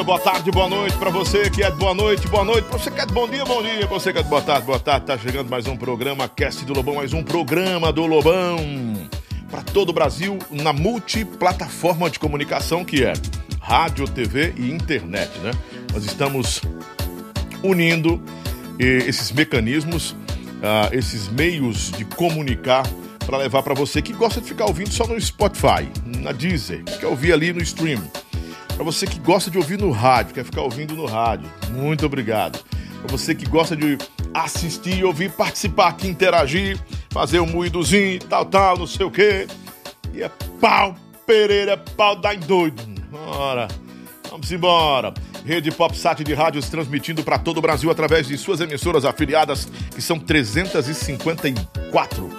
dia, boa tarde, boa noite pra você que é de boa noite, boa noite. Pra você que é de bom dia, bom dia. Pra você que é de boa tarde, boa tarde. Tá chegando mais um programa Cast do Lobão, mais um programa do Lobão. Pra todo o Brasil, na multiplataforma de comunicação que é rádio, TV e internet, né? Nós estamos unindo esses mecanismos, ah, esses meios de comunicar para levar para você que gosta de ficar ouvindo só no Spotify, na Deezer, que ouvir ali no stream. Para você que gosta de ouvir no rádio, quer ficar ouvindo no rádio, muito obrigado. Para você que gosta de assistir, ouvir, participar aqui, interagir, fazer um moídozinho, tal, tal, não sei o quê. E é pau, Pereira, é pau da doido. Ora, vamos embora. Rede PopSat de rádios transmitindo para todo o Brasil através de suas emissoras afiliadas, que são 354.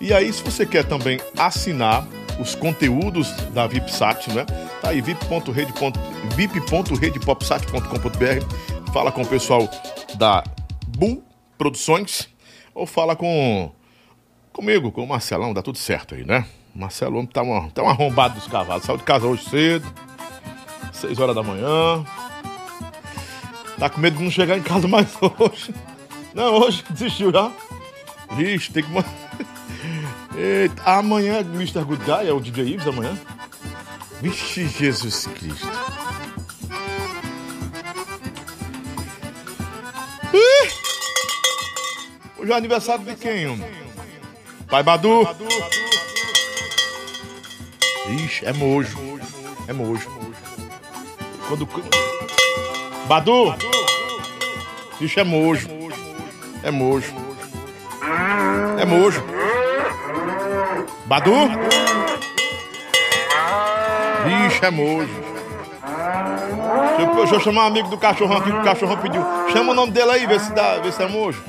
E aí, se você quer também assinar os conteúdos da VIPSat, né? Tá aí, vip.redepopsat.com.br. Fala com o pessoal da Bull Produções ou fala com comigo, com o Marcelão, dá tudo certo aí, né? Marcelo tá, uma, tá um arrombado dos cavalos. Saiu de casa hoje cedo, 6 horas da manhã. Tá com medo de não chegar em casa mais hoje. Não, hoje desistiu já. Vixe, tem que. Eita, amanhã, Mr. Good Guy, é o DJ Ives amanhã? Vixe, Jesus Cristo. Ih! Hoje é aniversário de quem, homem? Pai Badu. Ixi, é mojo. É mojo. Quando. Badu! Ixi, é mojo. É mojo. É mojo. Badu? Ixi, é mojo. Deixa eu, deixa eu chamar um amigo do cachorrão aqui, que o cachorrão pediu. Chama o nome dele aí, vê se, dá, vê se é mojo.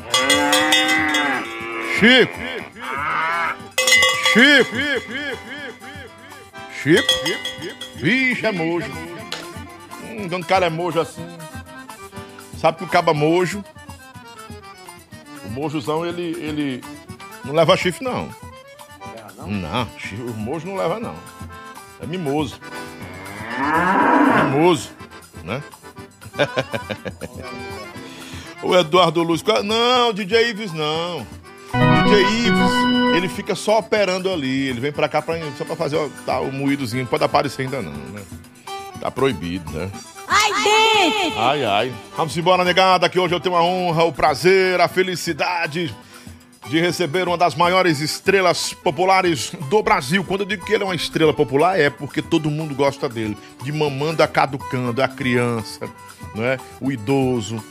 Chico. Chico. Chico. Vixe, é mojo. Hum, o cara é mojo assim. Sabe que o caba mojo. O mojozão, ele, ele não leva chifre, não. Não, o mojo não leva, não. É mimoso. Mimoso, né? o Eduardo Luz. Não, DJ Ives não. DJ Ives, ele fica só operando ali. Ele vem pra cá pra, só pra fazer ó, tá, o moídozinho. Não pode aparecer ainda não, né? Tá proibido, né? Ai, dentro! Ai, ai. Vamos embora, negada, que hoje eu tenho a honra, o prazer, a felicidade de receber uma das maiores estrelas populares do Brasil. Quando eu digo que ele é uma estrela popular, é porque todo mundo gosta dele. De mamando a caducando, a criança, né? o idoso,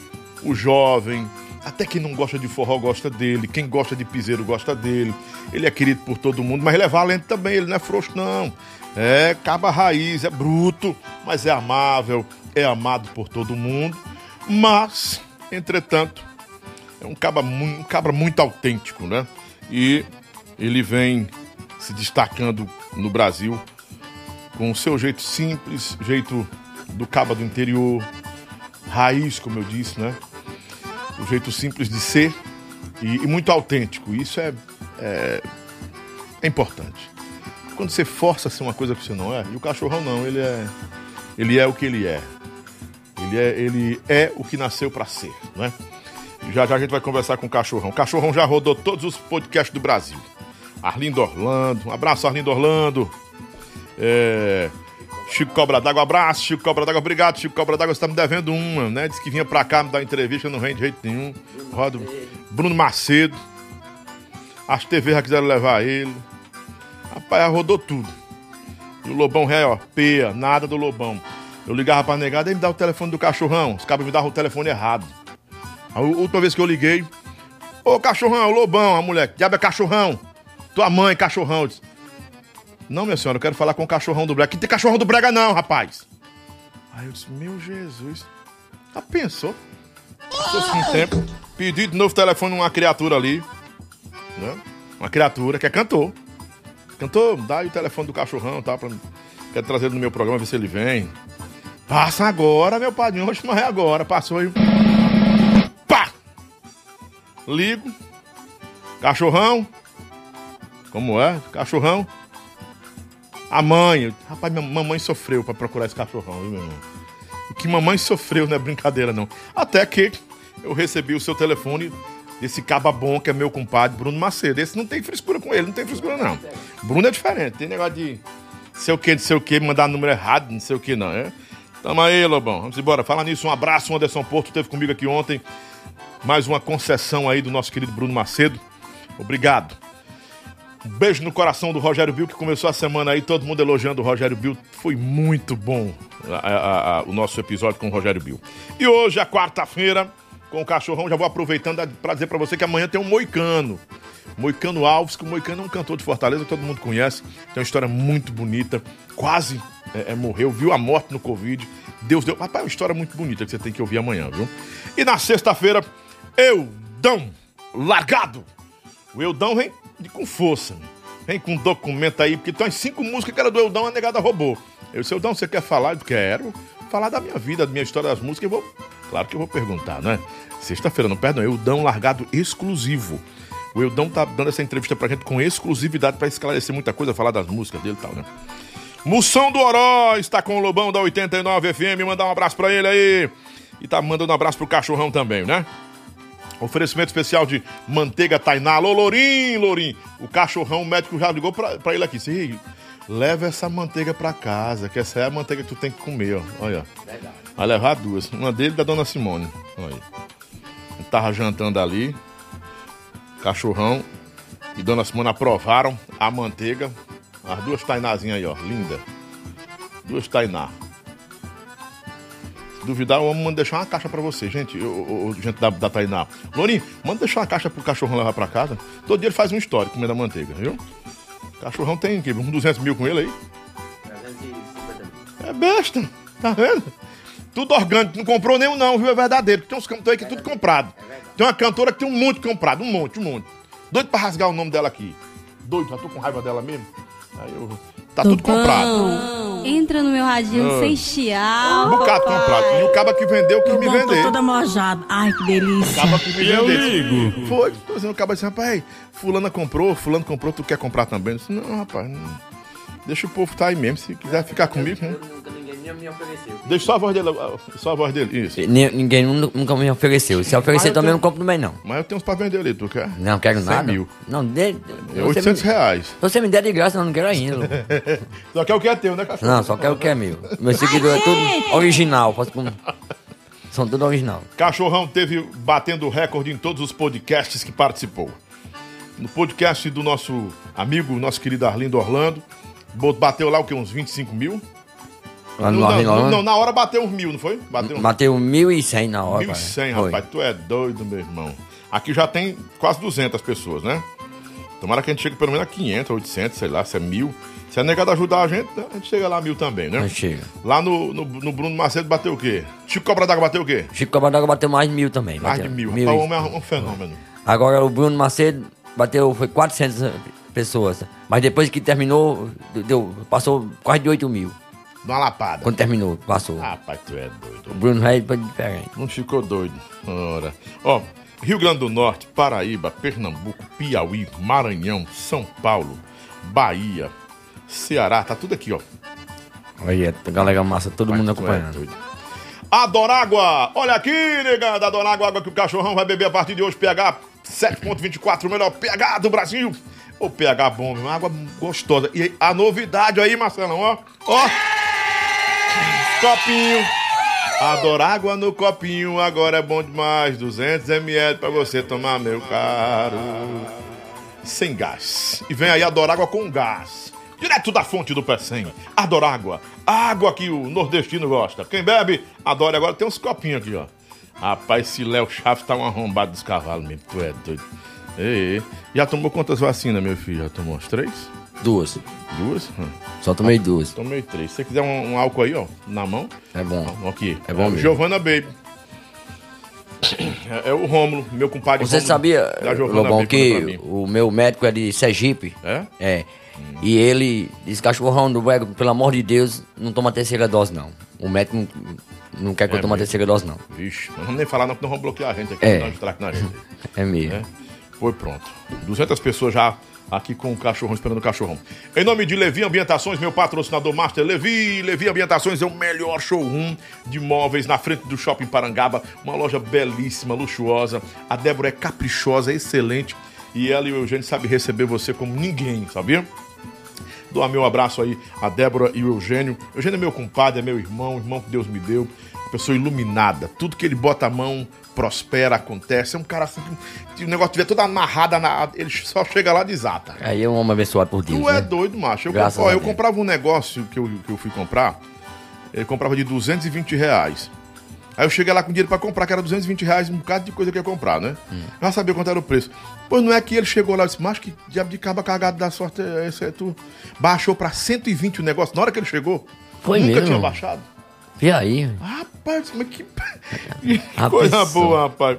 o jovem. Até quem não gosta de forró gosta dele. Quem gosta de piseiro gosta dele. Ele é querido por todo mundo, mas ele é valente também. Ele não é frouxo, não. É caba raiz, é bruto, mas é amável, é amado por todo mundo. Mas, entretanto, é um cabra, um cabra muito autêntico, né? E ele vem se destacando no Brasil com o seu jeito simples, jeito do caba do interior, raiz, como eu disse, né? O jeito simples de ser e, e muito autêntico. Isso é, é, é importante. Quando você força a ser uma coisa que você não é, e o cachorrão não, ele é, ele é o que ele é. Ele é, ele é o que nasceu para ser, né? Já já a gente vai conversar com o Cachorrão. O Cachorrão já rodou todos os podcasts do Brasil. Arlindo Orlando, um abraço Arlindo Orlando. É, Chico Cobra d'Água, abraço Chico Cobra d'Água, obrigado Chico Cobra d'Água, você tá me devendo uma, né? Disse que vinha pra cá me dar entrevista, não vem de jeito nenhum. Roda Bruno Macedo. As TV já quiseram levar ele. Rapaz, rodou tudo. E o Lobão ré, ó, peia, nada do Lobão. Eu ligava pra negada, aí me dá o telefone do cachorrão. Os cabos me davam o telefone errado. A última vez que eu liguei, ô cachorrão, o Lobão, a mulher, diabo é cachorrão. Tua mãe, cachorrão. Eu disse, Não, minha senhora, eu quero falar com o cachorrão do Brega. Aqui tem cachorrão do Brega, não, rapaz. Aí eu disse, meu Jesus. Já pensou? Passou um tempo, pedi de novo telefone a uma criatura ali. Né? Uma criatura que é cantor. Cantor, dá aí o telefone do cachorrão, tá? Pra... Quero trazer ele no meu programa, ver se ele vem. Passa agora, meu padrinho. Oxe, mas é agora. Passou aí. Ligo. Cachorrão. Como é? Cachorrão. A mãe. Rapaz, minha mamãe sofreu pra procurar esse cachorrão, viu, meu irmão? O que mamãe sofreu não é brincadeira, não. Até que eu recebi o seu telefone desse caba bom que é meu compadre, Bruno Macedo. Esse não tem frescura com ele, não tem frescura, não. Bruno é diferente. Tem negócio de sei o que, não sei o que, mandar número errado, não sei o que, não, é? Tamo aí, Lobão. Vamos embora. Fala nisso, um abraço. O Anderson Porto teve comigo aqui ontem. Mais uma concessão aí do nosso querido Bruno Macedo. Obrigado. Um beijo no coração do Rogério Bill, que começou a semana aí, todo mundo elogiando o Rogério Bill. Foi muito bom a, a, a, o nosso episódio com o Rogério Bill. E hoje, a quarta-feira, com o cachorrão, já vou aproveitando para dizer para você que amanhã tem um moicano. Moicano Alves, que o Moicano é um cantor de Fortaleza que todo mundo conhece. Tem uma história muito bonita. Quase é, é, morreu, viu a morte no Covid. Deus deu. Rapaz, é uma história muito bonita que você tem que ouvir amanhã, viu? E na sexta-feira, Eudão Largado. O Eudão vem de, com força. Vem com documento aí, porque tem cinco músicas que era do Eudão, a negada roubou. Eu disse, Eudão, você quer falar? Eu quero falar da minha vida, da minha história das músicas. Eu vou, claro que eu vou perguntar, né? Sexta-feira, não perdão, Eudão Largado exclusivo. O Eudão tá dando essa entrevista pra gente com exclusividade para esclarecer muita coisa, falar das músicas dele e tal, né? Moção do Oró está com o Lobão da 89 FM. Mandar um abraço para ele aí. E tá mandando um abraço pro cachorrão também, né? Oferecimento especial de manteiga Tainá. Alô, Lourim, Lourim. O cachorrão, o médico já ligou pra, pra ele aqui. Você leva essa manteiga pra casa, que essa é a manteiga que tu tem que comer, ó. Olha. Vai levar duas. Uma dele da dona Simone. Olha aí. tava jantando ali. Cachorrão e dona Simone aprovaram a manteiga. As duas tainazinhas aí, ó. Linda. Duas tainá. Duvidar, eu mando deixar uma caixa pra você, gente. Eu, eu, gente da, da Tainá. Lorinho, manda deixar uma caixa pro cachorrão levar pra casa. Todo dia ele faz um histórico comendo a manteiga, viu? O cachorrão tem que, uns 200 mil com ele aí. É besta, tá vendo? Tudo orgânico, não comprou nenhum não, viu? É verdadeiro. Tem uns cantores é tudo comprado. Tem uma cantora que tem um monte comprado, um monte, um monte. Doido pra rasgar o nome dela aqui. Doido, já tô com raiva dela mesmo. Aí eu. Tá tudo comprado. Entra no meu radinho ah. sem chiar. Um bocado comprado. E o caba que vendeu quis me vender. toda mojada. Ai, que delícia. O caba que me vendeu. Eu ligo. Foi, tô dizendo, o caba disse, rapaz, fulana comprou, fulano comprou, tu quer comprar também? Eu disse, não, rapaz, não. deixa o povo tá aí mesmo. Se quiser ficar comigo, né? Me ofereceu. Deixa só a voz dele, só a voz dele, isso. Ninguém nunca me ofereceu. Se oferecer também, eu não compro também, não. Mas eu tenho uns pra vender ali, tu quer? Não, quero nada. mil. Não, de, é 800 me, reais. Se você me der de graça, eu não quero ainda. só quer o que é teu, né, cachorro? Não, só quer o que é meu. Meu seguidor é tudo original. São tudo original. Cachorrão teve batendo recorde em todos os podcasts que participou. No podcast do nosso amigo, nosso querido Arlindo Orlando, bateu lá o que? Uns 25 mil? Lá no não, na hora bateu uns mil, não foi? Bateu, bateu 1.100 na hora. 1.100, rapaz. Tu é doido, meu irmão. Aqui já tem quase 200 pessoas, né? Tomara que a gente chegue pelo menos a 500, 800, sei lá, se é mil. Se é negado ajudar a gente, a gente chega lá a mil também, né? Chega. Lá no, no, no, Bruno Macedo bateu o quê? Chico Cobra d'Água bateu o quê? Chico Cobra d'Água bateu mais de mil também. Mais bateu. de mil. mil Rapaz, o homem é um fenômeno. Agora o Bruno Macedo bateu, foi 400 pessoas. Mas depois que terminou, deu, passou quase de 8 mil. Numa lapada. Quando terminou, passou. Rapaz, tu é doido. O Bruno Reis foi diferente. Não ficou doido. Ora. Ó, Rio Grande do Norte, Paraíba, Pernambuco, Piauí, Maranhão, São Paulo, Bahia, Ceará, tá tudo aqui, ó. Olha, galera massa, todo Rapaz, mundo é acompanhando. É Adorágua! Olha aqui, negada, Adorágua, água que o cachorrão vai beber a partir de hoje, pH 7.24, o melhor pH do Brasil. O pH bom, uma água gostosa. E a novidade aí, Marcelão, ó. Ó. Copinho. Adoro água no copinho, agora é bom demais. 200 ml pra você tomar, meu caro. Sem gás. E vem aí Adoro água com gás. Direto da fonte do Pecém. Adoro água. Água que o nordestino gosta. Quem bebe, adora. Agora tem uns copinhos aqui, ó. Rapaz, esse Léo Chaves tá um arrombado dos cavalos mesmo. Tu é doido. Ei, já tomou quantas vacinas, meu filho? Já tomou as três? Duas. Duas? Hum. Só tomei duas. Tomei três. Se você quiser um, um álcool aí, ó, na mão. É bom. Ó, Aqui. É bom mesmo. Giovanna Baby. É, é o Rômulo, meu compadre. Você Rômulo, sabia, Lobão, que o meu médico é de Sergipe? É? É. E ele disse, cachorrão do Brega, pelo amor de Deus, não toma terceira dose, não. O médico não, não quer que É eu tome a terceira dose, não. Vixe, não vamos nem falar, não, porque não vamos bloquear a gente aqui. É. Não, na gente. É mesmo. né? Foi pronto. 200 pessoas já aqui com o cachorrão, esperando o cachorrão. Em nome de Levi Ambientações, meu patrocinador master, Levi. Levi Ambientações é o melhor showroom de móveis na frente do Shopping Parangaba. Uma loja belíssima, luxuosa. A Débora é caprichosa, excelente. E ela e o Eugênio sabem receber você como ninguém, sabia? Doar meu abraço aí a Débora e o Eugênio. Eugênio é meu compadre, é meu irmão, irmão que Deus me deu. Uma pessoa iluminada. Tudo que ele bota a mão prospera, acontece. É um cara assim que o negócio tiver toda amarrada, na, ele só chega lá e desata. Aí é um homem abençoado por Deus, Tu é né? doido, macho. Eu, Graças ó, eu comprava um negócio que eu, que eu fui comprar, ele comprava de 220 reais. Aí eu cheguei lá com dinheiro pra comprar, que era 220 reais, um bocado de coisa que eu ia comprar, né? Hum. Já sabia quanto era o preço. Pois não é que ele chegou lá e disse, macho, que diabo de caba cagado da sorte é esse? É tu? Baixou pra 120 o negócio. Na hora que ele chegou, Foi nunca mesmo? tinha baixado. E aí? Rapaz, mas que, que coisa pessoa. boa, rapaz.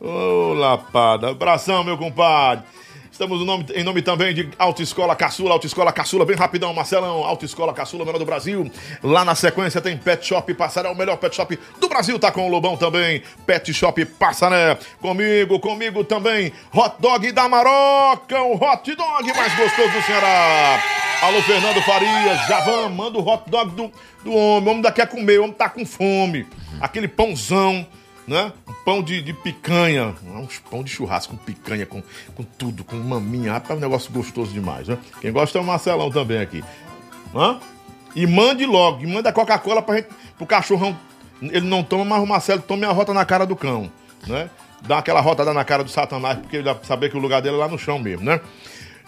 Ô, lapada. Abração, meu compadre. Estamos nome- em nome também de Autoescola Caçula, Autoescola Caçula, bem rapidão, Marcelão, Autoescola Caçula, melhor do Brasil. Lá na sequência tem Pet Shop Passaré, o melhor Pet Shop do Brasil, tá com o Lobão também. Pet Shop Passaré, comigo, comigo também. Hot Dog da Maroca, o hot dog mais gostoso do Ceará. Alô, Fernando Farias, Javan, manda o hot dog do, do homem. O homem daqui a comer, o homem tá com fome. Aquele pãozão né? Um pão de, de picanha, uns pão de churrasco com picanha, com, com tudo, com maminha. Rapaz, é um negócio gostoso demais, né? Quem gosta é o Marcelão também aqui. Hã? E mande logo, e manda Coca-Cola pra gente, pro cachorrão. Ele não toma, mas o Marcelo toma a rota na cara do cão, né? Dá aquela rotada na cara do Satanás, porque ele vai saber que o lugar dele é lá no chão mesmo, né?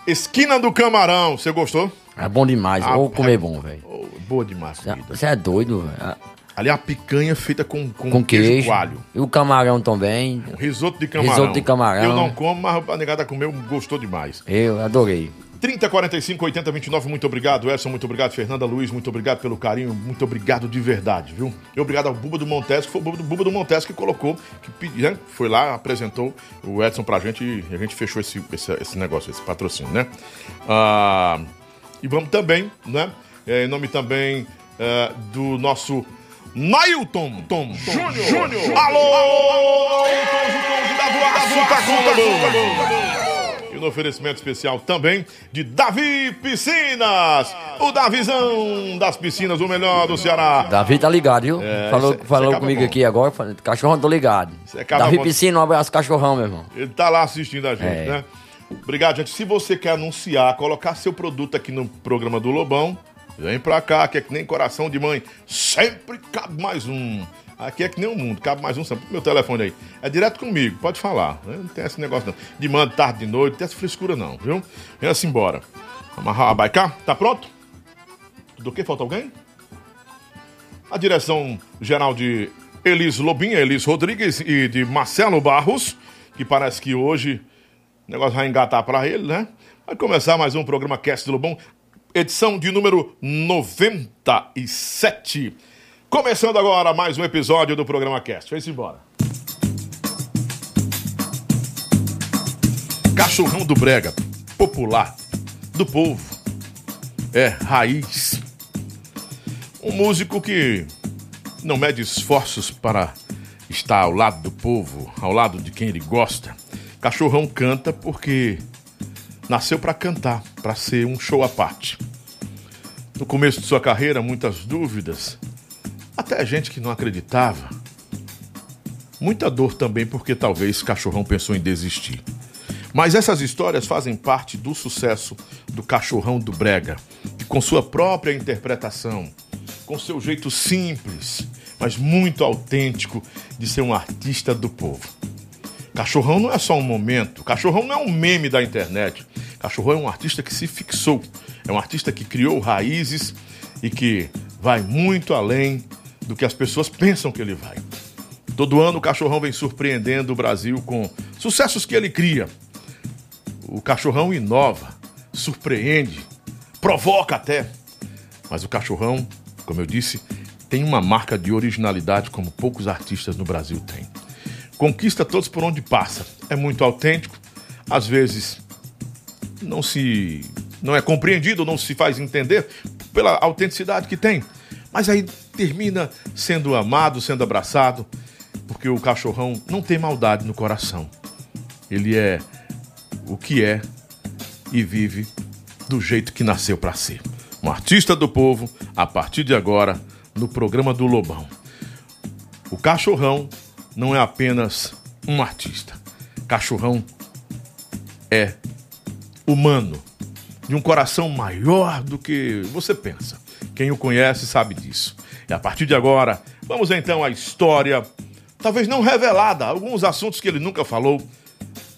Esquina do Camarão, você gostou? É bom demais. Ah, Ou é- comer bom, velho. Oh, boa demais, comida. Você é doido, velho. Ali é uma picanha feita com, com, Com queijo. coalho. E o camarão também. Um risoto de camarão. Risoto de camarão. Eu não como, mas a negada comeu, gostou demais. Eu adorei. 30, 45, 80, 29, muito obrigado, Edson, muito obrigado, Fernanda Luiz, muito obrigado pelo carinho, muito obrigado de verdade, viu? E obrigado ao Buba do Montes, que foi o Buba do, Buba do Montes que colocou, que pedi- né? foi lá, apresentou o Edson pra gente e a gente fechou esse, esse, esse negócio, esse patrocínio, né? Ah, e vamos também, né? É, em nome também é, do nosso Nailton Tom, Júnior. Alô, Júnior tá com o E no oferecimento especial também de Davi Piscinas. O Davizão das piscinas, o melhor do Ceará. Davi tá ligado, viu? É, falou é- isso falou acaba comigo bom. aqui agora. falei, Cachorrão, tô ligado. Davi bom. Piscina, um abraço, cachorrão, meu irmão. Ele tá lá assistindo a gente, É. né? Obrigado, gente. Se você quer anunciar, colocar seu produto aqui no programa do Lobão, vem pra cá, que é que nem coração de mãe. Sempre cabe mais um. Aqui é que nem o mundo, cabe mais um. sempre. Meu telefone aí. É direto comigo, pode falar. Não tem esse negócio não. De manhã, de tarde, de noite, não tem essa frescura não, viu? Vem-se embora. Amarrar a baicar, tá pronto? Do que? Falta alguém? A direção geral de Elis Lobinha, Elis Rodrigues e de Marcelo Barros, que parece que hoje o negócio vai engatar para ele, né? Vai começar mais um programa Cast do Lobão, edição de número 97. Começando agora mais um episódio do programa Cast. Vem-se embora. Cachorrão do Brega, popular, do povo, é raiz. Um músico que não mede esforços para estar ao lado do povo, ao lado de quem ele gosta. Cachorrão canta porque nasceu para cantar, para ser um show à parte. No começo de sua carreira, muitas dúvidas, até gente que não acreditava. Muita dor também porque talvez Cachorrão pensou em desistir. Mas essas histórias fazem parte do sucesso do Cachorrão do Brega, que com sua própria interpretação, com seu jeito simples, mas muito autêntico de ser um artista do povo. Cachorrão não é só um momento, Cachorrão não é um meme da internet. Cachorrão é um artista que se fixou, é um artista que criou raízes e que vai muito além do que as pessoas pensam que ele vai. Todo ano o Cachorrão vem surpreendendo o Brasil com sucessos que ele cria. O Cachorrão inova, surpreende, provoca até. Mas o cachorrão, como eu disse, tem uma marca de originalidade como poucos artistas no Brasil têm. Conquista todos por onde passa. É muito autêntico, às vezes não se não é compreendido, não se faz entender pela autenticidade que tem. Mas aí termina sendo amado, sendo abraçado, porque o cachorrão não tem maldade no coração. Ele é o que é e vive do jeito que nasceu para ser. Um artista do povo, a partir de agora, no programa do Lobão. O cachorrão não é apenas um artista. Cachorrão é humano, de um coração maior do que você pensa. Quem o conhece sabe disso. E a partir de agora, vamos então à história, talvez não revelada, alguns assuntos que ele nunca falou.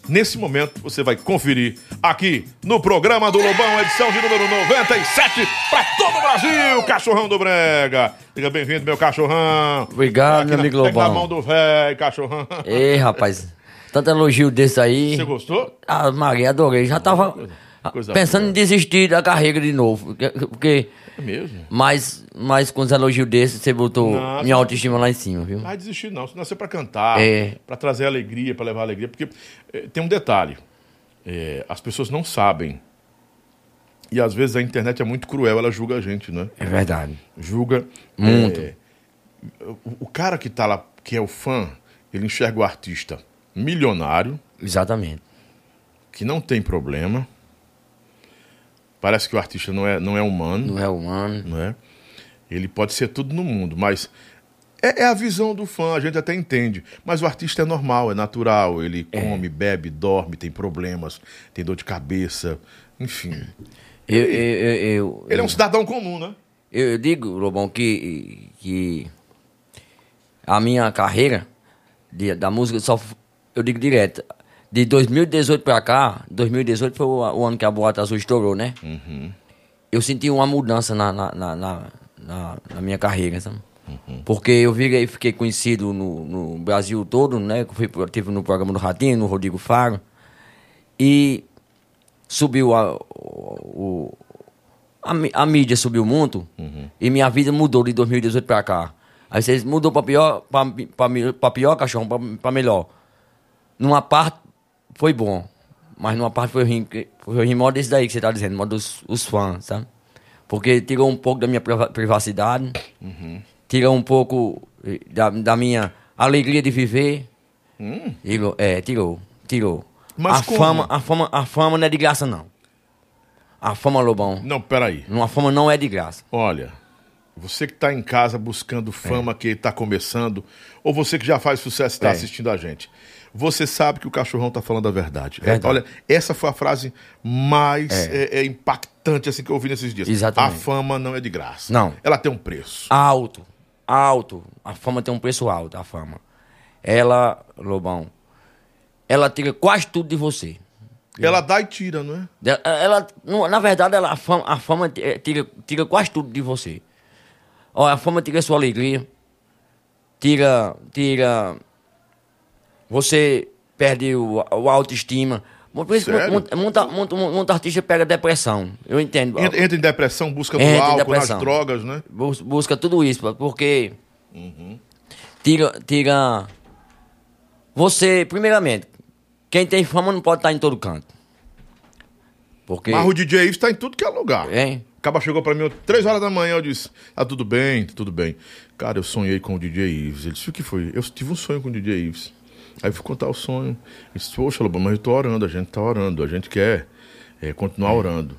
Nesse momento, você vai conferir aqui no programa do Lobão, edição de número 97, para todo o Brasil, Cachorrão do Brega. Seja bem-vindo, meu cachorrão. Obrigado, meu amigo Pega na Lobão. mão do velho, cachorrão. Ei, rapaz, tanto elogio desse aí. Você gostou? Ah, Maria, adorei. Já tava Coisa pensando boa. em desistir da carreira de novo. porque- É mesmo? mas, mas com os elogios desses, você botou Não, minha autoestima lá em cima, viu? Não vai desistir, não. Você nasceu pra cantar, É. pra trazer alegria, pra levar alegria. Porque eh, tem um detalhe: eh, as pessoas não sabem. E às vezes a internet é muito cruel, ela julga a gente, né? É verdade. Julga. Muito. eh, o, o cara que tá lá, que é o fã, ele enxerga o artista milionário, Exatamente. que não tem problema. Parece que o artista não é, não é humano. Não é humano. não é? Ele pode ser tudo no mundo, mas é, é a visão do fã, a gente até entende. Mas o artista é normal, é natural. Ele É. come, bebe, dorme, tem problemas, tem dor de cabeça, enfim. Eu, eu, eu, eu, Ele é um cidadão comum, né? eu, digo, Lobão, que, que a minha carreira de- da música só. Eu digo direto. De 2018 pra cá, 2018 foi o, ano que a Boate Azul estourou, né? Eu senti uma mudança na, na, na, na, na- minha carreira, sabe? Porque eu virei, fiquei conhecido no, no Brasil todo, né? Eu fui, tive no programa do Ratinho, no Rodrigo Faro. E subiu a, o, a, a mídia subiu muito e minha vida mudou de 2018 pra cá. Aí vocês mudou pra pior, pra pior, cachorro, pra melhor. Numa parte foi bom, mas numa parte foi ruim, foi ruim mó desse daí que você tá dizendo, mó dos os fãs, sabe? Porque tirou um pouco da minha priva- privacidade, tirou um pouco eh, da, da minha alegria de viver. Tirou, é, tirou, tirou. Mas a como? fama, a fama, a fama não é de graça não. A fama, Lobão, Não, peraí. uma fama não é de graça. Olha, você que tá em casa buscando fama que tá começando, ou você que já faz sucesso e tá É. assistindo a gente, você sabe que o cachorrão tá falando a verdade. É, Verdade. olha, essa foi a frase mais é, é impactante assim que eu ouvi nesses dias. Exatamente. A fama não é de graça. Não. Ela tem um preço. Alto, alto. A fama tem um preço alto, a fama. Ela, Lobão, ela tira quase tudo de você. Ela dá e tira, não é? Ela, ela- não, na verdade, ela, a fama, a fama tira, tira quase tudo de você. Ó, a fama tira sua alegria, tira, tira. Você perde o, o autoestima. Por isso, muita, muita, muita, muita artista pega depressão. Eu entendo. Entra, entra em depressão, busca do Entra em álcool, nas drogas, né? Bus- busca tudo isso, porque tira, tira. Você, primeiramente, quem tem fama não pode estar em todo canto. Porque. Mas o DJ Ives tá em tudo que é lugar. Hein? O Caba chegou pra mim três horas da manhã, eu disse, tá tudo bem, tudo bem. Cara, eu sonhei com o DJ Ives. Ele disse, o que foi? Eu tive um sonho com o DJ Ives. Aí eu fui contar o sonho. Ele disse, poxa, Lobão, mas eu tô orando, a gente tá orando, a gente quer é, continuar orando.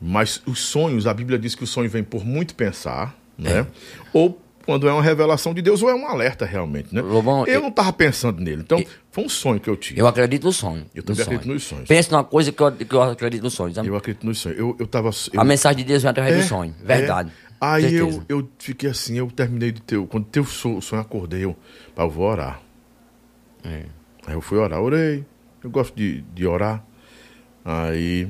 Mas os sonhos, a Bíblia diz que o sonho vem por muito pensar, né? Ou quando é uma revelação de Deus, ou é um alerta realmente, né? Lobão, eu eu- não tava pensando nele. Então, foi um sonho que eu tive. Eu acredito no sonho. Eu no também sonho. acredito nos sonhos. Pense numa coisa que eu, que eu acredito nos sonhos. Eu acredito nos sonhos. Eu, eu tava. eu- A mensagem de Deus vem através É, do sonho. Verdade. é. Aí eu, eu fiquei assim, eu terminei de ter. Quando o sonho, sonho, eu acordei, eu, eu vou orar. É. Aí eu fui orar, orei. Eu gosto de, de orar. Aí,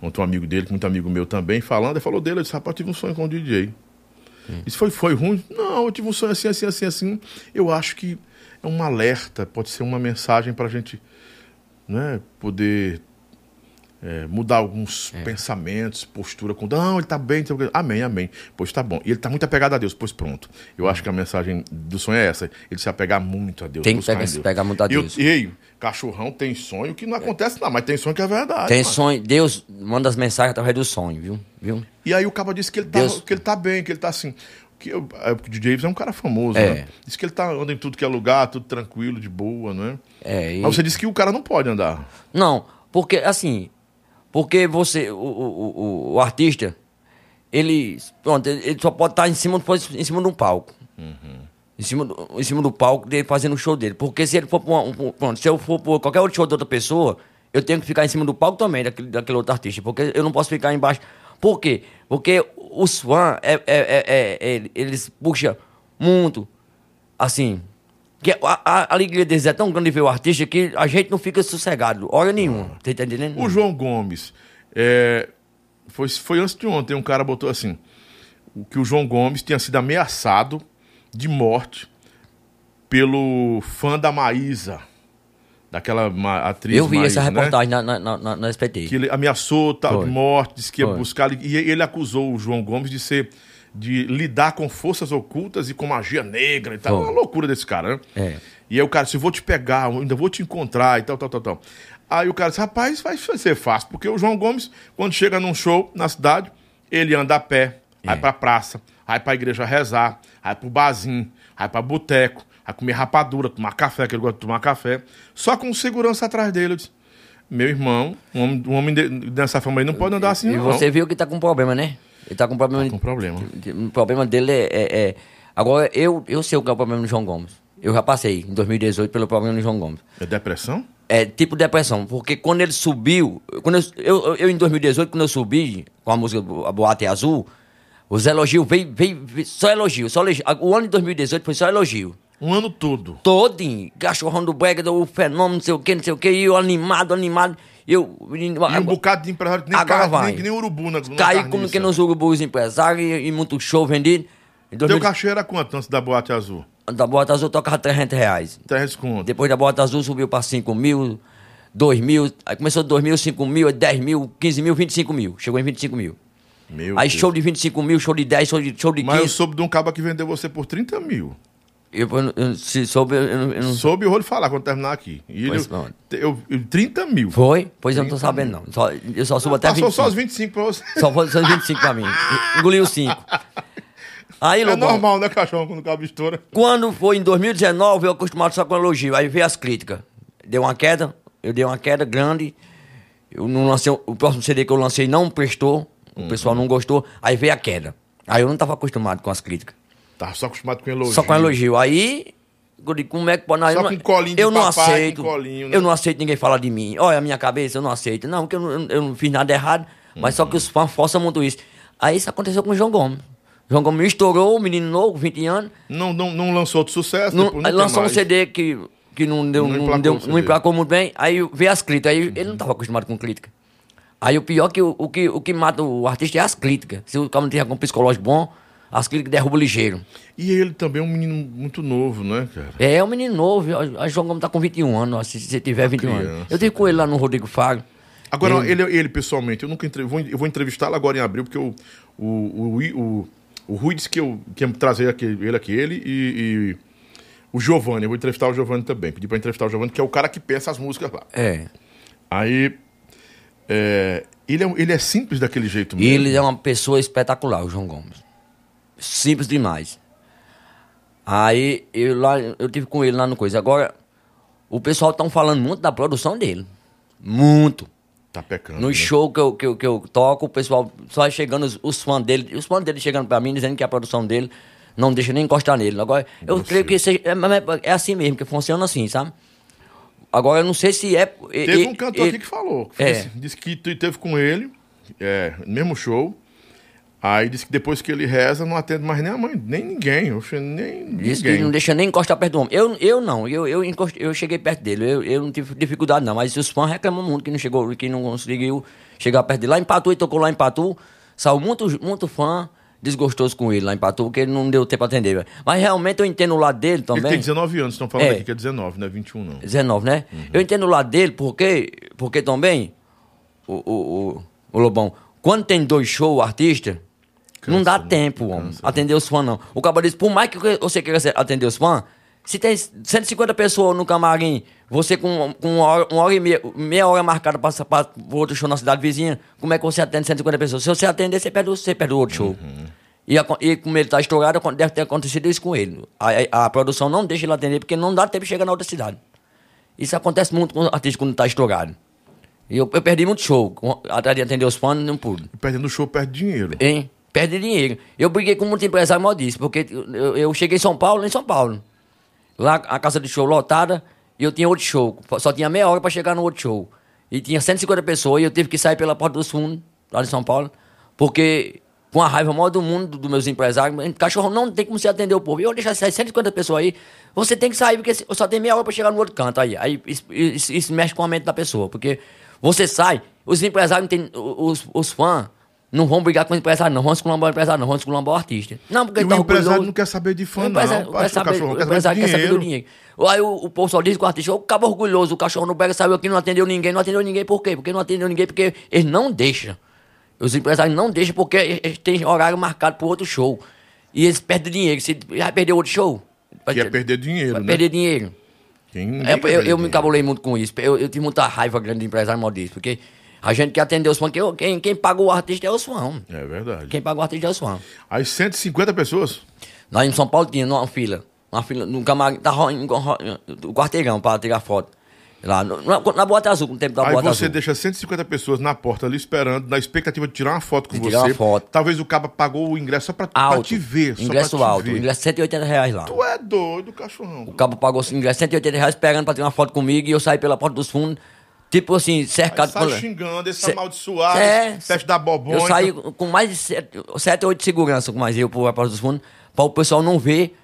ontem um amigo dele, muito amigo meu também, falando, ele falou dele, eu disse, rapaz, eu tive um sonho com o DJ. Isso foi, foi ruim? Não, eu tive um sonho assim, assim, assim, assim. Eu acho que é um alerta, pode ser uma mensagem pra gente né, poder é, mudar alguns pensamentos, postura com. Não, ele tá bem. então, Amém, amém. Pois tá bom. E ele tá muito apegado a Deus, pois pronto. Eu acho que a mensagem do sonho é essa: ele se apegar muito a Deus. Tem que pegar- se Deus. pegar muito a eu- Deus. E aí, cachorrão tem sonho que não acontece, não, mas tem sonho que é verdade. Tem mano. sonho, Deus manda as mensagens através do sonho, viu? viu? E aí o cabo disse que ele tá, Deus- que ele tá bem, que ele tá assim. Que é, o DJ é um cara famoso, É. né? Diz que ele tá anda em tudo que é lugar, tudo tranquilo, de boa, não é? É, e- Mas você disse que o cara não pode andar. Não, porque assim, porque você, o, o, o, o artista, ele, pronto, ele só pode estar em cima, em cima de um palco. Em, cima do, em cima do palco dele fazendo o show dele. Porque se ele for pra um- pronto, se eu for por qualquer outro show de outra pessoa, eu tenho que ficar em cima do palco também, daquele, daquele outro artista. Porque eu não posso ficar embaixo. Por quê? Porque os fãs, é, é, é- é- eles puxam muito, assim, que a, a, alegria deles é tão grande de ver o artista que a gente não fica sossegado, hora nenhuma. Tá entendendo? O João Gomes, é, foi, foi antes de ontem, um cara botou assim: o que o João Gomes tinha sido ameaçado de morte pelo fã da Maísa, daquela atriz. Eu vi Maísa, essa né? reportagem na, na, na, na- na SPT. que ele ameaçou tal, de morte, disse que ia Foi. buscar. E ele acusou o João Gomes de ser. De lidar com forças ocultas e com magia negra e tal. Foi. Uma loucura desse cara, né? É. E aí o cara disse: vou te pegar, ainda vou te encontrar e tal, tal, tal, tal. Aí o cara disse: rapaz, vai ser fácil, porque o João Gomes, quando chega num show na cidade, ele anda a pé, vai pra praça, vai pra igreja rezar, vai pro barzinho, vai pra boteco, vai comer rapadura, tomar café, que ele gosta de tomar café, só com segurança atrás dele. Eu disse, meu irmão, um homem, um homem de- dessa forma aí não pode andar assim, E não. você viu que tá com problema, né? Ele tá com problema. com problema. O problema dele é. é- é- Agora, eu, eu sei o que é o problema do João Gomes. Eu já passei em 2018 pelo problema do João Gomes. É depressão? É tipo depressão, porque quando ele subiu, quando eu, eu, eu em 2018, quando eu subi com a música a Boate Azul, os elogios veio, veio, veio só elogio, só elogio. O ano de 2018 foi só elogio. Um ano todo. Todinho, cachorrão do brega, do fenômeno, não sei o que, não sei o que, e eu animado, animado. Eu, E um bocado de empresário que nem, Agora vai. nem, que nem urubu na, na Caiu como que nos urubus empresários e, e muito show vendido. Em Teu 2000, cachê era quanto antes da boate azul? da Bota Azul tocava 300 reais. 300 conto. Depois da Bota Azul subiu para 5 mil, 2 mil. Aí começou 2 mil, 5 mil, 10 mil, 15 mil, 25 mil. Chegou em 25 mil. Meu Aí Deus. show de 25 mil, show de 10, show de, show de Mas eu 15. soube de um cabo que vendeu você por 30 mil. Eu, eu, eu- se soube, eu, eu, não Soube, vou lhe falar quando terminar aqui. E Pois ele, eu, eu- 30 mil. Foi? Pois eu não tô sabendo, não. Só, eu só subo até Passou 25. só os 25 pra você. Só foi só 25 pra mim. Engoliu 5. Aí, É Lobão, normal, né, cachorro, quando o cabo estoura. Quando foi em 2019, eu acostumado só com elogio. Aí veio as críticas. Deu uma queda, eu dei uma queda grande. Eu não lancei, o próximo CD que eu lancei não prestou, o pessoal não gostou. Aí veio a queda. Aí eu não estava acostumado com as críticas. Tava só acostumado com elogio. Só com elogio. Aí, eu digo, como é que pode... Só eu com colinho de Eu não papai, aceito. com colinho, né? Eu não aceito ninguém falar de mim. Olha a minha cabeça, eu não aceito. Não, porque eu não, eu não fiz nada errado. Mas só que os fãs forçam muito isso. Aí isso aconteceu com o João Gomes. João Gomes estourou, menino novo, 20 anos. Não, não, não lançou outro sucesso? Não, depois não aí tem lançou um. CD que, que não deu, Não não, deu, não emplacou muito bem, aí veio as críticas. Aí ele não estava acostumado com crítica. Aí o pior é que o, o que o que mata o artista é as críticas. Se o cara não tiver algum psicológico bom, as críticas derrubam ligeiro. E ele também é um menino muito novo, né, cara? É, é um menino novo, a João Gomes tá com 21 anos, se você tiver 21 criança, anos. Eu tive com ele lá no Rodrigo Faro. Agora, ele, ele pessoalmente, eu nunca entre... vou, eu vou entrevistá-lo agora em abril, porque o, o, o, o, o Rui disse que eu que ia trazer aqui, ele aqui, ele e, e o Giovanni. Eu vou entrevistar o Giovanni também. Pedi pra entrevistar o Giovanni, que é o cara que pensa as músicas lá. É. Aí. é, ele, é, ele é simples daquele jeito mesmo. ele é uma pessoa espetacular, o João Gomes. Simples demais. Aí eu lá, eu tive com ele lá no coisa. Agora, o pessoal estão falando muito da produção dele. Muito. Tá pecando. No né? show que eu, que, eu, que eu toco, o pessoal só chegando, os, os fãs dele, os fãs dele chegando pra mim, dizendo que a produção dele não deixa nem encostar nele. Agora, eu creio que seja, é, é- é assim mesmo, que funciona assim, sabe? Agora, eu não sei se é. Teve um cantor aqui que falou. Que É. disse, que teve com ele, é, mesmo show. Aí disse que depois que ele reza, não atende mais nem a mãe, nem ninguém. Oxe, nem Diz que ninguém. não deixa nem encostar perto do homem. Eu, eu não, eu, eu, encost- eu cheguei perto dele, eu, eu não tive dificuldade não, mas os fãs reclamam muito que não chegou, que não conseguiu chegar perto dele. Lá em Patu, ele tocou lá em Patu, saiu muito, muito fã desgostoso com ele lá em Patu, porque ele não deu tempo pra atender. Mas realmente eu entendo o lado dele Ele também. tem 19 anos, estão falando É. aqui que é 19, não é 21 não. 19, né? Uhum. Eu entendo o lado dele, porque, porque também o, o, o, o, o Lobão, quando tem dois shows, o artista, não dá né? tempo, homem, atender os fãs, não. O cara diz, por mais que você queira atender os fãs, se tem 150 pessoas no camarim, você com, com uma, hora, uma hora e meia, meia hora marcada para o outro show na cidade vizinha, como é que você atende 150 pessoas? Se você atender, você perde, o- você perde o outro show. E, a- e como ele tá estourado, deve ter acontecido isso com ele. A, a- a produção não deixa ele atender, porque não dá tempo de chegar na outra cidade. Isso acontece muito com o artista quando tá estourado. E eu, eu perdi muito show. Atrás de atender os fãs, não pude. Perdendo o show, perde dinheiro. Hein? Perde dinheiro. Eu briguei com muito empresário mal disso, porque eu, eu cheguei em São Paulo, em São Paulo. Lá a casa de show lotada, e eu tinha outro show. Só tinha meia hora para chegar no outro show. E tinha 150 pessoas, e eu tive que sair pela porta dos fundos, lá de São Paulo, porque com a raiva maior do mundo dos meus empresários, cachorro não tem como você atender o povo. Eu deixar sair 150 pessoas aí, você tem que sair, porque só tenho meia hora para chegar no outro canto aí. Aí isso, isso- isso mexe com a mente da pessoa, porque você sai, os empresários, não tem, os, os fãs, não vão brigar com o empresário, não vão esculambar o empresário, não vão esculambar o artista. Não, porque E ele o tá empresário não quer saber de fã, O não. empresário, quer que saber, o cachorro o quer empresário quer saber do dinheiro. Aí o, o povo só diz que o artista, o cabo orgulhoso, o cachorro não pega, saiu aqui, não atendeu ninguém, não atendeu ninguém, por quê? Porque não atendeu ninguém, porque eles não deixam. Os empresários não deixam porque eles têm horário marcado para outro show. E eles perdem dinheiro. Se vai perder outro show. Vai Que é perder dinheiro, vai né? perder dinheiro. Quem- É, eu, eu me encabulei muito com isso. Eu, eu tive muita raiva grande de empresário mal disso. Porque a gente quer atender os fãs. Quem, quem, quem paga o artista é os fãs. É verdade. Quem paga o artista é os fãs. Aí 150 pessoas? Lá em São Paulo tinha uma fila. Uma fila no camarim, tá, ro- em- ro- o quarteirão para tirar foto. Lá, no- na, na Bota Azul, com o tempo da Aí você Azul. deixa 150 pessoas na porta ali esperando, na expectativa de tirar uma foto com De você. tirar uma foto. Talvez o cabo pagou o ingresso só pra, pra Alto. te ver. só ingresso pra te alto. ver. Ingresso 180 reais lá. Tu é doido, cachorrão. O cabo pagou o ingresso 180 reais esperando pra tirar uma foto comigo e eu saí pela porta dos fundos. Tipo assim, Aí cercado sai com- xingando, esse Cê- amaldiçoado, É, teste da bobonha. Eu saí com mais de sete, sete oito segurança com mais eu por porta dos fundos, para o pessoal não ver,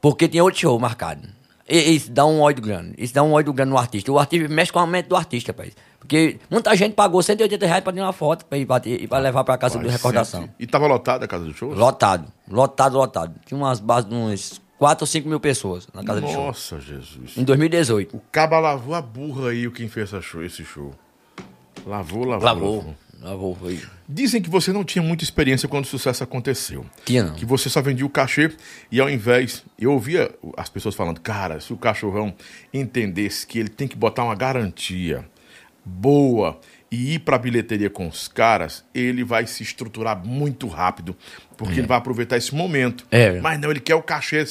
porque tinha outro show marcado. E, isso dá um ódio grande. Isso dá um ódio grande no artista. O artista mexe com a mente do artista, rapaz. Porque muita gente pagou 180 reais pra tirar uma foto pra ir bater e pra levar pra casa de Rapaz, recordação. cento- E tava lotada a casa do show? Lotado, lotado, lotado. Tinha umas bases de uns 4 ou 5 mil pessoas na casa de show. Nossa, Jesus. Em 2018. O caba lavou a burra aí, quem fez essa show, esse show. Lavou, lavou, Lavou. Lavou, foi. Dizem que você não tinha muita experiência quando o sucesso aconteceu. Tinha não. Que você só vendia o cachê e ao invés. Eu ouvia as pessoas falando, cara, se o cachorrão entendesse que ele tem que botar uma garantia boa e ir pra bilheteria com os caras, ele vai se estruturar muito rápido, porque ele vai aproveitar esse momento. É. Mas não, ele quer o cachê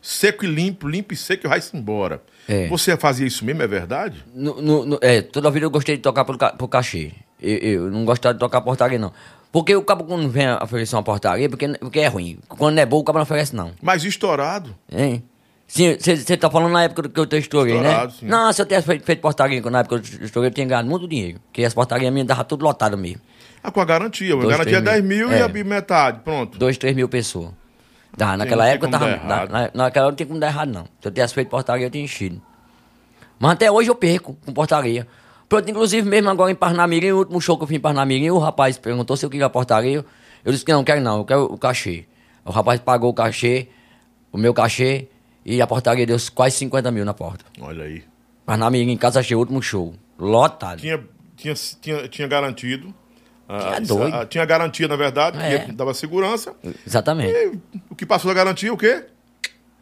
seco e limpo, limpo e seco e vai-se embora. É. Você fazia isso mesmo, é verdade? No, no- no- é, toda a vida eu gostei de tocar pro, pro cachê. Eu, eu não gostava de tocar portaria, não. Porque o cabo quando vem oferecer uma portaria, porque, porque é ruim. Quando é bom, o cabo não oferece, não. Mas estourado. Hein? Sim, você tá falando na época que eu te estourei, né? Sim. Não, se eu tivesse feito, feito portaria na época que eu estourei, eu tinha ganhado muito dinheiro. Porque as portarias minhas davam tudo lotado mesmo. Ah, com a garantia. A Dois, garantia é três 10 mil. mil e É. a bi- metade. Pronto. Dois, três mil pessoas. Dá, naquela tem época tava. dar na- naquela época não tinha como dar errado, não. Se eu tivesse feito portaria, eu tinha enchido. Mas até hoje eu perco com portaria. Pronto, inclusive mesmo agora em Parnamirim, o último show que eu fiz em Parnamirim, o rapaz perguntou se eu queria portaria. Eu disse que não, quero não, eu quero o cachê. O rapaz pagou o cachê, o meu cachê, e a portaria deu quase 50 mil na porta. Olha aí. Parnamirim, casa cheia, último show. Lotado. Tinha, tinha, tinha, tinha garantido. Ah, Tinha isso- doido. ah, tinha garantia, na verdade, É. que dava segurança. Exatamente. E o que passou da garantia, o quê?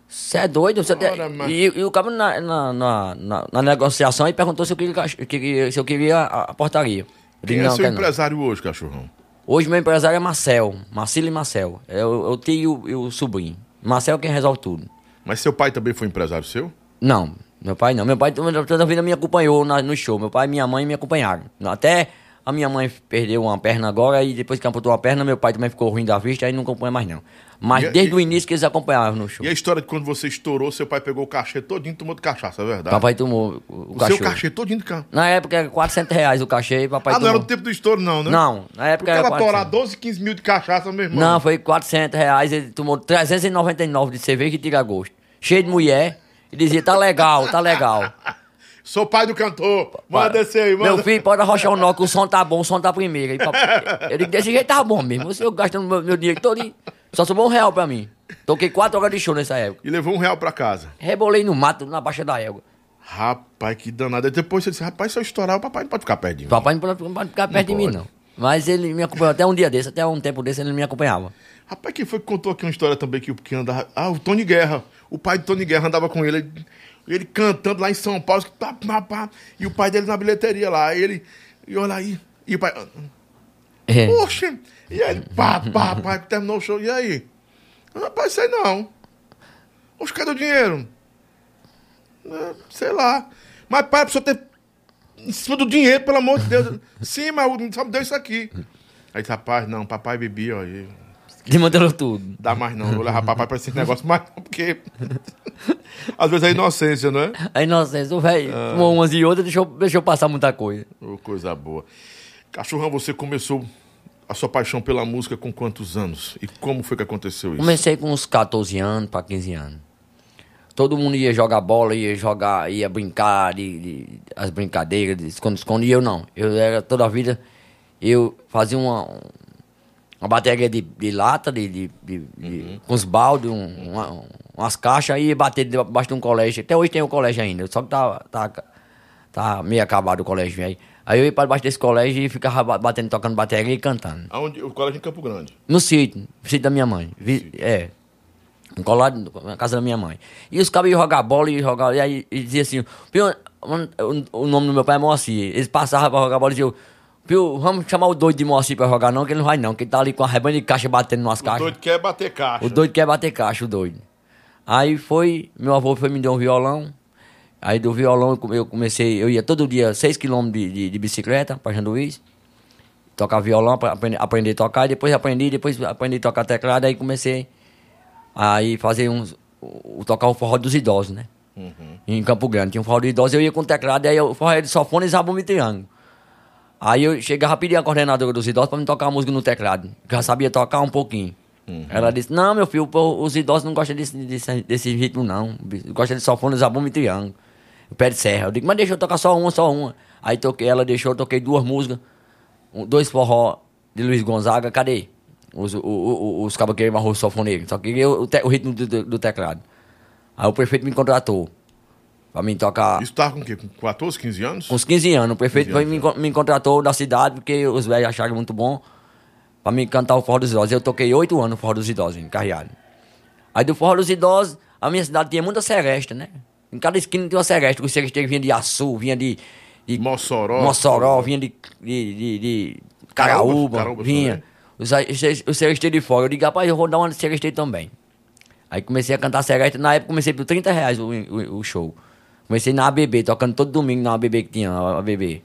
Você é doido? Você Ora, tem- mas- e, e o cara na, na, na, na- na negociação aí perguntou se eu queria, se eu queria a, a portaria. Eu Quem digo, é não, seu quero não. empresário hoje, cachorrão? Hoje meu empresário é Marcel, Marcelo e Marcel. É o, é o tio e o, e o sobrinho. Marcel é quem resolve tudo. Mas seu pai também foi empresário seu? Não, meu pai não. Meu pai toda a vida me acompanhou na- no show. Meu pai e minha mãe me acompanharam. Até a minha mãe perdeu uma perna agora e depois que amputou a perna, meu pai também ficou ruim da vista, aí não acompanha mais não. Mas E desde e- o início que eles acompanhavam no show. E a história de quando você estourou, seu pai pegou o cachê todinho e tomou de cachaça, é verdade? Papai tomou o, o o cachorro. seu cachê todinho de ca... Na época era 400 reais o cachê e papai Ah, não era tomou. do tempo do estouro, não, né? Não, na O época era cara torar 400. 12, 15 mil de cachaça, meu irmão. Não, foi 400 reais, ele tomou 399 de cerveja e tira gosto. Cheio de mulher, e dizia, tá legal, tá legal. Sou pai do cantor. Manda descer aí, manda. Meu filho, pode arrochar o nó, que o som tá bom, o som tá primeiro. Papai- Eu digo, desse jeito tá bom mesmo. Você eu gastando meu, meu dinheiro todo. e Só sobrou um real pra mim. Toquei quatro horas de show nessa época. E levou um real pra casa. Rebolei no mato, na baixa da égua. Rapaz, que danado. Aí depois você disse, rapaz, se eu estourar, o papai não pode ficar perto de mim. Papai não pode, não pode ficar perto de mim, pode. não. Mas ele me acompanhou até um dia desse, até um tempo desse, ele me acompanhava. Rapaz, quem foi que contou aqui uma história também que, que andava. Ah, o Tony Guerra. O pai de Tony Guerra andava com ele. Ele, cantando lá em São Paulo. Pá, pá, pá, e o pai dele na bilheteria lá. E ele. E olha aí. E o pai. É. Poxa! E aí, pá, pá, pá, terminou o show. E aí? Rapaz, sei não. Oxe, cadê o dinheiro? "É, sei lá. Mas, pai, a pessoa ter. Em cima do dinheiro, pelo amor de Deus. Sim, mas o- só me deu isso aqui. Aí, rapaz, não, papai bebia, ó. e Desmantelou tudo. Dá mais não, vou levar papai pra esse negócio mais não, porque. Às vezes é inocência, não é? A inocência, o velho tomou umas e outras, deixou, deixou passar muita coisa. Ô, coisa boa. Cachorrão, você começou a sua paixão pela música com quantos anos? E como foi que aconteceu isso? Comecei com uns 14 anos para 15 anos. Todo mundo ia jogar bola, ia jogar, ia brincar, de, de- as brincadeiras, de esconde-esconde, e eu não. Eu era toda a vida, eu fazia uma, uma bateria de, de lata, de, de, de- de- com os baldes, um- uma- umas caixas, e ia bater debaixo de um colégio. Até hoje tem o colégio ainda, só que tá, tá, tá meio acabado o colégio, velho. Aí eu ia para debaixo desse colégio e ficava ba- batendo, tocando bateria e cantando. Aonde, o colégio em Campo Grande. No sítio, no sítio da minha mãe. Vi- é. Um colado na casa da minha mãe. E os cabos iam jogar bola e jogar. E aí e dizia assim: o, o nome do meu pai é Moacir. Eles passavam pra jogar bola e diziam: Pio, vamos chamar o doido de Moacir pra jogar, não, que ele não vai não, que ele tá ali com a rebanha de caixa batendo nas O caixas. doido quer bater caixa. O doido quer bater caixa, o doido. Aí foi, meu avô foi me deu um violão. Aí do violão eu come- eu comecei, eu ia todo dia 6 km de, de, de bicicleta pra Janduís. Tocar violão, pra aprender, aprender a tocar, e depois aprendi, depois aprendi a tocar teclado, aí comecei aí fazer uns. O, tocar o forró dos idosos, né? Em Campo Grande. Tinha um forró dos idosos, eu ia com teclado, aí o forró era de sofone e zabumba e triângulo. Aí eu chegava pedindo a coordenadora dos idosos pra me tocar a música no teclado. Que já sabia tocar um pouquinho. Ela disse, não, meu filho, os idosos não gostam desse, desse, desse ritmo, não. Gostam de sofone, zabumba e triângulo. O pé de serra. Eu digo, mas deixa eu tocar só uma, só uma. Aí toquei, ela deixou, eu toquei duas músicas. dois forró de Luiz Gonzaga, cadê? Os, o, o, os cabos queriam arroz sofoneiro. Só que eu, o, te- o ritmo do, do- do teclado. Aí o prefeito me contratou. Pra mim tocar. Isso tava com o quê? Com 14, 15 anos? Com uns 15 anos. O prefeito 15 foi, anos, me, me contratou da cidade porque os velhos acharam muito bom pra mim cantar o Forró dos Idosos. Eu toquei oito anos no Forró dos Idosos, em Carreado. Aí do Forró dos Idosos, a minha cidade tinha muita seresta, né? Em cada esquina tinha uma seresta. Os seresteiros vinham de Açu, vinha de... de Mossoró. Mossoró, vinha de, de, de, de Caraúba, Caraúba vinha. os, os seresteiros de fora. Eu digo, rapaz, eu vou dar uma de seresteiro também. Aí comecei a cantar seresta. Na época comecei por 30 reais o, o, o show. Comecei na ABB, tocando todo domingo na ABB que tinha, a ABB.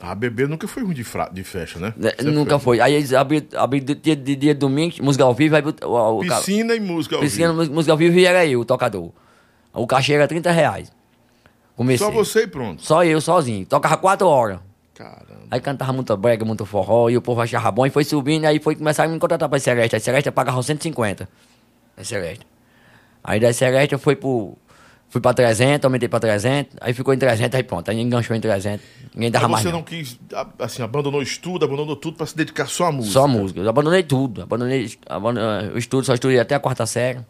A bebê nunca foi ruim de, fra... de festa, né? Né, Sempre Nunca foi. Aí eles abriram abri de dia, dia de domingo, música ao vivo, aí o, o, Piscina e música ao piscina, vivo. música ao vivo e era eu, o tocador. O cachê era 30 reais. Comecei. Só você e pronto. Só eu, sozinho. Tocava quatro horas. Caramba. Aí cantava muita brega, muito forró, e o povo achava bom, e foi subindo, aí foi começar a me contratar pra Celeste. A Celeste pagava 150. A Celeste. Aí da Celeste eu fui pro. Fui pra 300, aumentei pra 300, aí ficou em 300, aí pronto. Aí enganchou em 300. Ninguém dava Mas mais. você não. quis, assim, abandonou estudo, abandonou tudo pra se dedicar só à música. Só música. Eu abandonei tudo. Abandonei abandonei, o estudo, só estudei até a quarta série.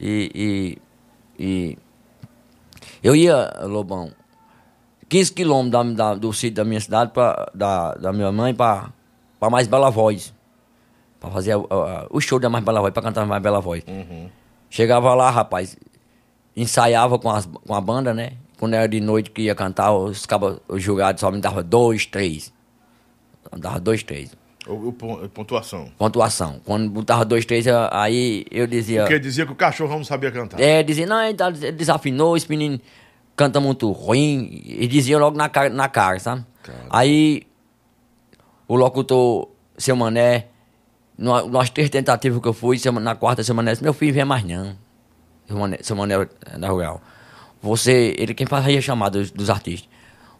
E, e, e eu ia, Lobão, 15 quilômetros da, da- do sítio da minha cidade, pra, da, da minha mãe, pra, pra Mais Bela Voz. Pra fazer a- a- o show da Mais Bela Voz, pra cantar Mais Bela Voz. Chegava lá, rapaz, ensaiava com, as, com a banda, né? Quando era de noite que ia cantar, os, cabos, os jurados só me davam dois, três. Dava dois, três. O, o pontuação. Pontuação. Quando botava dois, três, aí eu dizia. Porque dizia que o cachorro não sabia cantar. É, dizia, não, ele tá- desafinou, esse menino canta muito ruim. E dizia logo na cara, na cara sabe? Aí o locutor, seu Mané, nas três tentativas que eu fui, na quarta, seu Mané disse, meu filho, vem mais não. Mané é da Rural. Você, ele quem fazia chamada dos, dos artistas.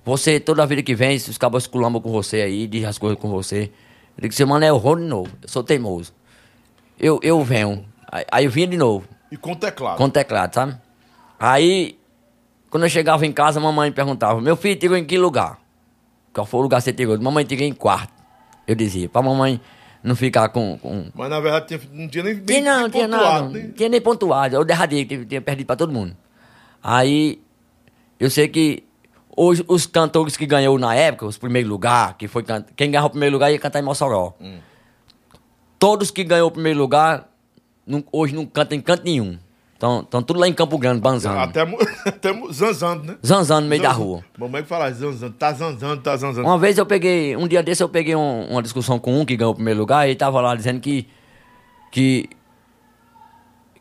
Você, toda vida que vem, os cabos culambam com você aí, diz as coisas com você. Eu digo, seu Mané, eu vou de novo, eu sou teimoso. Eu, eu venho. Aí, aí eu vinha de novo. E com teclado. Com teclado, sabe? Aí, quando eu chegava em casa, a mamãe perguntava: Meu filho tirou em que lugar? Qual foi o lugar que você tirou? Mamãe tirou em quarto. Eu dizia, pra mamãe não ficar com. com... Mas na verdade tinha- não tinha nem, nem, Tinha não, nem tinha pontuado, não. nem- Tinha nem pontuado. Eu derradeiro, tinha, tinha perdido pra todo mundo. Aí, Eu sei que hoje os cantores que ganhou na época, os primeiros lugar, que foi can- quem ganhou o primeiro lugar ia cantar em Mossoró. Todos que ganhou o primeiro lugar, não- hoje não cantam em canto nenhum. Estão tudo lá em Campo Grande, banzando. Até, até zanzando, né? Zanzando no meio da Zanzando. rua. Mamãe que fala, zanzando, tá zanzando, tá zanzando. Uma vez eu peguei, um dia desse eu peguei um- uma discussão com um que ganhou o primeiro lugar e ele tava lá dizendo que que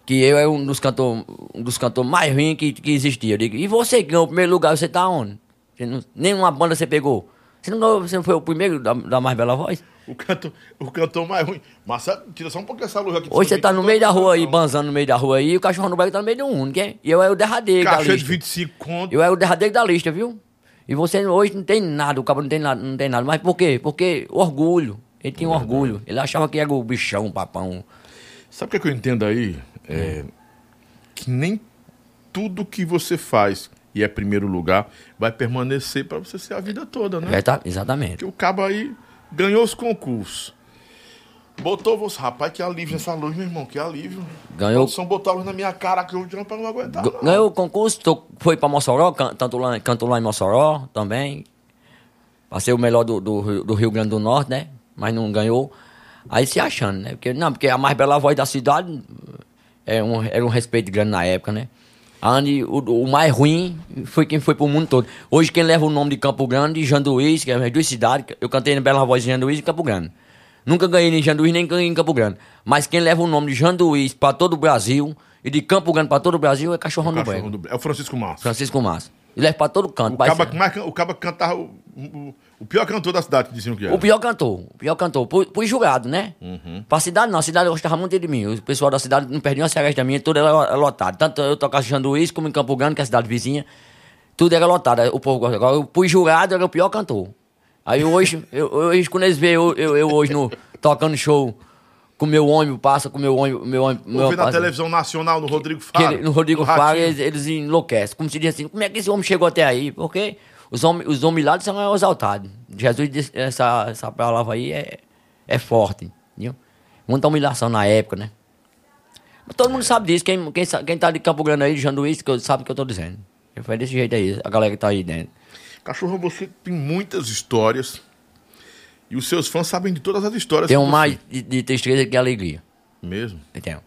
que eu era um dos cantores um dos cantores mais ruins que, que existia. Eu digo, e você que ganhou o primeiro lugar, você tá onde? Você não, nenhuma banda você pegou. Você não, você não foi o primeiro da, da mais bela voz? O, canto, o cantor mais ruim. Marcelo, tira só um pouquinho essa luz aqui. Hoje você tá no meio da rua aí, banzando no meio da rua aí, e o cachorro no beco tá no meio do mundo, quem? E eu era o derradeiro da Cachê de lista. 25 conto. Eu era o derradeiro da lista, viu? E você hoje não tem nada, o cabo não tem nada, não tem nada. Mas por quê? Porque orgulho. Ele tinha um orgulho. Ele achava que era o bichão, o papão. Sabe o que, é que eu entendo aí? É, que nem tudo que você faz e é primeiro lugar vai permanecer pra você ser a vida toda, né? É, tá, exatamente. Porque o cabo aí ganhou os concursos. Botou você. Rapaz, que alívio essa luz, meu irmão. Que alívio. Ganhou- produção botou a luz na minha cara que eu não pra não aguentar. Não. Ganhou o concurso, tô- foi pra Mossoró, can- cantou lá, cantou lá em Mossoró também. Passei o melhor do, do, Rio- do Rio Grande do Norte, né? Mas não ganhou. Aí se achando, né? Porque, não, porque a mais bela voz da cidade é um, era um respeito grande na época, né? Onde o, o mais ruim foi quem foi pro mundo todo. Hoje quem leva o nome de Campo Grande, Janduís, que é as duas cidades, eu cantei na Bela Voz de Janduís e Campo Grande. Nunca ganhei em Janduís nem ganhei em Campo Grande. Mas quem leva o nome de Janduís pra todo o Brasil e de Campo Grande pra todo o Brasil é Cachorrão do Cachorro Branco. do- É o Francisco Massa. Francisco Massa. Ele leva pra todo canto. O caba, mais o caba cantava. O, o, o pior cantor da cidade, que diziam que era. O pior cantor, o pior cantor, fui julgado, né? Uhum. Pra cidade não, a cidade gostava muito de mim. O pessoal da cidade não perdia uma seresta minha, tudo era lotado. Tanto eu tocava em Janduís como em Campo Grande, que é a cidade vizinha, tudo era lotado. O povo gostava. Agora fui jurado, era o pior cantor. Aí hoje, eu, hoje quando eles veem eu, eu, eu hoje no, tocando show com meu ônibus, passa com meu ônibus, meu ônibus. meu Eu vi na televisão nacional, no Rodrigo Faro. ele- no Rodrigo no Faro, Ratinho. eles, eles enlouquecem. Como se diz assim, como é que esse homem chegou até aí? Porque os homens, os lá são exaltados. Jesus disse, essa, essa palavra aí é, é forte. Entendeu? Muita humilhação na época, né? Mas todo mundo sabe disso. Quem, quem, quem tá de Campo Grande aí, de Janduís, que sabe o que eu tô dizendo. Foi desse jeito aí, a galera que tá aí dentro. Cachorro, você tem muitas histórias. E os seus fãs sabem de todas as histórias. Que você- mais de, de tristeza que alegria. Mesmo. Entendeu?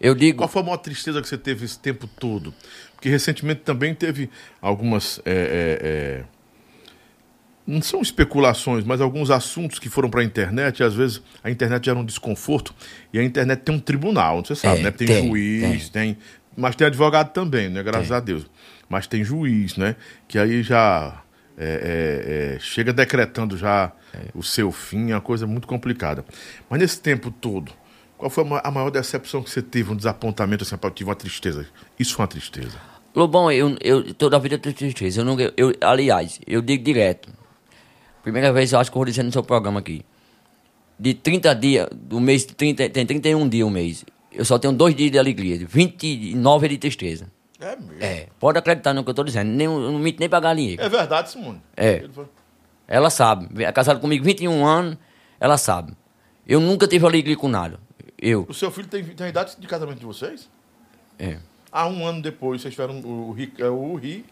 Eu digo. Qual foi a maior tristeza que você teve esse tempo todo? Porque recentemente também teve algumas. é, é, é, não são especulações, mas alguns assuntos que foram para a internet, e às vezes a internet gera um desconforto, e a internet tem um tribunal, você sabe, É, né? Tem, tem, juiz, tem. Mas tem advogado também, né? Graças a Deus. Mas tem juiz, né? Que aí já é, é, é, chega decretando já o seu fim, é uma coisa muito complicada. Mas nesse tempo todo, qual foi a ma- a maior decepção que você teve, um desapontamento, assim, eu tive uma tristeza? Isso foi uma tristeza. Lobão, eu, eu toda a vida tenho tristeza. Eu nunca, eu, aliás, eu digo direto. Primeira vez eu acho que eu vou dizer no seu programa aqui. De 30 dias, do mês, 30, tem 31 dias o mês. Eu só tenho dois dias de alegria, 29 é de tristeza. É mesmo. É, pode acreditar no que eu tô dizendo. Nem, eu não minto nem pra galinha. É verdade, Simone. É. Ela sabe. É casada comigo 21 anos, ela sabe. Eu nunca tive alegria com nada. Eu. O seu filho tem, tem a idade de casamento de vocês? É. Há um ano depois, vocês tiveram o, o, Ri- é, o, Ri-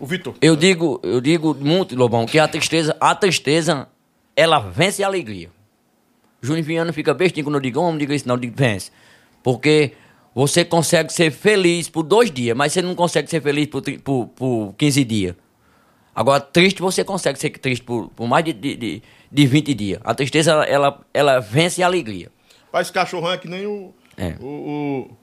o Vitor. Eu digo, eu digo muito, Lobão, que a tristeza, a tristeza, ela vence a alegria. Júnior Viana fica bestinho quando eu digo, homem, diga isso não, eu digo, vence. Porque você consegue ser feliz por dois dias, mas você não consegue ser feliz por, por, por 15 dias. Agora, triste, você consegue ser triste por, por mais de, de, de, de 20 dias. A tristeza, ela, ela, ela vence a alegria. Mas esse cachorrão é que nem o. É. O.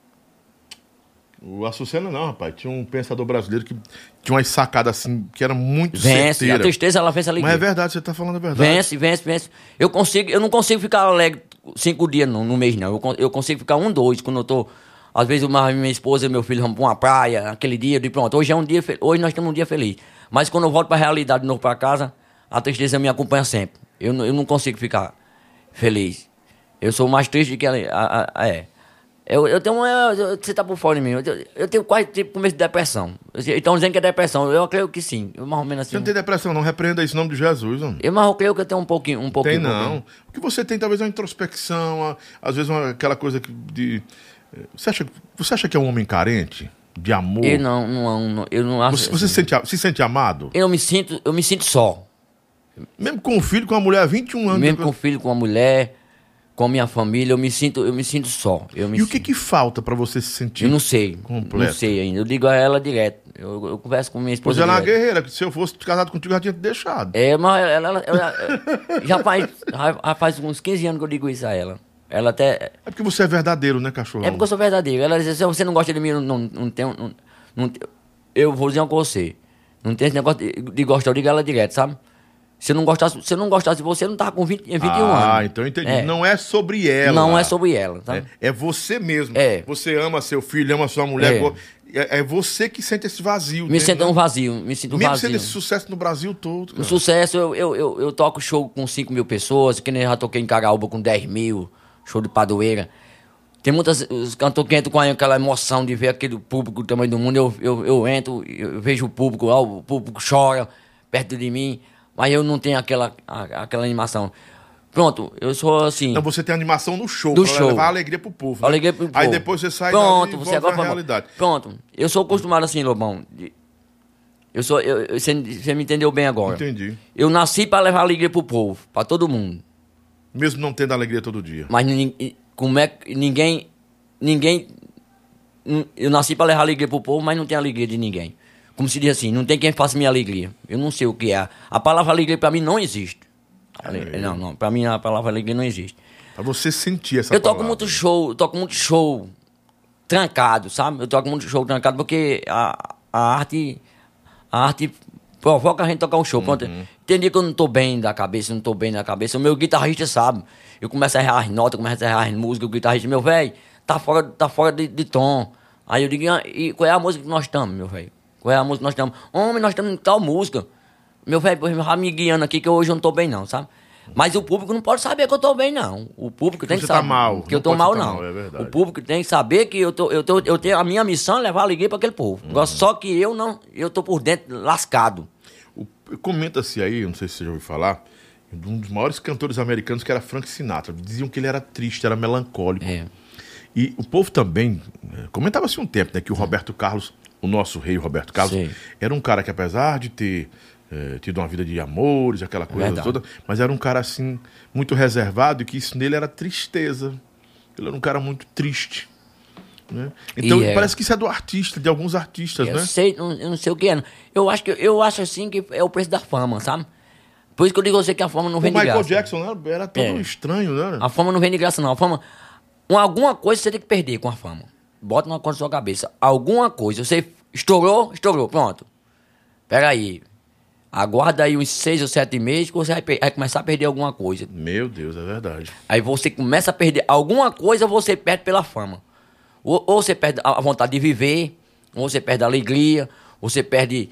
O, o Açucena, não, rapaz. Tinha um pensador brasileiro que tinha umas sacadas assim, que era muito Vence, a certeira. tristeza, ela vence a alegria. Mas é verdade, você tá falando a verdade. Vence, vence, vence. Eu consigo, eu não consigo ficar alegre cinco dias no, no mês, não. Eu, eu consigo ficar um, dois, quando eu tô. Às vezes uma, minha esposa e meu filho vão pra uma praia, aquele dia, eu digo, pronto, hoje é um dia hoje nós temos um dia feliz. Mas quando eu volto pra realidade de novo pra casa, a tristeza me acompanha sempre. Eu, não- eu não consigo ficar feliz. Eu sou mais triste que ela. a- a- é. Eu, eu tenho uma. Você tá por fora de mim. Eu, tenho- eu tenho quase tipo começo de depressão. Estão dizendo que é depressão. Eu creio que sim. Eu mais ou menos assim. Você não tem depressão, não. Repreenda isso em nome de Jesus, homem. Eu, mas eu creio que eu tenho um pouquinho. Um pouquinho Tem um pouquinho. não. O que você tem, talvez, é uma introspecção, a- às vezes uma- aquela coisa que de. eh, Você acha, você acha que é um homem carente? De amor? Eu não, não, não eu não acho. Você, você se, sente, se sente amado? Eu me sinto, eu me sinto só. Mesmo com um filho, com uma mulher há 21 anos. Mesmo com o filho, com a mulher, com a minha família, eu me sinto, eu me sinto só. Eu me E o que sinto- que falta pra você se sentir? Eu não sei. Completo. Não sei ainda. Eu digo a ela direto. Eu, eu converso com minha Pois esposa. ela é uma guerreira, que se eu fosse casado contigo, eu já tinha te deixado. É, mas ela, ela- ela- já, faz, já faz uns 15 anos que eu digo isso a ela. Ela até. É porque você é verdadeiro, né, cachorro? É porque eu sou verdadeiro. Ela diz: se você não gosta de mim, não, não, não tem. Não, não eu vou dizer uma com você. Não tem esse negócio de, de gostar, eu digo ela direto, sabe? Se eu não gostasse, se não gostasse de você, eu não tava com 20, 21 anos. Ah, então eu entendi. É. Não é sobre ela. Não é sobre ela, tá? É, é você mesmo. É. Você ama seu filho, ama sua mulher. É. É, é você que sente esse vazio. Me sinto um vazio, me sinto Mesmo vazio. sendo esse sucesso no Brasil todo. Um cara. sucesso, eu, eu, eu, eu toco show com 5 mil pessoas, que nem já toquei em Caraúba com 10 mil, show de padoeira. Tem muitas. Os cantores que entram com aquela emoção de ver aquele público do tamanho do mundo. Eu, eu, eu entro, eu vejo o público lá, o público chora perto de mim, mas eu não tenho aquela, aquela animação. Pronto, eu sou assim. Então você tem animação no show, Do pra show. levar alegria pro povo. né? Alegria pro Aí povo. depois você sai Pronto, dali você agora foi bom. realidade. Pronto, eu sou acostumado assim, Lobão. Eu sou. Eu- você, você me entendeu bem agora. Entendi. Eu nasci para levar alegria pro povo, para todo mundo. Mesmo não tendo alegria todo dia. Mas como é que ninguém. Ninguém. Eu nasci para levar alegria pro povo, mas não tem alegria de ninguém. Como se diz assim, não tem quem faça minha alegria. Eu não sei o que é. A palavra alegria para mim não existe. Ale- Não, não. Para mim a palavra alegria não existe. Pra você sentir essa eu toco palavra. muito show, eu toco muito show trancado, sabe? Eu toco muito show trancado porque a, a arte. A arte provoca a gente tocar um show. Pronto. Tem dia que eu não tô bem da cabeça, não tô bem da cabeça. O meu guitarrista sabe. Eu começo a errar as notas, começo a errar as músicas, o guitarrista, meu velho, tá fora, tá fora de, de tom. Aí eu digo, "Ah, e qual é a música que nós estamos, meu velho? Qual é a música que nós estamos? Homem, nós estamos em tal música. Meu velho, me guiando aqui que hoje eu não tô bem, não, sabe? Mas o público não pode saber que eu tô bem, não. O público tem Você que tá saber. mal, Que eu não tô pode mal, tá não. mal, é verdade. o público tem que saber que eu, tô, eu, tô, eu tenho a minha missão é levar alegria para aquele povo. Uhum. Agora, Só que eu não, eu tô por dentro lascado. Comenta-se aí, não sei se você já ouviu falar, de um dos maiores cantores americanos que era Frank Sinatra. Diziam que ele era triste, era melancólico. É. E o povo também eh, comentava-se um tempo, né, que o Roberto Carlos, o nosso rei Roberto Carlos, Sim. era um cara que apesar de ter eh, tido uma vida de amores, aquela coisa Verdade. toda, mas era um cara assim muito reservado e que isso nele era tristeza. Ele era um cara muito triste. né? Então E é- parece que isso é do artista, de alguns artistas, Eu né? sei, não, eu não sei o que é. Eu acho que eu acho assim que é o preço da fama, sabe? Por isso que eu digo a você que a fama não O vem de Michael graça. Jackson né, era todo É. estranho, né? A fama não vem de graça, não. A fama. um- alguma coisa você tem que perder com a fama. Bota uma coisa na sua cabeça. Alguma coisa. Você estourou, estourou, pronto. Pera aí. Aguarda aí uns seis ou sete meses que você vai, vai começar a perder alguma coisa. Meu Deus, é verdade. Aí você começa a perder alguma coisa, você perde pela fama. Ou, ou você perde a vontade de viver, ou você perde a alegria, ou você perde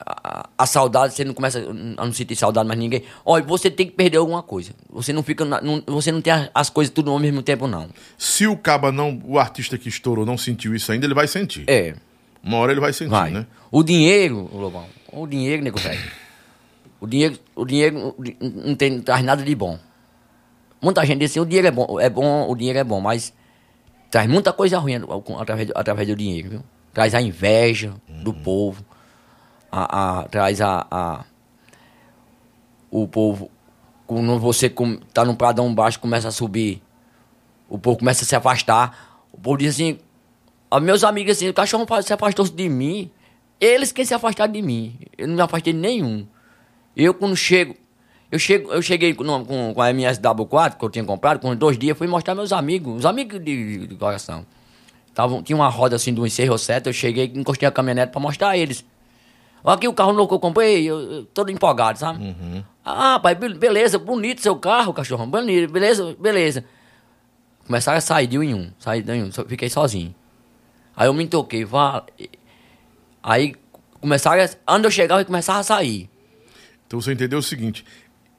a, a saudade, você não começa a não sentir saudade mais ninguém. Olha, você tem que perder alguma coisa. Você não fica, na- não- você não tem as- as coisas tudo ao mesmo tempo, não. Se o caba não, o artista que estourou não sentiu isso ainda, ele vai sentir. É, Uma hora ele vai sentir, vai. né? O dinheiro, Lobão, o dinheiro, nego velho. O dinheiro, o dinheiro não, tem, não traz nada de bom. Muita gente diz assim, o dinheiro é bom, é bom, o dinheiro é bom, mas traz muita coisa ruim através, do- através do dinheiro, viu? Traz a inveja do povo, a, a- traz a, a- o povo, quando você com, tá num pradão baixo, começa a subir, o povo começa a se afastar, o povo diz assim, os meus amigos assim, o cachorro se afastou de mim, eles que se afastaram de mim, eu não me afastei de nenhum. Eu quando chego, eu chego, eu cheguei com, com, com a MSW4 que eu tinha comprado, com dois dias, fui mostrar meus amigos, os amigos de, de coração. Tavam, tinha uma roda assim do encerro 7, eu cheguei, encostei a caminhonete pra mostrar a eles. Olha aqui o carro novo que eu comprei, eu, eu todo empolgado, sabe? Ah, pai, be- beleza, bonito seu carro, cachorro, bonito, beleza, beleza. Começaram a sair de um em um, sair de um um, fiquei sozinho. Aí eu me toquei, vá. Aí começaram, a, onde eu chegava, começava a sair. Então você entendeu o seguinte: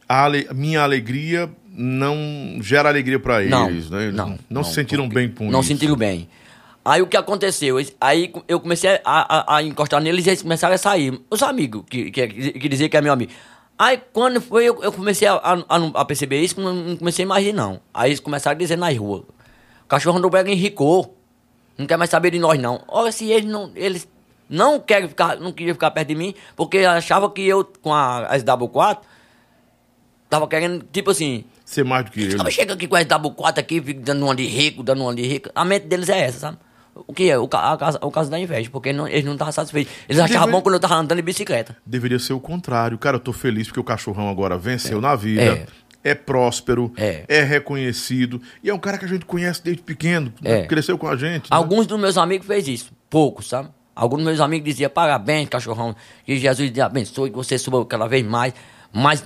a ale- minha alegria não gera alegria pra eles, Não, né? Eles não, não se sentiram bem com Não isso. sentiram bem. Aí o que aconteceu? Aí eu comecei a, a- a encostar neles e eles começaram a sair. Os amigos, que, que, que diziam que é meu amigo. Aí quando foi, eu, eu comecei a, a, a não- perceber isso, não, não comecei mais a ir, não. Aí eles começaram a dizer nas ruas. O cachorro do Brega enricou. Não quer mais saber de nós, não. Olha, se eles não. Eles não querem ficar, não queriam ficar perto de mim, porque achava que eu, com a SW4, tava querendo, tipo assim. Ser mais do que ele. Tava chega aqui com a SW4 aqui, fica dando uma de rico, dando uma de rico. A mente deles é essa, sabe? O que é? O, a o caso da inveja, porque não- eles não estavam satisfeitos. Eles achavam Deve- bom quando eu tava andando de bicicleta. Deveria ser o contrário. Cara, eu tô feliz porque o cachorrão agora venceu na vida. É. próspero, É. reconhecido. E é um cara que a gente conhece desde pequeno. É. Cresceu com a gente. né? Alguns dos meus amigos fez isso, poucos, sabe? Alguns meus amigos diziam, parabéns, cachorrão, que Jesus te abençoe, que você suba cada vez mais. Mas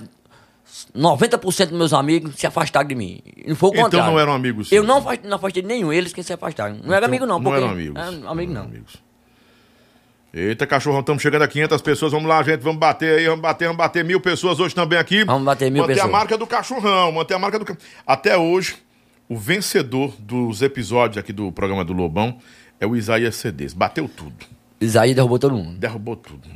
90% dos meus amigos se afastaram de mim. Não foi o Então contrário. não eram amigos Eu seus? não afastei, não afastei nenhum, eles que se afastaram. Não era Então, amigo não, Não eram amigos. É, amigo não. amigos. Eita, cachorrão, estamos chegando a 500 pessoas. Vamos lá, gente. Vamos bater aí, vamos bater, vamos bater mil pessoas hoje também aqui. Vamos bater mil manter pessoas. a marca do cachorrão, manter a marca do Até hoje, o vencedor dos episódios aqui do programa do Lobão é o Isaías CDs. Bateu tudo. Isaías derrubou todo mundo. Derrubou tudo.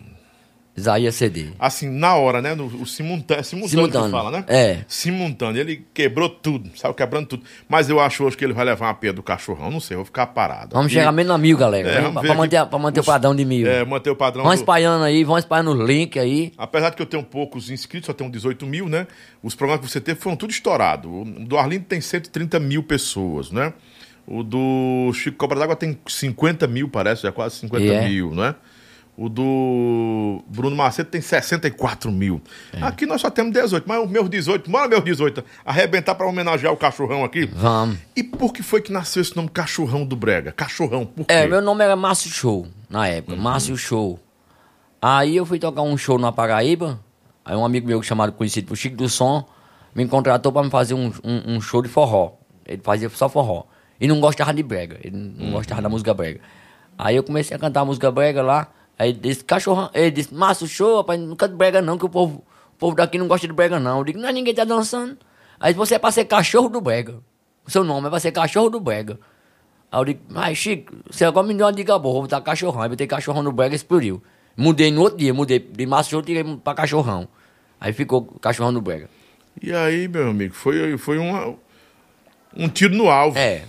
Isaías CD. Assim, na hora, né? No, o simultâneo, simultâneo, Simultâneo. fala, né? É. Simultâneo. Ele quebrou tudo, saiu quebrando tudo. Mas eu acho hoje que ele vai levar uma pia do cachorrão. Não sei, eu vou ficar parado. Vamos aqui. chegar menos a mil, galera. É, pra, manter, pra manter os- o padrão de mil. É, manter o padrão. Vão do- espalhando aí, vão espalhando os links aí. Apesar de que eu tenho poucos inscritos, só tenho 18 mil, né? Os programas que você teve foram tudo estourados. O do Arlindo tem 130 mil pessoas, né? O do Chico Cobra d'Água tem 50 mil, parece, já quase 50 E é. mil, né? O do Bruno Macedo tem 64 mil. É. Aqui nós só temos 18, mas os meus 18, bora meus 18, arrebentar para homenagear o cachorrão aqui. Vamos. E por que foi que nasceu esse nome Cachorrão do Brega? Cachorrão, por quê? É, meu nome era Márcio Show, na época. Uhum. Márcio Show. Aí eu fui tocar um show na Paraíba. Aí um amigo meu chamado conhecido por Chico do Som me contratou pra me fazer um, um, um show de forró. Ele fazia só forró. E não gostava de brega. Ele não Uhum. gostava da música brega. Aí eu comecei a cantar a música brega lá. Aí ele disse, cachorrão, ele disse, Márcio Show, rapaz, não canta brega não, que o povo, o povo daqui não gosta de brega não. Eu digo, não, ninguém tá dançando. Aí você é pra ser cachorro do brega. O seu nome é pra ser cachorro do brega. Aí eu digo, mas Chico, você agora me deu uma dica boa, vou botar cachorrão. Aí botei cachorrão no brega e explodiu. Mudei no outro dia, mudei de Márcio Show, tirei pra cachorrão. Aí ficou cachorrão no brega. E aí, meu amigo, foi, foi uma, um tiro no alvo. É,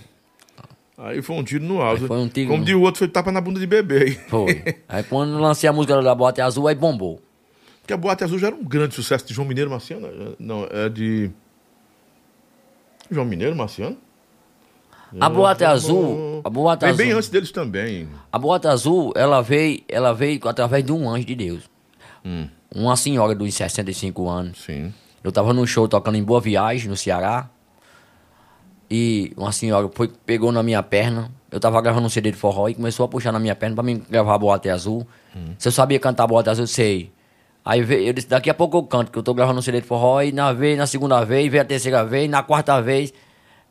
Aí foi um tiro no alvo. Aí foi um tiro Como no- o outro, foi tapa na bunda de bebê. aí. foi. aí quando lancei a música da Boate Azul, aí bombou. Porque a Boate Azul já era um grande sucesso de João Mineiro Marciano. né? Não, é de. João Mineiro Marciano? A Boate Azul, a Boate Bem, bem Azul, antes deles também. a Boate Azul, ela veio, ela veio através de um anjo de Deus. Hum. Uma senhora dos 65 anos. Sim. Eu tava num show tocando em Boa Viagem, no Ceará. E uma senhora foi, pegou na minha perna. Eu tava gravando um CD de forró e começou a puxar na minha perna pra mim gravar Boate Azul. Se eu sabia cantar Boate Azul, eu sei. Aí eu disse, daqui a pouco eu canto, que eu tô gravando um CD de forró. E na, vez, na segunda vez, veio a terceira vez, na quarta vez.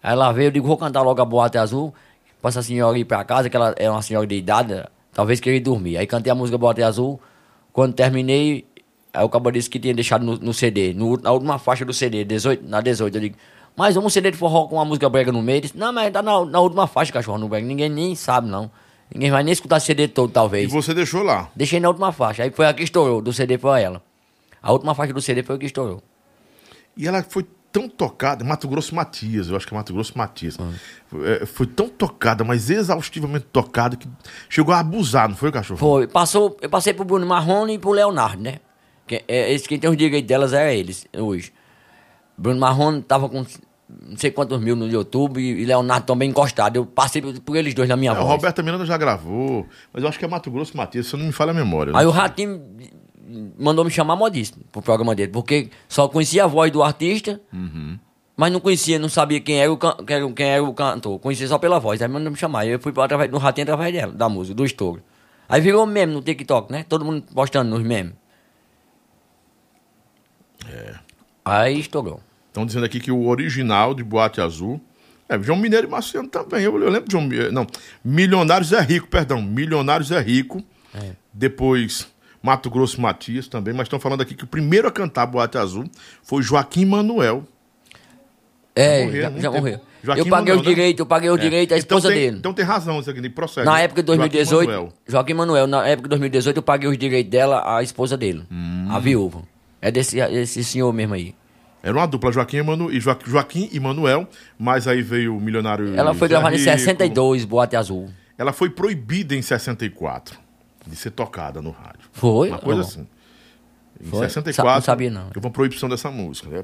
Aí ela veio, eu digo, vou cantar logo a Boate Azul. Pra essa senhora ir pra casa, que ela é uma senhora de idade, talvez queria ir dormir. Aí cantei a música Boate Azul. Quando terminei, Aí o cabo disse que tinha deixado no, no CD, no- na última faixa do CD, 18, na 18. Eu digo, mas vamos CD de forró com uma música brega no meio? Disse, não, mas tá na, na última faixa, cachorro, no brega. Ninguém nem sabe, não. Ninguém vai nem escutar CD todo, E talvez. você deixou lá. Deixei na última faixa. Aí foi a que estourou, do CD foi ela. A última faixa do CD foi a que estourou. E ela foi tão tocada, Mato Grosso Matias, eu acho que é Mato Grosso Matias. É, foi tão tocada, mas exaustivamente tocada, que chegou a abusar, não foi, cachorro? Foi, passou, eu passei pro Bruno Marrone e pro Leonardo, né? Que, é, esse, quem tem os direitos delas era eles, hoje. Bruno Marrone tava com não sei quantos mil no YouTube e, Leonardo também encostado. Eu passei por, eles dois na minha É, o voz. Roberto Miranda já gravou, mas eu acho que é Mato Grosso Matias, se não me falha a memória. Aí né? o Ratinho mandou me chamar modíssimo pro programa dele, porque só conhecia a voz do artista, mas não conhecia, não sabia quem era o, can- quem era, o cantor. Conhecia só pela voz. Aí mandou me chamar. Eu fui através do Ratinho através dela, da música, do estouro. Aí virou meme no TikTok, né? Todo mundo postando nos memes. Aí estourou. Estão dizendo aqui que o original de Boate Azul. É, João Mineiro e Marciano também. Eu, eu lembro de João Mi- Não, Milionários é Rico, perdão. Milionários é Rico. Depois Mato Grosso Matias também. Mas estão falando aqui que o primeiro a cantar Boate Azul foi Joaquim Manuel. É, morreu, já, muito já morreu. Joaquim eu paguei Manuel, os né? direitos, eu paguei os direitos, a então esposa tem, dele. Então tem razão isso aqui, procede. Na época de Joaquim 2018, Manuel. Joaquim Manuel, na época de 2018, eu paguei os direitos dela, a esposa dele, Hum. a viúva. É desse, desse senhor mesmo aí. Era uma dupla, Joaquim e, Manu, e Joaquim, e Manuel, mas aí veio o milionário. Ela foi gravada em Rico. 62, Boate Azul. ela foi proibida em 64 de ser tocada no rádio. Foi? Uma coisa assim. Em Foi? 64. Não sabia, não. Houve uma proibição dessa música, né?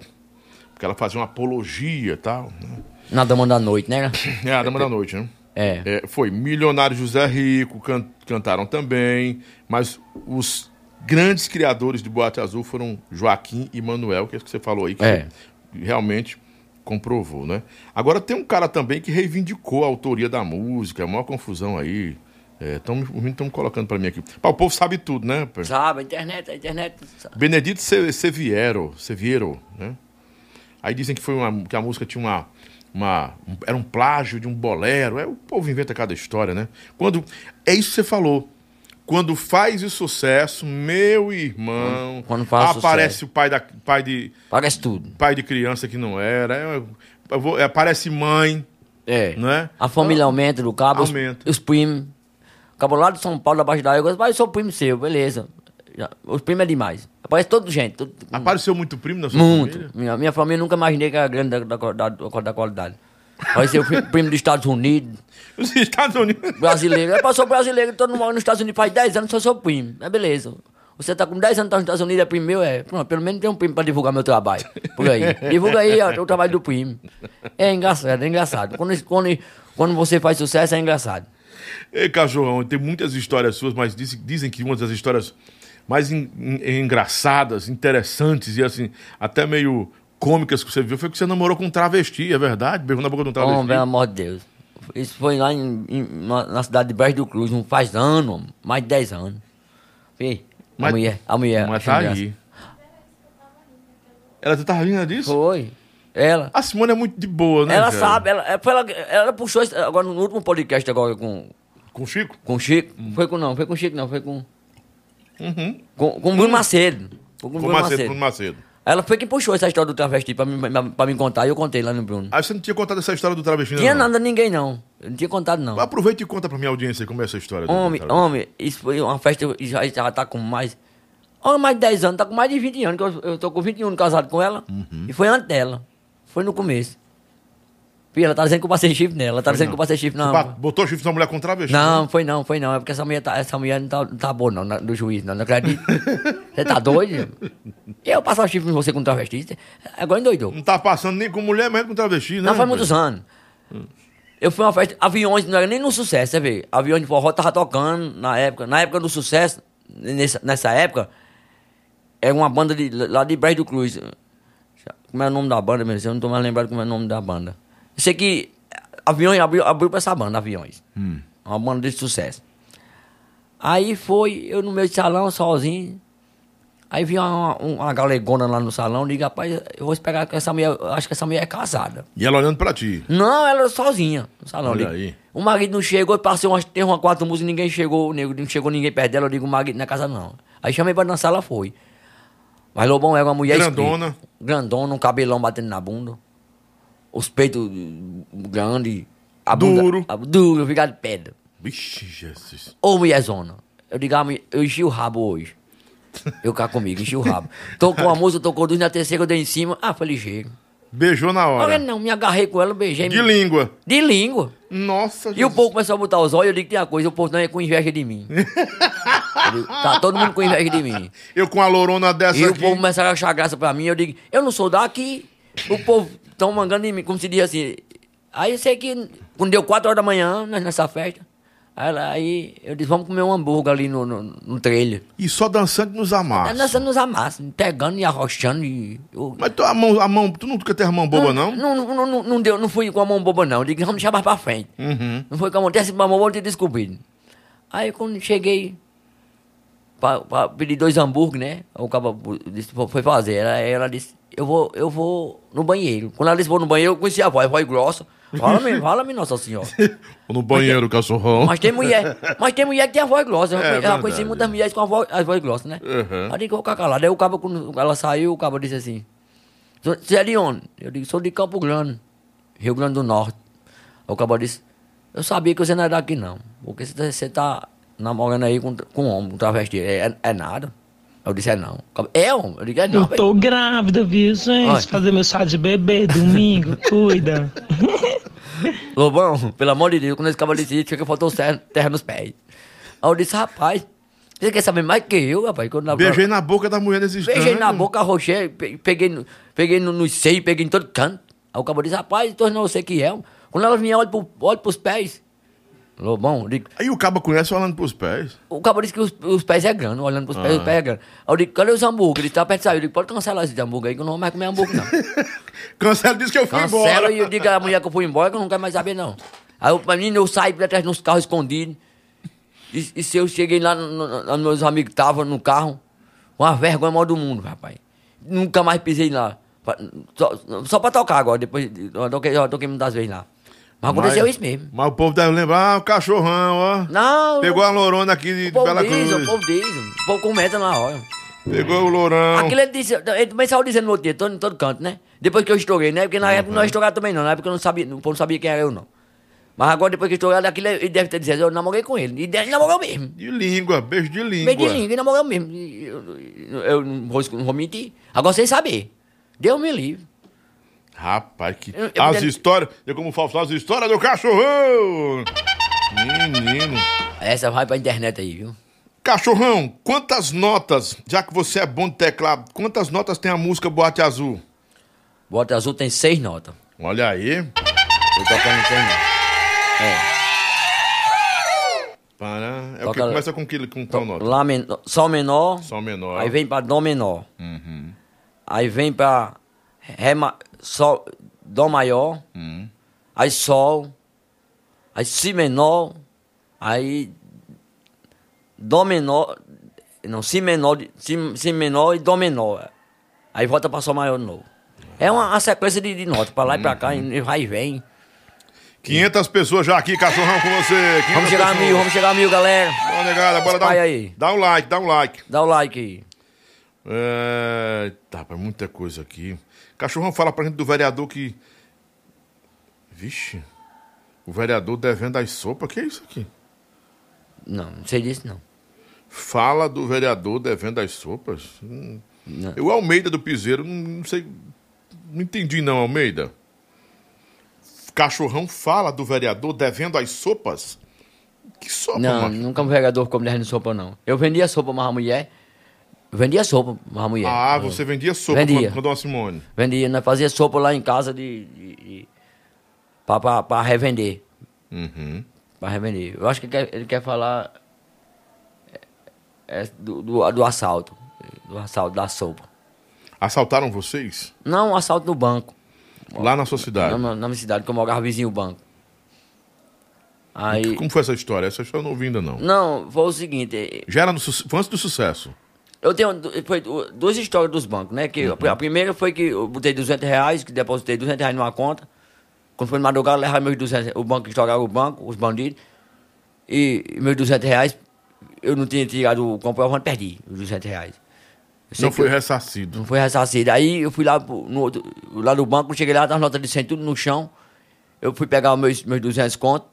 Porque ela fazia uma apologia e tal. Né? Na Dama da Noite, né? É a Dama da Noite, né? É. É, foi Milionário José Rico, can- cantaram também, mas os grandes criadores de Boate Azul foram Joaquim e Manuel, que é isso que você falou aí, que É. realmente comprovou, né? Agora tem um cara também que reivindicou a autoria da música, a maior confusão aí. Estão me colocando pra mim aqui. Pá, o povo sabe tudo, né? Sabe, a internet, a internet. sabe. Benedito Se- Seviero, Seviero, né? Aí dizem que foi uma, que a música tinha uma, uma um- era um plágio de um bolero. É, o povo inventa cada história, né? Quando é isso que você falou. Quando faz o sucesso, meu irmão, Quando aparece sucesso. o pai da pai de Parece tudo. pai de criança que não era, é, eu aparece mãe, É. né? A família aumenta do cabo, os, Aumenta. os primos. Cabo lá de São Paulo, abaixo da água, vai, sou primo seu, beleza. Já- Os primos é demais. Aparece todo gente. todo- Apareceu muito primo na sua muito. família? Minha, minha família nunca imaginei que era grande da, da, da, da- da qualidade. Apareceu o pri- primo dos Estados Unidos, Os Estados Unidos. brasileiro. Eu passou brasileiro, todo mundo mora nos Estados Unidos faz 10 anos, só sou primo. É beleza. Você tá com 10 anos tá nos Estados Unidos, é primo meu, é. Pronto, pelo menos tem um primo pra divulgar meu trabalho. Por aí. Divulga aí ó, o trabalho do primo. É engraçado, é engraçado. Quando, quando, quando você faz sucesso, é engraçado. Ei, cachorrão, tem muitas histórias suas, mas dizem, dizem que uma das histórias mais en- en- engraçadas, interessantes e assim, até meio cômicas que você viu foi que você namorou com um travesti, é verdade? Beijou na boca de um travesti. Homem, pelo amor de Deus. Isso foi lá em, em- na, cidade de Brejo do Cruz, não faz ano, mais de 10 anos. Fih, Mas- a mulher, a mulher. Mas tá aí. Ela tava rindo disso? Foi. Ela. A Simone é muito de boa, né? ela cara? sabe, ela, ela, foi ela, ela puxou isso agora no último podcast agora com, Com o Chico? com o Chico. Hum. Foi com não, foi com o Chico não, foi com. Com, com o Bruno Macedo. Foi com o Bruno Macedo, Macedo. com o Macedo. Ela foi quem puxou essa história do travesti pra me, pra, pra me contar e eu contei lá no Bruno. Aí você não tinha contado essa história do travesti, Tinha não? nada ninguém não. Eu não tinha contado não. Aproveita e conta pra minha audiência aí como é essa história. do Homem, travesti. homem, isso foi uma festa, já, já tá com mais. Homem, mais de 10 anos, tá com mais de 20 anos, que eu, eu tô com 21 anos casado com ela. Uhum. E foi antes dela. Foi no começo. Fih, ela tá dizendo que eu passei chifre nela. Ela tá dizendo não. que eu passei chifre, não. Botou chifre na mulher com travesti? Não, foi não, foi não. É porque essa mulher, tá, essa mulher não, tá, não tá boa, não, na- do juiz, não, não acredito. Você tá doido? Eu passar chifre em você com travesti? você- Agora endoidou. Não tá passando nem com mulher, mas com travesti, né? Não, faz muitos anos. Eu fui uma festa, aviões, não era nem no sucesso, você vê. Aviões de forró tava tocando na época. Na época do sucesso, nessa, nessa época, era uma banda de, lá de Brejo do Cruz. Como é o nome da banda mesmo? Eu não tô mais lembrado como é o nome da banda. Eu sei que Aviões abriu, abriu pra essa banda, Aviões. Uma banda de sucesso. Aí foi, eu no de salão, sozinho. Aí vi uma, uma galegona lá no salão, digo, rapaz, eu vou esperar que essa mulher, acho que essa mulher é casada. E ela olhando pra ti. Não, ela sozinha no salão. Olha aí. O marido não chegou, passou umas, tem uma quatro músicas, ninguém chegou, nego, não chegou ninguém perto dela. Eu digo, o marido não é casa não. Aí chamei pra dançar, ela foi. Mas Lobão era uma mulher Grandona. espírita. Grandona, um cabelão batendo na bunda. Os peitos grandes. A bunda, Duro. A, duro, ficar de pedra. Vixe, Jesus. Ô, mulherzona. Eu digo, eu enchi o rabo hoje. Eu cá comigo, enchi o rabo. Tocou a música, tocou duas, na terceira eu dei em cima. Ah, foi ligeiro. Beijou na Olha, hora. não, me agarrei com ela, beijei. De me- língua. De língua. Nossa, E o povo começou a botar os olhos, eu digo que tem uma coisa, o povo não é com inveja de mim. Digo, tá todo mundo com inveja de mim. Eu com a lorona dessa E o aqui. povo começaram a achar graça pra mim, eu digo, eu não sou daqui. O povo tão mangando em mim, como se diz assim. Aí eu sei que, quando deu 4 horas da manhã, nessa festa, aí, aí eu disse, vamos comer um hambúrguer ali no, no, no trailer. E só dançando nos Aí amassos. nós nos amassamos, pegando e arrochando e... eu- Mas tu, a mão, a mão, tu nunca teve a mão boba, não? Não, não, não, não, não deu, não fui com a mão boba, não. Eu digo, vamos deixar mais pra frente. Uhum. Não foi com a mão, tivesse com a mão boba, eu tinha descobrido. Aí quando cheguei pra, pra pedir dois hambúrguer, né? O cara disse, foi fazer. Ela, ela disse, eu vou, eu vou no banheiro. Quando ela disse, vou no banheiro, eu conheci a voz, a voz grossa. Fala-me, fala-me, Nossa Senhora. No banheiro, cachorrão. Mas tem mulher, mas tem mulher que tem a voz grossa. Eu, É, eu conheci muitas é. mulheres com a voz, a voz grossa, né? Uhum. Aí eu ficar calado. Aí o cabo, quando ela saiu, o cabo disse assim: Você é de onde? Eu disse: Sou de Campo Grande, Rio Grande do Norte. Aí o cabo disse: Eu sabia que você não é daqui, não. Porque você, você tá namorando aí com, com um homem, com travesti. É, é nada. Eu disse: É não. É homem? Eu disse: É não. Eu tô grávida, viu, gente? Olha. Fazer meu chá de bebê domingo, cuida. Lobão, pelo amor de Deus, quando esse cavalo disse isso, fica faltou terra, terra nos pés. Aí eu disse, rapaz, você quer saber mais que eu, rapaz? Quando na- Beijei na boca da mulher nesse instante. Beijei na boca, arrochei, pe- peguei, no- peguei no, no seio, peguei em todo canto. Aí o cabo disse, rapaz, então não sei que é. Quando ela vinha, olha, pro, olha pros pés. Lobão, digo, Aí o cabo conhece olhando pros pés. o cabo disse que os, os pés é grande, olhando pros pés, os pés é grande. Aí eu digo, cadê os hambúrguer? Ele tá perto de sair. Eu digo, pode cancelar esse hambúrguer aí, que eu não vou mais comer hambúrguer, não. Cancela disse que eu fui Cancela embora. e eu digo à mulher que eu fui embora, que eu não quero mais saber, não. Aí pra mim, eu saí por detrás dos carros escondidos. E, e se eu cheguei lá, no, no, meus amigos estavam no carro, uma vergonha maior do mundo, rapaz. Nunca mais pisei lá. Pra- Só, só pra tocar agora, depois eu toquei, eu toquei muitas vezes lá. Mas aconteceu isso mesmo. Mas o povo deve lembrar, ah, o cachorrão, ó. Não, Pegou a lorona aqui de povo Bela Cruz. o povo diz, o povo comenta na hora. Pegou o lourão. Aquilo ele disse, ele também saiu dizendo no outro dia, todo, todo canto, né? Depois que eu estourei, né? Porque na época não é estourado também não, na época eu não sabia, o povo não sabia quem era eu não. Mas agora depois que estourei, aquilo ele deve ter dizendo, eu namorei com ele. E ele namorou mesmo. De língua, beijo de língua. Meio de língua, ele namorou mesmo. E Eu, eu, eu não, vou, não vou mentir. Agora sem saber. Deus me livre. Rapaz, que. Eu- eu as histórias. Eu como falo, as histórias do cachorrão. Menino. Essa vai pra internet aí, viu? Cachorrão, quantas notas, já que você é bom de teclado, quantas notas tem a música Boate Azul? Bota azul tem seis notas. Olha aí. Eu tocando seis notas. É. Para. É o Toca- que começa com, que, com qual nota? Lá menor, sol menor. Sol menor. Aí vem pra dó menor. Uhum. Aí vem pra ré, ma- sol, dó maior. Hum. Aí sol. Aí si menor. Aí dó menor. Não, si menor, si, si menor e dó menor. Aí volta pra sol maior de novo. É uma, uma sequência de, de notas, pra lá e pra cá, Uhum. e vai e vem. 500 pessoas já aqui, cachorrão, com você. 500 Vamos chegar a pessoas. mil, vamos chegar a mil, galera. Bora, negada, bora dar um, aí. dá um like, dá um like. Dá o like aí. É, tá, muita coisa aqui. Cachorrão fala pra gente do vereador que. Vixe. O vereador devendo as sopas, que é isso aqui? Não, não sei disso não. Fala do vereador devendo as sopas. Hum. Não. Eu, Almeida do Piseiro, não, não sei. Não entendi, não, Almeida. Cachorrão fala do vereador devendo as sopas? Que sopa, Não, macho? nunca um vereador ficou me devendo sopa, não. Eu vendia sopa pra uma mulher. Eu vendia sopa pra mulher. Ah, você vendia sopa Vendia. com a Dona Simone. Vendia, nós fazia sopa lá em casa de. de, de pra, pra, pra revender. Uhum. Pra revender. Eu acho que ele quer, ele quer falar é, é, do, do, do assalto. Do assalto da sopa. Assaltaram vocês? Não, o assalto no banco. Lá na sua cidade? Na, na, minha cidade, que eu morava vizinho o banco. Aí. Como foi essa história? Essa história eu não ouvi ainda, não. Não, foi o seguinte. eh, Já era no, foi antes do sucesso. Eu tenho foi du- duas histórias dos bancos, né? Que a- a primeira foi que eu botei 200 reais, que depositei 200 reais numa conta. Quando foi no madrugada, levaram meus 200 O banco estouraram o banco, os bandidos. E meus 200 reais, eu não tinha tirado o comprovante, perdi os 200 reais. Não foi ressarcido. não foi ressarcido. Aí eu fui lá no, outro- lá do banco, cheguei lá, as notas de 100 tudo no chão. Eu fui pegar os meus, meus 200 contos.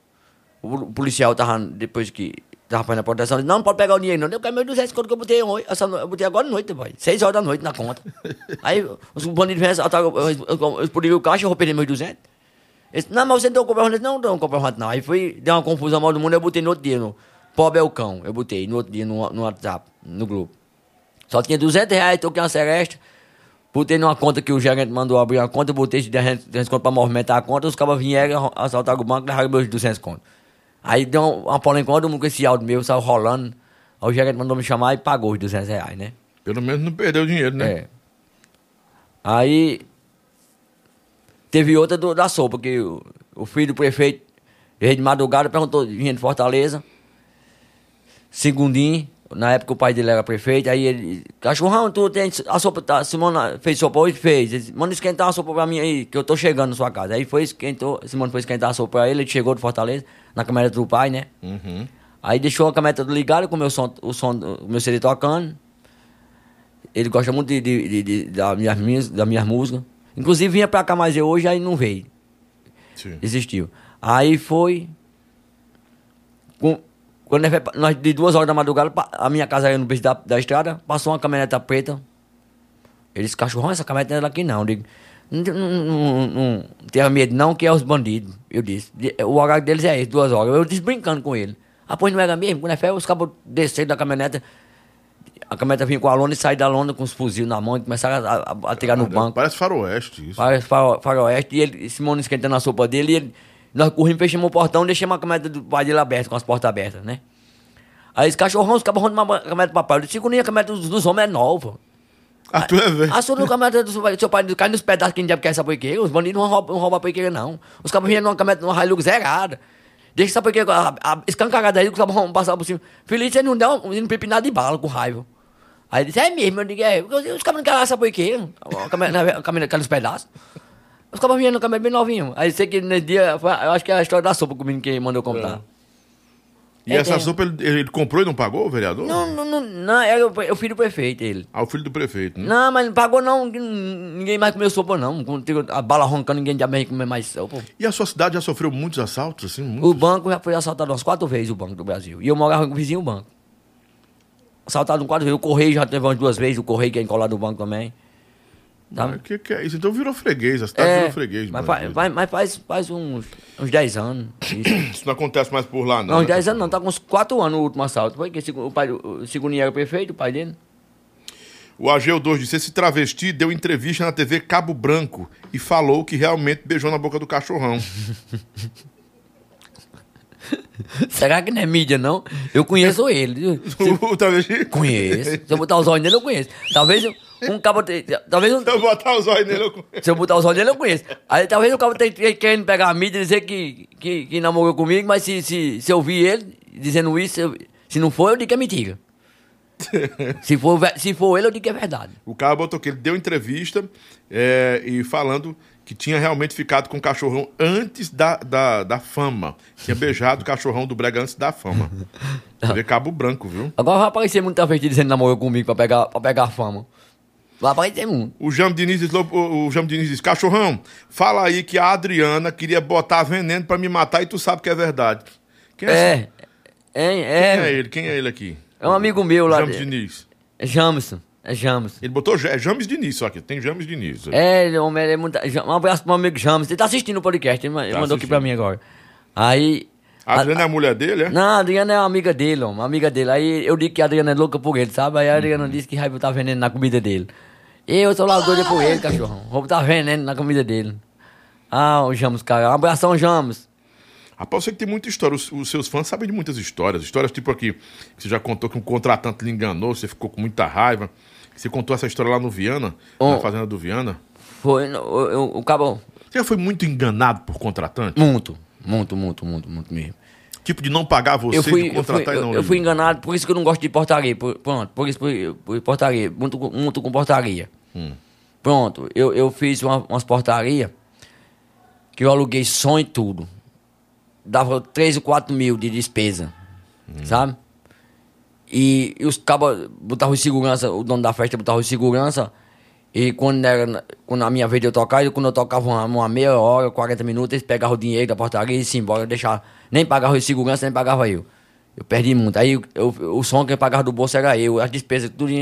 O policial tava, depois que tava fazendo a proteção, disse, não, pode pegar o dinheiro não. Eu quero meus 200 contos que eu botei hoje. Essa Eu botei agora à noite, pai. 6 horas da noite na conta. Aí os bandidos vêm assaltar, eu, eu, eu, eu explodi o caixa, eu vou perder meus 200. Eles, não, mas você não um. Eu disse, Não, não um comprovante não. Aí foi, deu uma confusão mal do mundo, eu botei no outro dia, no Pobre é o cão. Eu botei no outro dia no, no WhatsApp, no grupo. Só tinha 200 reais, toquei uma seresta. Botei numa conta que o gerente mandou abrir a conta, botei de 200 200 conto pra movimentar a conta, os cabas vieram, assaltaram o banco, levaram meus 200 contos. Aí deu uma polêmica, todo mundo com esse áudio meu, saiu rolando. Aí o gerente mandou me chamar e pagou os 200 reais, né? Pelo menos não perdeu dinheiro, né? É. Aí teve outra do- da sopa, que o, o filho do prefeito veio de madrugada, perguntou, vinha de Fortaleza, segundinho, na época o pai dele era prefeito, aí ele, cachorrão, tu tem a sopa, tá, Simona fez sopa hoje? Fez. Ele manda esquentar uma sopa pra mim aí, que eu tô chegando na sua casa. Aí foi, esquentou, Simone foi esquentar a sopa pra ele, ele chegou de Fortaleza, na caminhonete do pai, né? Uhum. Aí deixou a caminhonete ligada com o meu som, o som, o meu CD tocando. Ele gosta muito de, de, de, de- da minhas, músicas. Inclusive vinha pra cá mais eu hoje, aí não veio. Sim. Desistiu. Aí foi. com- quando nós, nós, de duas horas da madrugada, a minha casa era no beco da, da estrada, passou uma caminhoneta preta. Ele disse, cachorrão, essa caminhonete não é daqui não. Eu digo, Não, não, não, não tenha medo não, que é os bandidos. Eu disse. O horário deles é esse, duas horas. Eu disse brincando com ele. Ah, pois não era mesmo? Quando é fé, os cabos desceram da caminhonete. A caminhonete vinha com a lona e saíram da lona com os fuzil na mão e começaram a, a, a tirar no banco. Parece faroeste isso. Parece faro- faroeste. E ele, Simone esquentando a sopa dele. E ele, nós corrimos, fechamos o portão, deixamos a caminhonete do pai dele aberta, com as portas abertas, né? Aí os cachorrão, os rondando uma caminhonete do papai. Eu disse, segundo a caminhonete dos, dos homens é nova. Ah, tu é velho. A sua no caminhonete do seu pai, cai nos pedaços que ninguém quer essa poiqueira. Os bandidos não roubam, não roubam a poiqueira, não. Os cabos vinham numa caminhonete, numa Hilux zerada. Deixa essa poiqueira a- a- escancarada aí, que os passar por cima. Feliz, você não deu um, um pepinado de bala com raiva. Aí ele disse, é mesmo, eu digo, é, os cabos não querem essa poiqueira. A a caminhonete cai nos pedaços. Os vinham no caminhonete bem novinho. Aí sei que nesse dia, foi- eu acho que é a história da sopa comigo que mandou comprar. E É, essa tem. sopa ele, ele comprou e não pagou, o vereador? Não, não, não, não, era o, o filho do prefeito, ele. Ah, o filho do prefeito, né? Não, mas não pagou não, que ninguém mais comeu sopa não. Quando a bala roncando, ninguém já mais comer mais sopa. E a sua cidade já sofreu muitos assaltos, assim? O Muitos? banco já foi assaltado umas quatro vezes, o Banco do Brasil. E eu morava com o vizinho banco. Assaltado quatro vezes. O Correio já teve umas duas vezes, o Correio que é encolado no banco também. O que, que é isso? Então virou freguês, a cidade É, virou freguês. mas, mano. faz, mas- faz, faz uns, uns 10 anos. Isso. Isso não acontece mais por lá, não. Não, uns né? 10 anos não, tá com uns 4 anos o último assalto. Foi que o, pai, o segundo era prefeito, o pai dele. O Ageu 2 disse: esse travesti deu entrevista na TV Cabo Branco e falou que realmente beijou na boca do cachorrão. Será que não é mídia, não? Eu conheço ele. o travesti? Conheço. Se eu botar os olhos nele, eu conheço. Talvez um cabo. Talvez um, Se eu botar os olhos nele, eu... Se eu botar os olhos nele, eu conheço. Aí talvez o cabo esteja querendo pegar a mídia e dizer que, que, que namorou comigo, mas se, se, se eu vi ele dizendo isso, eu- se não for, eu digo que é mentira. se, for, se for ele, eu digo que é verdade. O cara botou que ele deu entrevista é, e falando que tinha realmente ficado com o cachorrão antes da, da, da fama. Tinha beijado o cachorrão do Brega antes da fama. TV Cabo Branco, viu? Agora vai aparecer muita vez dizendo namorou comigo pra pegar, pra pegar a fama. Vai aparecer muito. O Jamo Diniz, diz, o, o Jamo Diniz diz, cachorrão, fala aí que a Adriana queria botar veneno pra me matar e tu sabe que é verdade. Quem é, esse- É. É, Quem é é. ele? Quem é ele aqui? É um amigo meu lá. James Diniz. É Jamison. É Jamison. Ele botou é James Diniz só aqui. Tem James Diniz. É, ele, homem, ele é muito. Um abraço pro meu amigo James. Ele tá assistindo o podcast, ele Tá mandou aqui pra assistindo. mim agora. Aí. A Adriana é a mulher dele, é? Não, a Adriana é uma amiga dele, homem, uma amiga dele. Aí eu digo que a Adriana é louca por ele, sabe? Aí a Adriana disse que vai botar veneno na comida dele. Eu sou lá doida por ele, cachorrão. Vou botar veneno na comida dele. Ah, o James, cara. Um abração, James. Rapaz, eu sei que tem muita história. Os, os seus fãs sabem de muitas histórias. Histórias tipo aqui, que você já contou que um contratante lhe enganou, você ficou com muita raiva. Você contou essa história lá no Viana, na Oh. fazenda do Viana. Foi, no- o, o, cabo. Você já foi muito enganado por contratante? Muito, muito, muito, muito, muito mesmo. Tipo de não pagar você, Eu fui, de eu, fui, contratar e eu, não eu ir. fui enganado, por isso que eu não gosto de portaria. Por, pronto, por isso, por, por portaria. Muito, com- muito com portaria. Hum. Pronto, eu, eu fiz uma, umas portarias que eu aluguei som e tudo. Dava 3 ou 4 mil de despesa, Hum. sabe? E, e os cabos botavam em segurança, o dono da festa botava em segurança. E quando, era, quando a minha vez de eu tocar, quando eu tocava uma, uma meia hora, 40 minutos, eles pegavam o dinheiro da portaria e se embora, deixar Nem pagava de segurança, nem pagava eu. Eu perdi muito. Aí eu, o som que eu pagava do bolso era eu, as despesas, tudo,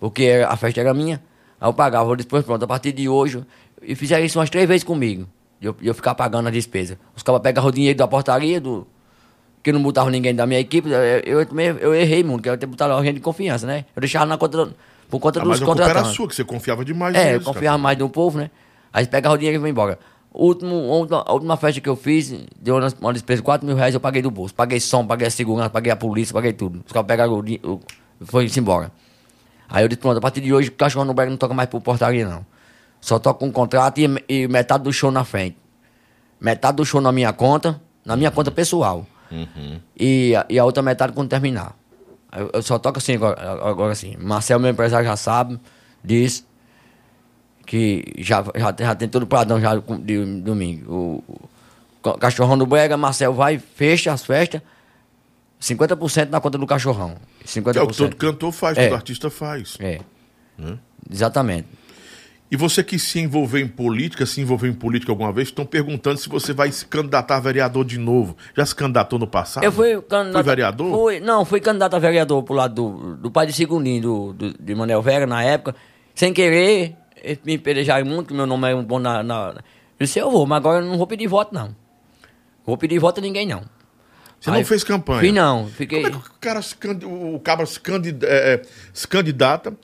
porque era- a festa era minha. Aí eu pagava, depois pronto, a partir de hoje, e fizeram isso umas três vezes comigo. de Eu, de eu ficar pagando a despesa. Os caras pegavam o dinheiro da portaria, do, que não botava ninguém da minha equipe, eu, eu, eu errei muito, que eu tinha botado alguém de confiança, né? Eu deixava na conta, por conta Ah, dos mas a culpa era contratantes. sua, que você confiava demais É, eu confiava cara. mais no povo, né? Aí eles pegavam o dinheiro e iam embora. O Último, a última- festa que eu fiz, deu uma, uma despesa de 4 mil reais, eu paguei do bolso. Paguei som, paguei a segurança, paguei a polícia, paguei tudo. Os caras pegaram o dinheiro, foi-se embora. Aí eu disse, pronto, a partir de hoje o cachorro no brega não toca mais por portaria, não. Só toca um contrato e, e metade do show na frente. Metade do show na minha conta, na minha conta pessoal. E, a- e a outra metade quando terminar. Eu, eu só toco assim agora, agora assim. Marcel, meu empresário, já sabe disso. Que já, já, já tem todo o pradão já com- de domingo. O, o ca- cachorrão do Brega, Marcel vai, fecha as festas. 50% na conta do cachorrão. 50%. Que é o que todo cantor faz, É. todo artista faz. É. Exatamente. E você que se envolveu em política, se envolveu em política alguma vez, estão perguntando se você vai se candidatar a vereador de novo. Já se candidatou no passado? Eu fui candidato. Foi vereador? Fui, não, fui candidato a vereador pro lado do, do pai de Segundinho, do, do, de Manel Vera, na época. Sem querer, eles me pelejaram muito, que meu nome é um bom na, na. Eu disse, eu vou, mas agora eu não vou pedir voto, não. Vou pedir voto a ninguém, não. Você não Aí, fez campanha? Fiz não, fiquei. Como é que o cara se, o cabra se, candida- é, é, se candidata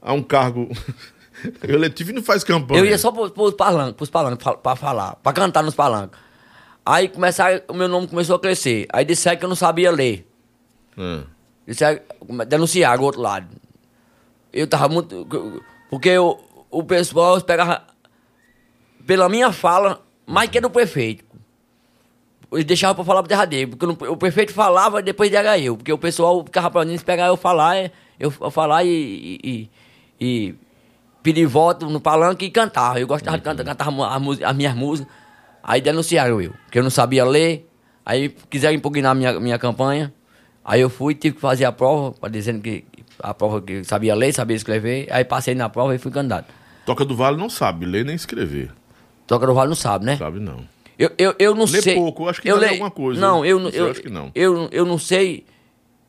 a um cargo eletivo e não faz campanha? Eu ia só pros, pros palanques, pros palanques, pra, pra falar, pra cantar nos palanques. Aí começaram, o meu nome começou a crescer. Aí disseram que eu não sabia ler. É. Disseram, denunciaram o outro lado. Eu tava muito. Porque o, o pessoal pegava pela minha fala mais que do prefeito. Eles deixavam pra falar pro derradeiro. Porque no- o prefeito falava e depois era eu. Porque o pessoal ficava pra mim, eles pegavam eu falar, eu, eu falar e, e, e- e pedir voto no palanque e cantar. Eu gostava de cantar, cantar mu- a música- as minhas músicas. Aí denunciaram eu, que eu não sabia ler. Aí quiseram impugnar minha, minha campanha. Aí eu fui, tive que fazer a prova, dizendo que a prova que sabia ler, sabia escrever. Aí passei na prova e fui candidato. Toca do Vale não sabe ler nem escrever. Toca do Vale não sabe, né? Sabe não. Eu, eu, eu não Lê sei. pouco, eu acho que eu leio- alguma coisa. Não, eu, Não sei, eu, eu acho que não. Eu, eu não sei.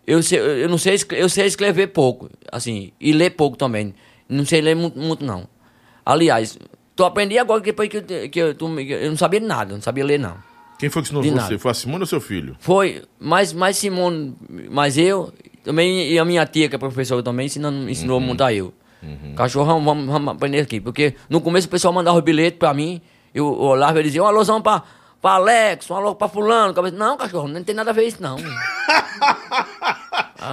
Eu sei, eu não sei, eu sei escrever pouco, assim, e ler pouco também. Não sei ler muito, muito não. Aliás, tu aprendi agora que depois que, eu que eu, tu eu não sabia nada, não sabia ler não. Quem foi que ensinou você? nada. Foi a Simone ou seu filho? Foi mais, mais Simone, mais eu, também e a minha tia, que é professora também, ensinando, ensinou Uhum. muito a eu. Cachorrão, vamos, vamos aprender aqui. Porque no começo o pessoal mandava o bilhete pra mim, eu olhava e dizia, um alôzão pra, pra Alex, um alô pra fulano. Não, cachorro, não tem nada a ver isso não.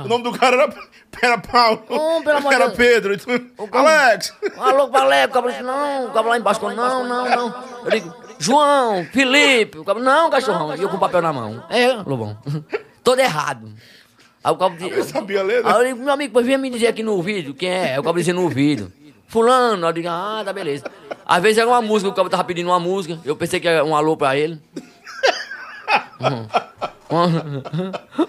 O nome do cara era, era Paulo. Oh, pelo amor de Deus. Pedro. Então, O cara- Alex! Um alô Alex, o cabra disse, não, o cabra lá embaixo, falou, não, não, não. Eu digo, João, Felipe, o cabra, não, cachorrão. E eu com o papel na mão. É, Lobão, todo errado. Aí o cabra disse, Eu sabia ler, né? Aí eu digo, meu amigo, pois venha me dizer aqui no ouvido quem é. Aí o cabo dizia no ouvido. Fulano, eu digo, ah, tá beleza. Às vezes era uma música, o cabo tava pedindo uma música, eu pensei que era um alô pra ele. Uhum.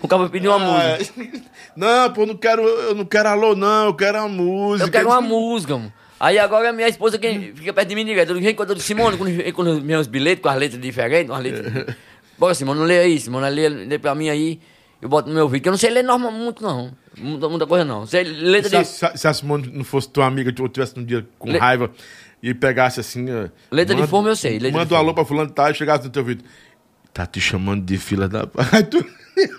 O cabo pediu uma música. Ah, Não, pô, não quero, eu não quero alô, não, eu quero uma música. Eu quero uma música, mano. Aí agora minha esposa que fica perto de mim direto. Eu digo, quando eu digo, Simone, quando, meus bilhetes com as letras diferentes, umas letras. Bora, Simone, não lê aí, Simone, lê, lê pra mim aí. Eu boto no meu vídeo, que eu não sei ler normal muito, não. Muita, muita coisa, não. Sei letra Se a, de. se a- Simone não fosse tua amiga, ou tivesse um dia com Le- raiva e pegasse assim. eh, Letra de forma eu sei, letra manda um alô pra fulano tá, e chegasse no teu ouvido. Tá te chamando de fila da. Aí tu.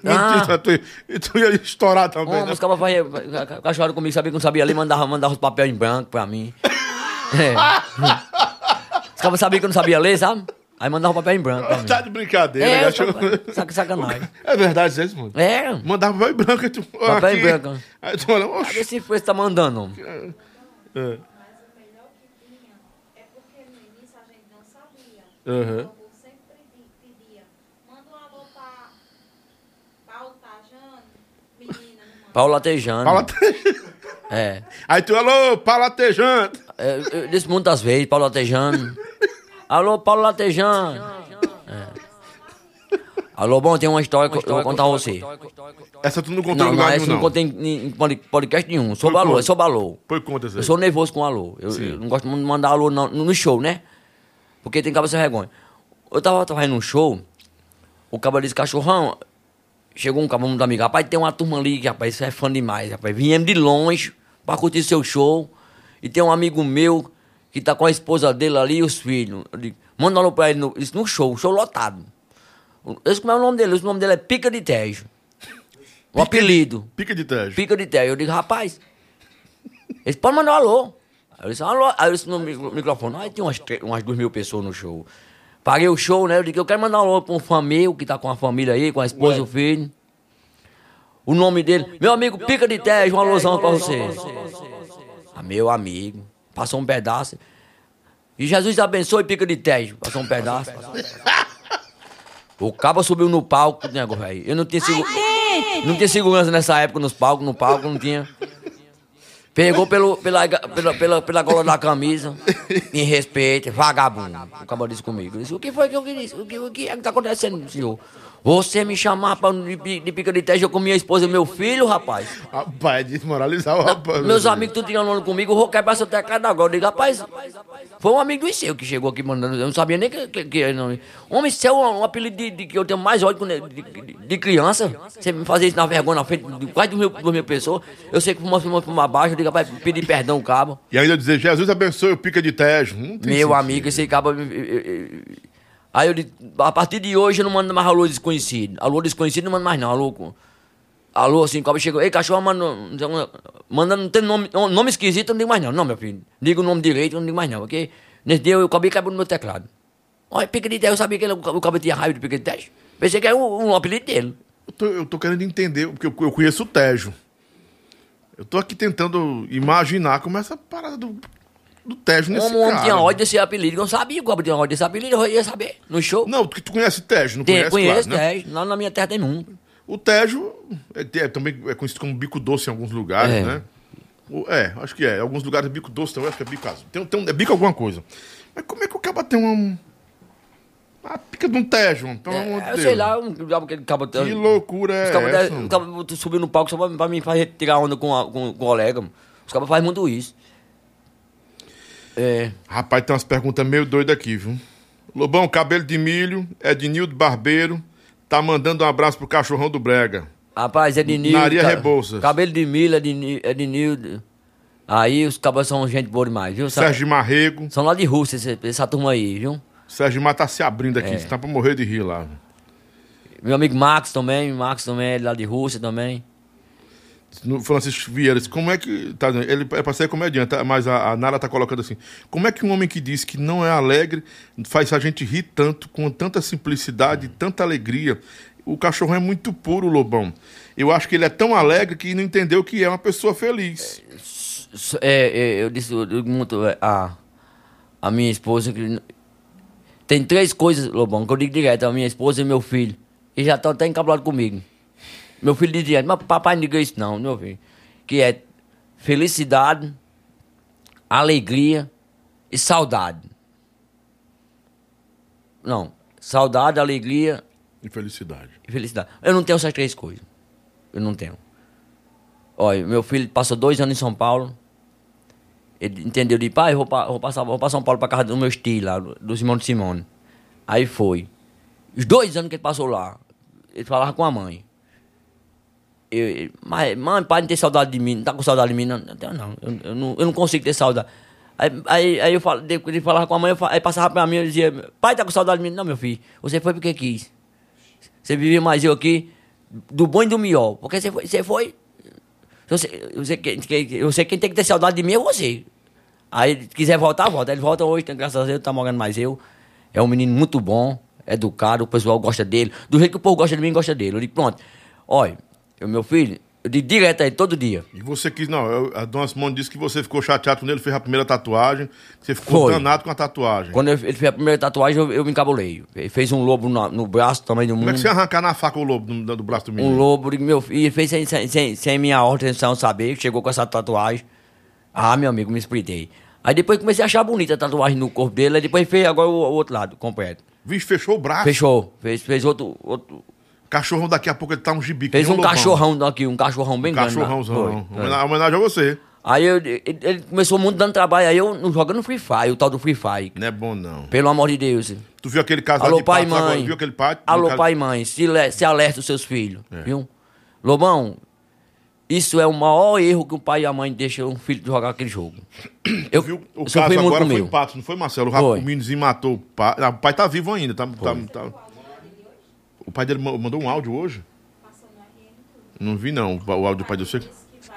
Ah. tu, tu, tu ia estourar também. Uma né? música pra cachorro comigo, sabia que não sabia ler, mandava, mandava os papéis em branco pra mim. É. Os caras sabiam que eu não sabia ler, sabe? Aí mandava o papel em branco pra mim. Tá de brincadeira, É, né? os papéis- saca- sacanagem. É verdade, isso aí, Simone. É, Mandava papel em branco. aí Tu, Papel em aqui. branco. Aí tu olha, oxe. esse foi tá mandando. É. Mas o melhor que tinha é porque no início a gente não sabia. Aham. O povo sempre pedi- pedia. Manda um alô pra Paulo Tajano, não. Paulo Latejano. Fala- É. Aí tu, alô, palatejante. é. Eu disse muitas vezes, Paulo Latejano. Alô, Paulo Latejano. É. Alô, bom, tem uma história que eu vou contar a você. Essa tu não contou em Não, não, lugar essa nenhum, não contei em em pod- podcast nenhum. Sou Foi balô, quando? é só balô. Põe conta. Eu sou nervoso com alô. Eu, eu não gosto muito de mandar alô não- no show, né? Porque tem cabeça vergonha. Eu tava fazendo um show, o cabo disse, cachorrão, chegou um cabo muito amigo, rapaz, tem uma turma ali que, rapaz, isso é fã demais, rapaz. Viemos de longe pra curtir seu show. E tem um amigo meu que tá com a esposa dele ali e os filhos. Eu digo, manda um alô pra ele no, isso no show, show lotado. Esse como é o nome dele? Esse nome dele é Pica de Tejo. O apelido. Pica de teste. Pica de terra. Eu digo, rapaz, eles podem mandar um alô. Aí eu disse, alô. Aí eu disse no micro- microfone, aí tinha umas, umas duas mil pessoas no show. Paguei o show, né? Eu digo, eu quero mandar um alô pra um fã meu que tá com a família aí, com a esposa e o filho. O nome dele, meu amigo Pica de Terra, um alôzão pra você. Ah, meu amigo, passou um pedaço. E Jesus abençoe Pica de Terra, passou um pedaço. O cabo subiu no palco, nego, velho. Eu não tinha seguro. Não tinha segurança nessa época nos palcos, no palco não tinha. Pegou pelo, pela, pela, pela, pela gola da camisa. Me respeite, vagabundo. O cabo disse comigo. Disse, o que foi que eu disse? O que, o que é que tá acontecendo, senhor? Você me chamar pra, de, de pica de teste com minha esposa e meu filho, rapaz? Rapaz, desmoralizar o rapaz. Meus amigos tudo tirando onda comigo, vou quebrar seu teclado agora. Eu digo, rapaz, foi um amigo do seu que chegou aqui mandando. Eu não sabia nem que, que, que não. Homem, seu é um apelido de, de que eu tenho mais ódio é de, de, de criança. Você me fazer isso na vergonha na frente de quase duas mil, duas mil pessoas. Eu sei que fuma, fuma, fuma abaixo. Eu digo, pra pedir perdão ao cabo. E ainda dizer, Jesus abençoe o pica de. Não tem Meu sentido. amigo, esse cabo. Aí eu disse, a partir de hoje eu não mando mais alô desconhecido. Alô desconhecido não mando mais não, alô. Alô, assim, o cabo chegou, ei, cachorro, mano, manda, não tem nome, nome esquisito, eu não digo mais não, não, meu filho. Diga o nome direito, eu não digo mais não, porque nesse dia eu acabei caindo no meu teclado. Olha, pica de 10, eu sabia que ele, o cabo tinha raiva de pica de 10. Pensei que era um, um apelido dele. Eu tô, eu tô querendo entender, porque eu, eu conheço o Tejo. Eu tô aqui tentando imaginar como é essa parada do, do Tejo nesse Como o homem cara. tinha ódio desse apelido, eu sabia que o cabo tinha ódio desse apelido, eu ia saber, no show. Não, tu, tu conhece Tejo, não Tem, conhece? conheço, claro, né? 10, lá na minha terra tem um. O Tejo é, é também é conhecido como bico doce em alguns lugares, É. né? O- é, acho que é. Em alguns lugares é bico doce também, acho que é bico azul. Tem, tem um, é bico alguma coisa. Mas como é que o cara tem uma. A pica de um Tejo, pelo amor de É, Deus. sei lá, um diabo que ele acaba. Que loucura é cabas essa? cabas subindo no palco só pra, pra mim fazer, tirar onda com, a- com, com o colega. mano. Os cabas fazem muito isso. É. Rapaz, tem umas perguntas meio doidas aqui, viu? Lobão, cabelo de milho, é de Nildo Barbeiro. Tá mandando um abraço pro cachorrão do Brega. Rapaz, é de Nildo. Maria ca- Rebouças. Cabelo de milho é é de Nildo. Aí os cabas são gente boa demais, viu? Sérgio Marrego. são lá de Rússia, esse- essa turma aí, viu? Sérgio Mar tá se abrindo aqui, É. tá pra morrer de rir lá. Meu amigo Max também, Max também é lá de Rússia também. Francisco Vieira, como é que. Tá, ele é pra ser comediante, tá? mas a, a Nara tá colocando assim. Como é que um homem que diz que não é alegre faz a gente rir tanto, com tanta simplicidade, tanta alegria? O cachorro é muito puro, Lobão. Eu acho que ele é tão alegre que não entendeu que é uma pessoa feliz. É, é, eu disse muito é, a, a minha esposa que tem três coisas, Lobão, que eu digo direto, a minha esposa e meu filho. E já estão até encabulados comigo. Meu filho diz direto, mas papai não diga isso não, meu filho. Que é felicidade, alegria e saudade. Não, saudade, alegria E felicidade. e felicidade. Eu não tenho essas três coisas. Eu não tenho. Olha, meu filho passou dois anos em São Paulo. Ele entendeu de pai, vou, pa- vou passar, vou para São Paulo para casa do meu tio lá, do do Simão de Simone. Aí foi. Os dois anos que ele passou lá, ele falava com a mãe. Eu, mas, mãe, pai, não tem saudade de mim, não tá com saudade de mim, não. Não, não. Eu, eu não, eu não consigo ter saudade. Aí, aí, aí eu falo, ele falava com a mãe, aí passava pra mim, eu dizia, pai, tá com saudade de mim? Não, meu filho, você foi porque quis. Você vivia mais eu aqui, do bom e do melhor. Porque você foi. Você foi você, você, eu sei que quem tem que ter saudade de mim é você. Aí, se quiser voltar, volta. Ele volta hoje, tem- graças a Deus, tá morando mais eu. É um menino muito bom, educado, o pessoal gosta dele. Do jeito que o povo gosta de mim, gosta dele. Eu digo, pronto. Olha, o meu filho, eu digo direto a ele, todo dia. E você quis, não, eu- a dona Simone disse que você ficou chateado quando ele fez a primeira tatuagem, que você ficou Foi. danado com a tatuagem. Quando ele fez a primeira tatuagem, eu, eu me encabulei. Ele fez um lobo na- no braço também do mundo. Como é que você arrancar na faca o lobo do, do braço do menino? Um lobo, digo, meu filho, e ele fez sem, sem, sem, sem minha intenção saber, chegou com essa tatuagem. Ah, meu amigo, me expliquei. Aí depois comecei a achar bonita a tatuagem no corpo dele, aí depois fez agora o, o outro lado, completo. Vixe, fechou o braço. Fechou, fez, fez outro, outro Cachorrão daqui a pouco ele tá um gibi. fez um lobão. cachorrão aqui, um cachorrão bem grande. lá. Cachorrãozão. Foi. Homenagem a você. Aí eu- ele, ele começou muito dando trabalho, aí eu não jogando Free Fire, o tal do Free Fire. Não é bom, não. Pelo amor de Deus. Tu viu aquele casal Alô, de pai e patos agora? mãe. Viu aquele pato? Alô, pai e mãe, se, se alerta os seus filhos, É. viu? Lobão, isso é o maior erro que o pai e a mãe deixam o filho jogar aquele jogo. Eu, Viu? O caso agora foi meu. Patos, não foi, Marcelo? O, rap- Foi. o meninozinho matou o pai. O pai tá vivo ainda. Tá, tá, tá- O pai dele ma- mandou um áudio hoje? Não vi, não. O áudio do pai do que porque mente.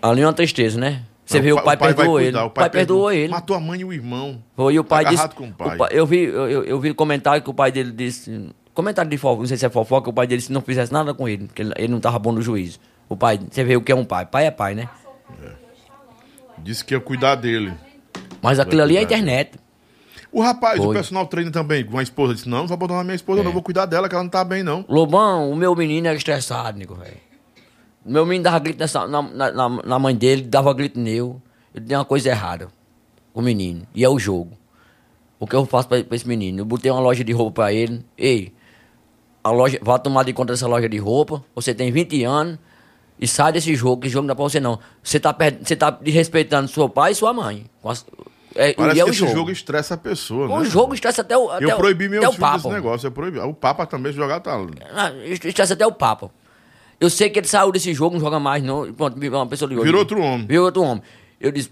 Ali é uma tristeza, né? Você Não, vê, o pai, vai perdoou ele. O pai, perdoou ele. Matou a mãe e o irmão. Foi, e o pai disse. com o pai. eu vi, eu, eu, vi comentário que o pai dele disse. Comentário de fofoca, não sei se é fofoca, o pai dele se não fizesse nada com ele, que ele, não tava bom no juízo. O pai, você vê o que é um pai. Pai é pai, né? Disse que ia cuidar dele. Mas aquilo ali é a internet. O rapaz, o Foi. personal trainer também, com a esposa, disse: Não, não vou abandonar minha esposa, É. não vou cuidar dela, que ela não tá bem, não. Lobão, o meu menino era estressado, nego, velho. O meu menino dava grito nessa, na, na, na- mãe dele, dava grito nele. Ele tem uma coisa errada o menino. E é o jogo. O que eu faço pra, pra esse menino? Eu botei uma loja de roupa pra ele. Ei, a loja, vá tomar de conta dessa loja de roupa. Você tem 20 anos e sai desse jogo, que jogo não é pra você não. Você tá, per- você tá desrespeitando seu pai e sua mãe. Com as- é, Parece e é que o esse jogo. jogo estressa a pessoa, né? O jogo estressa até o. Até Eu proibi meus até o desse negócio. Eu proibi. O Papa também, jogar, tá. Ah, Estressa até o Papa. Eu sei que ele saiu desse jogo, não joga mais, não. Pronto, uma pessoa ligou. Virou outro homem. Virou outro homem. Eu disse,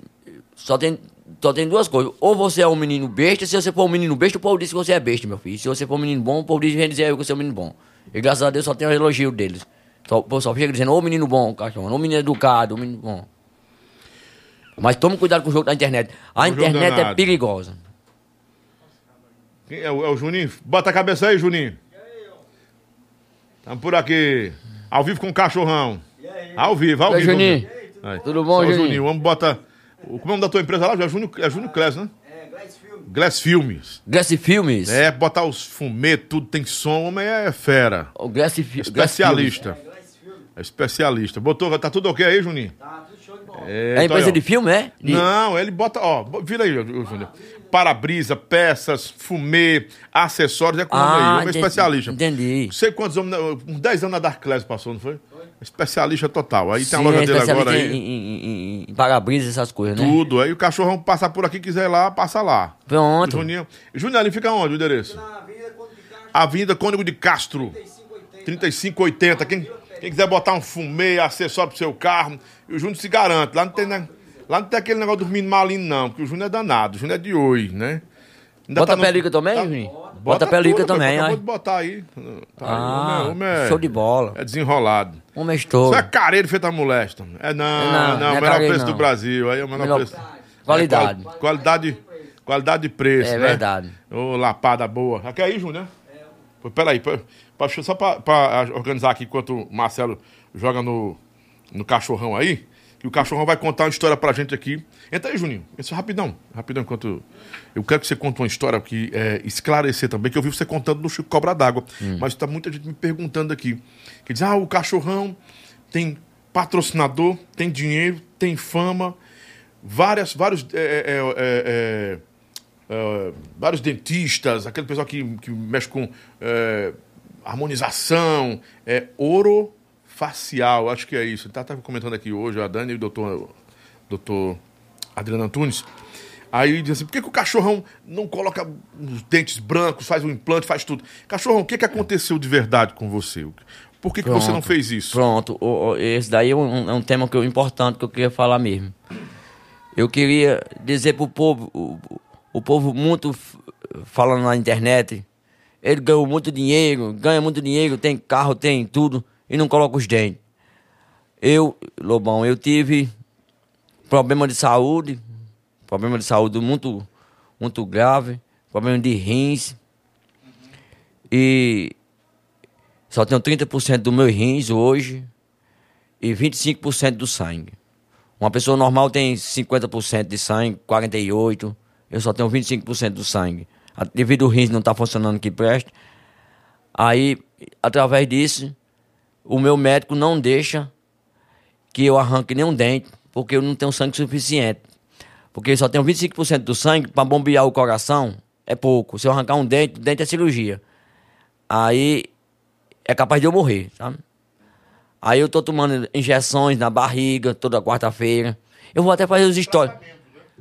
só tem, só tem duas coisas. Ou você é um menino besta, se você for um menino besta, o povo diz que você é besta, meu filho. Se você for um menino bom, o povo diz vem dizer que você é um menino bom. E graças a Deus só tem o elogio deles. Só, o povo só fica dizendo, ô menino bom, cachorro, ô menino educado, ô menino bom. Mas tome cuidado com o jogo da internet. A internet é perigosa. Quem é, o, é o Juninho? Bota a cabeça aí, Juninho. Estamos por aqui. Ao vivo com o cachorrão. Ao vivo, ao Oi, vivo. Juninho. Aí. Tudo bom, Só o Juninho? Vamos botar. o- é o nome da tua empresa lá? É Júnior, é Júnior Class, né? É, Glass Filmes. Glass Filmes. Glass Filmes. É, botar os fumê, tudo tem som, o homem é fera. O Glass, Fi- Glass Filmes. Especialista. É especialista. Botou, tá tudo ok aí, Juninho? Tá, É, É então, empresa aí, ó. de filme, é? De- Não, ele bota, ó, vira aí, Júnior. Para-brisa, peças, fumê, acessórios, é com o homem aí, o homem é especialista. Entendi. Não sei quantos anos, uns 10 anos na Dark Class passou, não foi? Especialista total. Aí tem a Sim, loja é dele agora especialista aí. Em, em, em, em para-brisa, essas coisas, né? Tudo. Aí o cachorrão passar por aqui, quiser ir lá, passa lá. Pronto. Juninho. Juninho, ali fica onde o endereço? Na Avenida Conde de Castro, Avenida Cônigo de Castro, 3580. 3580. Quem, quem quiser botar um fumê, acessório pro seu carro, o Júnior se garante. Lá não tem, ne- lá não tem aquele negócio dos meninos malignos, não, porque o Júnior é danado. O Júnior é de oi, né? Ainda Bota no- película também, tá- Juninho? Bota película tudo, também, Acabou ó. de botar aí. Tá aí, Ah, o homem- o homem é- show de bola. É desenrolado. Homem Isso estou. é careiro feito a molesta. É não, Não, não, não é careiro, preço do não. Brasil. Aí é o menor, Melhor- preço. Qualidade. É, qual- qualidade, qualidade de preço, É né? verdade. Ô, lapada boa. Aqui aí, Júnior, né? Pô, Peraí, pra, só pra organizar aqui enquanto o Marcelo joga no, no cachorrão aí, que o cachorrão vai contar uma história pra gente aqui. Entra aí, Juninho. Isso rapidão. Rapidão, enquanto. Eu quero que você conte uma história que é, esclarecer também, que eu vi você contando no Chico Cobra d'Água. Mas tá muita gente me perguntando aqui. Que diz, ah, o cachorrão tem patrocinador, tem dinheiro, tem fama, várias, vários. é, é, é, é, é, vários dentistas, aquele pessoal que, que mexe com é, harmonização, é, orofacial, acho que é isso. Tá, tá comentando aqui hoje a Dani e o doutor, doutor Adriano Antunes. Aí diz assim, por que, que o cachorrão não coloca os dentes brancos, faz um implante, faz tudo? Cachorrão, o que, que aconteceu de verdade com você? Por que, que você não fez isso? Pronto, esse daí é um, é um tema que eu, importante que eu queria falar mesmo. Eu queria dizer pro povo, o, o povo muito falando na internet, ele ganhou muito dinheiro, ganha muito dinheiro, tem carro, tem tudo, e não coloca os dentes. Eu, Lobão, eu tive problema de saúde, problema de saúde muito, muito grave, problema de rins. E só tenho 30% do meu rins hoje e 25% do sangue. Uma pessoa normal tem 50% de sangue, 48%. Eu só tenho 25% do sangue. A- Devido ao rins não estar funcionando que preste. Aí, através disso, o meu médico não deixa que eu arranque nenhum dente, porque eu não tenho sangue suficiente. Porque só tenho 25% do sangue para bombear o coração, é pouco. Se eu arrancar um dente, o dente é cirurgia. Aí é capaz de eu morrer, sabe? Aí eu tô tomando injeções na barriga toda quarta-feira. Eu vou até fazer os stories.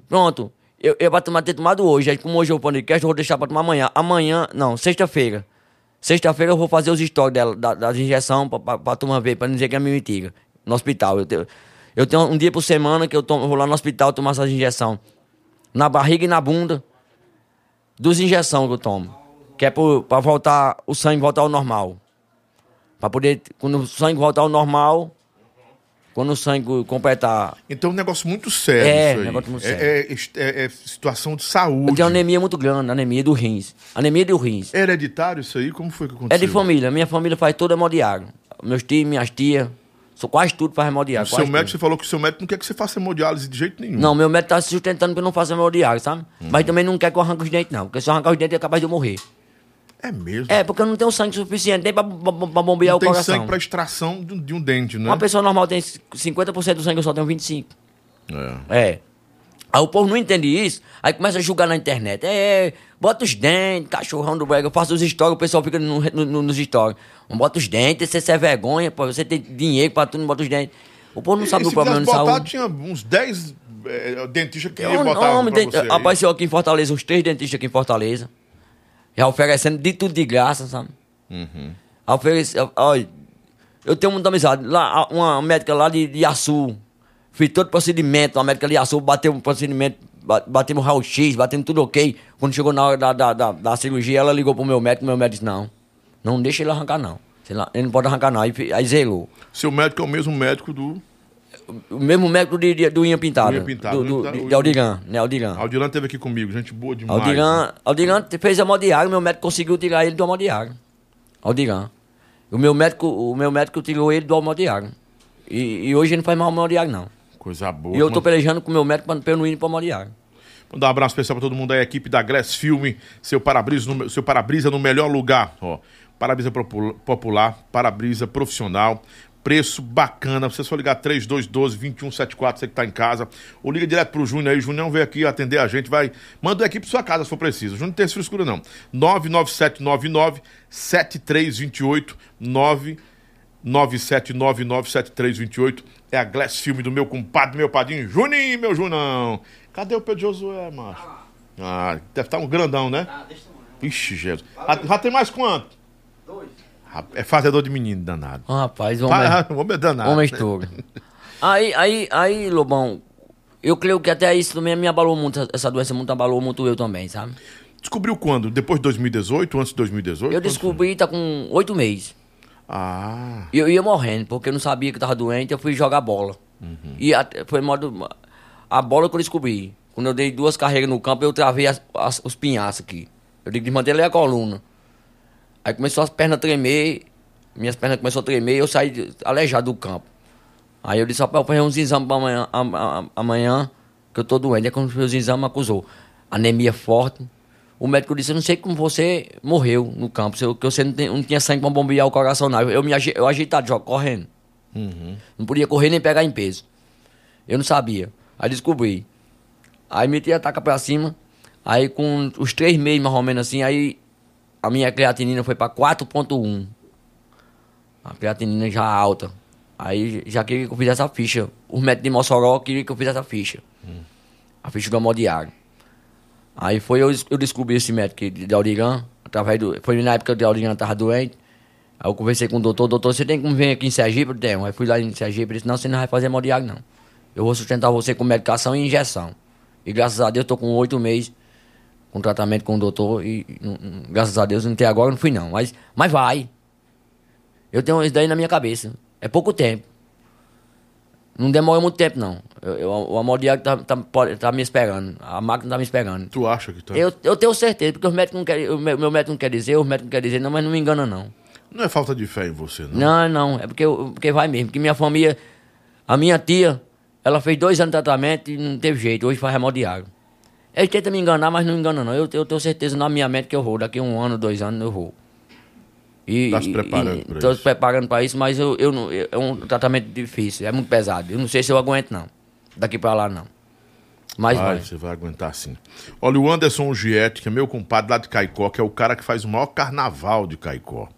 Pronto. Eu, eu vou tomar, ter tomado hoje. Aí, como hoje é o podcast, eu vou deixar pra tomar amanhã. Amanhã, não, sexta-feira. Sexta-feira eu vou fazer os stories dela, da, das injeções pra, pra, pra turma ver, pra não dizer que é mentira. No hospital. Eu tenho, eu tenho um dia por semana que eu, tomo, eu vou lá no hospital tomar essas injeções. Na barriga e na bunda. Duas injeções que eu tomo. Que é pro, pra voltar, o sangue voltar ao normal. Pra poder, quando o sangue voltar ao normal, quando o sangue completar. Então é um negócio muito sério É, isso aí. negócio muito É- sério. É, é- é situação de saúde. Tenho anemia muito grande, anemia do rins. Anemia do rins. É hereditário isso aí? Como foi que aconteceu? É de família. Minha família faz toda hemodiágrafo. Meus tios, minhas tias, sou quase tudo faz O hemodiágrafo. seu médico, tudo. você falou que o seu médico não quer que você faça hemodiálise de jeito nenhum. Não, meu médico tá se sustentando eu não fazer hemodiágrafo, sabe? Uhum. Mas também não quer que eu arranque os dentes, não. Porque se eu arrancar os dentes, é capaz de eu morrer. É mesmo? É, porque eu não tenho sangue suficiente nem pra, pra, pra bombear não o tem coração. sangue pra extração de, um- de um dente, né? Uma pessoa normal tem 50% do sangue, eu só tenho 25%. É. É. Aí o povo não entende isso, aí começa a julgar na internet. É, bota os dentes, cachorrão do brega, eu faço os stories, o pessoal fica no, no- no- nos stories. Bota os dentes, você é vergonha, pô, você tem dinheiro pra tudo, não bota os dentes. O povo não sabe e o se problema de botar, saúde. tinha uns 10 é, dentistas que queriam botar dente- aí. apareceu aqui em Fortaleza, uns três dentistas aqui em Fortaleza. Já oferecendo de tudo de graça, sabe? Uhum. Oferece, olha, Eu tenho muita amizade. Lá, a- uma médica lá de, de Açu. Fiz todo o procedimento. Uma médica de Açu bateu um procedimento. ba- Batemos raio-x, batemos tudo ok. Quando chegou na hora da, da, da, da cirurgia, ela ligou pro meu médico. Meu médico disse: Não, não deixa ele arrancar, não. Lá, Ele não pode arrancar, não. Aí, aí zelou. Seu médico é o mesmo médico do. O mesmo médico de, de- do Unha Pintada. Unha Pintada. Do, do, Unha- de, de Aldiran, né? Aldiran. Aldiran teve aqui comigo, gente boa demais. Aldiran, Aldiran fez a hemodiária, meu médico conseguiu tirar ele do hemodiária. Aldiran. O meu médico, o meu médico tirou ele do hemodiária. E, e hoje ele não faz mais hemodiária, não. Coisa boa. E eu tô Manda- pelejando com o meu médico eu não ir pro hemodiária. Mandar um abraço especial pra todo mundo da equipe da Glass Filme. Seu para-brisa no, seu para-brisa no melhor lugar. Ó, para-brisa popul- popular, para-brisa profissional. Preço bacana. Você só ligar 3212-2174, você que tá em casa. Ou liga direto pro Júnior aí. O Júnior veio aqui atender a gente. Vai. Manda a equipe pra sua casa se for preciso. O Júnior não tem frescura, não. 99799-7328. 97997328 é a Glass Filme do meu compadre, meu padrinho Juninho, meu Junão. Cadê o Pedro Josué, macho? Ah, deve estar um grandão, né? Ah, deixa eu. Ixi, Jesus. Já, já tem mais quanto? É fazedor de menino danado. Ah, rapaz, homem, Ah, homem é danado. homem estouro. Aí, aí, aí, Lobão, eu creio que até isso também me abalou muito, essa doença muito abalou muito eu também, sabe? Descobriu quando? Depois de 2018? Antes de 2018? Eu descobri, tá com oito meses. Ah, E eu ia morrendo, porque eu não sabia que eu tava doente, eu fui jogar bola. E até- foi modo. A bola que eu descobri. Quando eu dei duas carreiras no campo, eu travei as- as- os pinhaços aqui. Eu digo, desmantelei a coluna. Aí começou as pernas a tremer, minhas pernas começaram a tremer e eu saí aleijado do campo. Aí eu disse, rapaz, eu vou fazer uns exames amanhã, am- am- amanhã, que eu tô doente. Aí quando fez os exames, acusou. Anemia forte. O médico disse, eu não sei como você morreu no campo, que você não, tem- não tinha sangue pra bombear o coração, não. Eu, me agi- eu agitado, já, correndo. Não podia correr nem pegar em peso. Eu não sabia. Aí descobri. Aí meti a taca pra cima. Aí com os três meses, mais ou menos assim, aí a minha creatinina foi pra 4.1. A creatinina já alta. Aí já queria que eu fizesse a ficha. O médico de Mossoró queria que eu fizesse a ficha. A ficha do hemodiário. Aí foi eu, eu descobri esse médico de, Aldiran, através do. Foi na época que o Aldiran tava doente. Aí eu conversei com o doutor, doutor, você tem como vir aqui em Sergipe? Eu tenho. Aí fui lá em Sergipe, ele disse, não, você não vai fazer hemodiário, não. Eu vou sustentar você com medicação e injeção. E graças a Deus, estou com oito meses com tratamento com o doutor e, não- não- graças a Deus, até agora não fui não. Mas, mas vai. Eu tenho isso daí na minha cabeça. É pouco tempo. Não demora muito tempo, não. Eu, eu, o hemodiário tá, tá, tá me esperando. A máquina tá me esperando. tu acha que tá? Eu, eu tenho certeza, porque os médicos não querem, o meu, meu médico não quer dizer, os médicos não querem dizer, não, mas não me engana, não. Não é falta de fé em você, não. Não, não, é porque, eu- porque vai mesmo. Porque minha família, a minha tia, ela fez dois anos de tratamento e não teve jeito, hoje faz hemodiário. Eles tentam me enganar, mas não engana, não. Eu, eu tenho certeza na minha mente que eu vou. Daqui a um ano, dois anos, eu vou. E, Tá se preparando Estou isso. preparando para isso, mas eu, eu não, eu- é um tratamento difícil, é muito pesado. Eu não sei se eu aguento, não. Daqui para lá, não. Mas Vai, vai. você vai aguentar sim. Olha, o Anderson Giet, que é meu compadre lá de Caicó, que é o cara que faz o maior carnaval de Caicó.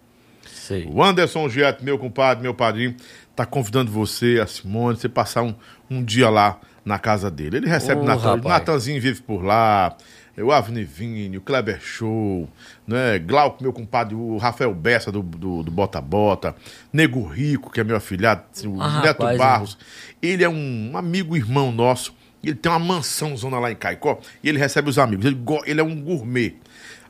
Sei. O Anderson Giet, meu compadre, meu padrinho, tá convidando você, a Simone, você passar um, um dia lá na casa dele. Ele recebe Ô, o Natan, rapaz. Natanzinho vive por lá, é o Avni Vini, o Kleber Show, né? Glauco, meu compadre, o Rafael Bessa do, do, do Bota Bota, Nego Rico, que é meu afilhado, o Ah, Neto rapaz, Barros. Ele é um amigo irmão nosso. Ele tem uma mansão zona lá em Caicó e ele recebe os amigos. Ele, ele é um gourmet.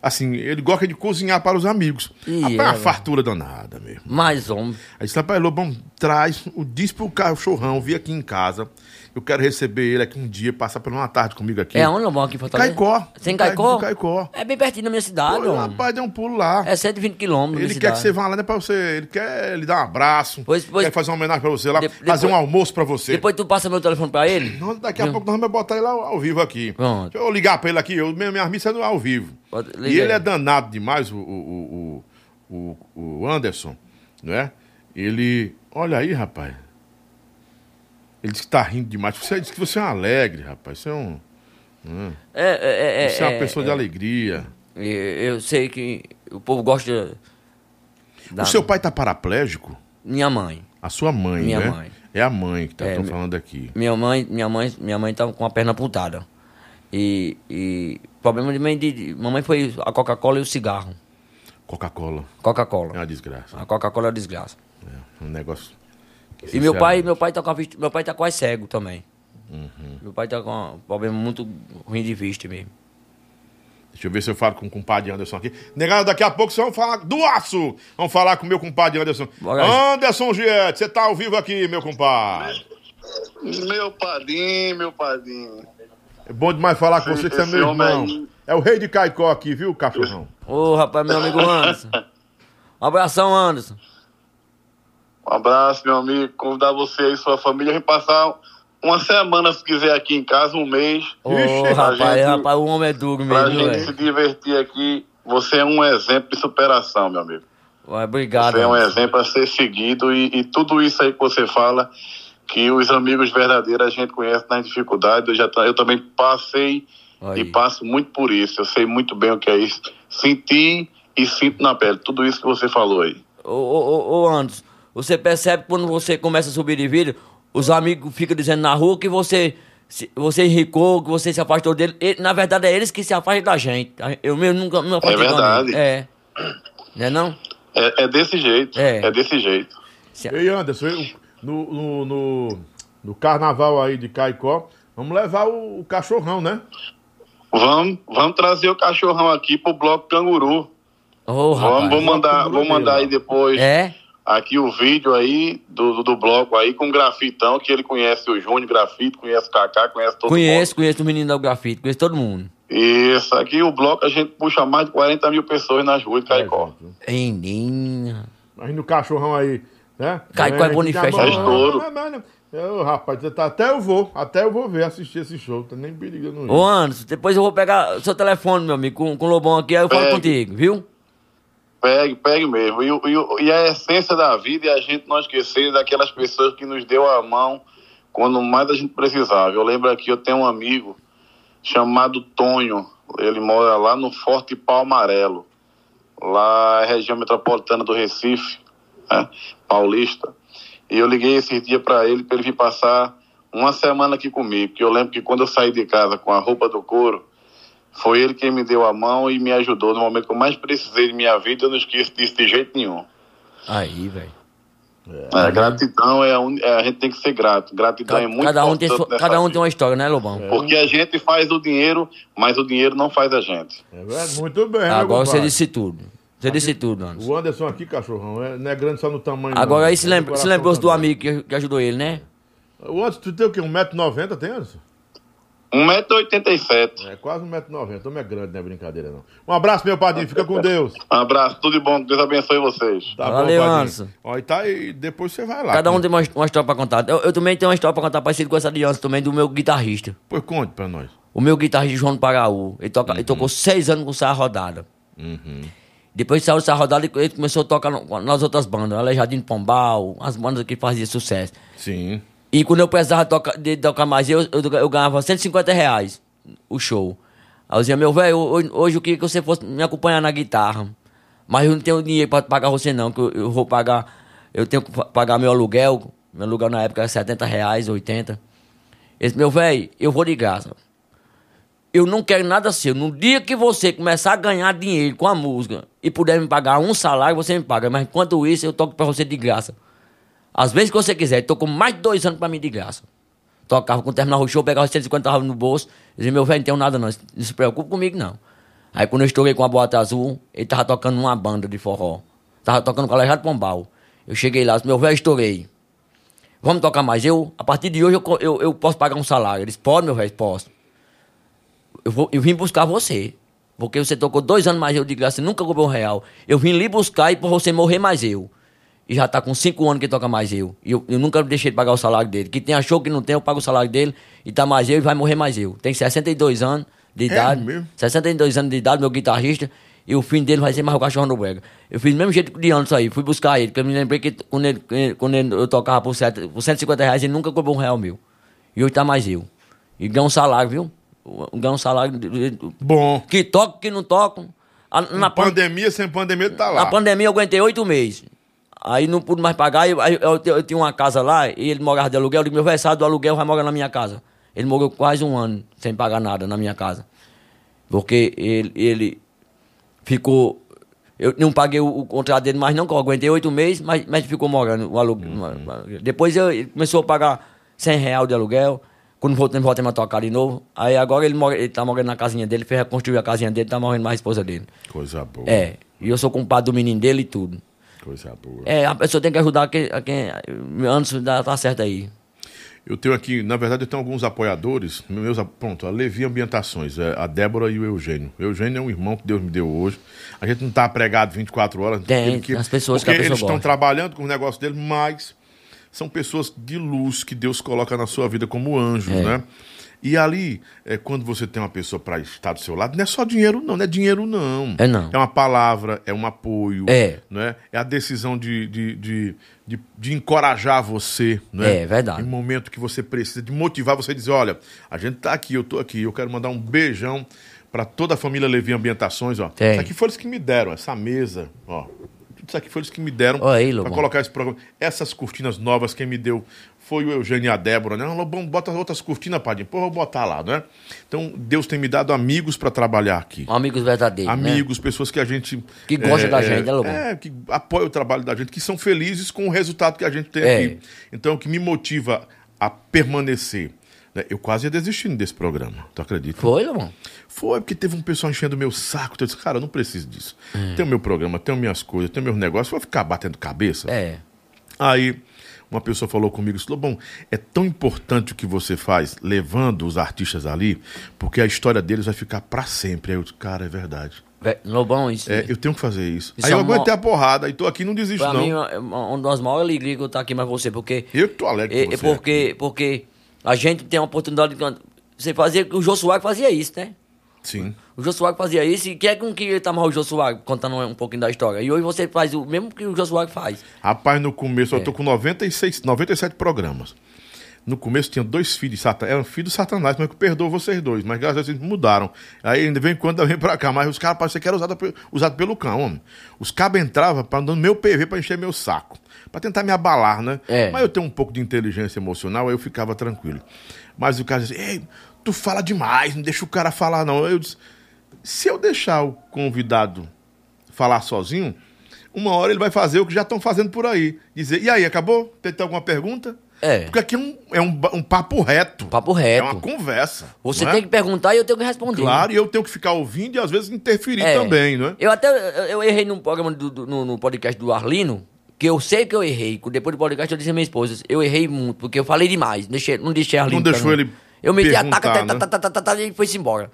Assim, ele gosta de cozinhar para os amigos. Rapaz, é é, uma velho. fartura danada mesmo. Mais homem. Aí disse, rapaz, Lobão, traz o diz pro cachorrão vir aqui em casa. Eu quero receber ele aqui um dia, passar por uma tarde comigo aqui. É onde, Lobão, aqui em Fortaleza? Caicó. Sem Cai- Caicó? Caicó. É bem pertinho da minha cidade, Pô, homem. rapaz, dê um pulo lá. É 120 quilômetros. Ele quer que você vá lá, né, pra você. Ele quer lhe dar um abraço. Pois- pois- quer fazer uma homenagem pra você lá. De- fazer depois- um almoço pra você. Depois tu passa meu telefone pra ele? Não, daqui a pouco nós vamos botar ele ao, ao vivo aqui. Pronto. Deixa eu ligar pra ele aqui. Eu, minha, minha missa é ao vivo. Pode- E ele aí. é danado demais, o, o, o, o, o Anderson, né? Ele. Olha aí, rapaz. Ele disse que tá rindo demais. Você disse que você é um alegre, rapaz. Você é um. É, é, é, Você é uma é, pessoa de alegria. é, Eu sei que o povo gosta da O seu pai tá paraplégico? minha mãe. A sua mãe, Minha né? mãe. É a mãe que tá É, falando aqui. Minha mãe, minha mãe, minha mãe tá com a perna amputada. E, e problema de mãe de, mamãe foi a Coca-Cola e o cigarro. Coca-Cola. É Coca-Cola. uma desgraça. A Coca-Cola é uma desgraça. Um negócio. E meu pai, meu pai tá com a vista, meu pai tá quase cego também. Uhum. Meu pai tá com um problema muito ruim de vista mesmo. Deixa eu ver se eu falo com o compadre Anderson aqui. Negado, daqui a pouco vocês vão falar do aço. Vamos falar com o meu compadre Anderson. Bora. Anderson Giete, você tá ao vivo aqui, meu compadre. Meu padrinho, meu padrinho. É bom demais falar com você, que você é meu irmão. É o rei de Caicó aqui, viu, cachorrão? Ô, rapaz, meu amigo Anderson. Um abração, Anderson. Um abraço, meu amigo. Convidar você e sua família a passar uma semana, se quiser, aqui em casa, um mês. Ô, Ixi, rapaz, gente- rapaz, o homem é duro Pra mesmo, gente se divertir aqui. Você é um exemplo de superação, meu amigo. Ué, Obrigado. Você é um exemplo a ser seguido e, e tudo isso aí que você fala, que os amigos verdadeiros a gente conhece nas dificuldades. Eu, já, eu também passei Aí. e passo muito por isso. Eu sei muito bem o que é isso. Senti e sinto na pele tudo isso que você falou aí. Ô, ô, ô, ô, Anderson, você percebe quando você começa a subir de vídeo, os amigos ficam dizendo na rua que você, se- você enricou, que você se afastou dele. E, na verdade, é eles que se afastam da gente. Eu mesmo nunca me afastei do verdade. É. Não é não? É, é desse jeito. É. É. desse jeito. Ei, Anderson, eu- no, no, no, no carnaval aí de Caicó, vamos levar o, o cachorrão, né? Vamos, vamos trazer o cachorrão aqui pro bloco canguru. Ô, Vamos, rapaz. vou mandar, vou mandar aí depois É? Aqui o vídeo aí do, do, do bloco aí com o grafitão, que ele conhece o Júnior Grafite, conhece o Kaká, conhece todo Conheço, conheço o menino do grafite, conheço todo mundo. mundo. Isso, aqui o bloco a gente puxa mais de 40 mil pessoas nas ruas de Caicó. Menina. Imagina o cachorrão aí, né? Caicó é Bonifécio. fica- É estouro. Ô, rapaz, tá- até eu vou, até eu vou ver, assistir esse show, tá nem perigando Ô, Anderson, depois eu vou pegar o seu telefone, meu amigo, com, com o Lobão aqui, aí eu falo Pegue. contigo, viu? Pegue, pegue mesmo. E, e, e a essência da vida é a gente não esquecer daquelas pessoas que nos deu a mão quando mais a gente precisava. Eu lembro aqui, eu tenho um amigo chamado Tonho. Ele mora lá no Forte Pau Amarelo, lá região metropolitana do Recife, né, paulista. E eu liguei esse dia para ele, para ele vir passar uma semana aqui comigo. Que eu lembro que quando eu saí de casa com a roupa do couro, foi ele quem me deu a mão e me ajudou no momento que eu mais precisei de minha vida. Eu não esqueço disso de jeito nenhum. Aí, velho. É, gratidão é a, un... é, a gente tem que ser grato. Gratidão é muito Cada um, tem, importante sua- cada um vida. tem uma história, né, Lobão? Porque a gente faz o dinheiro, mas o dinheiro não faz a gente. É verdade, muito bem, meu Agora você disse tudo. Você disse tudo, Anderson. O Anderson aqui, cachorrão, é- não é grande só no tamanho. Agora não. aí se, É lembra, se lembrou do amigo que, que ajudou ele, né? O Anderson, tu tem o quê? 1,90m, tem, Anderson? 1,87m. É quase 1,90m. Homem é grande, não é brincadeira, não. Um abraço, meu padrinho. Fica com Deus. Um abraço, tudo de bom. Deus abençoe vocês. Tá Valeu, padrinho. Anderson. Ó, e tá aí, depois você vai lá. Cada um cara. tem uma, uma história pra contar. Eu, eu também tenho uma história pra contar parecida com essa de Anderson também, do meu guitarrista. Pois conte pra nós. O meu guitarrista João do Paraú. Ele, toca, ele tocou seis anos com Sarra Rodada. Depois que saiu dessa rodada, ele ele começou a tocar nas outras bandas. Aleijadinho de Pombal, as bandas que faziam sucesso. Sim. E quando eu precisava de tocar mais, eu, eu, eu ganhava 150 reais o show. Aí eu dizia, meu velho, hoje, hoje eu queria que você fosse me acompanhar na guitarra. Mas eu não tenho dinheiro pra pagar você não, que eu, eu vou pagar. Eu tenho que pa- pagar meu aluguel. Meu aluguel na época era 70 reais, 80. Esse meu velho, eu vou de graça. Eu não quero nada seu. No dia que você começar a ganhar dinheiro com a música e puder me pagar um salário, você me paga. Mas enquanto isso, eu toco pra você de graça. Às vezes que você quiser. Tocou mais de dois anos pra mim de graça. Tocava, terminava o show, pegava os 150 reais no bolso. Dizia, meu velho, não tenho nada não. Não se preocupe comigo, não. Aí quando eu estourei com a bota azul, ele tava tocando numa banda de forró. Tava tocando com o Aleijado Pombal. Eu cheguei lá, disse, meu velho, estourei. Vamos tocar mais. Eu, a partir de hoje, eu, eu, eu posso pagar um salário. Eles, pode, meu velho, posso. Eu, vou, eu vim buscar você. Porque você tocou dois anos mais eu de graça, nunca cobrou um real. Eu vim lhe buscar e por você morrer mais eu. E já tá com cinco anos que toca mais eu. E eu, eu nunca deixei de pagar o salário dele. Que tem achou que não tem, eu pago o salário dele. E tá mais eu e vai morrer mais eu. Tem 62 anos de idade. mesmo? 62 anos de idade, meu guitarrista. E o fim dele vai ser mais o cachorro no brega. Eu fiz do mesmo jeito de antes aí. Fui buscar ele. Porque eu me lembrei que quando, ele, quando ele- eu tocava por, sete, por 150 reais, ele nunca cobrou um real meu. E hoje tá mais eu. E ganha um salário, viu? Ganha um salário. Bom. Que toca, que não tocam. A- Na, Na pan- pandemia, sem pandemia, tá lá. na pandemia eu aguentei oito meses. Aí não pude mais pagar. Eu, aí eu, eu tinha uma casa lá e ele morava de aluguel. Eu digo, meu velho, sai do aluguel, vai morar na minha casa. Ele morou quase um ano sem pagar nada na minha casa. Porque ele, ele ficou. Eu não paguei o, o contrato dele, mas não, que eu aguentei oito meses, mas, mas ficou morando o aluguel. Depois eu, ele começou a pagar 100 reais de aluguel. Quando voltei, voltei a tocar de novo. Aí agora ele, mora, ele tá morando na casinha dele, fez reconstruir a casinha dele, tá morrendo mais a esposa dele. Coisa boa. É, e eu sou compadre do menino dele e tudo. Coisa boa. É, a pessoa tem que ajudar quem, a quem antes dá, tá certo aí. Eu tenho aqui, na verdade, eu tenho alguns apoiadores. Meus, pronto, a Levi Ambientações, é, a Débora e o Eugênio. O Eugênio é um irmão que Deus me deu hoje. A gente não tá pregado 24 horas. Tem, tem as pessoas que a pessoa eles estão trabalhando com o negócio dele, mas são pessoas de luz que Deus coloca na sua vida como anjos, É. né? E ali, é, quando você tem uma pessoa para estar do seu lado, não é só dinheiro, não, não é dinheiro, não. É não. É uma palavra, é um apoio. É. Né? É a decisão de, de, de, de, de encorajar você. Né? É, verdade. Em um momento que você precisa de motivar você a dizer: olha, a gente tá aqui, eu tô aqui, eu quero mandar um beijão para toda a família Levi Ambientações. Ó. Tem. Isso aqui foi eles que me deram, essa mesa, ó. Tudo isso aqui foi eles que me deram para colocar esse programa. Essas cortinas novas, quem me deu foi o Eugênio e a Débora, né? Lobão, bota outras cortinas, Padinho. Pô, vou botar lá, né? Então, Deus tem me dado amigos para trabalhar aqui. Amigos verdadeiros. né? Amigos, pessoas que a gente. Que gosta da gente, né, Lobão? É, que apoia o trabalho da gente, que são felizes com o resultado que a gente tem É. aqui. Então, o que me motiva a permanecer. né? Eu quase ia desistindo desse programa, tu acredita? Foi, irmão? Foi, porque teve um pessoal enchendo o meu saco. Eu disse, cara, eu não preciso disso. É. Tenho meu programa, tenho minhas coisas, tenho meus negócios, vou ficar batendo cabeça. É. Aí uma pessoa falou comigo, disse, Lobão, é tão importante o que você faz, levando os artistas ali, porque a história deles vai ficar pra sempre. Aí eu disse, cara, é verdade. Lobão, isso. É, eu tenho que fazer isso. Isso aí é eu uma- aguentei a porrada e tô aqui não desisto, Pra não. mim, é uma das maiores alegrias que eu estar aqui mais você, porque. Eu tô alegre É, com é você. porque, porque a gente tem a oportunidade de. Você fazia. O Soares fazia isso, né? Sim. O Soares fazia isso e quem é que queria estar mais o Soares contando um pouquinho da história? E hoje você faz o mesmo que o Soares faz. Rapaz, no começo, É. eu tô com 96, 97 programas. No começo tinha dois filhos de Satanás. Eram filhos de Satanás, mas eu perdoo vocês dois. Mas graças a Deus mudaram. Aí ainda vem quando vem pra cá. Mas os caras pareciam que era usado, pe- usado pelo cão, homem. Os cabos entravam pra dando meu PV pra encher meu saco. Pra tentar me abalar, né? É. Mas eu tenho um pouco de inteligência emocional, aí eu ficava tranquilo. Mas o cara dizia, ei, tu fala demais, não deixa o cara falar, não. Eu disse, se eu deixar o convidado falar sozinho, uma hora ele vai fazer o que já estão fazendo por aí. Dizer, e aí, acabou? Tem, alguma pergunta? É. Porque aqui é um, é um, um papo reto. Papo É reto. uma conversa. Você é? tem que perguntar e eu tenho que responder. Claro, e eu tenho que ficar ouvindo e às vezes interferir É. também, não é? Eu até eu, errei no programa do, do- no, no podcast do Arlino, que eu sei que eu errei. Depois do podcast eu disse à minha esposa, eu errei muito, porque eu falei demais. Deixei, não deixei Arlino. Não deixou ele Eu meti a taca, né? tá, tá, tá, tá, tá, e foi-se embora.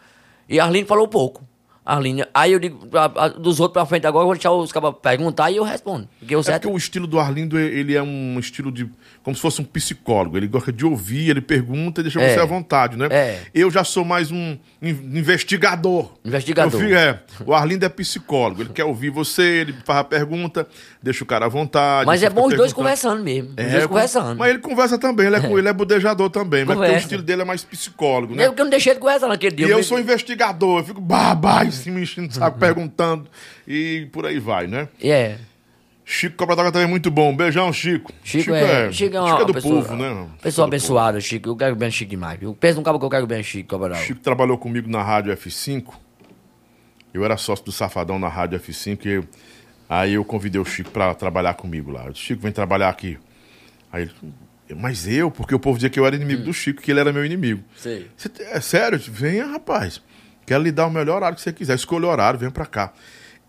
E Arlino falou pouco. Arlino, aí eu digo, pra- dos outros pra frente agora, eu vou deixar os caras perguntar e eu respondo. Porque o É certo. porque o estilo do Arlindo, ele é um estilo de. como se fosse um psicólogo. Ele gosta de ouvir, ele pergunta e deixa É. você à vontade, né? É. Eu já sou mais um in- investigador. Investigador. Eu fico- é. O Arlindo é psicólogo. Ele quer ouvir você, ele faz a pergunta, deixa o cara à vontade. Mas é bom os dois conversando mesmo. Os É, dois conversando. Mas ele conversa também, ele é, com- ele é budejador também, mas porque o Conversa. estilo dele é mais psicólogo, né? Eu que eu não deixei ele conversar naquele dia. E eu me- sou investigador, eu fico babá em cima, enchendo o saco, perguntando, e por aí vai, né? É. Chico Cobra d'Água também é muito bom. Beijão, Chico. Chico, é, Chico é uma do pessoa, povo, né? Pessoa abençoada, Chico. Eu quero bem Chico demais. Eu penso num cabo que eu quero bem Chico, Cabral. Chico trabalhou comigo na Rádio F5. Eu era sócio do Safadão na Rádio F5 e aí eu convidei o Chico para trabalhar comigo lá. Eu disse, Chico, vem trabalhar aqui. Aí ele, mas eu, porque o povo dizia que eu era inimigo do Chico, que ele era meu inimigo. Hum. Sei. Você é sério? Venha, rapaz. Quero lhe dar o melhor horário que você quiser. Escolha o horário, vem pra cá.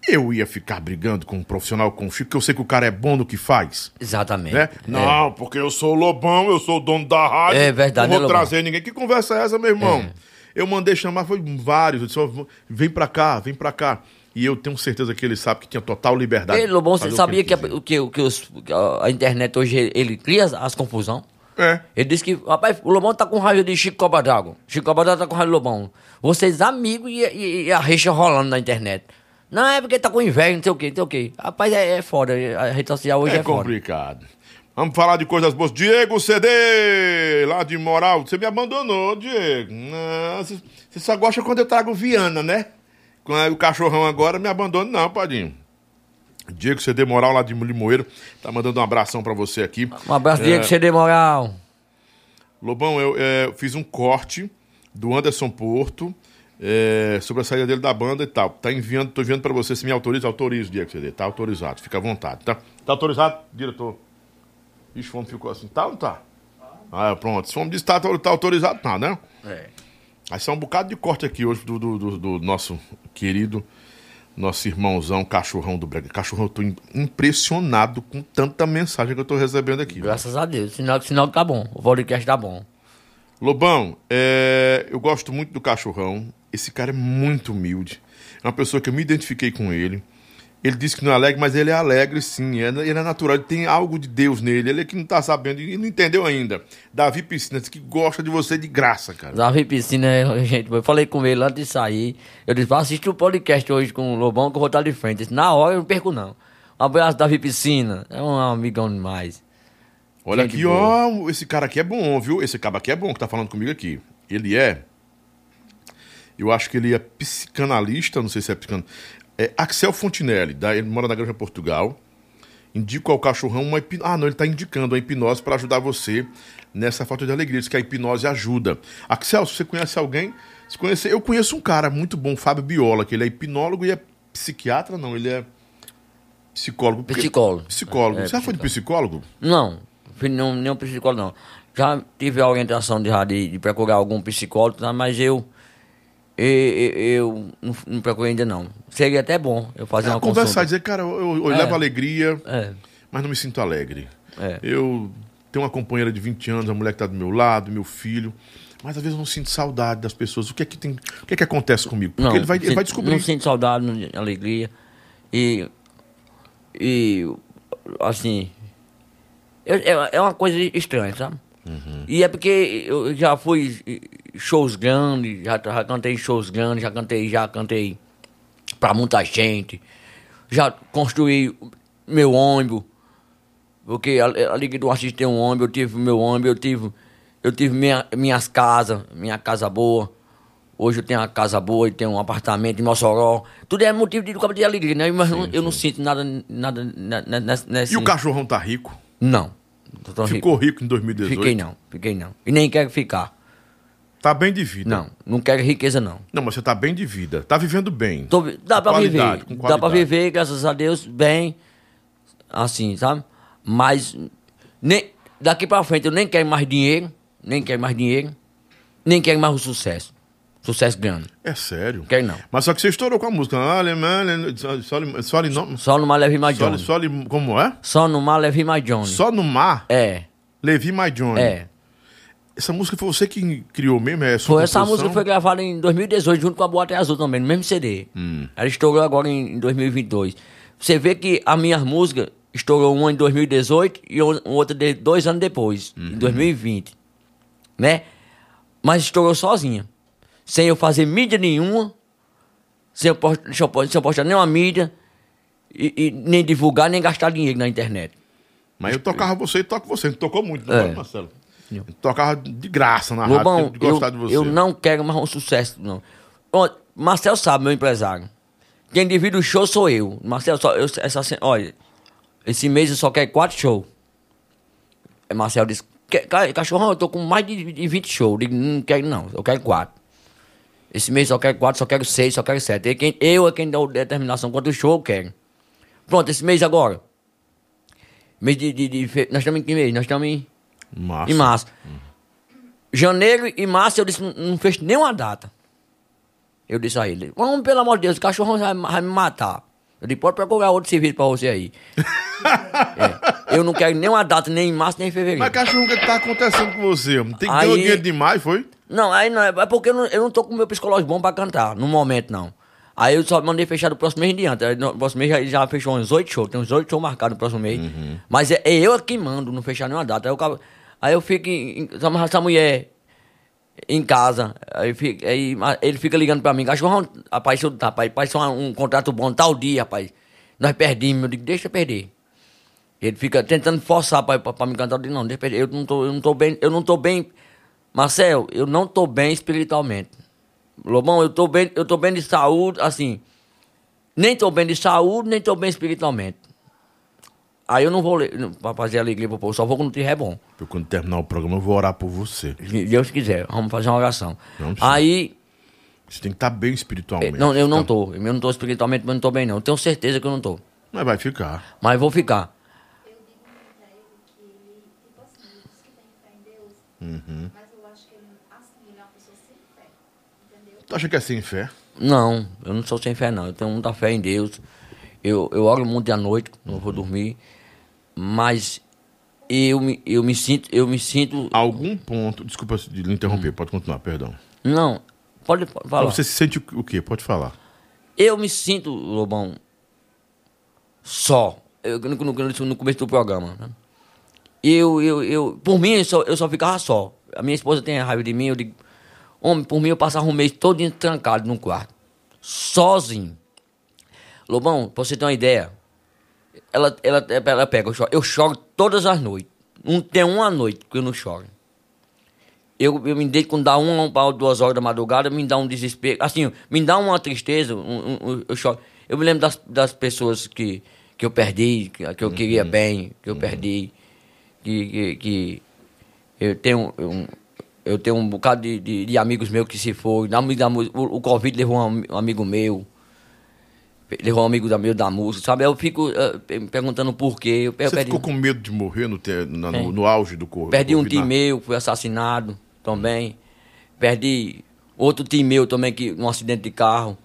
Eu ia ficar brigando com um profissional como o Chico, que eu sei que o cara é bom no que faz. Exatamente. Né? Não, porque eu sou o Lobão, eu sou o dono da rádio. É verdade, Não vou Lobão? trazer ninguém. Que conversa é essa, meu irmão? É. Eu mandei chamar, foi vários. Eu disse, vem pra cá, vem pra cá. E eu tenho certeza que ele sabe que tinha total liberdade. Ei, Lobão, você sabia ele que, a, que, que os- que a internet hoje ele cria as, confusão? É. Ele disse que, rapaz, o Lobão tá com raiva de Chico Cobra d'Água. Chico Cobra d'Água tá com raiva do Lobão. Vocês amigos e, e- e a rixa rolando na internet. Não, é porque tá com inveja, não sei o quê, não sei o quê. Rapaz, é, é foda. A rede social hoje é, É foda. complicado. Vamos falar de coisas boas. Diego CD, lá de Moral. Você me abandonou, Diego. Não, você só gosta quando eu trago Viana, né? Quando o cachorrão agora me abandona, não, Padinho. Diego CD Moral, lá de Limoeiro, tá mandando um abração pra você aqui. Um abraço, É, Diego, CD Moral. Lobão, eu é, fiz um corte do Anderson Porto é, sobre a saída dele da banda e tal. Tá enviando, tô enviando pra você, se me autoriza, autoriza o dia que você dê. Tá autorizado, fica à vontade, tá? Tá autorizado, diretor? Ixi, o homem ficou assim, tá ou não tá? Ah, pronto. Se o homem disse que tá, tá autorizado, tá, né? É. Aí são um bocado de corte aqui hoje do, do, do- do nosso querido, nosso irmãozão, cachorrão do Brega. Cachorrão, eu tô im- impressionado com tanta mensagem que eu tô recebendo aqui. Graças a Deus. Sinal, sinal que tá bom. O podcast tá bom. Lobão, é, eu gosto muito do cachorrão. Esse cara é muito humilde. É uma pessoa que eu me identifiquei com ele. Ele disse que não é alegre, mas ele é alegre sim. É- Ele é natural, ele tem algo de Deus nele. Ele é que não tá sabendo e não entendeu ainda. Davi Piscina disse que gosta de você de graça, cara. Davi Piscina, gente, eu falei com ele antes de sair. Eu disse, vai assistir o podcast hoje com o Lobão que eu vou estar de frente. Disse, na hora eu não perco, não. Um abraço, Davi Piscina. É um amigão demais. Olha Gente aqui, boa. ó. Esse cara aqui é bom, viu? Esse cara aqui é bom que tá falando comigo aqui. Ele é. Eu acho que ele é psicanalista, não sei se é psicanalista. É Axel Fontinelli, da, ele mora na Granja Portugal. Indica ao cachorrão uma hipnose. Ah, não, ele está indicando a hipnose para ajudar você nessa falta de alegria. Diz que a hipnose ajuda. Axel, se você conhece alguém, se conhecer. Eu conheço um cara muito bom, Fábio Biola, que ele é hipnólogo e é psiquiatra, não, ele é psicólogo. Psicólogo. Psicólogo. É, você já foi de psicólogo? Não, não, nenhum psicólogo não. Já tive a orientação de, de, de procurar algum psicólogo, tá? mas eu, eu, eu não, não procurei ainda não. Seria até bom eu fazer uma É, conversar, consulta. dizer, cara, eu, eu É. levo alegria, É, mas não me sinto alegre. É. Eu tenho uma companheira de 20 anos, a mulher que está do meu lado, meu filho, mas às vezes eu não sinto saudade das pessoas. O que é que tem, o que é que acontece comigo? Porque não, ele vai, ele sinto- vai descobrir. Não sinto saudade, não- alegria. E, e assim, é, é uma coisa estranha, sabe? Uhum. E é porque eu já fui shows grandes, já, já cantei shows grandes, já cantei, já cantei pra muita gente, já construí meu ônibus, porque a- ali que do artista tem um ônibus, eu tive meu ônibus, eu tive, eu tive minha, minhas casas, minha casa boa. Hoje eu tenho uma casa boa, eu tenho um apartamento em Mossoró. Tudo é motivo de, de alegria, né? Mas não- eu não sinto nada, nada ne- ne- nesse. E o cachorrão tá rico? Não. Ficou rico em 2018? Fiquei não, fiquei não. E nem quero ficar. Tá bem de vida? Não, não quero riqueza não. Não, mas você tá bem de vida. Tá vivendo bem. Tô dá pra viver. Dá pra viver, graças a Deus, bem. Assim, sabe? Mas nem, daqui pra frente eu nem quero mais dinheiro. Nem quero mais dinheiro. Nem quero mais o sucesso. Sucesso grande. É sério? Quero não. Mas só que você estourou com a música. Só, só, só, no mar Levi só, Johnny. só, como é? Só no mar Levi Johnny. Só no mar, É, Levi My é. Essa música foi você que criou mesmo? É Foi, essa música foi gravada em 2018 junto com a Boate Azul também, no mesmo CD. Hum. Ela estourou agora em, em 2022. Você vê que a minha música estourou uma em 2018 e outra de, dois anos depois, Uhum. em 2020. Né? Mas estourou sozinha. Sem eu fazer mídia nenhuma, sem eu, post, sem eu sem eu postar nenhuma mídia, e, e nem divulgar, nem gastar dinheiro na internet. Mas eu tocava você e toco você. Não tocou muito, não É. Marcelo? Eu tocava de graça na Lobão, rádio, de gostar eu, de você. eu não quero mais um sucesso, não. Ó, Marcel sabe, meu empresário. Quem divide o show sou eu. Marcel, só, eu, essa, olha, esse mês eu só quero quatro shows. Aí Marcel disse, "Que- ca- cachorrão, eu tô com mais de, de 20 shows. Eu digo, não quero não, eu quero quatro. Esse mês só quero quatro, só quero seis, só quero sete. E quem, eu é quem dá a determinação quanto show eu quero. Pronto, esse mês agora. Mês de, de, de fe- Nós estamos em que mês? Nós estamos em... Massa. Em março. Janeiro e março eu disse, não, fecho nenhuma data. Eu disse a ele, vamos, pelo amor de Deus, o cachorrão vai, vai me matar. Eu disse, pode procurar outro serviço pra você aí. É, eu não quero nenhuma data, nem em março, nem em fevereiro. Mas, cachorro, o que tá acontecendo com você? Não tem Aí- ganhou dinheiro demais, foi? Não, aí não, é é porque eu não, eu não tô com o meu psicológico bom pra cantar, no momento não. Aí eu só mandei fechar do próximo mês em diante. No próximo mês já, já fechou uns oito shows, tem uns oito shows marcados no próximo mês. Mas é, é eu que mando, não fechar nenhuma data. Aí eu, acabo- aí eu fico, em, em- essa- mulher em casa, aí, aí ele fica ligando pra mim, cachorrão, rapaz, isso, rapaz, rapaz, um, um contrato bom, tal dia, rapaz. Nós perdemos, eu digo, deixa eu perder. Ele fica tentando forçar pra, pra, pra me cantar. Eu digo, não, deixa eu perder. Eu não tô, eu não tô bem, eu não tô bem. Marcel, eu não tô bem espiritualmente. Lobão, eu tô bem, eu tô bem de saúde, assim. Nem tô bem de saúde, nem tô bem espiritualmente. Aí eu não vou ler, não, pra fazer alegria pro povo, só vou quando tiver bom. Eu, quando terminar o programa, eu vou orar por você. Se Deus quiser, vamos fazer uma oração. Sim. Aí Você tem que estar bem espiritualmente. Não, eu não Tá- tô. Eu não tô espiritualmente, mas não tô bem, não. Eu tenho certeza que eu não tô. Mas vai ficar. Mas vou ficar. Eu digo muito pra ele que ele, tipo assim, ele diz que tem fé em Deus, mas eu acho que ele, assim, ele é uma pessoa sem fé, entendeu? Tu acha que é sem fé? Não, eu não sou sem fé, não. Eu tenho muita fé em Deus. Eu, eu oro muito à noite, não vou dormir. Mas eu me, eu me sinto. Eu me sinto. Algum ponto. Desculpa de interromper, pode continuar, perdão. Não, pode pode falar. Você se sente o o quê? Pode falar. Eu me sinto, Lobão, só. Eu, no, no- no começo do programa. Né? Eu, eu, eu, por mim, eu só, eu só ficava só. A minha esposa tem raiva de mim, eu digo, homem, por mim eu passava um mês todo trancado num quarto. Sozinho. Lobão, pra você ter uma ideia, ela, ela, ela pega, eu choro, eu choro todas as noites. Não tem uma noite que eu não choro. Eu, eu me deito quando dá uma ou duas horas da madrugada, me dá um desespero. Assim, me dá uma tristeza, um- um- eu choro. Eu me lembro das, das pessoas que, que eu perdi, que, que eu queria bem, que eu perdi, que, que, que eu tenho um, eu tenho um bocado de, de, de amigos meus que se foram. O, o Covid levou um, um amigo meu, levou um amigo da, meu da música, sabe? Eu fico pe- perguntando por quê. Eu, eu Você perdi- ficou com medo de morrer no, te- na- no, É. no auge do corpo? Perdi um tio meu, fui assassinado também. Perdi outro tio meu também, que, num acidente de carro,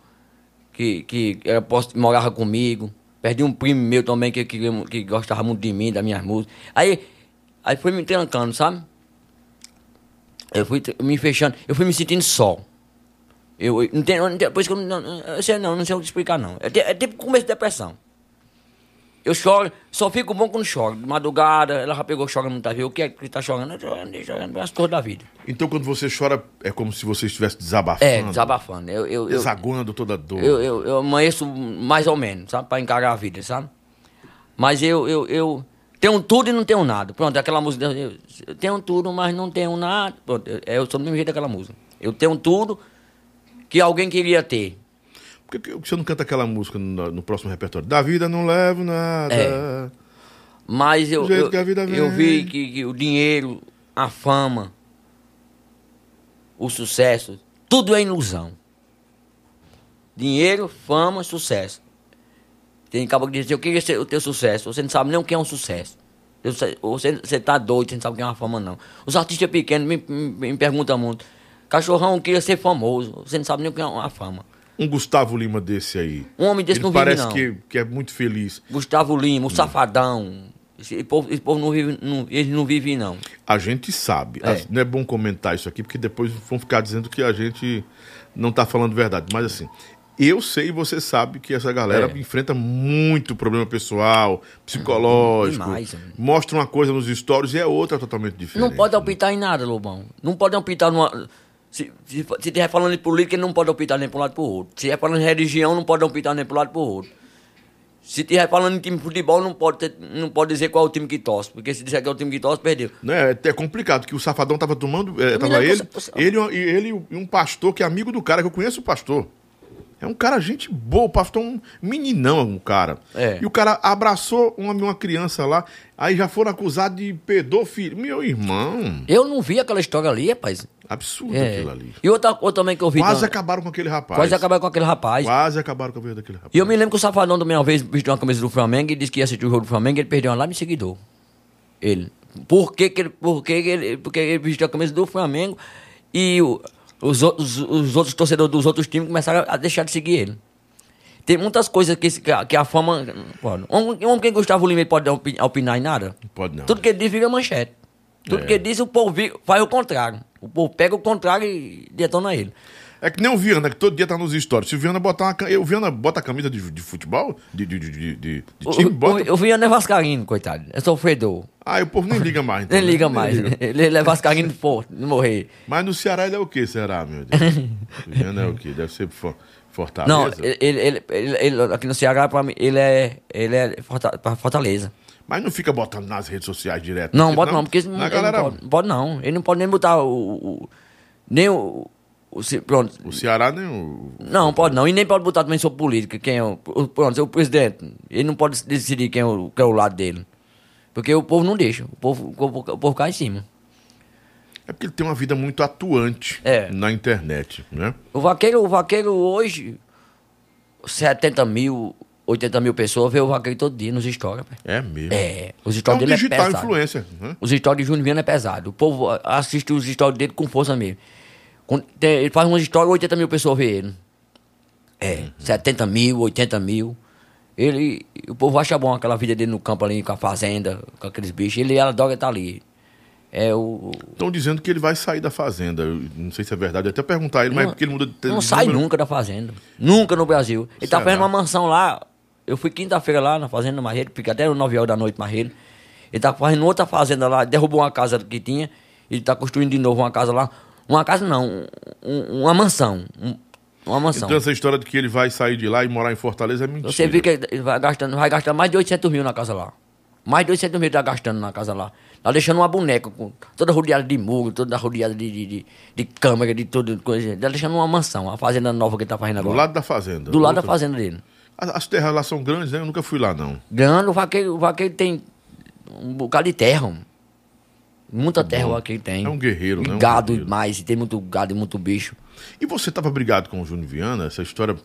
que, que era, morava comigo. Perdi um primo meu também, que, que, que gostava muito de mim, das minhas músicas. Aí, aí foi me trancando, sabe? Eu fui me fechando, eu fui me sentindo só. Eu, eu não tenho, não tenho- por isso que eu não, não, sei não, não sei o que explicar não. É, é tipo começo de depressão. Eu choro, só fico bom quando choro. De madrugada, ela já pegou chorando muitas vezes. O que é que tá chorando? Eu chorando, chorando as coisas da vida. Então quando você chora, é como se você estivesse desabafando. É, desabafando. Eu, eu, Desaguando toda a dor. eu, eu, eu amanheço mais ou menos, sabe? Pra encarar a vida, sabe? Mas eu, eu, eu tenho tudo e não tenho nada. Pronto, aquela música. Eu, eu tenho tudo, mas não tenho nada. Pronto, eu, eu sou do mesmo jeito daquela música. Eu tenho tudo que alguém queria ter. Por que que você não canta aquela música no, no próximo repertório? Da vida não levo nada. É. Mas eu, eu, que eu vi que, que o dinheiro, a fama, o sucesso, tudo é ilusão. Dinheiro, fama, sucesso. Tem cabo que diz assim, eu queria ser o teu sucesso. Você não sabe nem o que é um sucesso. Você, você tá doido, você não sabe o que é uma fama, não. Os artistas pequenos me, me, me perguntam muito. Cachorrão queria ser famoso. Você não sabe nem o que é uma fama. Um Gustavo Lima desse aí. Um homem desse Ele não vive, parece não. Que, que é muito feliz. Gustavo Lima, o Safadão. Esse povo, esse povo não vive, não, eles não vivem, não. A gente sabe. É. As- Não é bom comentar isso aqui, porque depois vão ficar dizendo que a gente não tá falando verdade. Mas assim, eu sei e você sabe que essa galera É. enfrenta muito problema pessoal, psicológico. Demais, né? mostra uma coisa nos stories e é outra totalmente diferente. Não pode optar em nada, Lobão. Não pode optar numa. Se, se, estiver falando de política, ele não pode optar nem para um lado para o outro. Se estiver falando de religião, não pode optar nem para um lado para o outro. Se estiver falando de time de futebol, não pode, ter- não pode dizer qual é o time que torce. Porque se disser que é o time que torce, perdeu. Né? É é complicado, que o Safadão tava tomando. É, tava ele, você- ele, e ele e um pastor que é amigo do cara, que eu conheço o pastor. É um cara, gente boa, o pastor é um meninão, um cara. É. E o cara abraçou uma, uma criança lá, aí já foram acusados de pedofilia. Meu irmão, Eu não vi aquela história ali, rapaz. absurdo É. aquilo ali. E outra coisa também que eu vi. Quase acabaram com aquele rapaz. Quase acabar com aquele rapaz. Quase acabaram com a vida daquele rapaz. E eu me lembro que o Safadão também uma vez vestiu uma camisa do Flamengo e disse que ia assistir o jogo do Flamengo e ele perdeu uma lá de seguidor. Ele. Por que, que ele. Por que, que ele. Porque ele vestiu a camisa do Flamengo e o- os, outros, os outros torcedores dos outros times começaram a deixar de seguir ele. Tem muitas coisas que, esse- que, a, que a fama. Pode. Um, um que Gustavo Lima pode opi- opinar em nada. Pode não. Tudo que ele diz vira manchete. Tudo É. que ele diz, o povo faz o contrário. O povo pega o contrário e detona ele. É que nem o Viana, que todo dia tá nos stories. Se o Viana botar uma. O Viana bota a camisa de, de futebol? De, de, de, de, time? O, Bota. o, o Viana é vascaíno, coitado. É sofredor. Ah, o povo nem liga mais. então, Nem né? liga mais. liga. Ele é vascaíno for- de morrer. Mas no Ceará ele é o que, será, meu Deus? o Viana é o que? Deve ser for, Fortaleza? Não, ele, ele, ele- ele- aqui no Ceará, pra mim, ele é, ele é Fortaleza. Mas não fica botando nas redes sociais direto. Não, pode não, porque ele galera, não pode, pode não. Ele não pode nem botar o. o- nem o. o se- pronto. O Ceará nem o. Não, pode não. E nem pode botar também sobre política. Quem é o. Pronto, é o presidente. Ele não pode decidir quem é o, quem é o lado dele. Porque o povo não deixa. O povo, o povo, o povo cai em cima. É porque ele tem uma vida muito atuante É. na internet, né? O vaqueiro, o vaqueiro hoje, 70 mil, 80 mil pessoas vê o vaqueiro todo dia nos stories. É mesmo. É, os É um stories dele é digital pesado. influencer. Né? Os stories de Júnior Viana é pesado. O povo assiste os stories dele com força mesmo. Ele faz umas stories, 80 mil pessoas vê ele. É, 70 mil, 80 mil. Ele, o povo acha bom aquela vida dele no campo ali, com a fazenda, com aqueles bichos. Ele adora estar ali. É o. Estão dizendo que ele vai sair da fazenda. Eu não sei se é verdade. Eu até perguntar ele, mas é porque ele muda de Não sai número. nunca da fazenda. Nunca no Brasil. Ele tá Será? fazendo uma mansão lá. Eu fui quinta-feira lá na fazenda do Marreiro, fica até 9 horas da noite Marreiro. Ele tá fazendo outra fazenda lá, derrubou uma casa que tinha, ele tá construindo de novo uma casa lá. Uma casa não, um- uma mansão. um- uma mansão. Então essa história de que ele vai sair de lá e morar em Fortaleza é mentira. Você vê que ele vai gastando, vai gastar mais de 800 mil na casa lá. Mais de 800 mil ele tá gastando na casa lá. Tá deixando uma boneca com toda rodeada de muro, toda rodeada de, de, de, de câmera, de tudo, coisa. Tá deixando uma mansão, uma fazenda nova que ele tá fazendo Do agora. lado da fazenda. Do lado da fazenda dele. As as terras lá são grandes, né? Eu nunca fui lá, não. Grande, o vaqueiro, o vaqueiro tem um bocado de terra. homem. Muita terra o vaqueiro tem. É um guerreiro, E né? Um gado guerreiro. mais, tem muito gado e muito bicho. E você estava brigado com o Júnior Viana? Essa história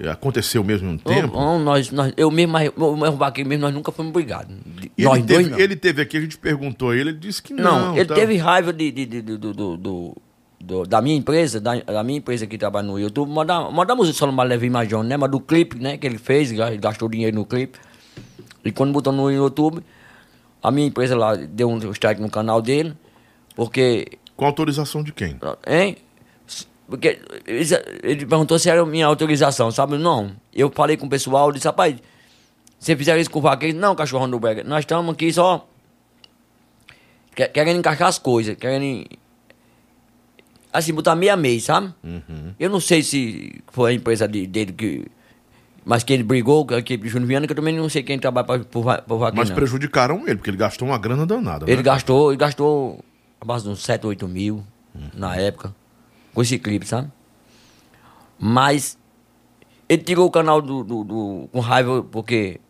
eh, aconteceu mesmo em um tempo? Ô, nós, nós, eu mesmo, mas o meu vaqueiro mesmo, nós nunca fomos brigados. E Nós ele, dois, teve, não. ele teve aqui, a gente perguntou a ele, ele disse que não. Não, ele tá? teve raiva de, de- de- do, do, do- do- da minha empresa, da, da minha empresa que trabalha no YouTube, mandar, mandar música só no Levi Major, né? Mas do clipe, né? Que ele fez, ele gastou dinheiro no clipe. E quando botou no YouTube, a minha empresa lá deu um strike no canal dele, porque Com autorização de quem? Hein? Porque ele perguntou se era minha autorização, sabe? Não. Eu falei com o pessoal, disse, rapaz, você fizeram isso com o vaqueiro? Não, cachorrão do brega. Nós estamos aqui só que- querendo encaixar as coisas, querendo assim, botar meia mês, sabe? Uhum. Eu não sei se foi a empresa de- dele que. Mas que ele brigou com a equipe de Júnior Viana, que eu também não sei quem trabalha para o vaqueiro. Mas não. prejudicaram ele, porque ele gastou uma grana danada. Ele né? gastou, ele gastou a base de uns 7, 8 mil na época, com esse clipe, sabe? Mas ele tirou o canal do, do- do- com raiva porque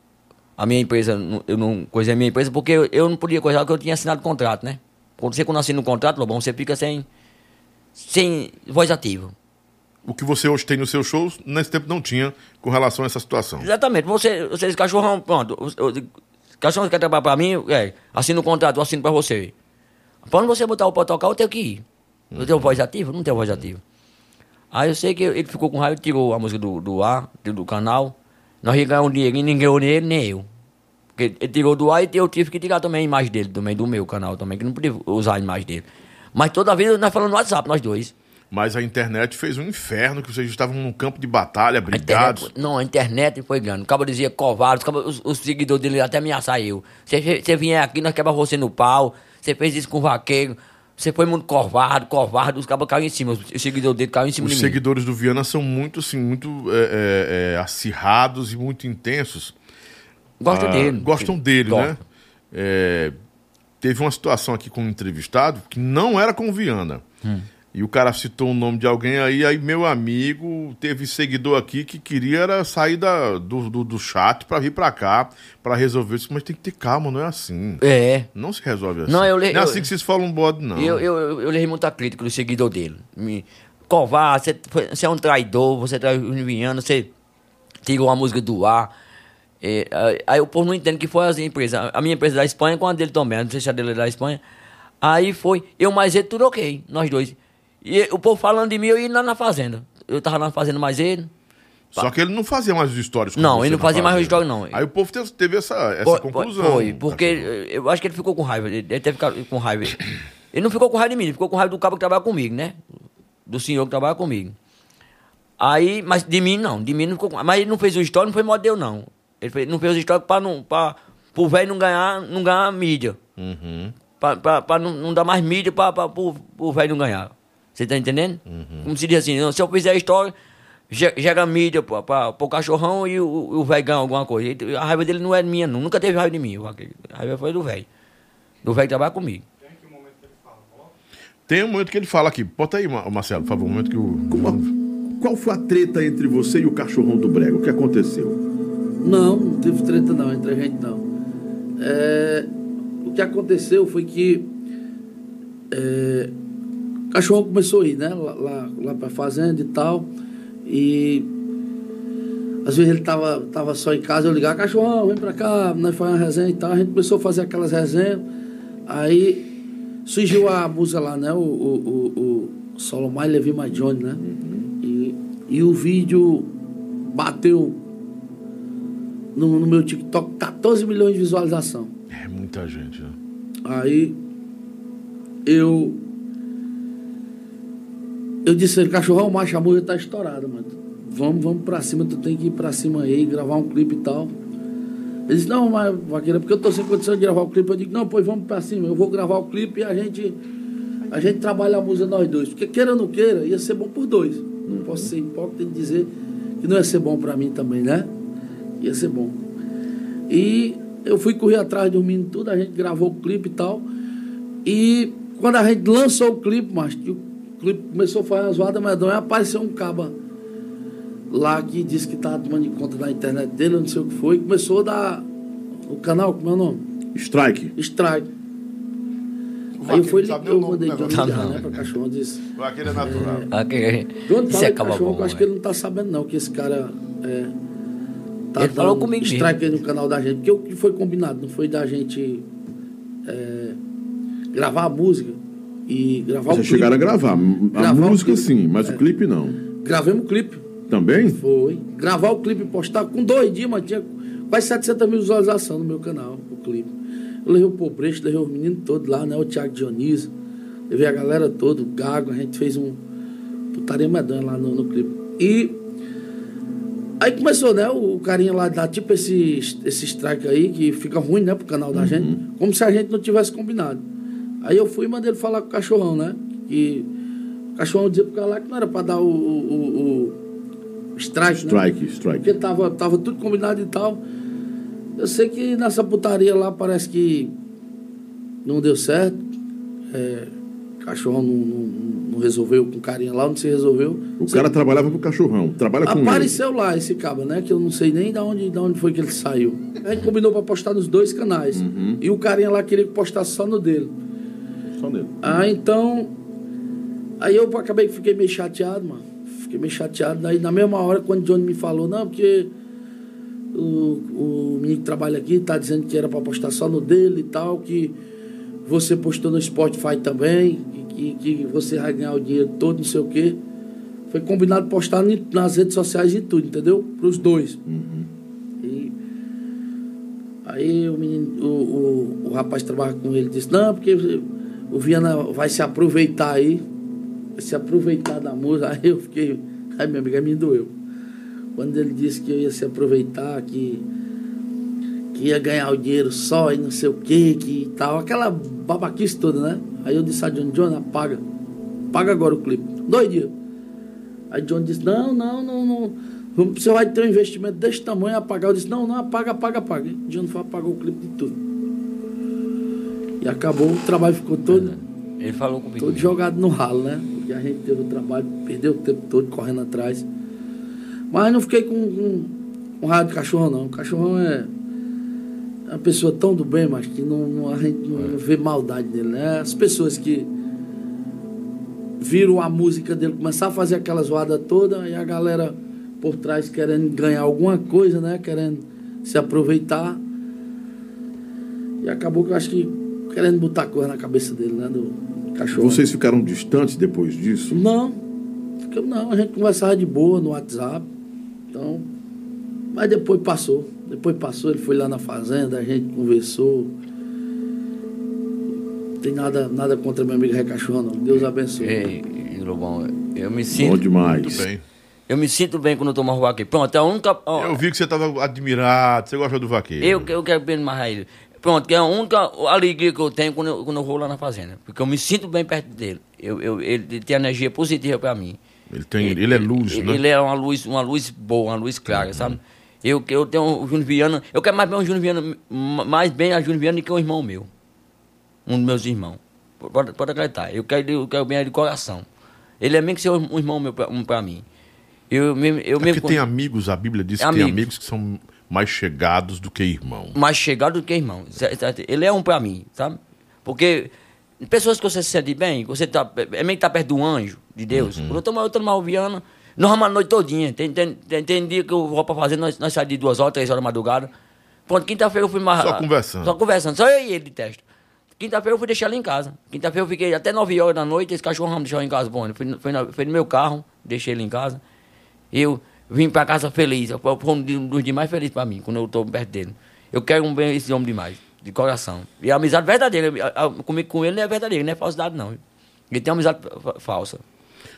a minha empresa, eu não coisei a minha empresa, porque eu, não podia coisar porque eu tinha assinado contrato, né? Quando você quando assina um contrato, Lobão, você fica sem, sem voz ativa. O que você hoje tem nos seus shows, nesse tempo não tinha com relação a essa situação. Exatamente. Você, você esse cachorrão, pronto. Cachorrão quer trabalhar pra mim, é, assina o contrato, eu assino pra você. Quando você botar o pra tocar, eu tenho que ir. Eu tenho voz ativa? Não tenho voz ativa. Aí eu sei que ele ficou com raiva, tirou a música do, do ar, do canal. Nós ia ganhar um dinheirinho, ninguém ganhou nele, nem eu. Porque ele tirou do ar e eu tive que tirar também a imagem dele, também do meu canal também, que não podia usar a imagem dele. Mas toda vez nós falamos no WhatsApp, nós dois. Mas a internet fez um inferno, que vocês estavam num campo de batalha, A brigados. internet, não, a internet foi grande. O cabo dizia covarde, os, os, os seguidores dele até ameaçar eu. Você, vier aqui, nós quebra você no pau. Você fez isso com o vaqueiro. Você foi muito covarde, covarde. Os cabos caíram em cima. Os seguidores dele caíram em cima Os de mim. seguidores do Viana são muito, assim, muito é, é, é, acirrados e muito intensos. Gostam Ah, dele. Gostam dele, Gostam. né? É, teve uma situação aqui com um entrevistado que não era com o Viana. Hum. E o cara citou o nome de alguém aí, aí meu amigo teve seguidor aqui que queria era sair da, do, do, do chat pra vir pra cá, pra resolver isso. Mas tem que ter calma, não é assim. É. Não se resolve assim. Não, eu Não é eu- assim que vocês falam bode, não. Eu, eu, eu, eu levei muita crítica do seguidor dele. Me, covarde, você, é um traidor, você traiu o Viana, você tirou a música do ar. É, aí- o povo não entende que foi as empresas. A minha empresa é da Espanha com a dele também. Não sei se a dele é da Espanha. Aí foi, eu mais ele, tudo ok, nós dois. E o povo falando de mim, eu ia lá na fazenda. Eu tava lá na fazenda mais ele. Só que ele não fazia mais os stories. Não, ele não na fazia mais história, não. Aí o povo teve, essa, essa Foi- conclusão. Foi, porque eh, eu acho que ele ficou com raiva. Ele teve ficado com raiva. Ele não ficou com raiva de mim, ele ficou com raiva do cabo que trabalha comigo, né? Do senhor que trabalha comigo. Aí, mas de mim não, de mim não ficou com Mas ele não fez o história, não foi modo eu, não. Ele fez, não fez o história pra não. Pra, pro velho não ganhar, não ganhar mídia. Uhum. Pra, pra, pra não, não dar mais mídia pra, pra, pro velho não ganhar. Você tá entendendo? Uhum. Como se diz assim, se eu fizer a história, ge- gera mídia pra, pra, pro cachorrão e o, o velho ganha alguma coisa. A raiva dele não é minha, não. Nunca teve raiva de mim. o. A raiva foi do velho. Do velho que trabalha comigo. Tem um momento que ele fala aqui. Bota aí, Ma- Marcelo, por favor. Um momento que o. Qual foi a treta entre você e o cachorrão do Brega? O que aconteceu? Não, não teve treta não, entre a gente não. É, o que aconteceu foi que é, O cachorro começou a ir, né? Lá, lá, lá pra fazenda e tal. E às vezes ele tava, tava só em casa, eu ligava, cachorrão, vem pra cá, nós fazemos uma resenha e tal. A gente começou a fazer aquelas resenhas. Aí surgiu a música lá, né? O, o, o, o Solomai Levi Johnny, né? E, e o vídeo bateu no, no meu TikTok 14 milhões de visualização. É muita gente, né? Aí eu. Eu disse cachorrão, macho, a música tá estourada, mano. Vamos, vamos pra cima, tu tem que ir pra cima aí, gravar um clipe e tal. Ele disse, não, mas vaqueira, porque eu tô sem condição de gravar o clipe. Eu digo, não, pois vamos pra cima, eu vou gravar o clipe e a gente. A gente trabalha a música nós dois. Porque queira ou não queira, ia ser bom por dois. Não posso ser hipócrita em dizer que não ia ser bom pra mim também, né? Ia ser bom. E eu fui correr atrás do menino tudo, a gente gravou o clipe e tal. E quando a gente lançou o clipe, mas que o clipe começou a fazer uma zoada medonha, apareceu um caba lá que disse que estava tomando conta da internet dele, eu não sei o que foi, e começou a dar o canal, como é o nome? Strike. Strike. Aí eu fui não eu o nome mandei Johnny ligar, Tá né, não. pra cachorro, disse. O vaqueiro é natural. Ok. Johnny, Isso fala aí, acaba cachorro, bom, acho que ele não tá sabendo não, que esse cara é, tá Ele falou comigo mesmo. strike aí no canal da gente, porque o que foi combinado, não foi da gente é, gravar a música e gravar Vocês o clipe. chegaram a gravar. A Gravar música sim, mas o clipe não. Gravemos o clipe. Também? Foi. Gravar o clipe e postar com dois dias, mas tinha quase 700 mil visualizações no meu canal, o clipe. Eu levei o Pobrecho, levei os meninos todos lá, né? O Thiago Dionísio, levei a galera toda, o Gago, a gente fez um putaria medonha lá no, no clipe. E aí começou, né? O carinha lá dá tipo esse, esse strike aí, que fica ruim, né, pro canal da gente, como se a gente não tivesse combinado. Aí eu fui e mandei ele falar com o cachorrão, né? Que o cachorrão dizia pro cara lá que não era pra dar o, o, o- o strike, né? Strike, strike. Porque tava, tava tudo combinado e tal. Eu sei que nessa putaria lá parece que não deu certo. É, o cachorro não, não- não resolveu com carinha lá, não se resolveu. O Sei cara trabalhava pro cachorrão. Trabalha com ele. Apareceu lá esse cabo, né? Que eu não sei nem de onde, de onde foi que ele saiu. A gente combinou pra postar nos dois canais. Uhum. E o carinha lá queria que postasse só no dele. Só nele. Ah, então. Aí eu acabei que fiquei meio chateado, mano. Fiquei meio chateado. Daí na mesma hora, quando o Johnny me falou, não, porque o, o menino que trabalha aqui tá dizendo que era pra postar só no dele e tal, que você postou no Spotify também, que, que você vai ganhar o dinheiro todo, não sei o quê. Foi combinado postar nas redes sociais e tudo, entendeu? Pros dois. E aí o menino, o, o, o rapaz que trabalha com ele disse, não, porque o Viana vai se aproveitar aí, vai se aproveitar da música. Aí eu fiquei, aí minha amiga me doeu. Quando ele disse que eu ia se aproveitar, que, que ia ganhar o dinheiro só e não sei o que, que tal, aquela babaquice toda, né? Aí eu disse a John, John, apaga, apaga agora o clipe. Dois dias. Aí John disse, não, não, não, não. Você vai ter um investimento desse tamanho, apagar. Eu disse, não, não, apaga, apaga, apaga. John foi apagou o clipe de tudo. E acabou, o trabalho ficou todo, Ele falou comigo. todo jogado no ralo, né? Porque a gente teve o trabalho, perdeu o tempo todo correndo atrás. Mas não fiquei com, com, com raiva de cachorro, não. O cachorrão é é uma pessoa tão do bem, mas que não, não- a gente não, não vê maldade nele, né? As pessoas que viram a música dele começar a fazer aquela zoada toda e a galera por trás querendo ganhar alguma coisa, né? Querendo se aproveitar. E acabou que eu acho que querendo botar coisa na cabeça dele, né? Do cachorro. Vocês ficaram distantes depois disso? Não, não. A gente conversava de boa no WhatsApp. Então, mas depois passou. Depois passou, ele foi lá na fazenda, a gente conversou. Não tem nada, nada contra meu amigo Recachorro, não. Deus abençoe. Ei, Lobão, eu me Bom sinto. demais. Muito bem. Eu me sinto bem quando eu tomo aqui. Pronto, é a única. ó, Eu vi que você tava admirado, você gosta do vaqueiro. Eu, eu quero bem mais ele. Pronto, que é a única alegria que eu tenho quando eu, quando eu vou lá na fazenda. Porque eu me sinto bem perto dele. Eu, eu, ele tem energia positiva pra mim. Ele, tem, ele é luz, ele, né? Ele é uma luz, uma luz boa, uma luz clara, sabe? Eu, eu tenho o Júnior Viana. Eu quero mais bem o Júnior Viana, mais bem a Júnior Viana do que um irmão meu. Um dos meus irmãos. Pode, pode acreditar. Eu quero, eu quero bem ele de coração. Ele é mesmo que ser um irmão meu pra, um pra mim. Eu mesmo. Eu É mesmo porque tem amigos, a Bíblia diz que tem Amigos. amigos que são mais chegados do que irmão. mais chegado do que irmão. Ele é um pra mim, sabe? Porque pessoas que você se sente bem, você tá, é meio que tá perto de um anjo de Deus. Uhum. Eu tô, eu tô numa alviana, nós vamos a noite todinha. Tem, tem, tem, tem dia que eu vou pra fazer, nós, nós saímos de duas horas, três horas da madrugada. Pronto, quinta-feira eu fui mais. Só conversando. Só conversando, só eu e ele de teste. Quinta-feira eu fui deixar ele em casa. Quinta-feira eu fiquei até 9 horas da noite, esse cachorro me deixou em casa. Bom, ele foi, foi, foi no meu carro, deixei ele em casa. Eu vim pra casa feliz. Foi um di- um dos dias mais felizes pra mim, quando eu tô perto dele. Eu quero um bem esse homem demais, de coração. E a amizade verdadeira, a- a- comigo com ele não é verdadeira, não é falsidade, não. Ele tem uma amizade fa- falsa.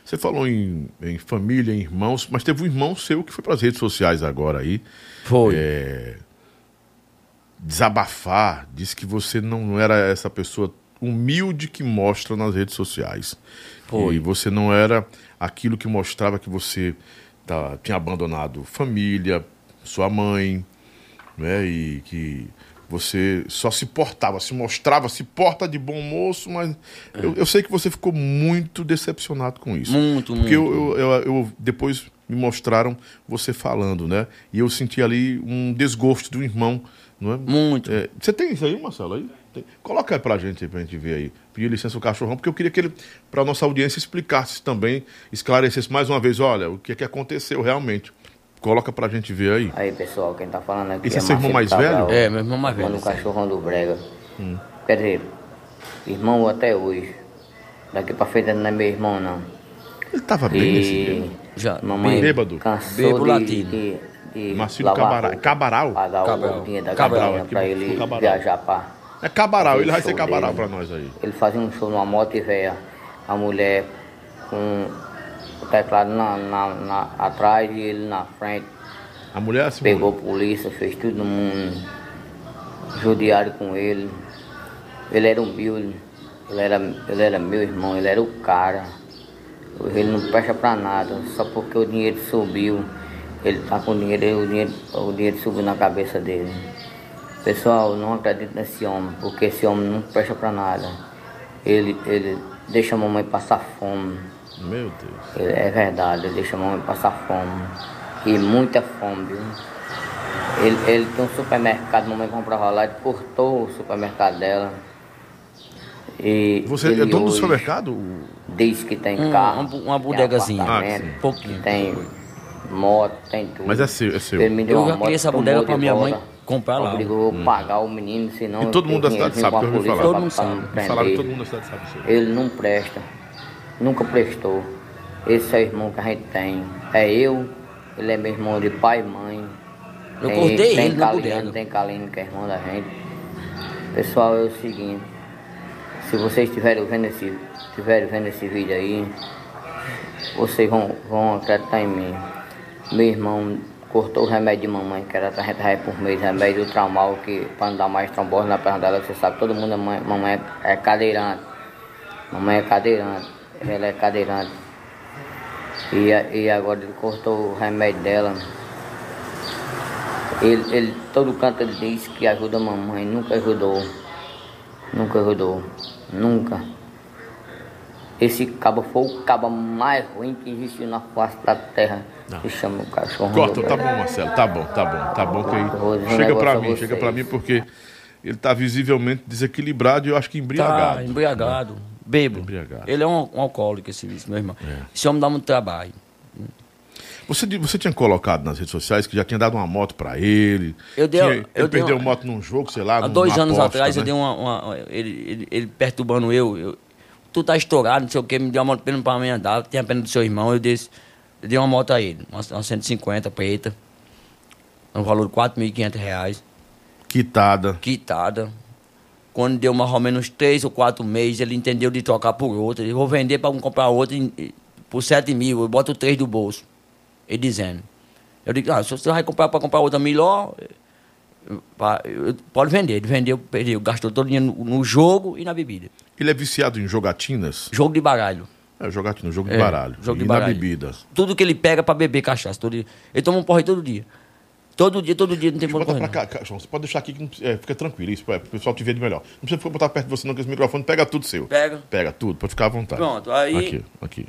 Você falou em, em família, em irmãos, mas teve um irmão seu que foi para as redes sociais agora aí. Foi. é, desabafar, disse que você não era essa pessoa humilde que mostra nas redes sociais. Foi. E você não era aquilo que mostrava que você tá- tinha abandonado família, sua mãe, né? E que você só se portava, se mostrava, se porta de bom moço, mas eu, eu sei que você ficou muito decepcionado com isso. Muito, Porque muito. eu, eu, eu- eu- depois me mostraram você falando, né? E eu senti ali um desgosto do irmão, não é? Muito. É, você tem isso aí, Marcelo? Aí? Tem. Coloca aí pra gente, pra gente ver aí. Pedir licença ao cachorrão, porque eu queria que ele, pra nossa audiência, explicasse também, esclarecesse mais uma vez, olha, o que é que aconteceu realmente. Coloca pra gente ver aí. Aí pessoal, quem tá falando aqui Esse é seu irmão mais Marcelo velho? Cabral, É, meu irmão mais velho, Mano, cachorrão do Brega. Quer dizer, irmão até hoje. Daqui pra frente não é meu irmão não. Ele tava bem nesse dia. E Já. mamãe Bêbado. cansou Bêbado de, latino. de, de Marcílio lavar Cabara- roupa, Cabaral? Pagar Cabral. o da Cabral, pra ele no Cabaral. viajar pra... É Cabaral, ele vai ser Cabaral dele. pra nós aí. Ele fazia um show numa moto e veio a mulher com o teclado na, na, na- atrás e ele na frente. A mulher assim. Pegou a polícia, fez tudo no mundo. Judiaram com ele. Ele era humilde. Ele era, ele era meu irmão, ele era o cara. Hoje ele não presta pra nada. Só porque o dinheiro subiu. Ele tá com dinheiro, o dinheiro, o dinheiro subiu na cabeça dele. Pessoal, não acredito nesse homem, porque esse homem não presta pra nada. Ele, ele deixa a mamãe passar fome. Meu Deus. Ele- É verdade, ele deixa a mamãe passar fome. E muita fome, viu? Ele, ele tem um supermercado, a mamãe comprava lá, ele cortou o supermercado dela. E Você é dono do supermercado? Diz que tem Um- carro. uma tem bodegazinha. apartamento, Ah. Pouquinho. Tem moto, tem tudo. Mas é seu, é seu. Ele me deu Eu uma já queria essa bodega de pra minha mãe comprar lá. Obrigou a pagar o menino, senão... E todo mundo da cidade sabe que eu ouvi polícia falar. Todo mundo sabe. todo mundo da cidade sabe. Ele não presta. Nunca prestou. Esse é o irmão que a gente tem. É eu, ele é meu irmão de pai e mãe. Eu Tem- cortei tem ele bodega. Tem Calino, que é irmão da gente. Pessoal, é o seguinte. Se vocês estiverem vendo esse, estiverem vendo esse vídeo aí, vocês vão, vão acreditar em mim. Meu irmão cortou o remédio de mamãe, que era 30 reais por mês, remédio do traumal, que para não dar mais trombose na perna dela, você sabe, todo mundo, é mãe, mamãe é, é cadeirante. Mamãe é cadeirante, ela é cadeirante. E, e agora ele cortou o remédio dela. Ele, ele, todo canto ele diz que ajuda a mamãe, nunca ajudou. Nunca ajudou. Nunca. Esse cabo foi o cabo mais ruim que existiu na face da terra. Se chama o cachorro. Corta, tá bom, Marcelo, tá bom, tá bom, tá bom que Eu aí. Chega pra negócio a mim, chega pra mim porque ele tá visivelmente desequilibrado e eu acho que embriagado. Tá embriagado, bebo. Embriagado. Ele é um, um alcoólico, esse esse meu irmão. Esse homem dá muito trabalho. Você, você tinha colocado nas redes sociais que já tinha dado uma moto pra ele. Eu dei- eu ele dei perdeu uma- moto num jogo, sei lá. Há dois anos aposta, atrás eu né? dei uma. uma- ele, ele, ele perturbando eu, eu. Tu tá estourado, não sei o que, me deu uma moto pena pra mim andar, tinha pena do seu irmão, eu disse. Eu dei uma moto a ele, uma, uma 150 preta, um valor de 4.500 reais, Quitada. quitada. Quando deu mais ou menos três ou quatro meses, ele entendeu de trocar por outra. Eu vou vender para comprar outra por 7 mil, eu boto três do bolso. Ele dizendo. Eu digo, ah, se você vai comprar para comprar outra melhor, pode vender. Ele vendeu, perdeu, gastou todo o dinheiro no, no jogo e na bebida. Ele é viciado em jogatinas. Jogo de baralho. É, jogatina, jogo de É, baralho. jogo e de na baralho. bebida. Tudo que ele pega para beber cachaça. Todo dia. Ele toma um porre todo dia. Todo dia, todo dia, não tem correr. pra cá, João, você pode deixar aqui que não é, fica tranquilo, isso, é, o pessoal te vê de melhor. Não precisa botar perto de você não, que esse microfone pega tudo seu. Pega. Pega tudo, pode ficar à vontade. Pronto, aí- Aqui, aqui.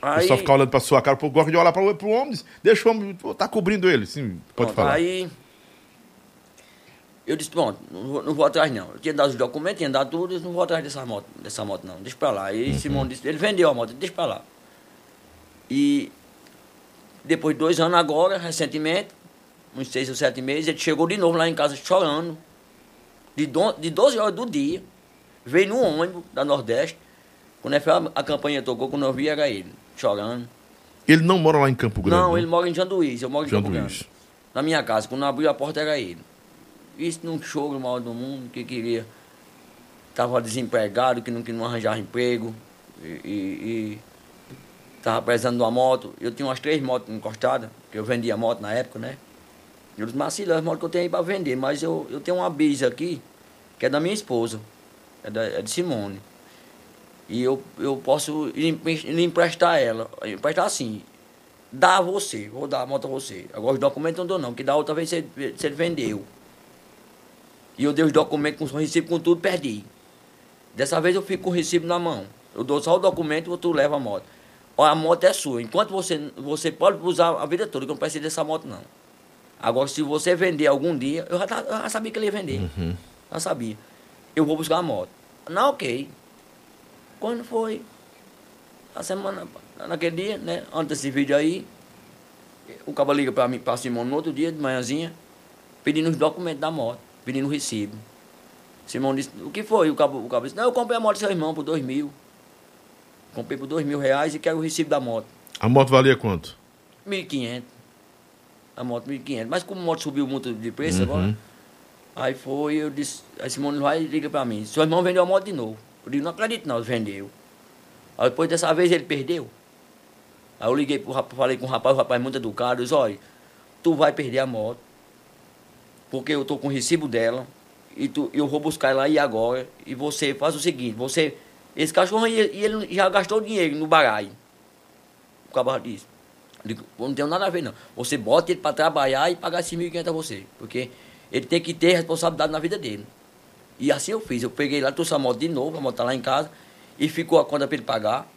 O Aí, pessoal ficar olhando pra sua cara, pô, gosta de olhar pra, pro homem, deixa o homem, tá cobrindo ele, sim, pode pronto, falar. aí Eu disse, pronto, não vou, não vou atrás não. Eu tinha dado os documentos, tinha dado tudo, eu não vou atrás dessa moto, dessa moto não, deixa pra lá. E Simone disse, ele vendeu a moto, deixa pra lá. E depois de dois anos agora, recentemente, uns seis ou sete meses, ele chegou de novo lá em casa chorando. De, do, de 12 horas do dia. Veio no ônibus da Nordeste. Quando a, a campanha tocou, quando eu vi era ele, chorando. Ele não mora lá em Campo Grande. Não, né? ele mora em Janduís, eu moro em Campo Janduís. Grande. Na minha casa, quando abriu a porta era ele. Isso num choro maior do mundo, que queria. Estava desempregado, que não, que não arranjava emprego. E, estava precisando de uma moto. Eu tinha umas três motos encostadas, que eu vendia moto na época, né? Eu disse, Marcelo, as motos que eu tenho aí para vender, mas eu, eu tenho uma bis aqui, que é da minha esposa, é, da, é de Simone. E eu, eu posso lhe empre- lhe emprestar ela. Emprestar assim, dar a você, vou dar a moto a você. Agora os documentos não dou não, que da outra vez você, você vendeu. E eu dei os documentos com o recibo com tudo, perdi. Dessa vez eu fico com o recibo na mão. Eu dou só o documento e tu leva a moto. A moto é sua. Enquanto você, você pode usar a vida toda, que eu não preciso dessa moto não. Agora, se você vender algum dia, eu já, tá- eu já sabia que ele ia vender. Já sabia. Eu vou buscar a moto. Não, ok. Quando foi? A semana, naquele dia, né? Antes desse vídeo aí, o cabo liga pra mim, pra Simone no outro dia, de manhãzinha, pedindo os documentos da moto, pedindo recibo. Simone disse, o que foi? O cabo, o cabo disse, não, eu comprei a moto do seu irmão por dois mil. Comprei por dois mil reais e quero o recibo da moto. A moto valia quanto? 1.500. A moto 1.500. Mas como a moto subiu muito de preço agora, aí foi, eu disse, a Simone vai e liga pra mim, seu irmão vendeu a moto de novo. Eu digo, não acredito não, vendeu. Aí depois dessa vez ele perdeu. Aí eu liguei pro rapaz, falei com o rapaz, o rapaz muito educado, eu disse, olha, tu vai perder a moto, porque eu tô com o recibo dela, e tu, eu vou buscar ela aí agora, e você faz o seguinte, você, esse cachorro aí, ele já gastou dinheiro no baralho. O cabo disse. Digo, não tem nada a ver, não. Você bota ele para trabalhar e pagar esses 1.500 a você. Porque ele tem que ter responsabilidade na vida dele. E assim eu fiz. Eu peguei lá, trouxe a moto de novo, a moto tá lá em casa, e ficou a conta para ele pagar.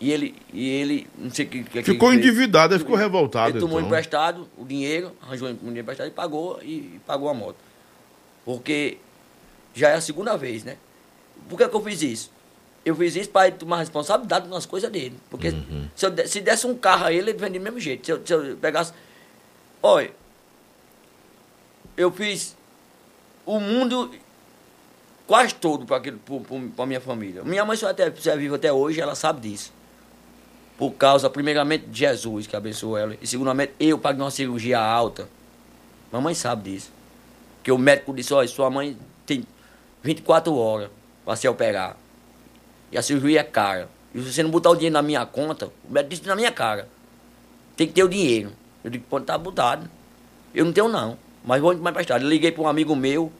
E ele, e ele, não sei o que, que. Ficou que endividado, ele ficou revoltado. Ele tomou então. emprestado o dinheiro, arranjou um dinheiro emprestado e pagou, e, e pagou a moto. Porque já é a segunda vez, né? Por que, que eu fiz isso? Eu fiz isso para ele tomar responsabilidade nas coisas dele. Porque se, eu, se desse um carro a ele, ele vendia do mesmo jeito. Se eu, se eu pegasse. Olha, eu fiz o mundo quase todo para a minha família. Minha mãe só até, se é viva até hoje, ela sabe disso. Por causa, primeiramente, de Jesus, que abençoou ela. E, segundamente, eu paguei uma cirurgia alta. Mamãe sabe disso. Que o médico disse, olha, sua mãe tem 24 horas para se operar. E a cirurgia é cara. E se você não botar o dinheiro na minha conta, o médico disse na minha cara. Tem que ter o dinheiro. Eu digo, pode estar botado. Eu não tenho não. Mas vou mais emprestar. Eu liguei para um amigo meu,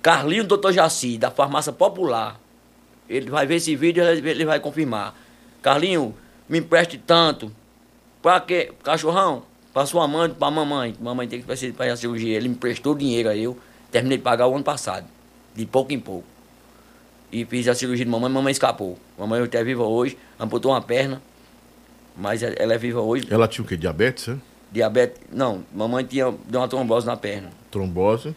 Carlinho Doutor Jaci, da farmácia popular. Ele vai ver esse vídeo ele vai confirmar. Carlinho, me empreste tanto. Pra quê? Cachorrão, pra sua mãe, pra mamãe. Mamãe tem que precisar fazer a cirurgia. Ele me emprestou dinheiro a eu. Terminei de pagar o ano passado. De pouco em pouco. E fiz a cirurgia de mamãe, mamãe escapou. Mamãe até viva hoje, amputou uma perna. Mas ela é viva hoje. Ela tinha o quê? Diabetes, né? Diabetes. Não, mamãe tinha deu uma trombose na perna. Trombose.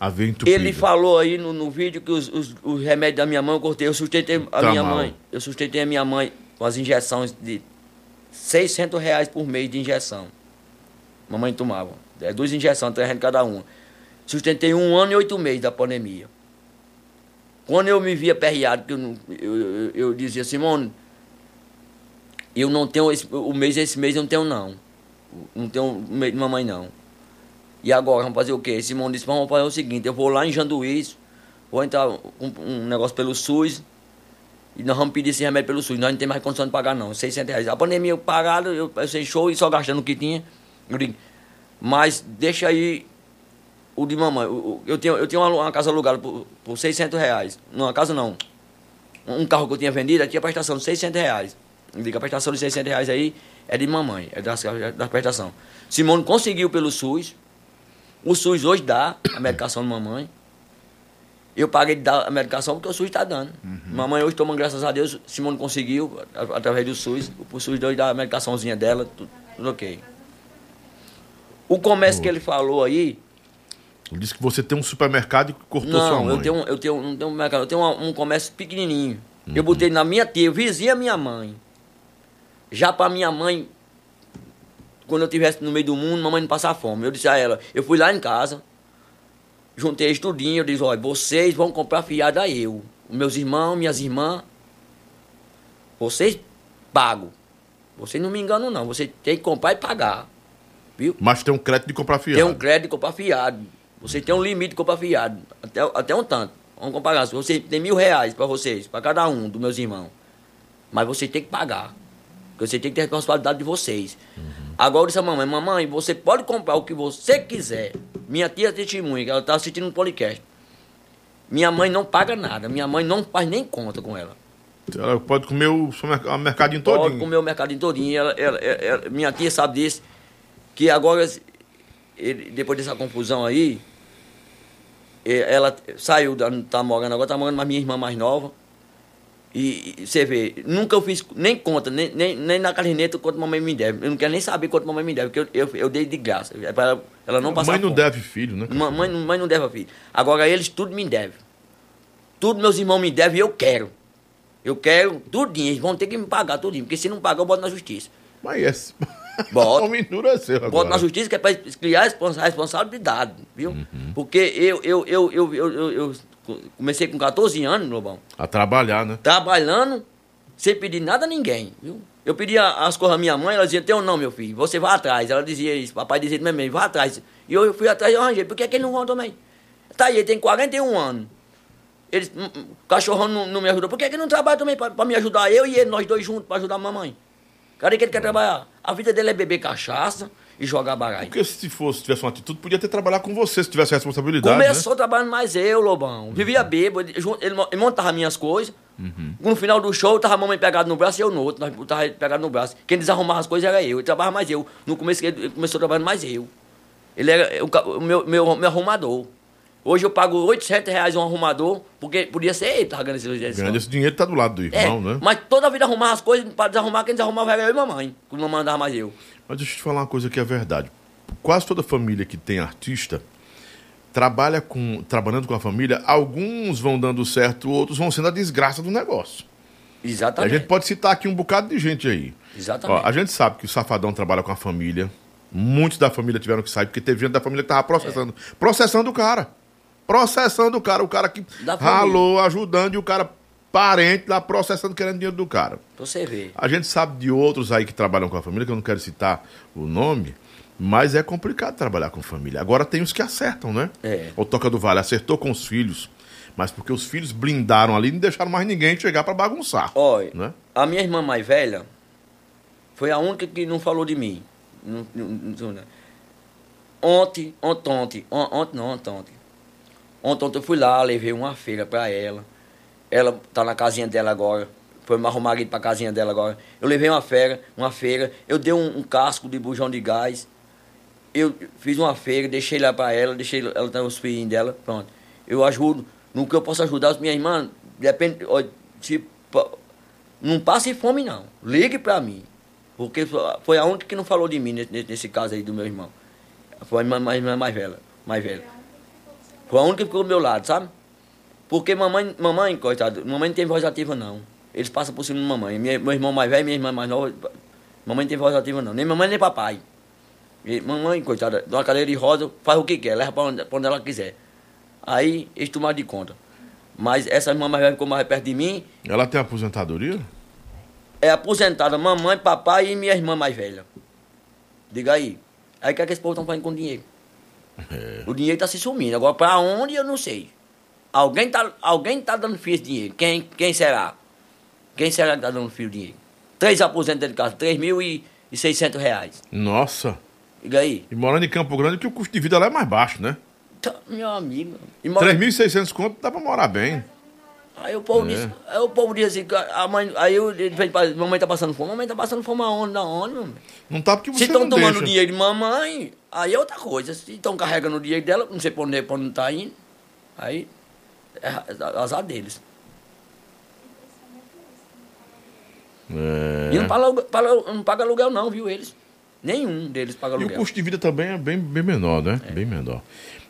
A veia entupida. Ele falou aí no, no vídeo que os, os, os remédios da minha mãe eu cortei. Eu sustentei a Tá minha mal. mãe. Eu sustentei a minha mãe com as injeções de 600 reais por mês de injeção. Mamãe tomava. É, duas injeções, 300 cada uma. Sustentei um ano e oito meses da pandemia. Quando eu me via perreado, que eu, eu, eu, eu dizia, Simone, eu não tenho esse, o mês, esse mês eu não tenho não. Não tenho o mês de mamãe não. E agora, vamos fazer o quê? Simone disse, vamos fazer o seguinte, eu vou lá em Janduís, vou entrar com um negócio pelo SUS, e nós vamos pedir esse remédio pelo SUS. Nós não temos mais condição de pagar, não. 600 reais. A pandemia eu parado, eu passei show e só gastando o que tinha. Mas deixa aí o de mamãe. Eu tenho, eu tenho uma, casa alugada por, por 600 reais. Não, casa não. Um carro que eu tinha vendido, tinha prestação de 600 reais. Eu digo, a prestação de 600 reais aí é de mamãe, é da, da prestação. Simone conseguiu pelo SUS. O SUS hoje dá a medicação de mamãe. Eu paguei de dar a medicação porque o SUS está dando. Mamãe hoje toma, graças a Deus, Simone conseguiu, através do SUS. O SUS dá a medicaçãozinha dela, tudo, tudo ok. O comércio que ele falou aí, Disse que você tem um supermercado que cortou sua Não, mãe. eu tenho, um- eu tenho, não tenho um mercado, eu tenho uma- um comércio pequenininho. Uhum. Eu botei na minha tia, vizinha minha mãe. Já pra minha mãe, quando eu estivesse no meio do mundo, mamãe não passar fome. Eu disse a ela, eu fui lá em casa, juntei estudinho, eu disse, olha, vocês vão comprar fiada a eu. Meus irmãos, minhas irmãs, vocês pagam. Vocês não me enganam não, você tem que comprar e pagar. Viu? Mas tem um crédito de comprar fiado. Tem um crédito de comprar fiado. Você tem um limite de comprar fiado. Até, até um tanto. Vamos comparar. Se você tem mil reais para vocês, para cada um dos meus irmãos. Mas você tem que pagar. Porque você tem que ter responsabilidade de vocês. Agora eu disse a mamãe, mamãe, você pode comprar o que você quiser. Minha tia testemunha, que ela está assistindo um podcast. Minha mãe não paga nada. Minha mãe não faz nem conta com ela. Ela pode comer o o mercadinho Pode todinho. comer o mercadinho todinho. Ela, ela- ela- minha tia sabe disso. Que agora, ele- depois dessa confusão aí, ela saiu, da- tá morando agora, tá morando a minha irmã mais nova. E, e você vê, nunca eu fiz nem conta, nem, nem, nem na caderneta quanto mamãe me deve. Eu não quero nem saber quanto mamãe me deve, porque eu, eu, eu dei de graça. É pra ela, ela não passar Mãe não deve filho, né? Mãe, não- mãe não deve a filho. Agora eles tudo me devem. Tudo meus irmãos me devem e eu quero. Eu quero tudinho. Eles vão ter que me pagar tudinho. Porque se não pagar, eu boto na justiça. Mas é. Bota. agora. Boto na justiça que é para criar responsa- responsabilidade, viu? Uhum. Porque eu, eu, eu, eu, eu, eu- eu comecei com 14 anos, Lobão, A trabalhar, né? trabalhando sem pedir nada a ninguém, viu? Eu pedia as coisas à minha mãe, ela dizia, teu não, meu filho, você vai atrás. Ela dizia isso, papai dizia também, vai atrás. E eu fui atrás e arranjei. Por que, que ele não vão também? Tá aí, ele tem 41 anos. Ele, o cachorrão não, não me ajudou. Por que, que ele não trabalha também para me ajudar? Eu e ele, nós dois juntos, para ajudar a mamãe. Cadê que ele quer trabalhar? A vida dele é beber cachaça e jogar baralho. Porque se fosse, tivesse uma atitude, podia ter trabalhado com você, se tivesse responsabilidade. Começou trabalhando mais eu, Lobão. Vivia bêbado, ele, montava minhas coisas. No final do show, tava a mamãe pegada no braço e eu no outro. Nós tava pegado no braço. Quem desarrumava as coisas era eu. Ele trabalhava mais eu. No começo ele começou trabalhando mais eu. Ele era o, meu, meu, meu arrumador. Hoje eu pago 800 reais um arrumador, porque podia ser ele que ganhando esse Né? esse dinheiro tá do lado do É, irmão, né? mas toda a vida arrumava as coisas, para desarrumar, quem desarrumava era eu e mamãe. Quando não mandava mais eu. Mas deixa eu te falar uma coisa que é verdade. Quase toda família que tem artista trabalha com, trabalhando com a família, alguns vão dando certo, outros vão sendo a desgraça do negócio. A Exatamente. gente pode citar aqui um bocado de gente aí. Exatamente. Ó, a gente sabe que o Safadão trabalha com a família. Muitos da família tiveram que sair, porque teve gente da família que tava processando. Processando o cara. Processando o cara. O cara que ralou, ajudando, e o cara parente lá processando, querendo dinheiro do cara. Você ver. A gente sabe de outros aí que trabalham com a família, que eu não quero citar o nome, mas é complicado trabalhar com família. Agora tem os que acertam, né? É. O Toca do Vale acertou com os filhos, mas porque os filhos blindaram ali e não deixaram mais ninguém chegar pra bagunçar. Olha, Né? a minha irmã mais velha foi a única que não falou de mim. Não- não- não-. Ontem, ontem, ontem, on- ontem não, ontem, ontem. Ontem, ontem eu fui lá, levei uma feira pra ela. Ela tá na casinha dela agora. Foi arrumar ali pra casinha dela agora. Eu levei uma feira, uma feira, eu dei um, um casco de bujão de gás. Eu fiz uma feira, deixei lá pra ela, deixei ela tem os filhinhos dela, pronto. Eu ajudo, no que eu posso ajudar as minhas irmãs, depende, ó, tipo, não passe fome não, ligue pra mim. Porque foi a única que não falou de mim nesse, nesse caso aí do meu irmão. Foi a irmã mais, irmã mais velha, mais velha. Foi a única que ficou do meu lado, sabe? Porque mamãe, mamãe, coitado, mamãe não tem voz ativa não. Eles passam por cima de mamãe. Minha, meu irmão mais velho, minha irmã mais nova, mamãe não tem voz ativa não. Nem mamãe nem papai. E mamãe, coitada, dá uma cadeira de rosa, faz o que quer, leva pra onde, pra onde ela quiser. Aí eles tomaram de conta. Mas essa irmã mais velha ficou mais perto de mim, Ela tem aposentadoria? é aposentada mamãe, papai e minha irmã mais velha. Diga aí. Aí o que, é que esse povo estão fazendo com o dinheiro? O dinheiro está se sumindo. Agora, para onde eu não sei. Alguém tá, alguém tá dando fio esse dinheiro. Quem, quem será? Quem será que está dando fio dinheiro? Três aposentos de casa, três mil e e seiscentos reais. Nossa. Aí. E morando em Campo Grande, que o custo de vida lá é mais baixo, né? Tá, Meu amigo. E mora- 3.600 conto dá pra morar bem. Aí o povo É. diz, aí o povo diz assim, a mãe, aí ele pra- mamãe tá passando fome, mamãe tá passando fome aonde, da onde, mamãe? Não tá porque você Se estão tomando deixa. dinheiro de mamãe, aí é outra coisa. Se estão carregando o dinheiro dela, não sei pra onde, pra onde tá indo, aí é azar deles. É. E não paga, aluguel- paga- não paga aluguel não, viu, eles. Nenhum deles paga E o aluguel. custo de vida também é bem, bem menor, né? Bem menor.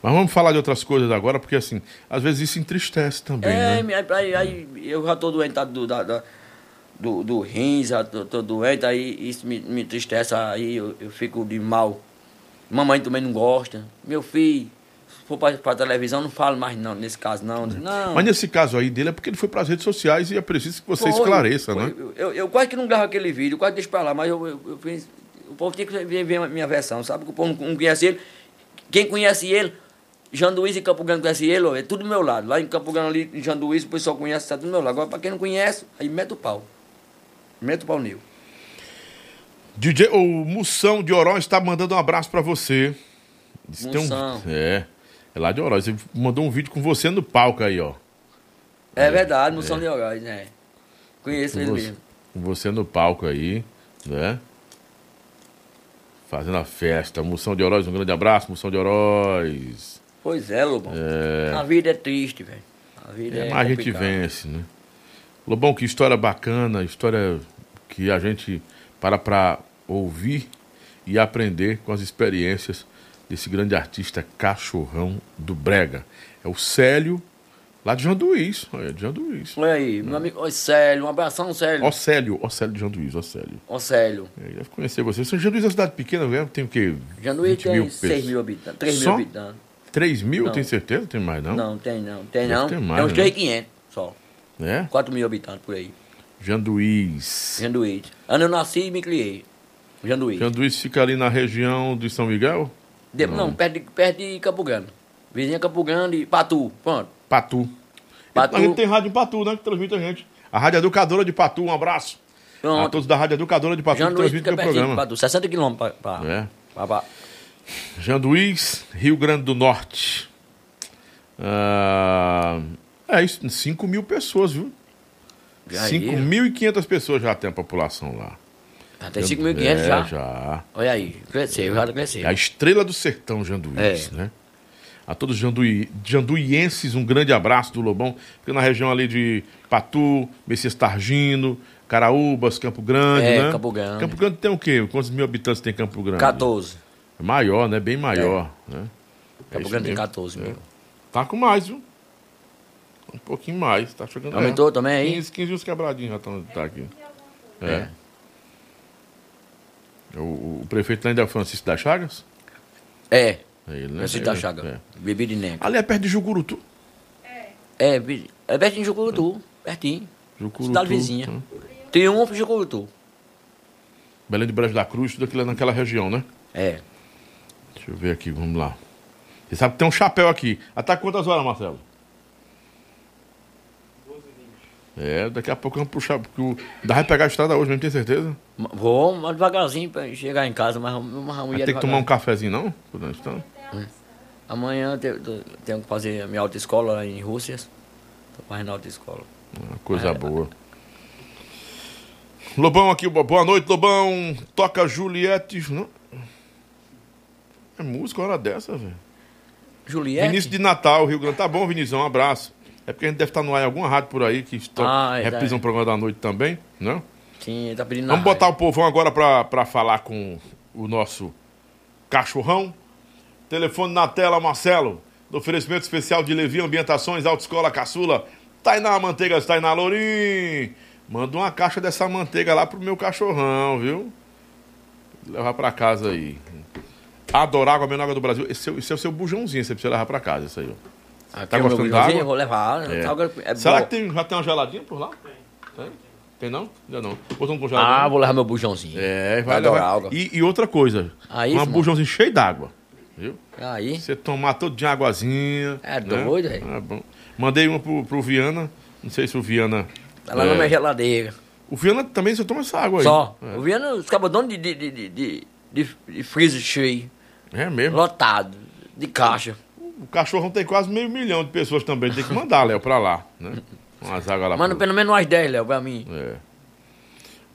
Mas vamos falar de outras coisas agora, porque assim, às vezes isso entristece também, É, né? aí, aí- eu já tô doente tá, do, da, da- do, do rins, já tô, tô doente, aí isso me, me entristece, aí eu, eu fico de mal. Mamãe também não gosta. Meu filho, for pra televisão, não falo mais não, nesse caso não. Não. Mas nesse caso aí dele é porque ele foi para as redes sociais e é preciso que você Foi, esclareça, foi. né? Eu, eu, eu quase que não gravo aquele vídeo, quase deixo pra lá, mas eu, eu, eu fiz. O povo tinha que ver, a minha versão, sabe? Que o povo não conhece ele. Quem conhece ele, Janduís e Campo Grande conhece ele, ó, é tudo do meu lado. Lá em Campo Grande, ali, em Janduís, o pessoal conhece, tá tudo do meu lado. Agora, pra quem não conhece, aí mete o pau. Mete o pau nele. DJ, o Moção de Oróis está mandando um abraço para você. Diz tem um- Moção. é, é lá de Oróis. Ele mandou um vídeo com você no palco aí, ó. É verdade, Moção de Horais, né? Conheço Com ele você, mesmo. com você no palco aí, né? Fazendo a festa. Moção de Oróis, um grande abraço, Moção de Oróis. Pois é, Lobão. É. A vida é triste, velho. A vida é, É, mas a gente vence, né? Lobão, que história bacana, história que a gente para para ouvir e aprender com as experiências desse grande artista cachorrão do Brega. É o Célio, lá de Janduís. Olha, de Janduís. Olha aí, meu amigo, oi, Célio, um abração, Célio. Ó Célio, ó Célio de Janduís, ó Célio. Ó, Célio. É, deve conhecer você. Janduís é uma cidade pequena, né? tem o quê? Janduí 20 tem mil 6 pessoas. mil habitantes, 3 mil habitantes. 3 mil, Não. tem certeza? Tem mais, não? Não, tem não. Tem não. Tem, mais, uns né? 3,500 só. É? 4 mil habitantes por aí. Janduís. Janduí. Ano eu nasci e me criei. Janduí. Janduís fica ali na região de São Miguel? De- não, perto, de, perto de Campo Grande. Vizinha Campo Grande e Patu. Pronto. Patu. Patu. A gente tem rádio em Patu, né? Que transmite a gente. A Rádio Educadora de Patu, um abraço. A Pronto. todos da Rádio Educadora de Patu que Janduí transmite o programa. Patu. 60 quilômetros pra, É. pra- pra- Janduís, Rio Grande do Norte. Ah, é isso, 5 mil pessoas, viu? Aí. 5.500 pessoas já tem a população lá. Já tem 5.500 é, já. já. Olha aí, cresceu, já cresceu. É a estrela do sertão Janduís, É. né? A todos os janduí, janduienses, um grande abraço do Lobão. Fica na região ali de Patu, Messias Targino, Caraúbas, Campo Grande, É, né? Campo Grande. Campo Grande tem o quê? Quantos mil habitantes tem Campo Grande? 14. É Maior, né? Bem maior, né? É Campo isso Grande tem mesmo. 14 mil. Tá com mais, viu? Um pouquinho mais, tá chegando. Aumentou também aí? 15, 15 e os quebradinhos já estão tá aqui. É. O, o prefeito ainda é o Francisco das Chagas? É, É ele, né? Francisco da Ele, Chaga. é. Bebi de Neca. Ali é perto de Jugurutu. É, vi- é pertinho de Jucurutu, pertinho. Jucurutu. Cidade vizinha. né? Triunfo de Jucurutu. Belém de Brejo da Cruz, tudo aquilo é naquela região, né? É. Deixa eu ver aqui, vamos lá. Você sabe que tem um chapéu aqui. Até quantas horas, Marcelo? É, daqui a pouco vamos puxar, porque o... Dá vai pegar a estrada hoje mesmo, tem certeza? Vou, mas devagarzinho pra chegar em casa, mas mas a Vai mulher ter que tomar um cafezinho, não? Por onde está? Amanhã eu tenho, tenho que fazer minha autoescola lá em Rússia. Tô fazendo autoescola. Uma coisa boa. Lobão aqui, boa noite, Lobão. Toca Juliette. Não? É música hora dessa, velho. Juliette? Vinícius de Natal, Rio Grande. Tá bom, Vinícius, um abraço. É porque a gente deve estar no ar em alguma rádio por aí que está, Ah, é, reprisa tá. um programa da noite também, né? Sim, tá pedindo Vamos na botar o povão agora pra falar com o nosso cachorrão. Telefone na tela, Marcelo. Do oferecimento especial de Levi Ambientações, Autoescola Caçula. Tainá Manteigas, Tainá Lourim. Manda uma caixa dessa manteiga lá pro meu cachorrão, viu? Levar pra casa aí. Adorar água, a água do Brasil. Esse, é o- esse é o seu bujãozinho, você precisa levar pra casa, isso aí, ó. Aqui Tá é o meu gostando bujãozinho, d'água? eu Vou levar. É. Tá é Será que tem, já tem uma geladinha por lá? Tem. Tem não? Ainda não. Botou um congelador? Ah, vou levar meu bujãozinho. É, vai Adorar levar. água. E, e outra coisa, Aí, um irmão. bujãozinho cheio d'água, viu? Aí. Você tomar todo dia águazinha. É né? doido, velho. É bom. Mandei uma pro, pro Viana, não sei se o Viana... Tá lá é, na minha geladeira. O Viana também só toma essa água aí. Só. É, Eu via os cabodões de, de, de, de, de, de, de freezer cheio, é mesmo. lotado, de caixa. O cachorrão tem quase meio milhão de pessoas também, tem que mandar, Léo, pra lá, né? Umas águas lá. Manda pro- pelo menos umas 10, Léo, pra mim. É.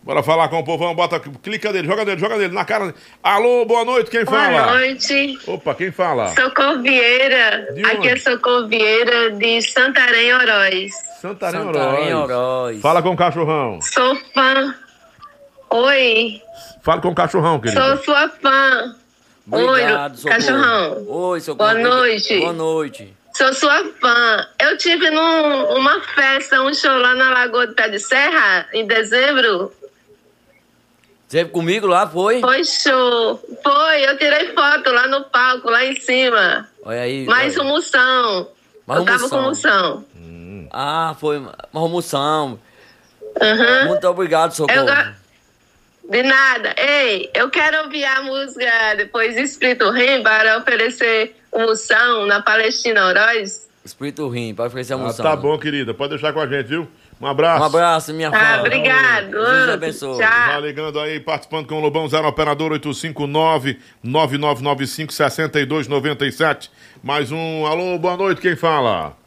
Bora falar com o povão, bota, clica nele, joga nele, joga nele, na cara. Alô, boa noite, quem fala? Boa noite, Opa, quem fala? Socorro Vieira. Aqui é Socorro Vieira de Santarém, Oroz. Santarém, Santarém, Oroz. Oroz. Fala com o cachorrão. Sou fã. Oi, Fala com o cachorrão, querido. sou sua fã. Obrigado, Oi, socorro. cachorrão. Oi, socorro. Boa noite. Boa noite. Sou sua fã. Eu tive num, uma festa, um show lá na Lagoa do Pé de Serra, em dezembro. Veio comigo lá, foi? Foi show. Foi, eu tirei foto lá no palco, lá em cima. Olha aí. Mais olha. um moção. Mais eu um tava com moção. moção. Ah, foi uma almoção. Aham. Muito obrigado, Eu socorro. ga- De nada. Ei, eu quero ouvir a música depois Espírito Rim para oferecer moção na Palestina Oroz. Espírito Rim, para oferecer Ah, almoção. tá bom, querida. Pode deixar com a gente, viu? Um abraço. Um abraço, minha fã. Ah, obrigado. Deus abençoe. Já ligando aí, participando com o Lobão, 0 operador 859-9995-6297. Mais um. Alô, boa noite, quem fala?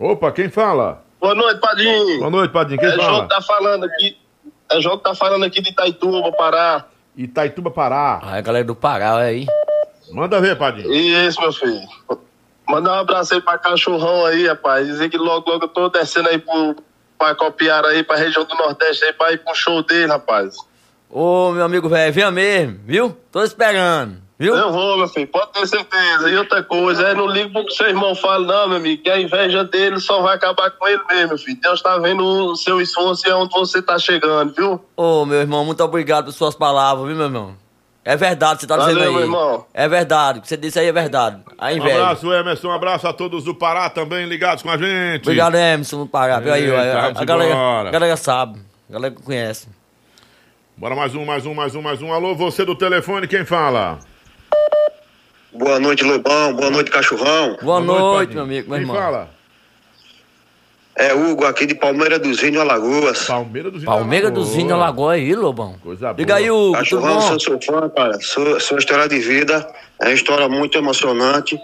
Opa, quem fala? Boa noite, Padinho. Boa noite, Padinho, quem é João fala? que tá falando aqui. É João que tá falando aqui de Itaituba, Pará. Itaituba, Pará. Ah, a galera do Pará, olha aí. Manda ver, Padinho. Isso, meu filho. Mandar um abraço aí pra cachorrão aí, rapaz. Dizer que logo, logo eu tô descendo aí pro, pra copiar aí, pra região do Nordeste aí, pra ir pro show dele, rapaz. Ô, meu amigo velho, venha mesmo, viu? Tô esperando, viu? Eu vou, meu filho, pode ter certeza. E outra coisa, é, não ligo pro que seu irmão fala, não, meu amigo, que a inveja dele só vai acabar com ele mesmo, meu filho. Deus tá vendo o seu esforço e aonde você tá chegando, viu? Ô, meu irmão, muito obrigado por suas palavras, viu, meu irmão? É verdade, você tá Valeu, dizendo aí. meu irmão. É verdade, o que você disse aí é verdade. A Um inveja. abraço, Emerson. Um abraço a todos do Pará também ligados com a gente. Obrigado, Emerson, do Pará. Viu aí, ó, Eita, a, vamos a galera, a galera sabe, a galera conhece. Bora mais um, mais um, mais um, mais um. Alô, você do telefone, quem fala? Boa noite, Lobão. Boa noite, Cachorrão. Boa, noite, Padinho. meu amigo, meu Quem irmão. fala? É Hugo aqui de Palmeira dos Vinhos, Alagoas. Palmeira dos Palmeira dos Vinhos Alagoa aí, Lobão. Coisa Diga aí, Hugo, Cachorrão, sou seu fã, cara. Sua, sua história de vida é uma história muito emocionante.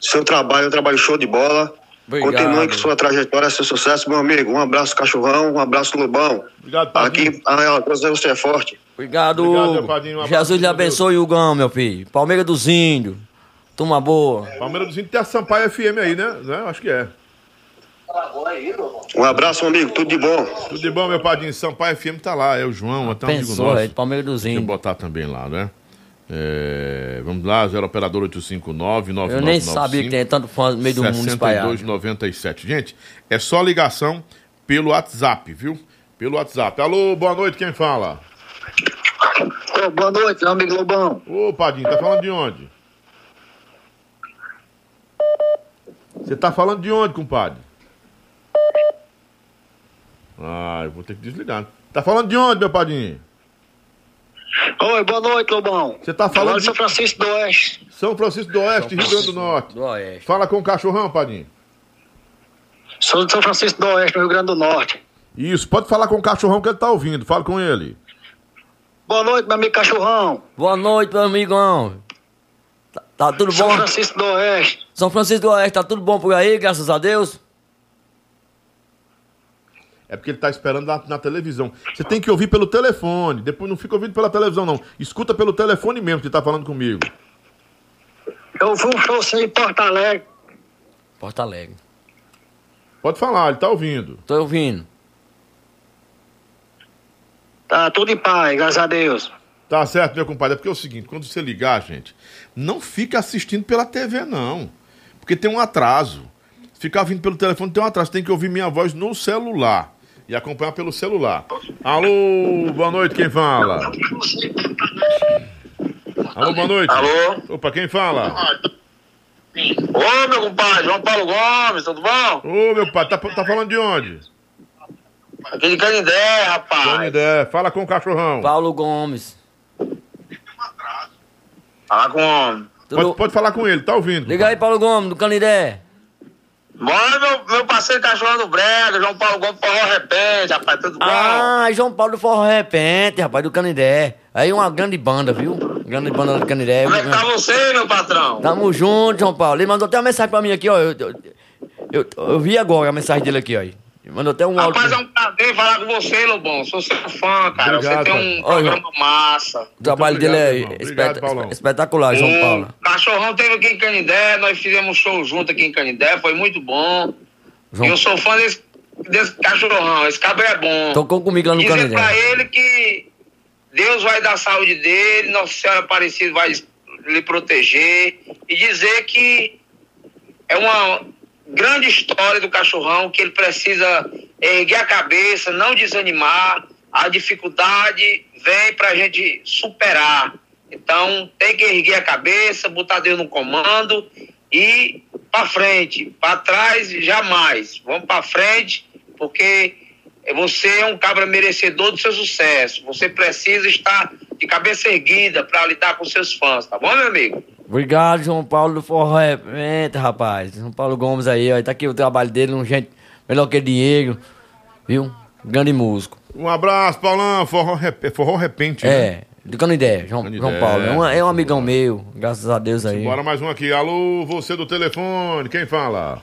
Seu trabalho é um trabalho show de bola. Obrigado. Continue com sua trajetória, seu sucesso, meu amigo. Um abraço, Cachorrão. Um abraço, Lobão. Obrigado. Aqui, Alagoas, você é forte. Obrigado, Obrigado, meu padrinho, um Jesus lhe abençoe, Hugão, meu filho. Palmeira dos Índios. Turma boa. Palmeira dos Índios tem a Sampaio FM aí, né? né? Acho que é. Um abraço, amigo. Tudo de bom. Tudo de bom, meu padrinho. Sampaio FM tá lá, é o João, até um amigo Pensou, nosso. é de Palmeira dos Deixa eu Índios. botar também lá, né? É, vamos lá, 0 operador 859 Eu nem sabia que tem tanto fã no meio do mundo espalhado. 6297. Gente, é só ligação pelo WhatsApp, viu? Pelo WhatsApp. Alô, boa noite, quem fala? Boa noite, meu amigo Lobão. Ô, Padinho, tá falando de onde? Você tá falando de onde, compadre? Ah, eu vou ter que desligar. Tá falando de onde, meu Padinho? Oi, boa noite, Lobão. Você tá falando Falando de São Francisco do Oeste. São Francisco do Oeste, Rio Grande do Norte. Do Oeste. Fala com o cachorrão, Padinho. Sou de São Francisco do Oeste, no Rio Grande do Norte. Isso, pode falar com o cachorrão que ele tá ouvindo. Fala com ele. Boa noite, meu amigo Cachorrão. Boa noite, meu amigão. Tá, tá tudo São bom? Francisco do Oeste. São Francisco do Oeste, tá tudo bom por aí, graças a Deus? É porque ele tá esperando na, na televisão. Você tem que ouvir pelo telefone. Depois não fica ouvindo pela televisão, não. Escuta pelo telefone mesmo que tá falando comigo. Eu fui um show em Porto Alegre. Porto Alegre. Pode falar, ele tá ouvindo. Tô ouvindo. Tá tudo em paz, graças a Deus. Tá certo, meu compadre. É porque é o seguinte, quando você ligar, gente, não fica assistindo pela TV, não. Porque tem um atraso. Ficar vindo pelo telefone, tem um atraso. Tem que ouvir minha voz no celular. E acompanhar pelo celular. Alô, boa noite, quem fala? Alô, boa noite. Alô? Opa, quem fala? Ô, meu compadre, João Paulo Gomes, tudo bom? Ô, meu pai, tá, tá falando de onde? Aqui de Canindé, rapaz. Canidé, fala com o cachorrão. Paulo Gomes. Fala com o homem. Pode, pode falar com ele, tá ouvindo? Liga aí, Paulo Gomes, do Canidé. Bora, meu, meu parceiro cachorro do Brega, João Paulo Gomes, forró repente, rapaz, tudo bom? Ah, João Paulo do Forró Repente, rapaz, do Canidé. Aí uma grande banda, viu? Grande banda do Canidé. Como é que tá você, meu patrão? Tamo junto, João Paulo. Ele mandou até uma mensagem pra mim aqui, ó. Eu, eu, eu, eu vi agora a mensagem dele aqui, ó. Ele mandou até um áudio. Rapaz, é um prazer falar com você, Lobão. Sou seu fã, cara. Obrigado, você tem um cara. Olha, programa massa. O trabalho dele é espet- espetacular, João O Paulo. Cachorrão teve aqui em Canindé, nós fizemos um show junto aqui em Canindé, foi muito bom. João- E eu sou fã desse, desse cachorrão. Esse cabra é bom. Tocou comigo lá no Dizer Canindé. pra ele que Deus vai dar saúde dele, Nossa Senhora Aparecida vai lhe proteger. E dizer que é uma grande história do cachorrão, que ele precisa erguer a cabeça, não desanimar. A dificuldade vem pra gente superar. Então tem que erguer a cabeça, botar Deus no comando e pra frente. Pra trás, jamais. Vamos pra frente, porque você é um cabra merecedor do seu sucesso. Você precisa estar de cabeça erguida para lidar com seus fãs, tá bom, meu amigo? Obrigado, João Paulo do Forró Repente, rapaz. João Paulo Gomes aí, ó. Tá aqui o trabalho dele, um gente melhor que Diego. Viu? Grande músico. Um abraço, Paulão. Forró, rep... Forró repente. né? É, do Canindé, João, João Paulo. É um, é um amigão meu, graças a Deus aí. Bora mais um aqui. Alô, você do telefone, quem fala?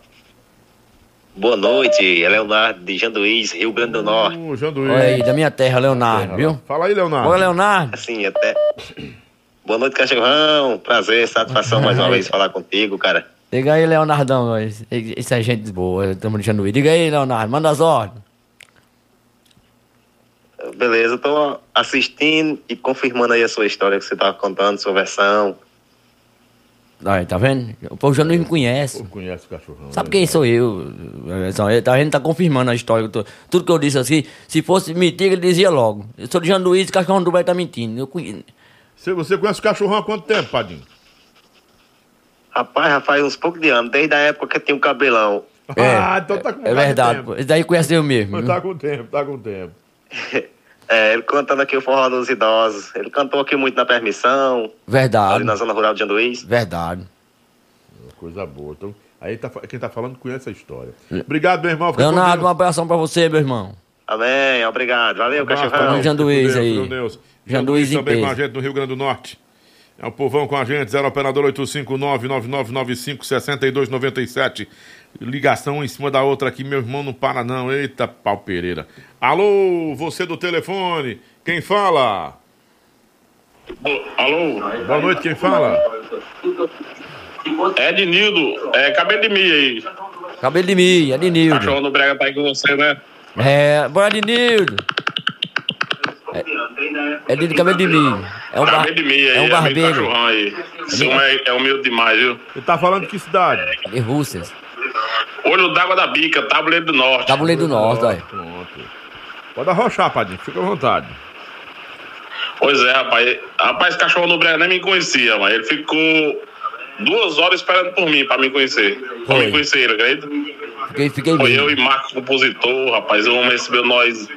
Boa noite, é Leonardo de Janduís, Rio Grande do Norte. Ô, Janduís. Olha aí, da minha terra, Leonardo, viu? Fala aí, Leonardo. Oi, Leonardo. Assim, até. Boa noite, cachorrão. Prazer, satisfação mais uma vez falar contigo, cara. Diga aí, Leonardão. Isso é gente boa, estamos deixando ir. Diga aí, Leonardo, manda as ordens. Beleza, eu tô assistindo e confirmando aí a sua história que você tava contando, sua versão. Aí, tá vendo? O povo já não me conhece. Conhece o cachorrão. Sabe quem sou eu? Tá vendo? Tá confirmando a história. tô- Tudo que eu disse assim, se fosse mentira, ele dizia logo. Eu sou de Jean Luiz, cachorro do Breio tá mentindo. Eu conheço. Você, você conhece o cachorrão há quanto tempo, Padinho? Rapaz, já faz uns poucos de anos, desde a época que tinha um cabelão. Ah, então tá com É verdade, pô. Esse daí conhece eu mesmo. Mas viu? tá com tempo, tá com tempo. É, ele cantando aqui o Forró dos Idosos. Ele cantou aqui muito na permissão, Verdade. ali na zona rural de Janduís. Verdade. Coisa boa. Então, aí tá, quem tá falando conhece a história. Obrigado, meu irmão. Fica Leonardo, um abração pra você, meu irmão. Amém, obrigado. Valeu, Abraço, cachorrão. Com aí. Com Deus. Janduís em também com a gente no Rio Grande do Norte. É o povão com a gente, 0 operador 859-9995-6297. Ligação em cima da outra aqui, meu irmão não para não. Eita, pau Pereira. Alô, você do telefone, quem fala? Alô? Boa noite, quem fala? É Ednildo, é cabelo de mim aí. Cabelo de mim, é de Nildo. Cachorro do Brega tá aí com você, né? É, bora de Nildo. É, é de cabelo de mim. É um, bar... Cabelo de mim aí, é um barbeiro. cachorrão aí. É, é humilde demais, viu? Ele tá falando de que cidade? De Russas. Olho d'água da bica, tabuleiro do norte. Tabuleiro do Norte, olha. Pronto. Pode arrochar, Padinho, fica à vontade. Pois é, rapaz. Rapaz, esse cachorro do Brega nem me conhecia, mas ele ficou duas horas esperando por mim, pra me conhecer. Pra Foi. me conhecer ele, acredita? Fiquei, fiquei Foi bem. eu e Marcos, compositor, rapaz. O homem recebeu nós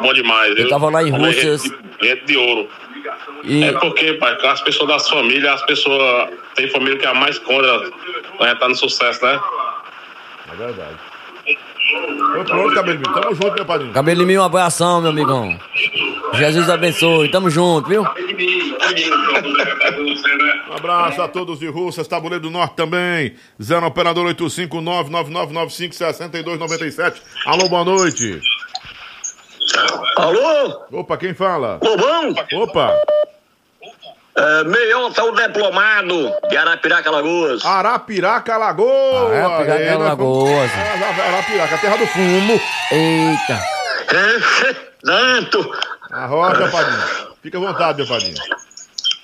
bom demais, viu? tava lá em Russas. Gente, gente de ouro. E- É porque, pai, as pessoas das famílias, as pessoas. Tem família que é a mais contra gente tá no sucesso, né? É verdade. Então, pronto, cabelo. Tamo junto, meu padrinho. Cabelo de mim, um abração, meu amigão. Jesus abençoe. Tamo junto, viu? Um abraço a todos de Russas, Tabuleiro do Norte também. Zero operador 859-9995-6297. Alô, boa noite. Alô? Opa, quem fala? Lobão? Opa. É, Meiota, o diplomado de Arapiraca, Lagoas. Arapiraca, Lagoa. Arapiraca, Aí, nós Lagoas. vamos- Arapiraca, terra do fumo. Eita. É, Tanto. Arrocha, padrinho. Fica à vontade, meu padrinho.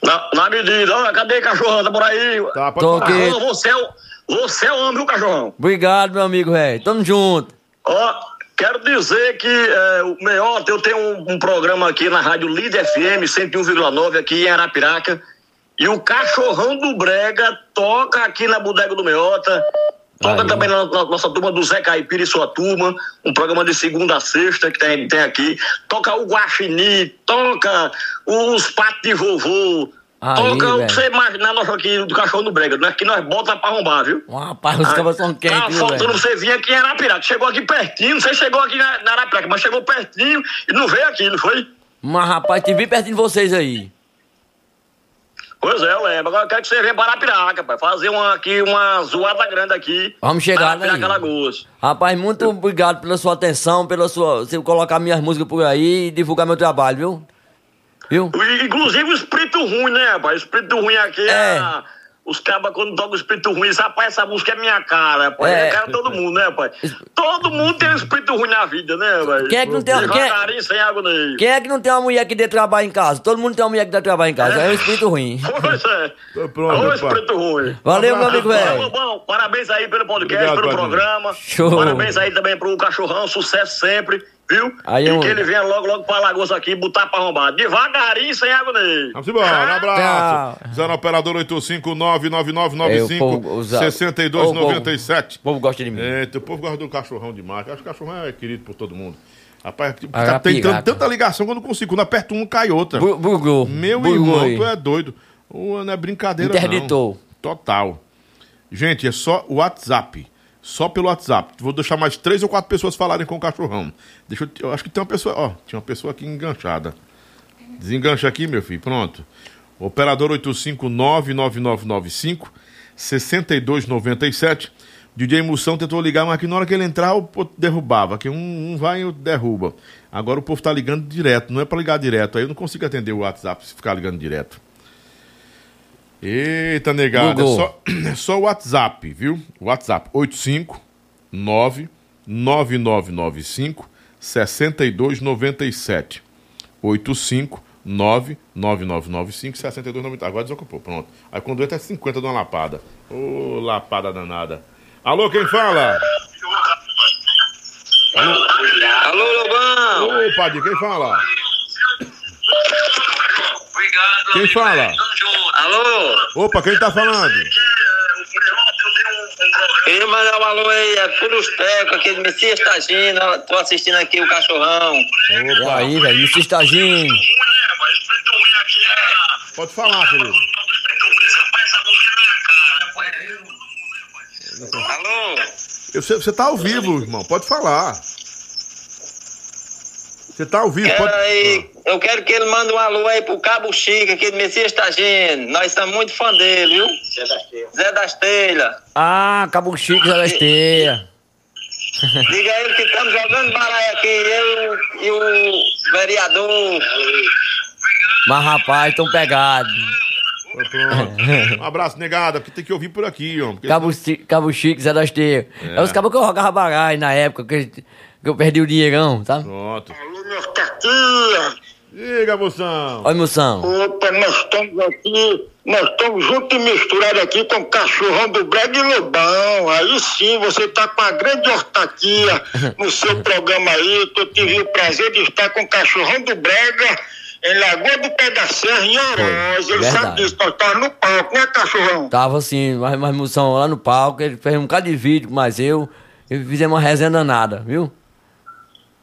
Na, na medida. Olha, cadê cachorrão? Tá por aí? Tá, pode Tô aqui. Alô, você é o, você é o homem, viu, cachorrão? Obrigado, meu amigo, velho. Tamo junto. Ó, quero dizer que é, o Meiota, eu tenho um, um programa aqui na Rádio Líder FM 101,9 aqui em Arapiraca. E o Cachorrão do Brega toca aqui na Bodega do Meiota. Toca também na, na nossa turma do Zé Caipira e sua turma, um programa de segunda a sexta que tem, tem aqui. Toca o Guaxinim, toca os patos de vovô, Aí, toca o velho. que você imaginar nós aqui do Cachorro do Brega. Nós aqui nós bota pra arrombar, viu? Rapaz, os cabas são quentes, Tá faltando você vir aqui em Arapiraca. Chegou aqui pertinho, você chegou aqui na, na Arapiraca, mas chegou pertinho e não veio aqui, não foi? Mas, rapaz, te vi pertinho de vocês aí. Pois é, eu lembro. Agora eu quero que você venha para Arapiraca, pai. Fazer uma, aqui uma zoada grande aqui. Vamos chegar aí. Lagoas. Rapaz, muito obrigado pela sua atenção, pela sua. Você colocar minhas músicas por aí e divulgar meu trabalho, viu? Viu? Inclusive o espírito ruim, né, rapaz? O espírito ruim aqui é, a, os cabas quando tocam o espírito ruim, rapaz, essa música é minha cara, rapaz. É. É, cara de todo mundo, né, pai? Todo mundo tem um espírito ruim na vida, né, velho? Quem é que não tem- quem é- sem água. Quem é que não tem uma mulher que dê trabalho em casa? Todo mundo tem uma mulher que dá trabalho em casa. É, um espírito ruim. Pois é. Pronto, Ô, pai. espírito ruim. Valeu, meu amigo velho. Bom, parabéns aí pelo podcast, Obrigado, pelo programa. Show. Parabéns aí também pro cachorrão, sucesso sempre, viu? Aí e eu- que ele venha logo, logo pra Lagoas aqui, botar pra arrombar. Devagarinho, sem água nem. Vamos embora, um abraço. Zero Operador 8599995 É, o povo usa- 6297. O povo gosta de mim. É, o povo gosta do cachorrão demais. Acho que o cachorrão é querido por todo mundo. Rapaz, tipo, Ah, tá tentando tanta ligação que eu não consigo. Quando aperto um, cai outra. Bu- Bugou. Meu Bugou irmão, tu é doido. Não é brincadeira, Interditou. não. Total. Gente, é só o WhatsApp. Só pelo WhatsApp. Vou deixar mais três ou quatro pessoas falarem com o cachorrão. Deixa eu, eu acho que tem uma pessoa. Ó, tinha uma pessoa aqui enganchada. Desengancha aqui, meu filho. Pronto. Operador 8599995 6297. DJ Moção tentou ligar, mas que na hora que ele entrar, o povo derrubava. Que um, um vai e outro derruba. Agora o povo tá ligando direto, não é para ligar direto. Aí eu não consigo atender o WhatsApp se ficar ligando direto. Eita, negada. É só, é só o WhatsApp, viu? WhatsApp 859 9995 6297. 859 9995 6297. Agora desocupou, pronto. Aí quando entra é 50 de uma lapada. Ô, lapada danada. Alô, quem fala? Alô, Alô, Lobão! Ô, Padre, quem fala? Quem fala? Alô? Opa, quem tá falando? Queria mandar um alô aí, é tudo os tecos aqui do Messias Tagina, tô assistindo aqui o cachorrão. E aí, velho, Mr. Estaginho. Pode falar, querido. Alô? Eu- Você você tá ao vivo, irmão. Pode falar. Você tá ao vivo, Quero pode. aí, eu quero que ele mande um alô aí pro Cabo Chico aqui do Messias Tagino. Nós estamos muito fã dele, viu? Zé das Telhas. Zé das Telhas. Ah, Cabo Chico, Zé da Esteia. Diga a ele que estamos jogando baralho aqui, eu e o vereador. Mas, rapaz, tão pegado. Pronto. Um abraço, negada, porque tem que ouvir por aqui, ó. Cabo, Ci- Cabo Chico, Zé da Esteia. É. É. os cabos que eu jogava baralho na época, que, que eu perdi o dinheirão, sabe? Pronto. Tia, Diga, moção. Olha, moção. opa, nós estamos aqui, nós estamos juntos e misturados aqui com o cachorrão do Brega e Lobão. Aí sim, você tá com a grande hortaquia no seu programa aí, que eu tive o prazer de estar com o cachorrão do Brega em Lagoa do Pé da Serra, em Oroz. Ele verdade. sabe disso, nós estávamos no palco, né, cachorrão? Tava assim, mas, mas moção lá no palco, ele fez um bocado de vídeo, mas eu, e fizemos uma resenha danada, viu?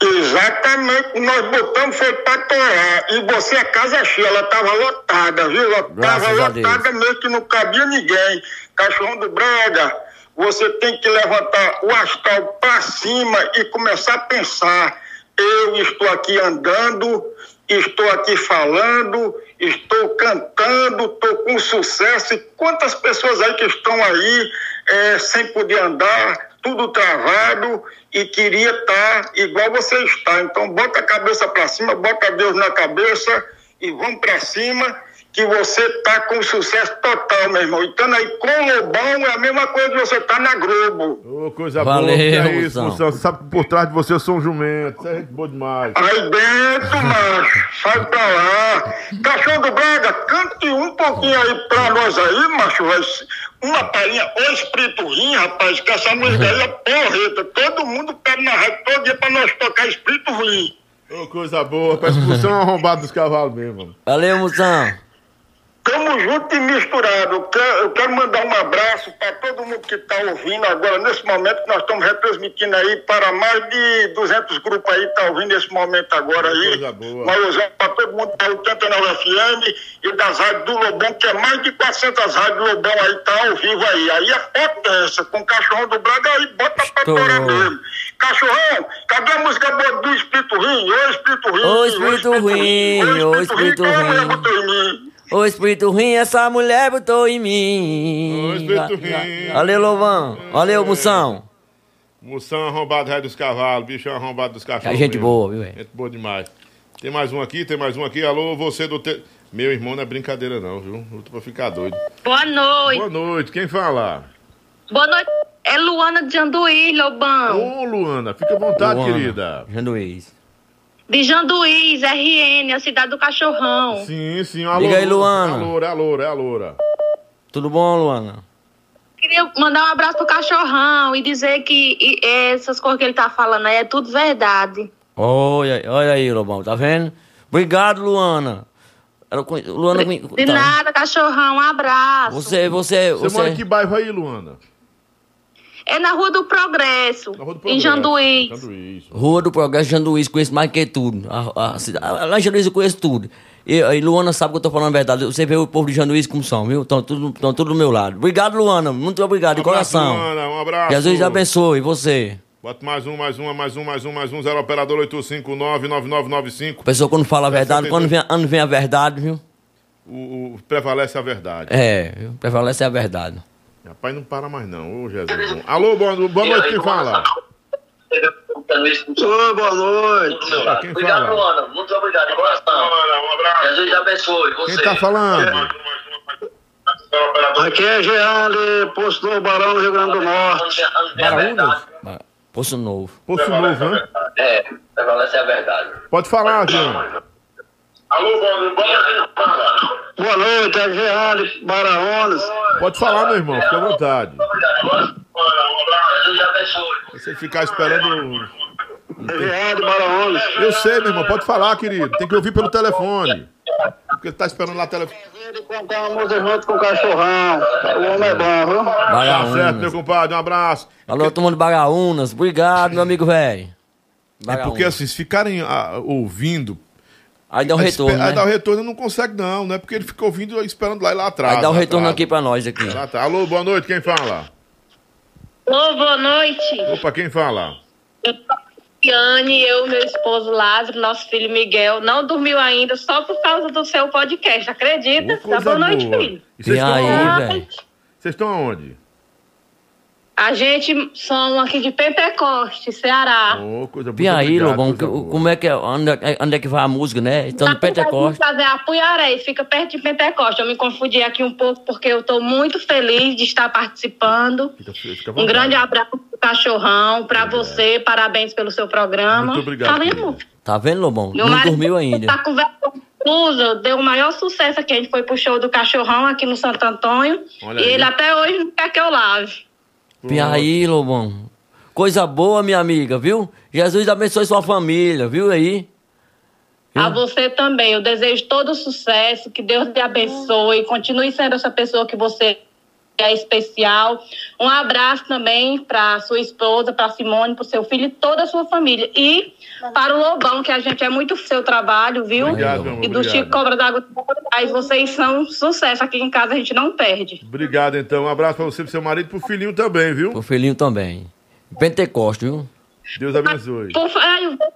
Exatamente, nós botamos foi pra torar. E você, a casa cheia, ela tava lotada, viu? Ela Graças tava a Deus. lotada mesmo que não cabia ninguém. Cachorrão do Brega, você tem que levantar o astral pra cima e começar a pensar. Eu estou aqui andando, estou aqui falando, estou cantando, estou com sucesso. E quantas pessoas aí que estão aí eh, sem poder andar, tudo travado e queria estar igual você está. Então bota a cabeça para cima, bota Deus na cabeça e vamos para cima que você tá com sucesso total, meu irmão. Então aí com o Lobão é a mesma coisa que você tá na Globo. Ô, coisa Valeu, boa. É isso, moção. sabe que por trás de você eu sou um jumento. Isso é gente boa demais. Aí dentro, macho, sai pra lá. Cachorro do Braga, cante um pouquinho aí pra nós aí, macho. vai Uma palhinha, ô espírito rim, rapaz, que essa música aí é porreta. Todo mundo pede na rádio todo dia pra nós tocar espírito rim. Ô, coisa boa. Parece que você é um arrombado dos cavalos mesmo. mano. Valeu, moção. Tamo junto e misturado. Eu quero, mandar um abraço para todo mundo que está ouvindo agora, nesse momento que nós estamos retransmitindo aí para mais de 200 grupos aí, tá ouvindo nesse momento agora aí. Coisa boa. Mas para todo mundo da 89 FM e das rádios do Lobão, que é mais de 400 rádios do Lobão aí, tá ao vivo aí. Aí é potência, com o cachorrão do Braga aí, bota pra Estou. fora mesmo. Cachorrão, cadê a música boa do Espírito Rim? Ô Espírito Rim! Ô, Espírito Rim, ô, Espírito qual é a mulher Rim. Ô, espírito ruim, essa mulher botou em mim. Ô, espírito ruim. Valeu, Louvão. Valeu, moção. Moção arrombado rei dos cavalos, bichão arrombado dos cachorros. É gente mesmo. boa, viu, velho? Gente boa demais. Tem mais um aqui, tem mais um aqui. Alô, você do. Te... Meu irmão não é brincadeira não, viu? Eu tô pra ficar doido. Boa noite. Boa noite, quem fala? Boa noite. É Luana de Janduí, Lobão. Ô, Luana, fica à vontade, Luana, querida. Janduís. De Janduís, RN, a cidade do cachorrão. Sim, sim, alô. Liga aí, Luana. É a loura, é a loura, é a loura. Tudo bom, Luana? Queria mandar um abraço pro cachorrão e dizer que e, essas coisas que ele tá falando aí é tudo verdade. Olha, olha aí, Lobão, tá vendo? Obrigado, Luana. Ela Luana, conhe- De tá. nada, cachorrão, um abraço. Você, você, Você você. mora em que bairro aí, Luana? É na Rua do Progresso, em Janduí. Rua do Progresso, Janduís, conheço mais que tudo. A, a, cidade- lá em Janduís eu conheço tudo. E, e Luana sabe que eu tô falando a verdade. Você vê o povo de Janduís como são, viu? Estão tudo, tão tudo do meu lado. Obrigado, Luana. Muito obrigado, de Um abraço, coração. Luana, um abraço. Jesus abençoe. E você? Bota mais um, mais um, mais um, mais um, mais um. Zero operador 859-9995. Pessoa quando fala a verdade, quando vem, quando vem a verdade, viu? O, o- prevalece a verdade. É, viu? prevalece a verdade. Rapaz, não para mais não. Ô, Jesus. Alô, boa, boa noite, quem fala? Oi, boa noite. Quem fala? Muito obrigado, de coração. Jesus abençoe você. Quem tá falando? Aqui é Jean de Posto Novo Barão, Rio Grande do Norte. Baraunas? Poço Novo. Poço Novo, né? É, prevalece a verdade. Pode falar, Jean. Alô, boa noite. Boa noite, é Jean de Baraunas. Pode falar, meu irmão, fica à vontade. Você ficar esperando. Jean de Baraunas. Eu sei, meu irmão, pode falar, querido. Tem que ouvir pelo telefone. Porque tá esperando lá o telefone. Cantar uma música junto com o cachorrão. O homem é bom, viu? Tá certo, meu compadre. Um abraço. Alô, todo mundo de Bagaunas. Obrigado, meu amigo velho. É porque assim, se ficarem ah, ouvindo. Aí dá um aí retorno, espe- Aí né? dá o retorno, não consegue, não, não é porque ele fica ouvindo e esperando lá e lá atrás. Aí dá um retorno atrás. aqui pra nós aqui. Lá atrás. Alô, boa noite, quem fala? Ô, boa noite. Opa, quem fala? Yane, eu, meu esposo Lázaro, nosso filho Miguel, não dormiu ainda só por causa do seu podcast, acredita? Dá Coisa boa noite, boa. filho. E vocês E estão aí, aonde? velho? Vocês estão aonde? A gente somos aqui de Pentecoste, Ceará. Ô, coisa E aí, Lobão, como é que é? Onde, é- onde é que vai a música, né? Então, no Pentecoste. fazer a Puiaré, fica perto de Pentecoste. Eu me confundi aqui um pouco porque eu estou muito feliz de estar participando. Fica, fica Um grande abraço pro cachorrão, para você, parabéns pelo seu programa. Muito obrigado, Tá vendo? Tá vendo, Lobão? Meu Não dormiu ainda. Tá com deu o maior sucesso aqui. A gente foi pro show do cachorrão aqui no Santo Antônio. Olha e aí. ele até hoje não quer que eu lave. E aí, Lobão? Coisa boa, minha amiga, viu? Jesus abençoe sua família, viu aí? A você também. Eu desejo todo sucesso, que Deus te abençoe, continue sendo essa pessoa que você é especial. Um abraço também para sua esposa, para Simone, para o seu filho e toda a sua família. E para o Lobão, que a gente é muito seu trabalho, viu? Obrigado, meu amor, e do obrigado. Chico Cobra d'Água. Aí vocês são sucesso aqui em casa, a gente não perde. Obrigado, então. Um abraço pra você, pro seu marido e pro filhinho também, viu? O filhinho também. Pentecoste, viu? Deus abençoe. Por,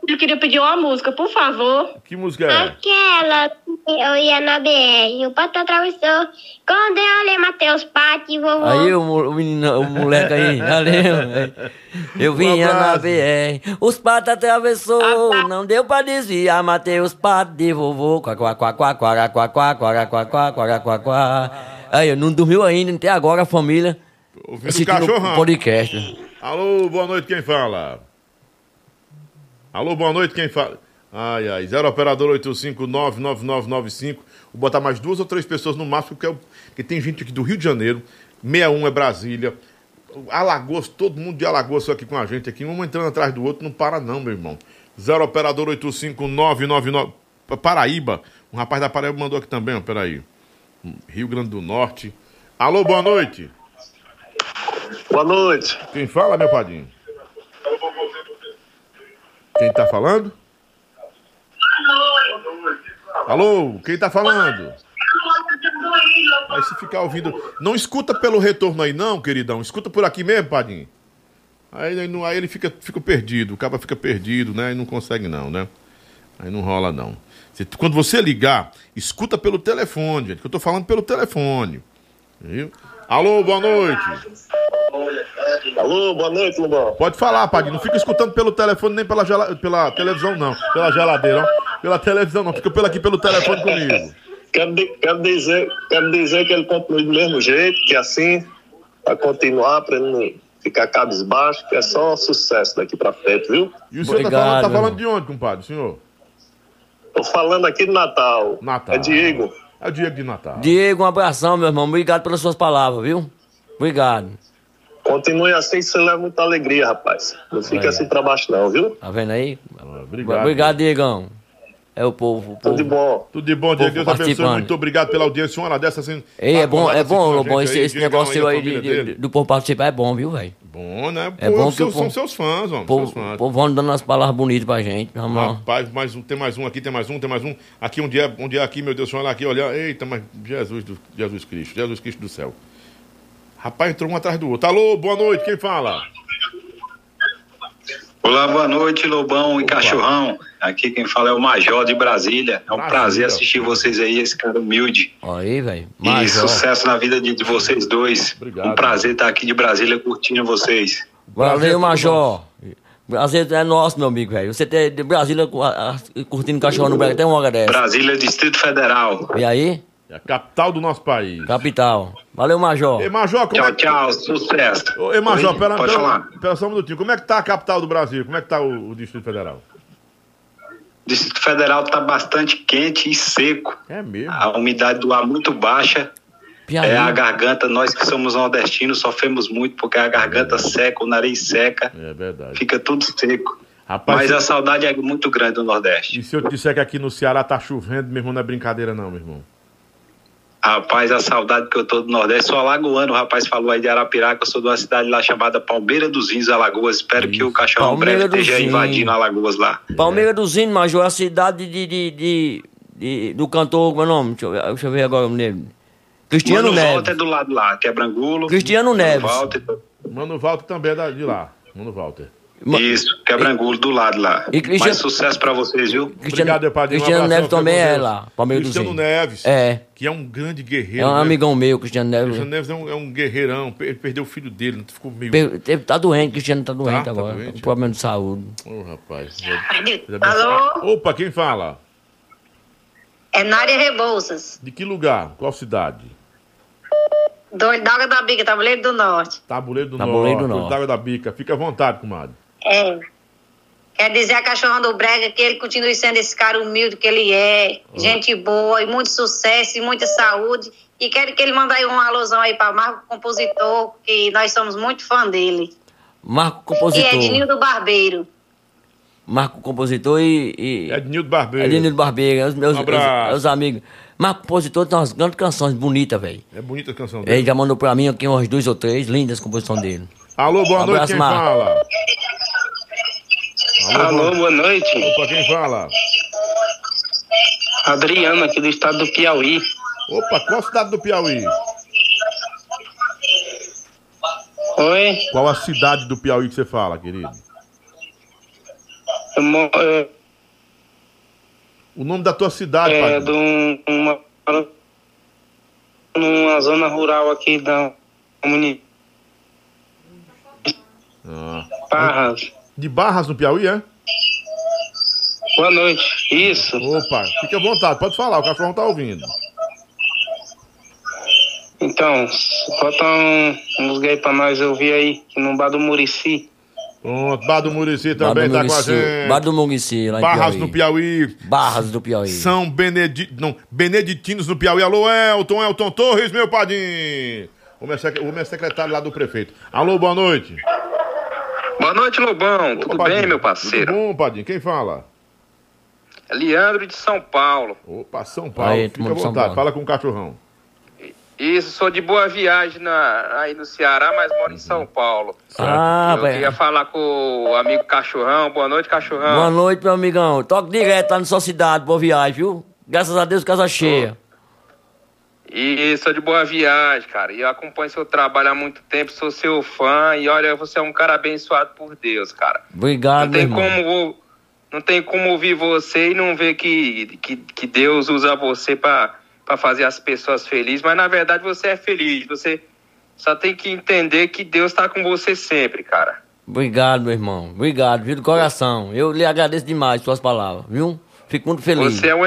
eu queria pedir uma música, por favor. Que música é? Aquela eu ia na BR, o pato atravessou. Quando eu olhei Matheus Pati, vovô. Aí o, o menino, o moleque aí, valeu. Eu vinha na BR, os patos atravessou, não deu pra desviar, patos de vovô. Quá, quá, quá, quá, quá, quá, quá, quá, quá, quá, quá, quá, quá. Aí, não dormiu ainda, até agora a família. Ouvindo o cachorrão. o podcast. Alô, boa noite, quem fala? Alô, boa noite, quem fala? Ai, ai, 0 operador 8599995. Vou botar mais duas ou três pessoas no máximo, porque, é o- porque tem gente aqui do Rio de Janeiro, 61 é Brasília, Alagoas, todo mundo de Alagoas só aqui com a gente aqui, um entrando atrás do outro, não para não, meu irmão. 0 operador 85999. Pa- Paraíba, um rapaz da Paraíba mandou aqui também, ó, peraí. Rio Grande do Norte. Alô, boa noite. Boa noite. Quem fala, meu padrinho? Quem tá falando? Alô, quem tá falando? Aí se ficar ouvindo. Não escuta pelo retorno aí, não, queridão. Escuta por aqui mesmo, padrinho. Aí, aí, aí ele fica, fica perdido, o cara fica perdido, né? E não consegue, não, né? Aí não rola, não. Quando você ligar, escuta pelo telefone, gente, que eu tô falando pelo telefone. Viu? Alô, boa noite. Alô, boa noite, Lobão. Pode falar, Padre. Não fica escutando pelo telefone nem pela, gela- pela televisão, não. Pela geladeira, ó. Pela televisão, não. Fica pelo aqui pelo telefone comigo. Quero, quero, dizer, quero dizer que ele continue do mesmo jeito, que assim, para continuar, para ele não ficar cabisbaixo, que é só sucesso daqui para frente, viu? E o senhor tá falando, tá falando de onde, compadre, senhor? Tô falando aqui do Natal. Natal. É Diego. É o Diego de Natal. Diego, um abração, meu irmão. Obrigado pelas suas palavras, viu? Obrigado. Continue assim, você leva muita alegria, rapaz. Não fica assim pra baixo, não, viu? Tá vendo aí? Obrigado. Obrigado, Diegão. É o povo. O povo. Tudo de bom. Tudo de bom, Diego. Deus abençoe. Muito obrigado pela audiência. Uma hora dessa assim. Ei, é bom, é bom, Lobão, esse, aí, esse negócio seu a aí de, de- do povo participar é bom, viu, velho? Bom, né? É Pô, bom que seus- o povo- são seus fãs, homem. Povo, seus fãs. povo vão dando umas palavras bonitas pra gente. Vamos lá. Rapaz, mais um, tem mais um aqui, tem mais um, tem mais um. Aqui um dia, um dia aqui, meu Deus, olha aqui, olha. Eita, mas Jesus do Jesus Cristo, Jesus Cristo do céu. Rapaz, entrou um atrás do outro. Alô, boa noite, quem fala? Olá, boa noite, Lobão e Cachorrão. Aqui quem fala é o Major de Brasília. É um Brasília. prazer assistir vocês aí, esse cara humilde. Aí, velho. E sucesso na vida de, de vocês dois. Um prazer estar aqui de Brasília curtindo vocês. Valeu, Major. Prazer é nosso, meu amigo, velho. Você tem de Brasília curtindo cachorro no Brasil, tem uma hora dessa. Brasília, Distrito Federal. E aí? É a capital do nosso país. Capital. Valeu, Major. Ei, Major, como Tchau, é que... tchau, sucesso. Ei, Major, Oi, pera, pode pera, falar. pera só um minutinho. Como é que tá a capital do Brasil? Como é que tá o, o Distrito Federal? Distrito Federal está bastante quente e seco. É mesmo? A umidade do ar muito baixa. Piauí. É a garganta, nós que somos nordestinos sofremos muito porque a garganta seca, o nariz seca, É verdade. fica tudo seco. Rapaz, Mas se- a saudade é muito grande do Nordeste. E se eu te disser que aqui no Ceará tá chovendo, meu irmão, não é brincadeira não, meu irmão. Rapaz, a saudade que eu tô do Nordeste, sou alagoano, o rapaz falou aí de Arapiraca, eu sou de uma cidade lá chamada Palmeira dos Índios, Alagoas. Espero que o cachorro Palmeira breve esteja Índios. invadindo Alagoas lá. Palmeira dos Índios, Major, é a cidade de, de, de- de- do cantor, como é o nome? Deixa eu ver, deixa eu ver agora o nome. Cristiano Mano Neves. Volta é do lado lá, Quebrangulo. Cristiano Mano Neves. Walter, Mano Walter também é da- de lá. Mano Walter. Isso, Quebrangulo, do lado lá. E Cristiano- Mais sucesso pra vocês, viu? Obrigado, Padrinho. Um Cristiano abração, Neves também é lá, Palmeira dos Cristiano. Neves. É. Que é um grande guerreiro. É um né? amigão meu, Cristiano Neves. Cristiano Neves é um, é um guerreirão. Ele perdeu o filho dele, não ficou meio. Per- Tá doente, Cristiano tá doente tá agora. doente, um problema de saúde. Ô, rapaz. Alô? Opa, quem fala? É Nária Rebouças, De que lugar? Qual cidade? Doidoga da Biga, Tabuleiro do Norte. Tabuleiro do Tabuleiro do Norte. Norte. Água da Bica. Fica à vontade, comadre. É. Quer dizer a cachorrão do Brega que ele continue sendo esse cara humilde que ele é, gente boa e muito sucesso e muita saúde. E quero que ele mande aí um alusão aí para Marco Compositor, que nós somos muito fã dele. Marco E Compositor. Ednildo Barbeiro. Marco Compositor e. e... Ednildo Barbeiro. Ednildo Barbeiro, é os meus, Um abraço. os, os amigos. Marco Compositor tem umas grandes canções bonitas, velho. É bonita a canção dele. Ele já mandou pra mim aqui umas duas ou três, lindas composições dele. Alô, boa Um noite, abraço, quem Marco. fala? Alô, boa noite. Opa, quem fala? Adriano, aqui do estado do Piauí. Opa, qual cidade do Piauí? Oi, Qual a cidade do Piauí que você fala, querido? eu é, O nome da tua cidade, é pai. de um- uma, numa zona rural aqui da comunidade Ah. Barras. De Barras, no Piauí, é? Boa noite. Isso. Opa, fica à vontade, pode falar, o cachorro tá ouvindo. Então, bota um, música aí pra nós ouvir aí, que no bar do Murici. Pronto, Bar do Murici também Bar tá do com a Murici, gente. Bar do Murici, lá em Barras Piauí. no Piauí. Barras do Piauí. São Benedito, não, Beneditinos no Piauí. Alô, Elton, Elton Torres, meu padrinho. O meu, sec- o meu secretário lá do prefeito. Alô, boa noite. Boa noite, Lobão. Tudo bem, meu parceiro? Tudo bom, padrinho? Quem fala? É Leandro de São Paulo. Opa, São Paulo. Aí, Fica à vontade, Paulo. fala com o cachorrão. Isso, sou de boa viagem na- aí no Ceará, mas moro em São Paulo. Ah, Eu velho. queria falar com o amigo Cachorrão. Boa noite, Cachorrão. Boa noite, meu amigão. Toque direto lá na sua cidade, boa viagem, viu? Graças a Deus, casa cheia. E sou de boa viagem, cara. E eu acompanho seu trabalho há muito tempo, sou seu fã. E olha, você é um cara abençoado por Deus, cara. Obrigado, não tem irmão. como não tem como ouvir você e não ver que, que, que Deus usa você para fazer as pessoas felizes, mas na verdade você é feliz. Você só tem que entender que Deus está com você sempre, cara. Obrigado, meu irmão. Obrigado, viu? Do coração. Eu lhe agradeço demais suas palavras, viu? Fico muito feliz. Você é um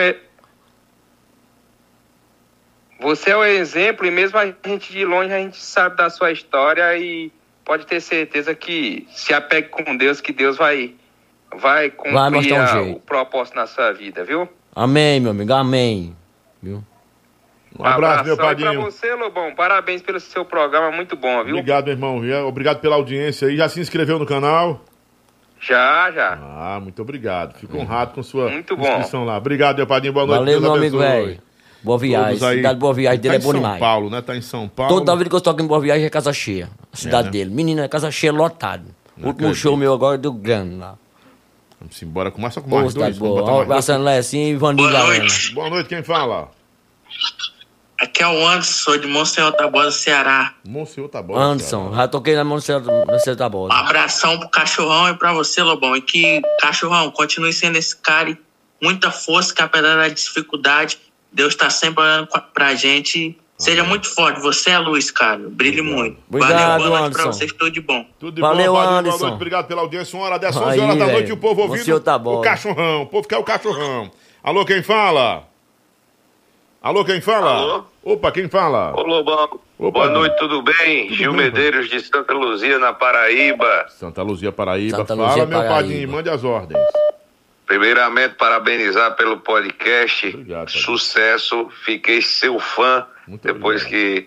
você é o exemplo e mesmo a gente de longe a gente sabe da sua história e pode ter certeza que se apegue com Deus que Deus vai vai cumprir Vai mostrar um o propósito na sua vida, viu? Amém, meu amigo, amém. Viu? Um abraço, meu padrinho. Pra você, Lobão. Parabéns pelo seu programa, muito bom, viu? Obrigado, meu irmão. Obrigado pela audiência aí. Já se inscreveu no canal? Já, já. Ah, muito obrigado. Fico honrado com sua Muito bom. inscrição lá. Obrigado, meu padrinho. Boa noite. Valeu, Deus meu amigo, abençoe. velho. Boa viagem. Aí. Cidade Boa Viagem dele tá é bom em São demais. Paulo, né? Tá em São Paulo. Toda vida que eu toco em Boa Viagem é casa cheia. A cidade né? dele. Menino, é casa cheia lotado. O último show meu agora é do grande lá. Vamos embora com mais só com mais dois. Boa. Passando lá assim e Vandir Galera. Boa noite, quem fala? Aqui é o Anderson, de Monsenhor Tabosa, Ceará. Monsenhor tá bom. Anderson, já toquei na do Céu da Um abração pro cachorrão e pra você, Lobão. E que, cachorrão, continue sendo esse cara e muita força, que apesar da dificuldade, Deus tá sempre olhando pra- pra gente. Seja muito forte. Você é luz, cara. Brilhe muito. Obrigado, Valeu, boa noite pra Anderson. vocês. Tudo de bom. Tudo de Valeu, bom, padrinho. Boa Anderson. noite, obrigado pela audiência. Uma hora dessa, 11 Aí, horas da noite, e o povo ouvindo Monsenhor tá bom. o cachorrão. O povo quer o cachorrão. Alô, quem fala? Alô, quem fala? Alô? Opa, quem fala? Ô Lobão, Opa, boa noite, tudo bem? Gil bem, Medeiros de Santa Luzia, na Paraíba. Santa Luzia, Paraíba. Santa fala, Luzia, meu Paraíba. padrinho, mande as ordens. Primeiramente, parabenizar pelo podcast. Sucesso, fiquei seu fã depois que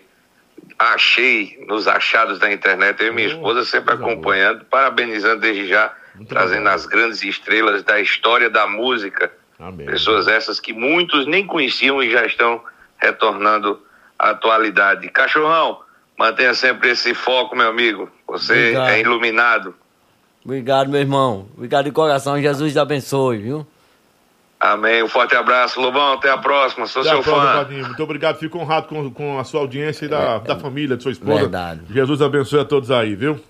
achei nos achados da internet. Eu e minha esposa sempre acompanhando, parabenizando desde já, trazendo as grandes estrelas da história da música. Pessoas essas que muitos nem conheciam e já estão retornando à atualidade. Cachorrão, mantenha sempre esse foco, meu amigo. Você Obrigado. é iluminado. Obrigado, meu irmão. Obrigado de coração. Jesus te abençoe, viu? Amém. Um forte abraço, Lobão. Até a próxima. Sou Até a seu próxima, fã. Muito obrigado. Fico honrado com, com a sua audiência e da, da família, de sua esposa. Verdade. Jesus abençoe a todos aí, viu?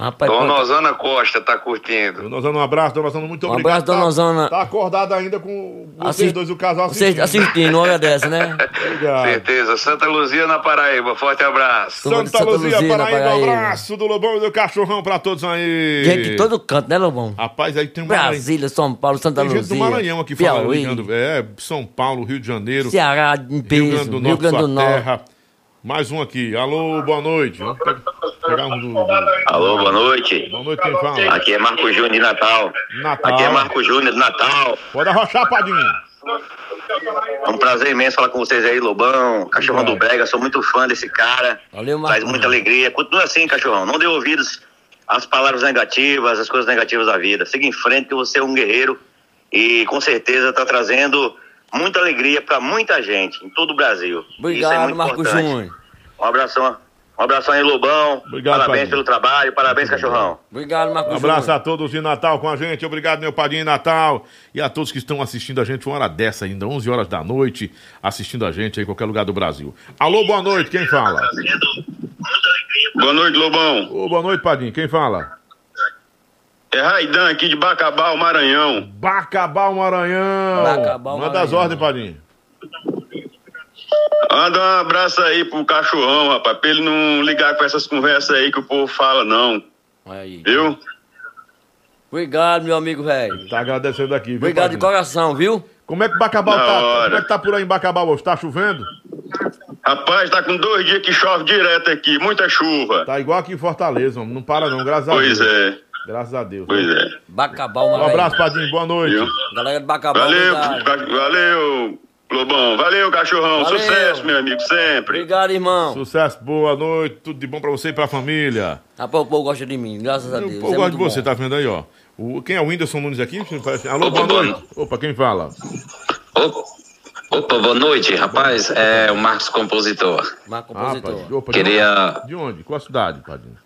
Rapaz, Dona quanto- Osana Costa tá curtindo. Dona Osana, um abraço. Dona Osana, muito Um obrigado. abraço, Dona Tá- Osana. Tá acordado ainda com vocês Assist- dois, o casal assistindo. assistindo, uma hora dessa, né? Obrigado. Certeza. Santa Luzia na Paraíba. Forte abraço. Santa, Luzia, Paraíba, um abraço do Lobão e do Cachorrão pra todos aí. Gente de todo canto, né, Lobão? Rapaz, aí tem um Brasília, São Paulo, Santa Tem gente Luzia. do Maranhão aqui falando, Piauí, ligando. É, São Paulo, Rio de Janeiro. Ceará em Rio peso, Grande do Rio Norte, Grande do Norte. terra. Mais um aqui. Alô, boa noite. Vamos pe- pegar um do... do- Alô, boa noite. Boa noite, quem fala? Aqui é Marco Júnior de Natal. Natal. Aqui é Marco Júnior de Natal. Pode arrochar, Padinho. É um prazer imenso falar com vocês aí, Lobão, Cachorrão do Brega. Sou muito fã desse cara. Valeu, Faz muita alegria. Continua assim, Cachorrão. Não dê ouvidos às palavras negativas, às coisas negativas da vida. Siga em frente que você é um guerreiro e com certeza está trazendo muita alegria para muita gente em todo o Brasil. Isso é Obrigado, muito Marco importante. Júnior. Um abração. Um abração aí, Lobão. Obrigado, parabéns Padinho. pelo trabalho, parabéns, Cachorrão. Obrigado, Marco Um abraço a todos de Natal com a gente. Obrigado, meu padrinho Natal. E a todos que estão assistindo a gente uma hora dessa ainda, 11 horas da noite, assistindo a gente aí em qualquer lugar do Brasil. Alô, boa noite, quem fala? Boa noite, Lobão. Ô, boa noite, padrinho, quem fala? É Raidan aqui de Bacabal, Maranhão. Bacabal, Maranhão. Bacabal, Manda as Maranhão. ordens, padrinho. Manda um abraço aí pro cachorrão, rapaz, pra ele não ligar com essas conversas aí que o povo fala, não. Aí. Viu? Obrigado, meu amigo, velho. Tá agradecendo aqui, viu, Obrigado de padrinho? coração, viu? Como é que Bacabal Na tá? hora. Como é que tá por aí em Bacabal hoje? Tá chovendo? Rapaz, tá com dois dias que chove direto aqui, muita chuva. Tá igual aqui em Fortaleza, não para não, graças Pois a Deus. é. Graças a Deus. Pois é. Bacabal, Um abraço, padrinho, boa noite. Galera de Bacabal, Valeu, valeu, Lobão. Valeu, cachorrão. Valeu. Sucesso, meu amigo, sempre. Obrigado, irmão. Sucesso, boa noite, tudo de bom pra você e pra família. Rapaz, o povo gosta de mim, graças a Deus. Eu é gosto muito de você, bom. tá vendo aí, ó. O, quem é o Whindersson Nunes aqui? Alô, boa noite. Opa, quem fala? Opa, boa noite, rapaz. É o Marcos Compositor. Marcos Ah, padrinho. Opa, de Queria. onde? De onde? Qual a cidade, padrinho?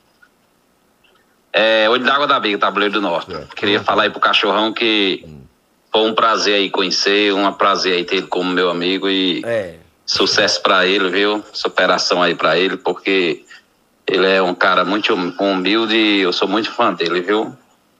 É, Olho d'Água da Biga, Tabuleiro do Norte. Queria falar aí pro cachorrão que foi um prazer aí conhecer, um prazer aí ter ele como meu amigo e É. sucesso pra ele, viu? Superação aí pra ele, porque ele é um cara muito hum- humilde e eu sou muito fã dele, viu?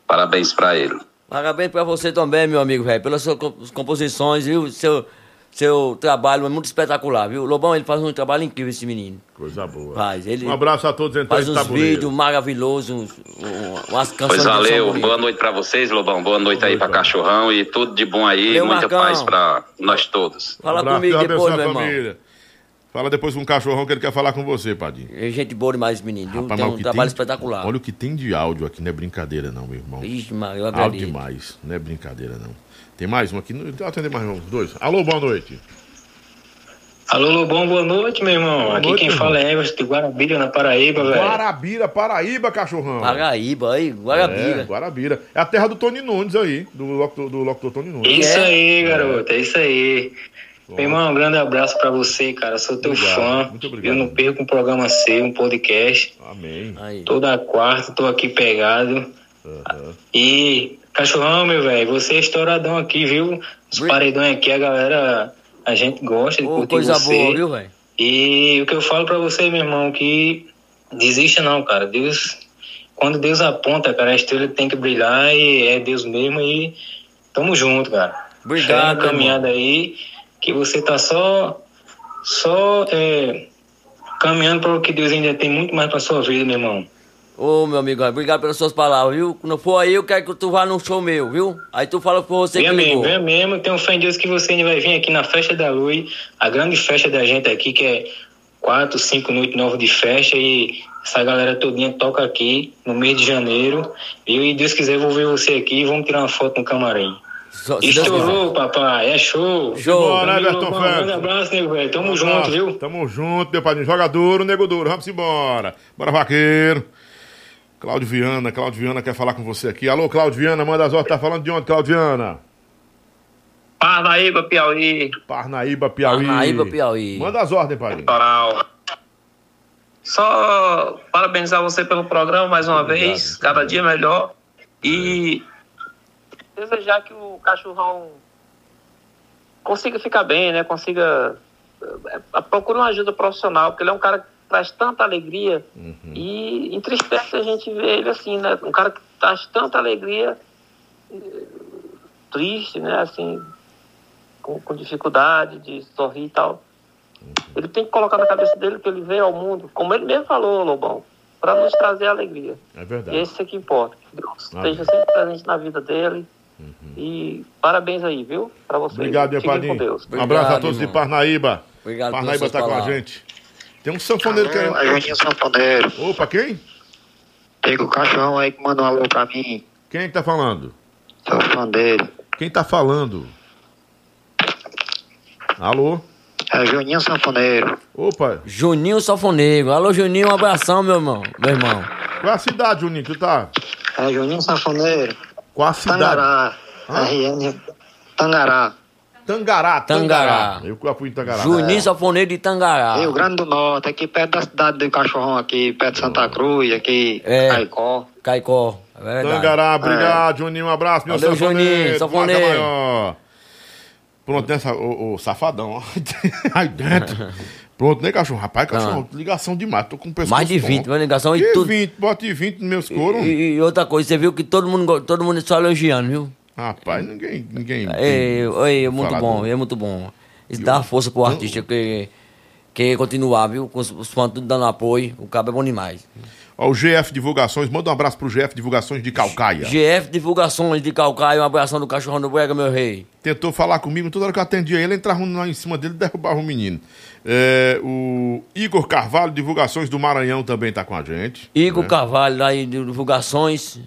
Parabéns pra ele. Parabéns pra você também, meu amigo, velho, pelas suas co- composições, viu? Seu, seu trabalho é muito espetacular, viu? Lobão, ele faz um trabalho incrível, esse menino. Coisa boa. Faz, ele Um abraço a todos então faz uns Tabuleiro. vídeos maravilhosos, uns, um- umas canções Pois valeu, boa noite pra vocês, Lobão. Boa noite aí pra cachorrão e tudo de bom aí, Valeu, muita Marcão. paz pra nós todos. Fala Um comigo depois, meu a irmão. família. Fala depois com o cachorrão que ele quer falar com você, Padinho. É gente boa demais, menino. viu? Rapaz, Tem um trabalho tem- espetacular. Olha o que tem de áudio aqui, não é brincadeira não, meu irmão. Ixi, mas eu áudio demais, não é brincadeira não. Tem mais um aqui? Não- Deixa eu atender mais um, dois. Alô, boa noite. Alô, Lobão, boa noite, meu irmão. Boa Aqui noite, quem meu fala é Everson de Guarabira, na Paraíba, velho. Guarabira, Paraíba, cachorrão. Paraíba, aí, Guarabira. É, Guarabira. É a terra do Tony Nunes aí, do locutor, do locutor Tony Nunes. Isso aí, garoto, é isso aí. Meu irmão, um grande abraço pra você, cara. Sou teu Obrigado, fã. muito obrigado. Eu não perco um programa seu, um podcast. Amém. Toda quarta, tô aqui pegado. E, cachorrão, meu velho, você é estouradão aqui, viu? Os paredões aqui, a galera, a gente gosta de curtir coisa você. boa, viu, velho? E o que eu falo pra você, meu irmão, que desista não, cara. Deus, quando Deus aponta, cara, a estrela tem que brilhar e é Deus mesmo e tamo junto, cara. Obrigado, meu caminhada aí, que você tá só, só é, caminhando para o que Deus ainda tem muito mais pra sua vida, meu irmão. Ô, meu amigo, obrigado pelas suas palavras, viu? Quando for aí, eu quero que tu vá num show meu, viu? Aí tu fala por você Venha que mesmo, ligou. venha mesmo. Tenho fé em Deus que você ainda vai vir aqui na Festa da Luz, a grande festa da gente aqui, que é quatro, cinco noites novas de festa e essa galera todinha toca aqui no mês de janeiro. Eu e Deus quiser, eu vou ver você aqui e vamos tirar uma foto no camarim. Deus Estourou, papai, é show. Bora, Amigo, Everton um Félix. grande abraço, nego, velho. Tamo Um junto, abraço. viu? Tamo junto, meu padrinho. Joga duro, nego duro. Vamos embora. Bora, vaqueiro. Cláudio Viana, Cláudio Viana quer falar com você aqui. Alô, Cláudio Viana, manda as horas. Tá falando de onde, Cláudio Viana? Parnaíba, Piauí. Parnaíba, Piauí. Parnaíba, Piauí. Manda as ordens, pai. Litoral. Só parabenizar você pelo programa mais uma vez, cada dia melhor. E desejar que o cachorrão consiga ficar bem, né? Consiga. eh, Procure uma ajuda profissional, porque ele é um cara que traz tanta alegria e entristece a gente ver ele assim, né? Um cara que traz tanta alegria, eh, triste, né? Assim, com, com dificuldade de sorrir e tal. Ele tem que colocar na cabeça dele que ele veio ao mundo, como ele mesmo falou, Lobão, para nos trazer alegria. É E verdade. esse é que importa. Que Deus Amém. esteja sempre presente na vida dele. E parabéns aí, viu? Para vocês. Obrigado, meu Fiquem padrinho. com Deus. Um abraço a todos de Parnaíba. Obrigado Parnaíba tá suas com a gente. Tem um sanfoneiro que Alô, é Juninho Sanfoneiro. Opa, quem? Pega o cachorrão aí que mandou um alô pra mim. Quem que tá falando? Dele. Quem tá falando? Alô? É Juninho Sanfoneiro. Opa. Juninho Safonego. Alô, Juninho, um abração, meu irmão. Meu irmão. Qual é a cidade, Juninho, que tu tá? É Juninho Sanfoneiro. Qual a cidade? Tangará. RN. Tangará. Tangará, Tangará. Eu já fui em Tangará. Juninho Safoneiro de Tangará. Rio Grande do Norte, aqui perto da cidade do cachorrão, aqui perto de Santa Cruz, aqui, É. Caicó. Caicó. É verdade. Tangará, obrigado, Juninho. Um abraço, meu Valeu, sanfoneiro. Juninho, maior. Pronto, nessa. Ô, ô, safadão, ó. Aí dentro. Pronto, né, cachorro? Rapaz, cachorro, ligação demais. Tô com o pescoço Mais de 20, tonto. uma ligação e tudo. 20? Bote 20 nos meus coros. E, e outra coisa, você viu que todo mundo, todo mundo só elogiando, viu? Rapaz, ninguém. ninguém É, é, é muito bom, do- é muito bom. Isso dá força pro artista que, que continuar, viu? Com os, os fãs tudo dando apoio. O cabo é bom demais. Ó, o GF Divulgações, manda um abraço pro GF Divulgações de Calcaia. GF Divulgações de Calcaia, um abração do cachorrão do Brega, meu rei. Tentou falar comigo, toda hora que eu atendia ele, entrava lá em cima dele e derrubava o menino. É, o Igor Carvalho, Divulgações do Maranhão, também tá com a gente. Igor né? Carvalho, lá de Divulgações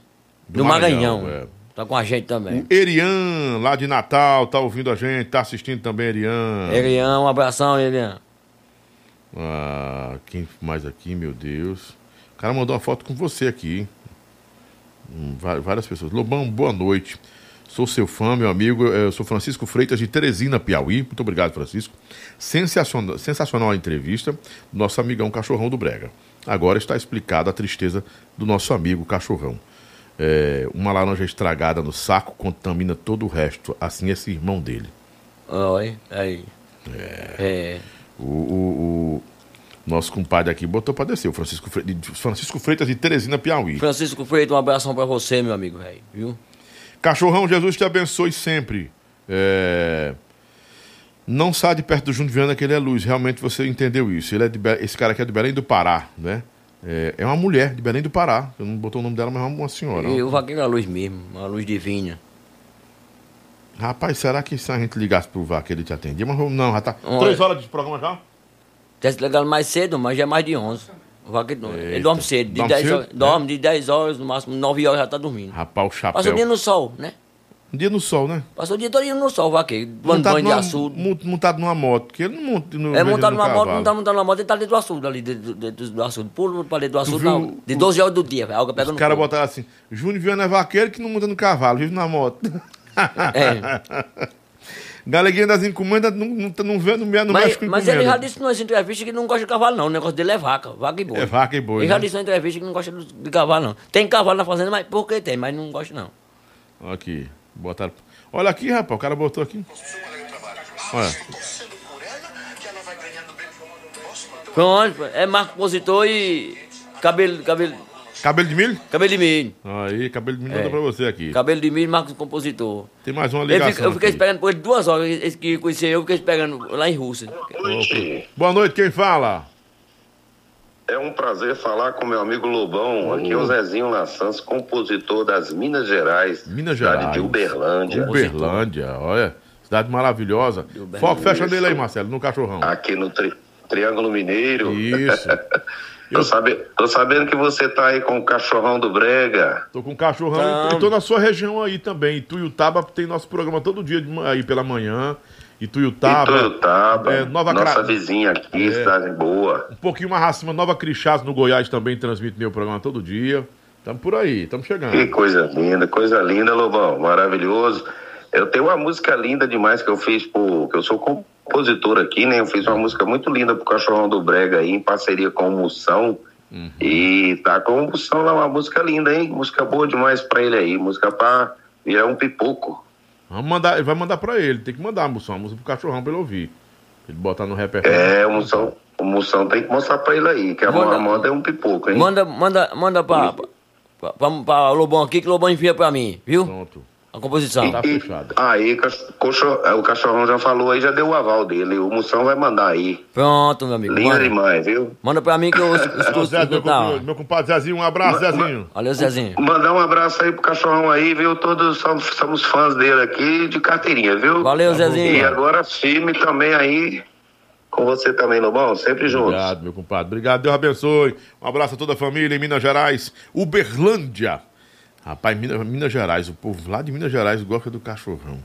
do, Do Maranhão. Maranhão, é. Tá com a gente também. O Erian, lá de Natal, tá ouvindo a gente, tá assistindo também, Erian. Elian, um abração, Elian. Ah, quem mais aqui, meu Deus? O cara mandou uma foto com você aqui. hein? Hum, Várias pessoas. Lobão, boa noite. Sou seu fã, meu amigo. Eu sou Francisco Freitas de Teresina, Piauí. Muito obrigado, Francisco. Sensacional, sensacional a entrevista do nosso amigão Cachorrão do Brega. Agora está explicada a tristeza do nosso amigo Cachorrão. É, uma laranja estragada no saco contamina todo o resto. Assim, esse irmão dele. Oi, aí. É. O, o- o nosso compadre aqui botou pra descer, o Francisco, Fre- Francisco Freitas de Teresina, Piauí. Francisco Freito, um abração pra você, meu amigo, velho. Viu? Cachorrão, Jesus te abençoe sempre. É, Não sai de perto do Júnior Viana que ele é luz. Realmente você entendeu isso. Ele é de Be- Esse cara aqui é de Belém do Pará, né? É, é uma mulher de Belém do Pará. Eu não botou o nome dela, mas é uma senhora. E o vaqueiro é a luz mesmo, uma luz divina. Rapaz, será que se a gente ligasse pro que ele te atendia? Mas não, já tá. Olha. Três horas de programa já? Teste legal mais cedo, mas já é mais de 11. O vaqueiro não- Ele dorme cedo. De Dorme 10 cedo? horas, dorme de 10 horas, no máximo 9 horas já tá dormindo. Rapaz, o chapéu. Passa o dia no sol, né? Um dia no sol, né? Passa o dia todo no sol, vaqueiro. Tomando Montado banho de açude. mon- montado numa moto, porque ele não monta no É montado numa moto, não tá montado numa moto, ele tá dentro do açude ali, dentro, dentro do açude. Pula pra dentro do açude, viu não, de 12 horas do dia, velho. Os caras botaram assim, Júnior Viana é vaqueiro que não monta no cavalo, vive na moto. É. Galeguinha das encomendas não, não, não, vê, não, não Mas, mexe com mas encomenda. ele já disse numa entrevista que não gosta de cavalo, não. O negócio dele é vaca, vaca e boi. É vaca e boi, Ele já né? disse numa entrevista que não gosta de de cavalo, não. Tem cavalo na fazenda, mas por que tem? Mas não gosta, não. Aqui, botaram. Olha aqui, rapaz, o cara botou aqui. Olha. Pronto, é Marco Compositor e cabelo, cabelo, Cabelo de milho? cabelo de milho. Aí, cabelo de milho É. pra você aqui. Cabelo de milho, Marcos Compositor. Tem mais uma ligação. fica- eu fiquei esperando por ele duas horas. Esse que conhecia eu, fiquei esperando lá em Rússia. Boa noite, quem fala? É um prazer falar com meu amigo Lobão. Aqui é o Zezinho Lassans, compositor das Minas Gerais. Minas cidade Gerais. de Uberlândia. Uberlândia, olha. Cidade maravilhosa. Foco, fecha nele aí, Marcelo, no cachorrão. Aqui no tri- Triângulo Mineiro. Isso. tô, sabe- tô sabendo que você tá aí com o cachorrão do Brega. Tô com cachorrão e- e tô na sua região aí também. Ituiutaba tem nosso programa todo dia aí pela manhã. Ituiutaba. Ituiutaba, É, Nova nossa Cra- vizinha aqui, É. cidade boa. Um pouquinho mais acima, Nova Crixás, no Goiás, também transmite meu programa todo dia. Tamo por aí, tamo chegando. Que coisa linda, coisa linda, Lobão, maravilhoso. Eu tenho uma música linda demais que eu fiz pro. que eu sou compositor aqui, né? Eu fiz uma música muito linda pro Cachorrão do Brega aí, em parceria com o Moção. Uhum. E tá com o Moção lá, uma música linda, hein? Música boa demais pra ele aí, música pra virar um pipoco. Vamos mandar, ele vai mandar pra ele, tem que mandar a música, uma música pro cachorrão pra ele ouvir. Ele botar no repertório. É, o Moção, o Moção tem que mostrar pra ele aí, que a, Manda- a moda é um pipoco, hein? Manda, manda, manda pra, pra, pra, pra Lobão aqui, que o Lobão envia pra mim, viu? Pronto. A composição. Tá Aí, é, o cachorrão já falou aí, já deu o aval dele. O Moção vai mandar aí. Pronto, meu amigo. Linda demais, viu? manda pra mim que eu escuto. Zé, meu, compadre, meu compadre Zezinho, um abraço, Zezinho. Valeu, Zezinho. Mandar um abraço aí pro cachorrão aí, viu? Todos somos, somos fãs dele aqui de carteirinha, viu? Valeu, Zezinho. E agora firme também aí com você também, Lobão, sempre juntos. Obrigado, meu compadre. Obrigado, Deus abençoe. Um abraço a toda a família em Minas Gerais, Uberlândia. Rapaz, Minas, Minas Gerais, o povo lá de Minas Gerais gosta do cachorrão.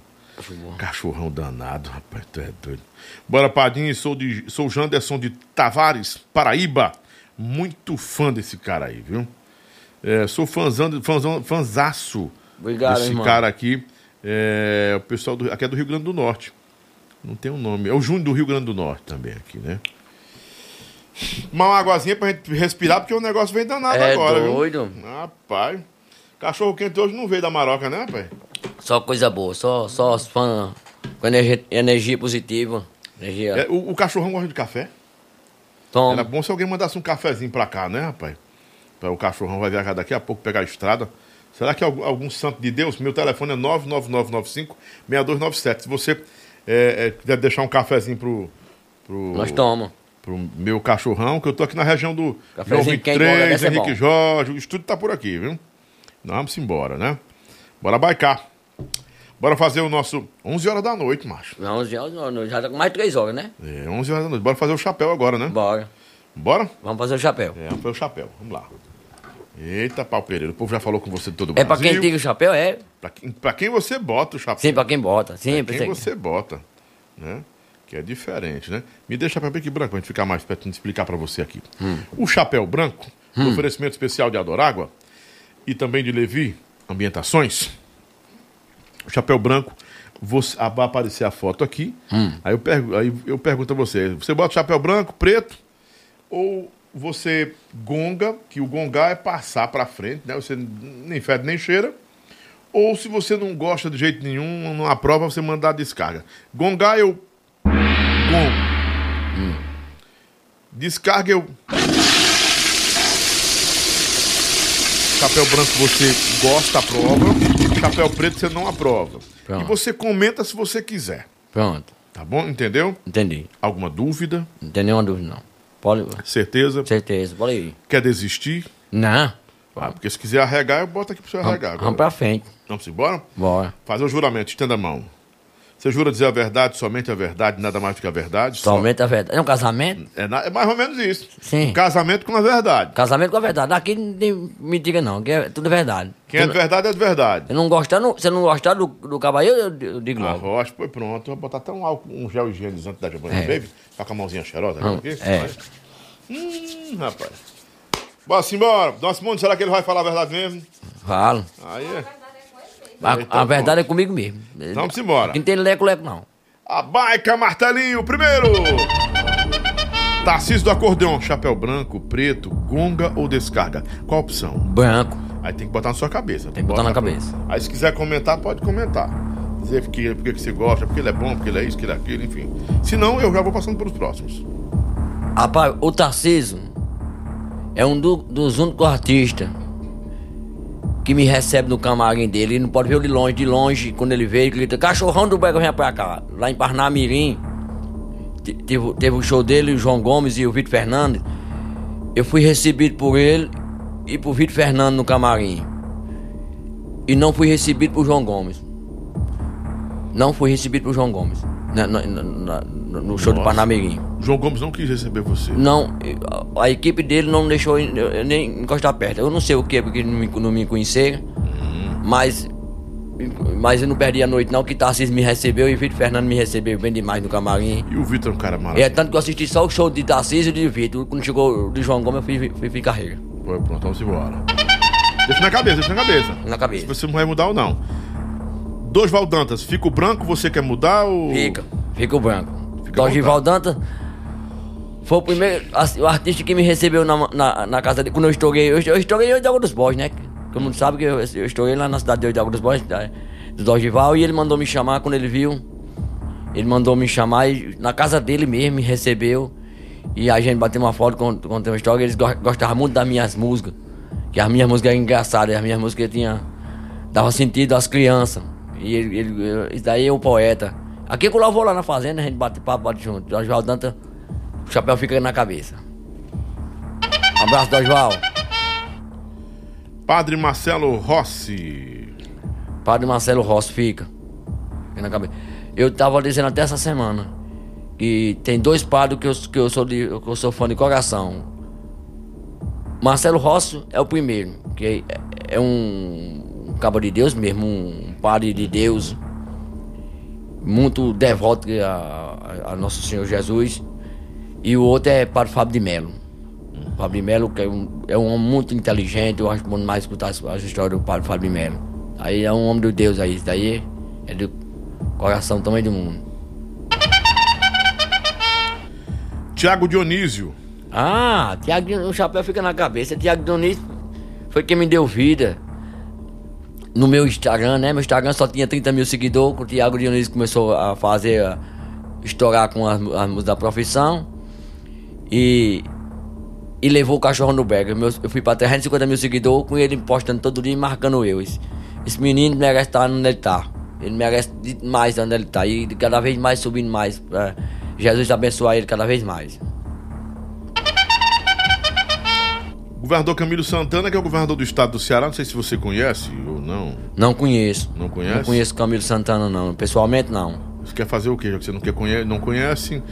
Cachorrão danado, rapaz, tu é doido. Bora, Padinho, sou, de, sou Janderson de Tavares, Paraíba. Muito fã desse cara aí, viu? É, sou fãzão, fãzão, fãzaço Obrigado, desse irmão. cara aqui. É, o pessoal do, aqui é do Rio Grande do Norte. Não tem um nome. É o Júnior do Rio Grande do Norte também aqui, né? Uma águazinha pra gente respirar, porque o negócio vem danado É agora, doido. viu? Rapaz. Cachorro quente hoje não veio da Maroca, né, rapaz? Só coisa boa, só, só os fãs com energia, energia positiva. Energia. É, o, o cachorrão gosta de café? Toma. Era bom se alguém mandasse um cafezinho pra cá, né, rapaz? O cachorrão vai viajar daqui a pouco pegar a estrada. Será que algum, algum santo de Deus? Meu telefone é 99995-6297. Se você é, é, quiser deixar um cafezinho pro. pro Nós toma. Pro meu cachorrão, que eu tô aqui na região do Cafezinho João quente, bom, 23, deve ser Henrique bom. Jorge, o estúdio tá por aqui, viu? Nós vamos embora, né? Bora baicar. Bora fazer o nosso 11 horas da noite, macho. Não, 11 horas, não, não, já tá com mais de 3 horas, né? É, 11 horas da noite. Bora fazer o chapéu agora, né? Bora. Bora? Vamos fazer o chapéu. É, vamos fazer o chapéu. Vamos lá. Eita, pau Pereira. O povo já falou com você de todo o É pra Brasil. quem tira o chapéu? É. Pra, quem- pra quem você bota o chapéu. Sim, pra quem bota. Sim, Pra quem você bota, né? Que é diferente, né? Me deixa chapéu aqui branco pra gente ficar mais perto de explicar pra você aqui. Hum. O chapéu branco, do oferecimento especial de Adorágua e também de Levi Ambientações. O chapéu branco, você, ah, vai aparecer a foto aqui. Hum. Aí, eu pergu- aí eu pergunto a você: você bota chapéu branco, preto, ou você gonga, que o gongar é passar pra frente, né? Você nem fede nem cheira. Ou se você não gosta de jeito nenhum, não aprova, você manda a descarga. Gongar eu gongo. Descarga eu. Chapéu branco você gosta, aprova. Chapéu preto você não aprova. Pronto. E você comenta se você quiser. Pronto. Tá bom? Entendeu? Entendi. Alguma dúvida? Não tem nenhuma dúvida, não. Pode. Certeza? Certeza, pode ir. Quer desistir? Não. Ah, porque se quiser arregar, eu boto aqui pro Vamos, arregar. vamos pra frente. Vamos embora? Bora. Fazer o juramento, estenda a mão. Você jura dizer a verdade, somente a verdade, nada mais do que a verdade? Só- Somente a verdade. É um casamento? É, na- é mais ou menos isso. Sim. Um casamento com a verdade. Casamento com a verdade. Aqui não tem mentira, não. Aqui é tudo verdade. Quem é de verdade é de verdade. Se não gostar, não, se não gostar do, do cavaleiro, eu, digo Ah, logo. rocha, foi pronto. Vou botar até um, álcool, um gel higienizante da Giovanna É. Baby. Tá com a mãozinha cheirosa Hum, aqui? é. Hum, rapaz. Bora simbora. Nosso mundo, será que ele vai falar a verdade mesmo? Falo. Aí é. A, Então, a verdade é comigo mesmo. Vamos embora. Não tem leco-leco, não. A baica martelinho, primeiro. Tarcísio do acordeão, chapéu branco, preto, gonga ou descarga? Qual a opção? Branco. Aí tem que botar na sua cabeça. Tem que botar na cabeça. Aí se quiser comentar, pode comentar. Dizer que, porque que você gosta, porque ele é bom, porque ele é isso, porque ele é aquilo, enfim. Se não, eu já vou passando pelos próximos. Rapaz, o Tarcísio é um do- dos únicos artistas que me recebe no camarim dele. Ele não pode ver eu de longe, de longe, quando ele veio, ele grita, cachorrão do Brega, vem pra cá. Lá em Parnamirim, te- teve, teve o show dele, o João Gomes e o Vitor Fernandes. Eu fui recebido por ele e por Vitor Fernandes no camarim. E não fui recebido por João Gomes. Não fui recebido por João Gomes. Na- na- na- na- no show do Nossa. Parnamirim. João Gomes não quis receber você. Não, a, a equipe dele não deixou eu- nem encostar perto. Eu não sei o que, porque não me, não me conhecia, mas, mas eu não perdi a noite não, que Tarcísio me recebeu e Vitor Fernando me recebeu bem demais no camarim. E o Vitor é um cara É maravilhoso. tanto que eu assisti só o show de Tarcísio e de Vitor. Quando chegou o de João Gomes, eu fui, fui, fui carreira. Foi, pronto, vamos embora. Deixa na cabeça, deixa na cabeça. Na cabeça. Se você não vai mudar ou não. Dois Valdantas, fica o branco, você quer mudar ou. Fica, fica o branco. Dorival Dantas foi o primeiro assim, o artista que me recebeu na, na, na casa dele. Quando eu estourei, eu, eu estourei de Água dos Bois, né? Todo mundo sabe que eu, eu estourei lá na cidade de Água dos Bois, da- do Dorival, e ele mandou me chamar quando ele viu. Ele mandou me chamar e na casa dele mesmo me recebeu. E a gente bateu uma foto, cont- contei uma história. Eles go- gostavam muito das minhas músicas. Que as minhas músicas eram engraçadas, as minhas músicas tinham. dava sentido às crianças. E ele, ele- isso daí é o poeta. Aqui que eu vou lá na fazenda, a gente bate papo, bate junto. Dorival Danta, o chapéu fica na cabeça. Abraço, Dorival. Padre Marcelo Rossi. Padre Marcelo Rossi fica. Fica na cabeça. Eu tava dizendo até essa semana que tem dois padres que eu, que eu, sou, de, que eu sou fã de coração. Marcelo Rossi é o primeiro, que é, é um, um cabo de Deus mesmo, um padre de Deus, muito devoto a, a- a Nosso Senhor Jesus. E o outro é Padre Fábio de Melo. Fábio de Melo, que é um, é um homem muito inteligente, eu acho bom demais escutar as, as histórias do Padre Fábio de Melo. Aí é um homem de Deus aí, isso daí é do coração também do mundo. Tiago Dionísio. Ah, Tiago, Dionísio, o chapéu fica na cabeça. Tiago Dionísio foi quem me deu vida no meu Instagram, né? Meu Instagram só tinha 30 mil seguidores. O Tiago Dionísio começou a fazer, a estourar com as, as músicas da profissão. E, e levou o cachorro no. Meu- Eu fui pra 350 mil seguidores com ele postando todo dia e marcando eu. Esse, esse menino merece estar onde ele tá. Ele merece mais onde ele tá. E cada vez mais subindo mais. Jesus abençoar ele cada vez mais. Governador Camilo Santana, que é o governador do estado do Ceará, não sei se você conhece ou não. Não conheço. Não conhece? Não conheço Camilo Santana, não. Pessoalmente, não. Você quer fazer o quê? Já que você não, quer conhe não conhece,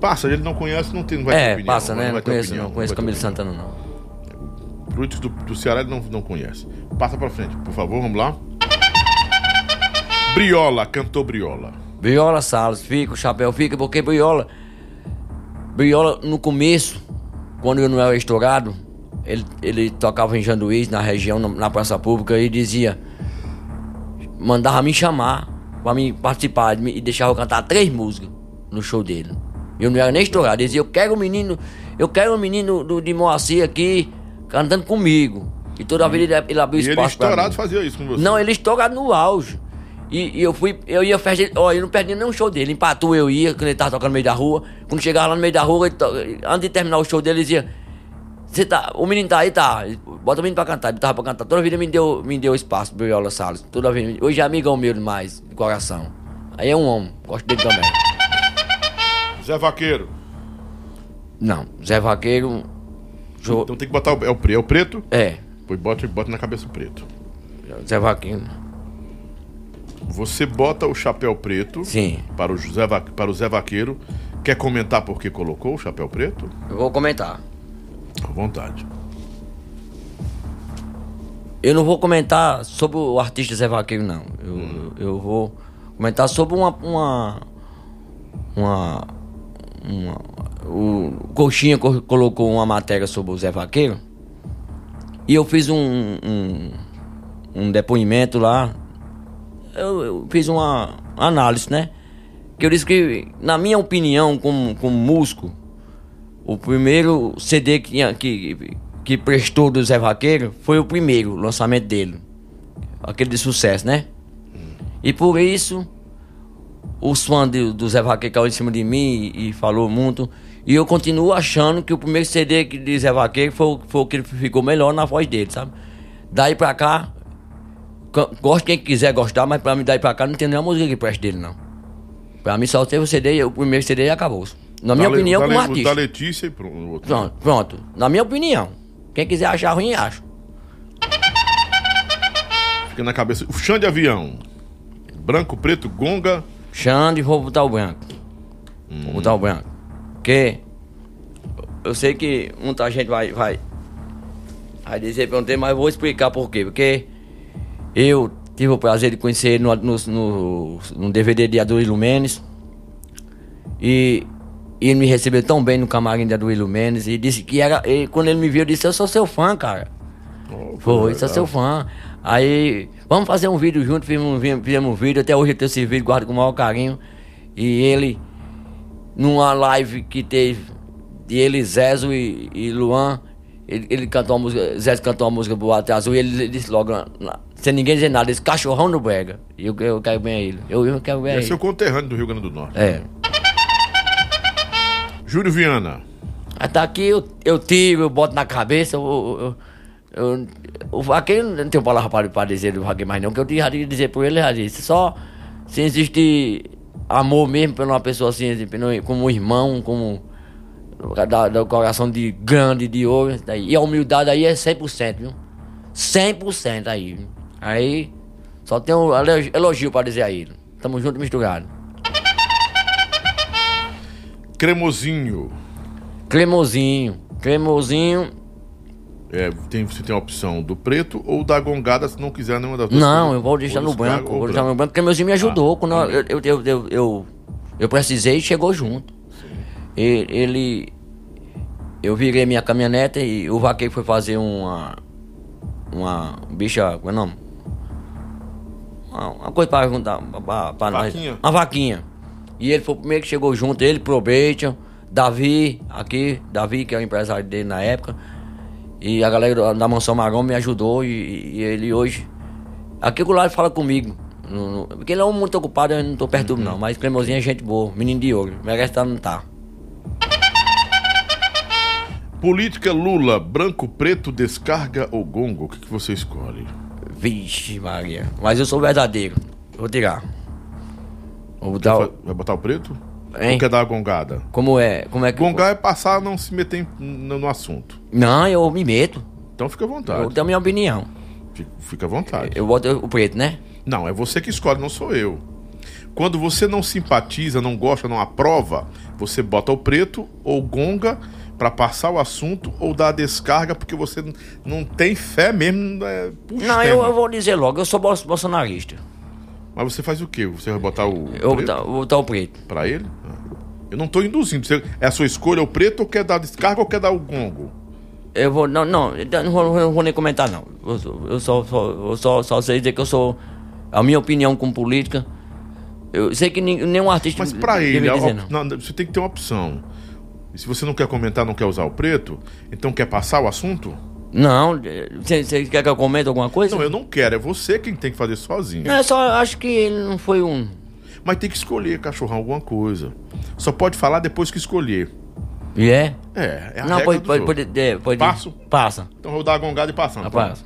passa. Ele não conhece, não, tem, não vai ter é, opinião. passa, né? vai Não ter conheço, opinião, não conheço ter Camilo. Santana, não. Frutos do, do Ceará ele não, não conhece. Passa pra frente, por favor, vamos lá. Briola, cantor Briola. Briola Salles, fica, o chapéu fica, porque Briola. Briola, no começo, quando eu não era estourado, ele, ele tocava em Janduís, na região, na, praça pública, e dizia. Mandava me chamar pra mim participar e deixava eu cantar três músicas no show dele. Eu não era nem estourado, ele dizia: Eu quero um menino, eu quero um menino do, de Moacir aqui cantando comigo. E toda vez ele, ele abriu E ele espaço pra estourado fazia isso com você. Não, ele estourado no auge. E, e eu fui, eu ia festa, ó, eu não perdi nenhum show dele. Em Patu eu ia, quando ele tava tocando no meio da rua. Quando chegava lá no meio da rua, ele antes de terminar o show dele, ele dizia: Você tá, o menino tá aí, tá. Bota o menino pra cantar, ele tava pra cantar. Toda vida me deu, me deu espaço, Briola Salles. Toda vez. Hoje é amigão meu demais, de coração. Aí é um homem, gosto dele também. Zé Vaqueiro. Não, Zé Vaqueiro. Então tem que botar o, é o, é o preto? É. Pois bota, bota na cabeça o preto. Zé Vaqueiro. Você bota o chapéu preto. Sim. Para o, José para o Zé Vaqueiro. Quer comentar por que colocou o chapéu preto? Eu vou comentar. À vontade. Eu não vou comentar sobre o artista Zé Vaqueiro, não. Eu, eu vou comentar sobre uma. uma. uma, uma- o Coxinha co- colocou uma matéria sobre o Zé Vaqueiro. E eu fiz um, um, um depoimento lá. Eu, eu fiz uma análise, né? Que eu disse que, na minha opinião, como, como músico, o primeiro CD que, que, que prestou do Zé Vaqueiro foi o primeiro lançamento dele. Aquele de sucesso, né? E por isso, os fãs do, do Zé Vaqueiro caiu em cima de mim e, e falou muito. E eu continuo achando que o primeiro CD que- de Zé Vaqueiro foi, foi o que ficou melhor na voz dele, sabe? Daí pra cá, gosto quem quiser gostar, mas pra mim daí pra cá não tem nenhuma música que preste dele, não. Pra mim só teve o CD, o primeiro CD e acabou. Na minha Da opinião, da como artista. Da Letícia e pronto. Pronto, pronto. Na minha opinião. Quem quiser achar ruim, acha. Fica na cabeça. O chão de avião. Branco, preto, gonga. Xande, vou botar o branco. Hum. Vou botar o branco. Porque eu sei que muita gente vai, vai, vai dizer pra não mas eu vou explicar por quê. Porque eu tive o prazer de conhecer ele no, no, no, no DVD de Aduílio Menes. E, e ele me recebeu tão bem no camarim de Aduílio Menes. E disse que era. E quando ele me viu, eu disse: Eu sou seu fã, cara. Foi, sou seu fã. Aí, vamos fazer um vídeo junto, fizemos um, fizemos um vídeo, até hoje eu tenho esse vídeo, guardo com o maior carinho. E ele, numa live que teve de ele, Zezo e, e Luan, ele, ele cantou uma música, Zezo cantou uma música Boate Azul e ele disse logo, na- sem ninguém dizer nada, esse cachorrão do Brega. E eu, eu quero bem a ele. Eu, eu quero bem a É ele. seu conterrâneo do Rio Grande do Norte. É. Júlio Viana. Até aqui eu, eu tiro, eu boto na cabeça, eu. eu, o vaqueiro, não tenho palavra para, para dizer do vaqueiro mais não, que eu tinha de dizer por ele, já disse. Só se existe amor mesmo por uma pessoa assim, assim, como um irmão, como da, coração de grande, de ouro. E a humildade aí é 100%, viu? 100% aí. Aí só tem elogio- para dizer a ele. Tamo junto misturado. Cremosinho. Cremosinho. Cremosinho. É, tem, você tem a opção do preto ou da gongada, se não quiser nenhuma das duas. Não, eu vou deixar no branco. ou Vou deixar no branco, porque meu me ajudou. quando eu, eu, eu, eu, eu, precisei e chegou junto. Ele. Eu virei minha caminhonete e o vaqueiro foi fazer uma. Uma bicha. Como é o nome? Uma, coisa pra juntar. Pra, pra nós. Vaquinha? Uma vaquinha. E ele foi o primeiro que chegou junto, ele, Probation, Davi, aqui, Davi, que é o empresário dele na época. E a galera da- Mansão Marrom me ajudou e, e ele hoje. Aqui o lado fala comigo. No- no- porque ele é um muito ocupado, eu não tô perturbo não. Mas Cremosinho é gente boa, menino de ouro. Merece estar não tá. Política Lula, branco, preto, descarga ou gongo? O que, que você escolhe? Vixe, Maria. Mas eu sou verdadeiro. Vou tirar. Vai Vai botar o preto? Hein? Ou quer dar a gongada? Como é? Como é que. Gongar é passar a não se meter em- no, no assunto. Não, eu me meto. Então fica à vontade. Eu tenho a minha opinião. Fica, fica à vontade. Eu boto o preto, né? Não, é você que escolhe, não sou eu. Quando você não simpatiza, não gosta, não aprova, você bota o preto ou gonga pra passar o assunto ou dar a descarga porque você n- não tem fé mesmo. É, puxa, Não, eu, eu vou dizer logo, eu sou bol- bolsonarista. Mas você faz o quê? Você vai botar o. Eu vou preto botar, vou botar o preto. Pra ele? Ah. Eu não tô induzindo. Você, é a sua escolha o preto ou quer dar descarga ou quer dar o gongo? Eu vou. Não, não, eu não vou, não vou nem comentar, não. Eu, eu só, só, eu só, só sei dizer que eu sou. A minha opinião como política. Eu sei que nenhum artista. Mas pra ele, dizer, op- não. não, você tem que ter uma opção. E se você não quer comentar, não quer usar o preto, então quer passar o assunto? Não, você, você quer que eu comente alguma coisa? Não, eu não quero. É você quem tem que fazer sozinho. Não, eu só acho que ele não foi um. Mas tem que escolher, cachorrão, alguma coisa. Só pode falar depois que escolher. E é? É, é a Não, regra pode, do pode, jogo. pode, é, pode. Passo? Passa. Então vou dar a gongada e passando. Ah, Pronto. passa.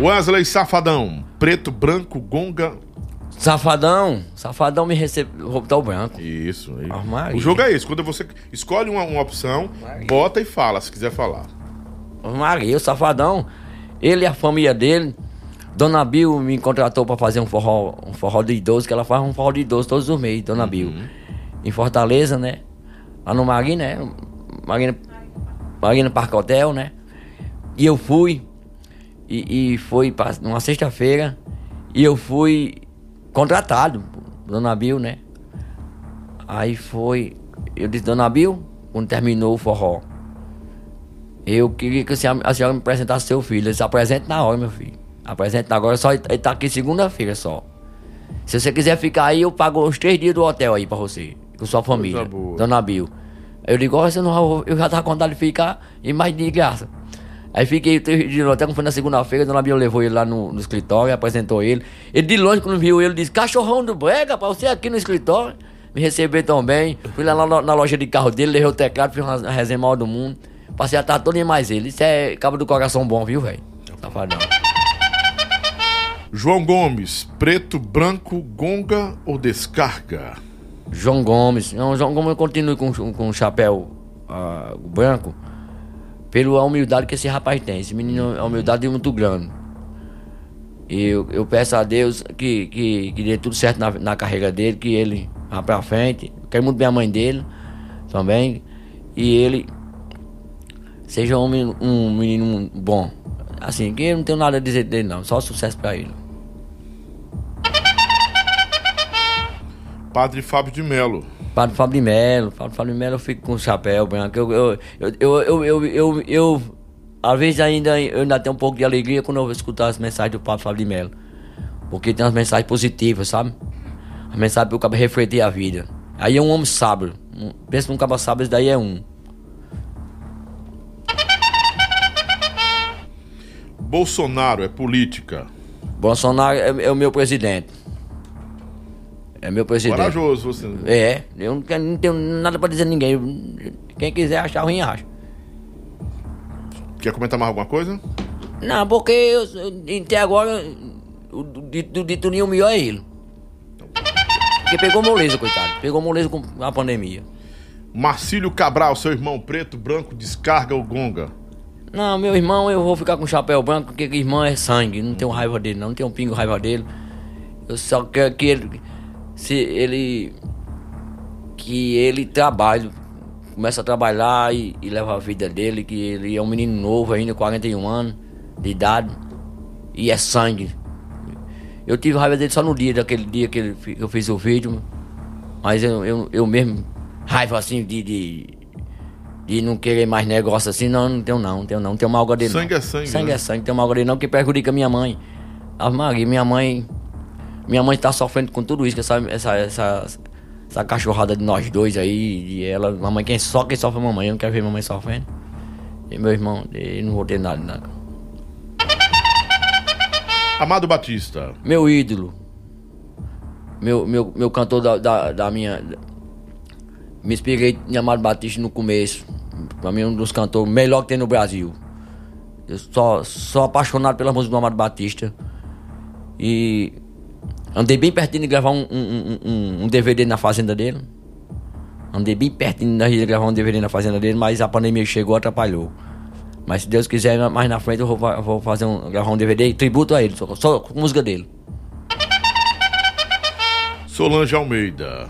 Wesley Safadão. Preto, branco, gonga. Safadão. Safadão me recebeu. Vou botar o branco. Isso. Aí. Maria. O jogo é esse. Quando você escolhe uma, uma opção, bota e fala, se quiser falar. Maria, o safadão, ele e a família dele Dona Bill me contratou para fazer um forró, um forró de idoso, que ela faz um forró de idoso todos os meses, Dona Bill. Em Fortaleza, né? Lá no Marina, né? Marina, Marina Parque Hotel, né? E eu fui, e, e foi pra, numa sexta-feira, e eu fui contratado, Dona Bill, né? Aí foi, eu disse, Dona Bill, quando terminou o forró, eu queria que a senhora, a senhora me apresentasse seu filho. Ele se apresenta na hora, meu filho. Apresenta agora, só, ele tá aqui segunda-feira só. Se você quiser ficar aí, eu pago os três dias do hotel aí pra você, com sua família, Dona Bill. Eu digo, você não, eu já tava com vontade de ficar e mais de graça. Aí fiquei três dias no hotel, quando foi na segunda-feira, Dona Bill levou ele lá no, no escritório, apresentou ele. Ele de longe, quando viu ele, disse, cachorrão do brega, pra você aqui no escritório. Me receber tão bem. Fui lá na, na loja de carro dele, levei o teclado, fiz uma resenha maior do mundo. Passei a tarde toda em mais ele. Isso é cabo do coração bom, viu, velho? Safadão. João Gomes, preto, branco, gonga ou descarga? João Gomes. Não, João Gomes eu continuo com, com o chapéu ah, branco pela humildade que esse rapaz tem. Esse menino é humildade muito grande. E eu, eu peço a Deus que, que, que dê tudo certo na, na carreira dele, que ele vá pra frente. Eu quero muito bem a mãe dele também. E ele seja um, menino- um menino bom. Assim, que eu não tenho nada a dizer dele não, só sucesso pra ele. Padre Fábio de Melo. Padre Fábio de Melo, Padre Fábio de Melo eu fico com o chapéu branco. Eu, eu, eu, eu, eu, eu, eu, eu- às vezes ainda, eu ainda tenho um pouco de alegria quando eu escutar as mensagens do Padre Fábio de Melo. Porque tem umas mensagens positivas, sabe? As mensagens para o cara refletir a vida. Aí é um homem sábio. Pensa num cabo sábio, esse daí é um. Bolsonaro é política. Bolsonaro é, é o meu presidente. É meu presidente. Corajoso você. É, eu não, quero- não tenho nada pra dizer a ninguém. Quem quiser achar ruim, acha. Quer comentar mais alguma coisa? Não, porque eu, até agora o de, do de Tuninho o melhor é ele. Porque pegou moleza, coitado. Pegou moleza com a pandemia. Marcílio Cabral, seu irmão preto, branco, descarga ou gonga? Não, meu irmão, eu vou ficar com chapéu branco, porque irmão é sangue. Não tenho raiva dele, não. Não tenho um pingo raiva dele. Eu só quero que ele. Se ele. Que ele trabalhe. Começa a trabalhar e, e leva a vida dele, que ele é um menino novo ainda, 41 anos de idade. E é sangue. Eu tive raiva dele só no dia, daquele dia que, ele, eu fiz o vídeo. Mas eu, eu, eu mesmo, raiva assim de, de, de não querer mais negócio assim, não, não tenho não, não tenho não, não tenho mal dele Sangue não. é sangue, Sangue né? é sangue, não tenho mal dele não, que prejudica minha mãe. A Maria, minha mãe, minha mãe tá sofrendo com tudo isso, essa, essa, essa, essa cachorrada de nós dois aí, e ela, mamãe, quem só quem sofre é a mamãe, eu não quero ver mamãe sofrendo. E meu irmão, eu não vou ter nada, nada. Amado Batista. Meu ídolo. Meu, meu, meu cantor da, da, da minha. Me inspirei em Amado Batista no começo. Pra mim, um dos cantores melhor que tem no Brasil. Eu sou, sou apaixonado pela música do Amado Batista. E andei bem pertinho de gravar um, um, um- um, DVD na fazenda dele. Andei bem pertinho de gravar um DVD na fazenda dele, mas a pandemia chegou atrapalhou. Mas se Deus quiser, mais na frente eu vou, vou fazer um, gravar um DVD e tributo a ele, só, só com música dele. Solange Almeida.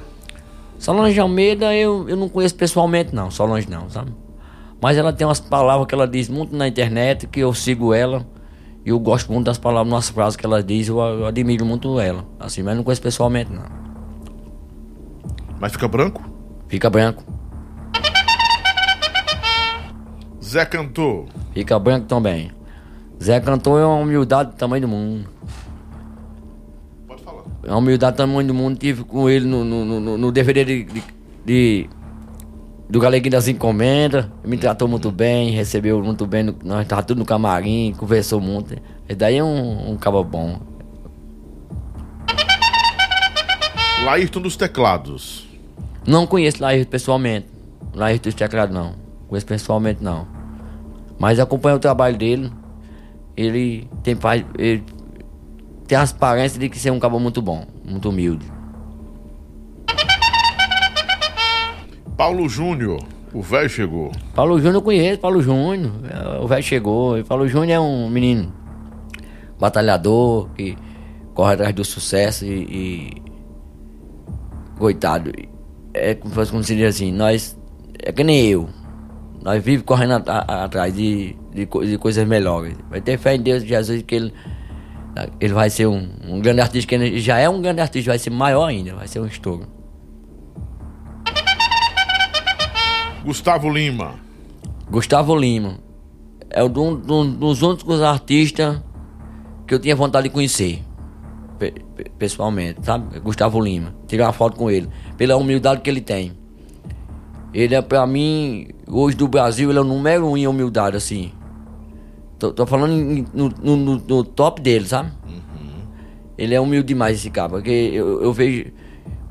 Solange Almeida eu, eu não conheço pessoalmente não, Solange não, sabe? Mas ela tem umas palavras que ela diz muito na internet, que eu sigo ela. E eu gosto muito das palavras, umas frases que ela diz, eu, eu admiro muito ela. Assim, mas não conheço pessoalmente não. Mas fica branco? Fica branco. Zé Cantor. Fica branco também. Zé Cantor é uma humildade do tamanho do mundo. Uma humildade tamanho do mundo. Tive com ele no, no, no, no DVD de, de- de- do Galeguinho das Encomendas. Me tratou muito bem, recebeu muito bem. no- nós tava tudo no camarim, conversou muito. Esse daí é um, um cabo bom. Laírton dos Teclados. Não conheço Laírton pessoalmente. Laírton dos Teclados não. Conheço pessoalmente não. Mas acompanho o trabalho dele. Ele tem faz, ele tem as aparências de que ser um cabo muito bom, muito humilde. Paulo Júnior. O velho chegou. Paulo Júnior eu conheço, Paulo Júnior. O velho chegou. E Paulo Júnior é um menino batalhador, que corre atrás do sucesso e. e coitado. É como como se diz assim, nós. É que nem eu. Nós vivemos correndo atrás de, de, de coisas melhores. Vai ter fé em Deus Jesus que ele, ele vai ser um, um grande artista, que ele já é um grande artista, vai ser maior ainda, vai ser um estouro. Gustavo Lima. Gustavo Lima. É um do- dos únicos artistas que eu tinha vontade de conhecer. pe- pe- pessoalmente, sabe? Gustavo Lima. Tirar uma foto com ele. Pela humildade que ele tem. Ele é pra mim, hoje do Brasil, ele é o número um em humildade, assim. Tô, tô falando em- no, no- no- top dele, sabe? Ele é humilde demais, esse cara. Porque eu, eu vejo.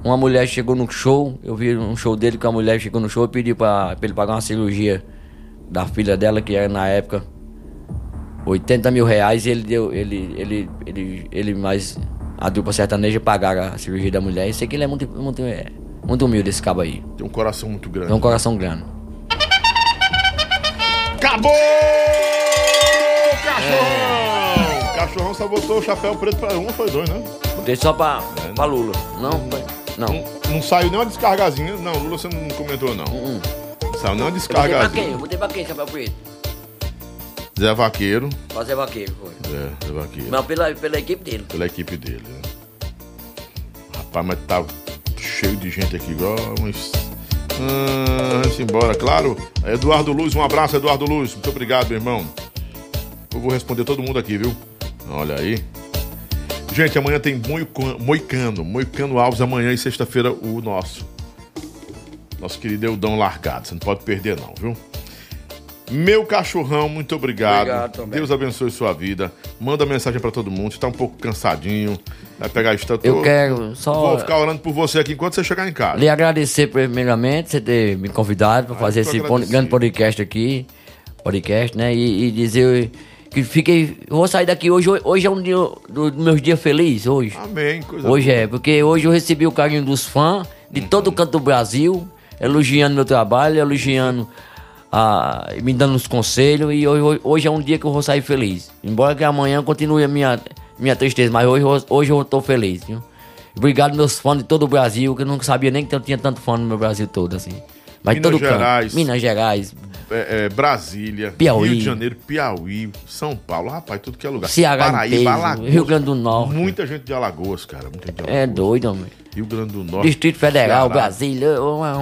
Uma mulher chegou no show, eu vi um show dele que a mulher chegou no show e pediu pra, pra ele pagar uma cirurgia da filha dela, que era na época 80 mil reais, e ele deu. Ele, ele, ele, ele mais. A dupla sertaneja pagaram a cirurgia da mulher. Isso aqui ele é muito, muito, é, muito humilde, esse cabo aí. Tem um coração muito grande. Tem um coração grande. Acabou! Cachorrão! Cachorrão só botou o chapéu preto pra um, foi dois, né? Botei só pra, pra Lula. Não, foi- não. Não, não saiu nem uma descargazinha. Não, Lula você não comentou, não. Não saiu nem uma Eu botei pra quem? descargazinha. Eu botei pra quem, chapéu preto? Zé Vaqueiro. Fazer vaqueiro, foi. É, Zé Vaqueiro. Mas pela, pela equipe dele. Pela equipe dele, né? Rapaz, mas tá cheio de gente aqui, igual uns. Ah, vamos embora, claro. Eduardo Luz, um abraço, Eduardo Luz. Muito obrigado, meu irmão. Eu vou responder todo mundo aqui, viu? Olha aí. Gente, amanhã tem Moica- Moicano. Moicano Alves, amanhã e sexta-feira, o nosso. Nosso querido Eudão Largado. Você não pode perder, não, viu? Meu cachorrão, muito obrigado. Obrigado também. Deus abençoe sua vida. Manda mensagem pra todo mundo. Você tá um pouco cansadinho. Vai pegar estátua. Eu quero só- Vou ficar orando por você aqui enquanto você chegar em casa. Lhe agradecer primeiramente você ter me convidado para fazer eu tô esse agradecido. grande podcast aqui, podcast, né? E, e dizer que fiquei, eu vou sair daqui hoje. Hoje é um dia do- dos meus dias felizes hoje. Amém. Coisa Hoje boa. é, porque hoje eu recebi o carinho dos fãs de todo canto do Brasil, elogiando meu trabalho, elogiando, ah, me dando os conselhos. E hoje, hoje é um dia que eu vou sair feliz. Embora que amanhã continue a minha, minha tristeza, mas hoje, hoje eu tô feliz, viu? Obrigado meus fãs de todo o Brasil, que eu não sabia nem que eu tinha tanto fã no meu Brasil todo, assim. Mas Minas todo canto. Gerais. Minas Gerais, É, é, Brasília, Piauí. Rio de Janeiro, Piauí, São Paulo, rapaz, tudo que é lugar. Ceará Paraíba, inteiro, Alagoas. Rio Grande do Norte. Muita gente de Alagoas, cara. Muita gente de Alagoas. É doido, homem. Rio Grande do Norte. Distrito Federal, Ceará. Brasília,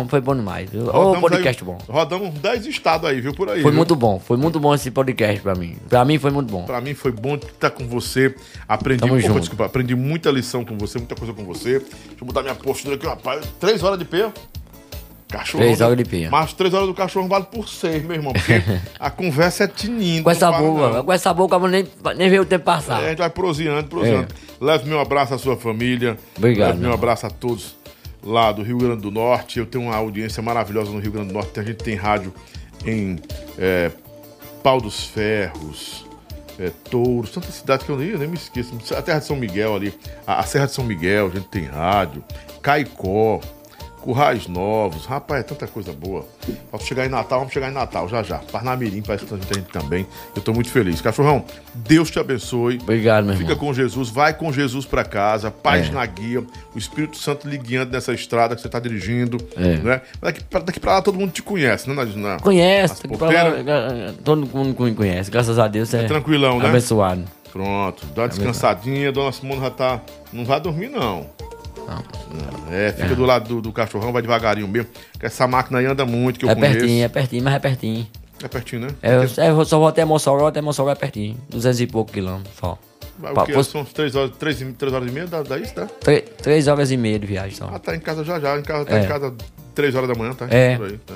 foi bom demais. Ô, podcast aí- bom. Rodamos uns 10 estados aí, viu, por aí. Foi viu? muito bom, foi muito bom esse podcast pra mim. Pra mim foi muito bom. Pra mim foi bom estar com você. Aprendi, Tamo Opa, desculpa, aprendi muita lição com você, muita coisa com você. Deixa eu mudar minha postura aqui, rapaz. Três horas de pé. Cachorro. Três horas de pé. Mas três horas do cachorro vale por seis, meu irmão. Porque a conversa é tinindo. Com essa boca, com essa boca nem, nem veio o tempo passar. É, a gente vai proseando, proseando. Leve meu abraço à sua família. Obrigado, Leve meu meu abraço a todos lá do Rio Grande do Norte. Eu tenho uma audiência maravilhosa no Rio Grande do Norte. A gente tem rádio em é, Pau dos Ferros, é, Touros, tanta cidade que eu nem, eu nem me esqueço. A Terra de São Miguel ali, a, a Serra de São Miguel, a gente tem rádio. Caicó. Currais Novos, rapaz, é tanta coisa boa. Posso chegar em Natal, vamos chegar em Natal, já já. Parnamirim, parece que muita gente também. Eu tô muito feliz. Cachorrão, Deus te abençoe. Obrigado, meu Fica irmão. com Jesus, vai com Jesus pra casa, paz É. na guia, o Espírito Santo lhe guiando nessa estrada que você tá dirigindo. É. Né? Daqui, pra, daqui pra lá todo mundo te conhece, né? Na, na, Conhece, tem que falar, porteiras. todo mundo conhece, graças a Deus é, tranquilão, né? abençoado. Pronto, dá uma descansadinha, dona Simone já tá. Não vai dormir, não. Não, É, fica É. do lado do, do cachorrão, vai devagarinho mesmo. Que essa máquina aí anda muito, que eu É conheço. pertinho, é pertinho, mas é pertinho. É pertinho, né? É, eu, é, eu só vou até Mossoró, até Mossoró é pertinho. 200 e pouco quilômetros só. Quê? fosse- São três horas, três, e- três horas e meia, dá, dá isso, tá? tre- Três horas e meia de viagem só. Ah, tá em casa já já, em casa, tá É. em casa três horas da manhã, tá? É. Aí, tá?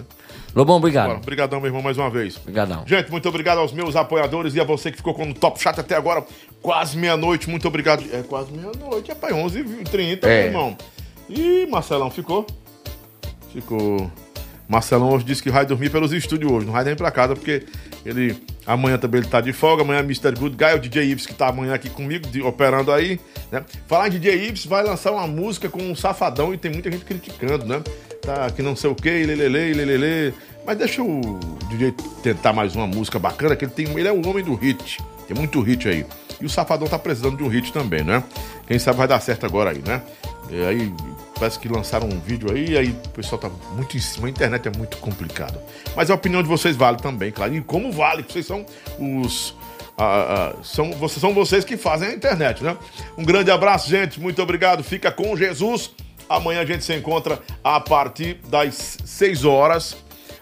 Lobão, obrigado. Bora, Obrigadão, meu irmão, mais uma vez. Obrigadão. Gente, muito obrigado aos meus apoiadores e a você que ficou com o Top Chat até agora. Quase meia-noite, muito obrigado. É quase meia-noite, rapaz, 11h30, É. meu irmão. Ih, Marcelão, ficou? Ficou. Marcelão hoje disse que vai dormir pelos estúdios hoje, não vai nem pra casa, porque ele. Amanhã também ele tá de folga, amanhã é Mr. Good Guy, o DJ Ives que tá amanhã aqui comigo, de- operando aí, né? Falar em DJ Ives, vai lançar uma música com um safadão e tem muita gente criticando, né? Tá, que não sei o que, lelele, lelele. Mas deixa o DJ tentar mais uma música bacana, que ele tem. Ele é o homem do hit. Tem muito hit aí. E o Safadão tá precisando de um hit também, né? Quem sabe vai dar certo agora aí, né? E aí, parece que lançaram um vídeo aí, aí o pessoal tá muito em cima. A internet é muito complicado. Mas a opinião de vocês vale também, claro. E como vale? Vocês são os. ah, ah, são, vocês, são vocês que fazem a internet, né? Um grande abraço, gente. Muito obrigado. Fica com Jesus. Amanhã a gente se encontra a partir das 6 horas.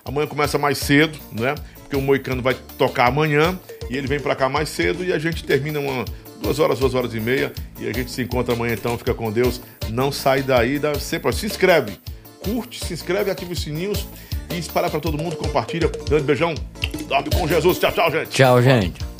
Amanhã começa mais cedo, né? Porque o Moicano vai tocar amanhã e ele vem pra cá mais cedo e a gente termina uma duas horas, duas horas e meia e a gente se encontra amanhã então. Fica com Deus. Não sai daí, dá sempre se inscreve, curte, se inscreve, ativa os sininhos e espalha pra todo mundo, compartilha. Grande beijão. Dorme com Jesus. Tchau, tchau, gente. Tchau, gente.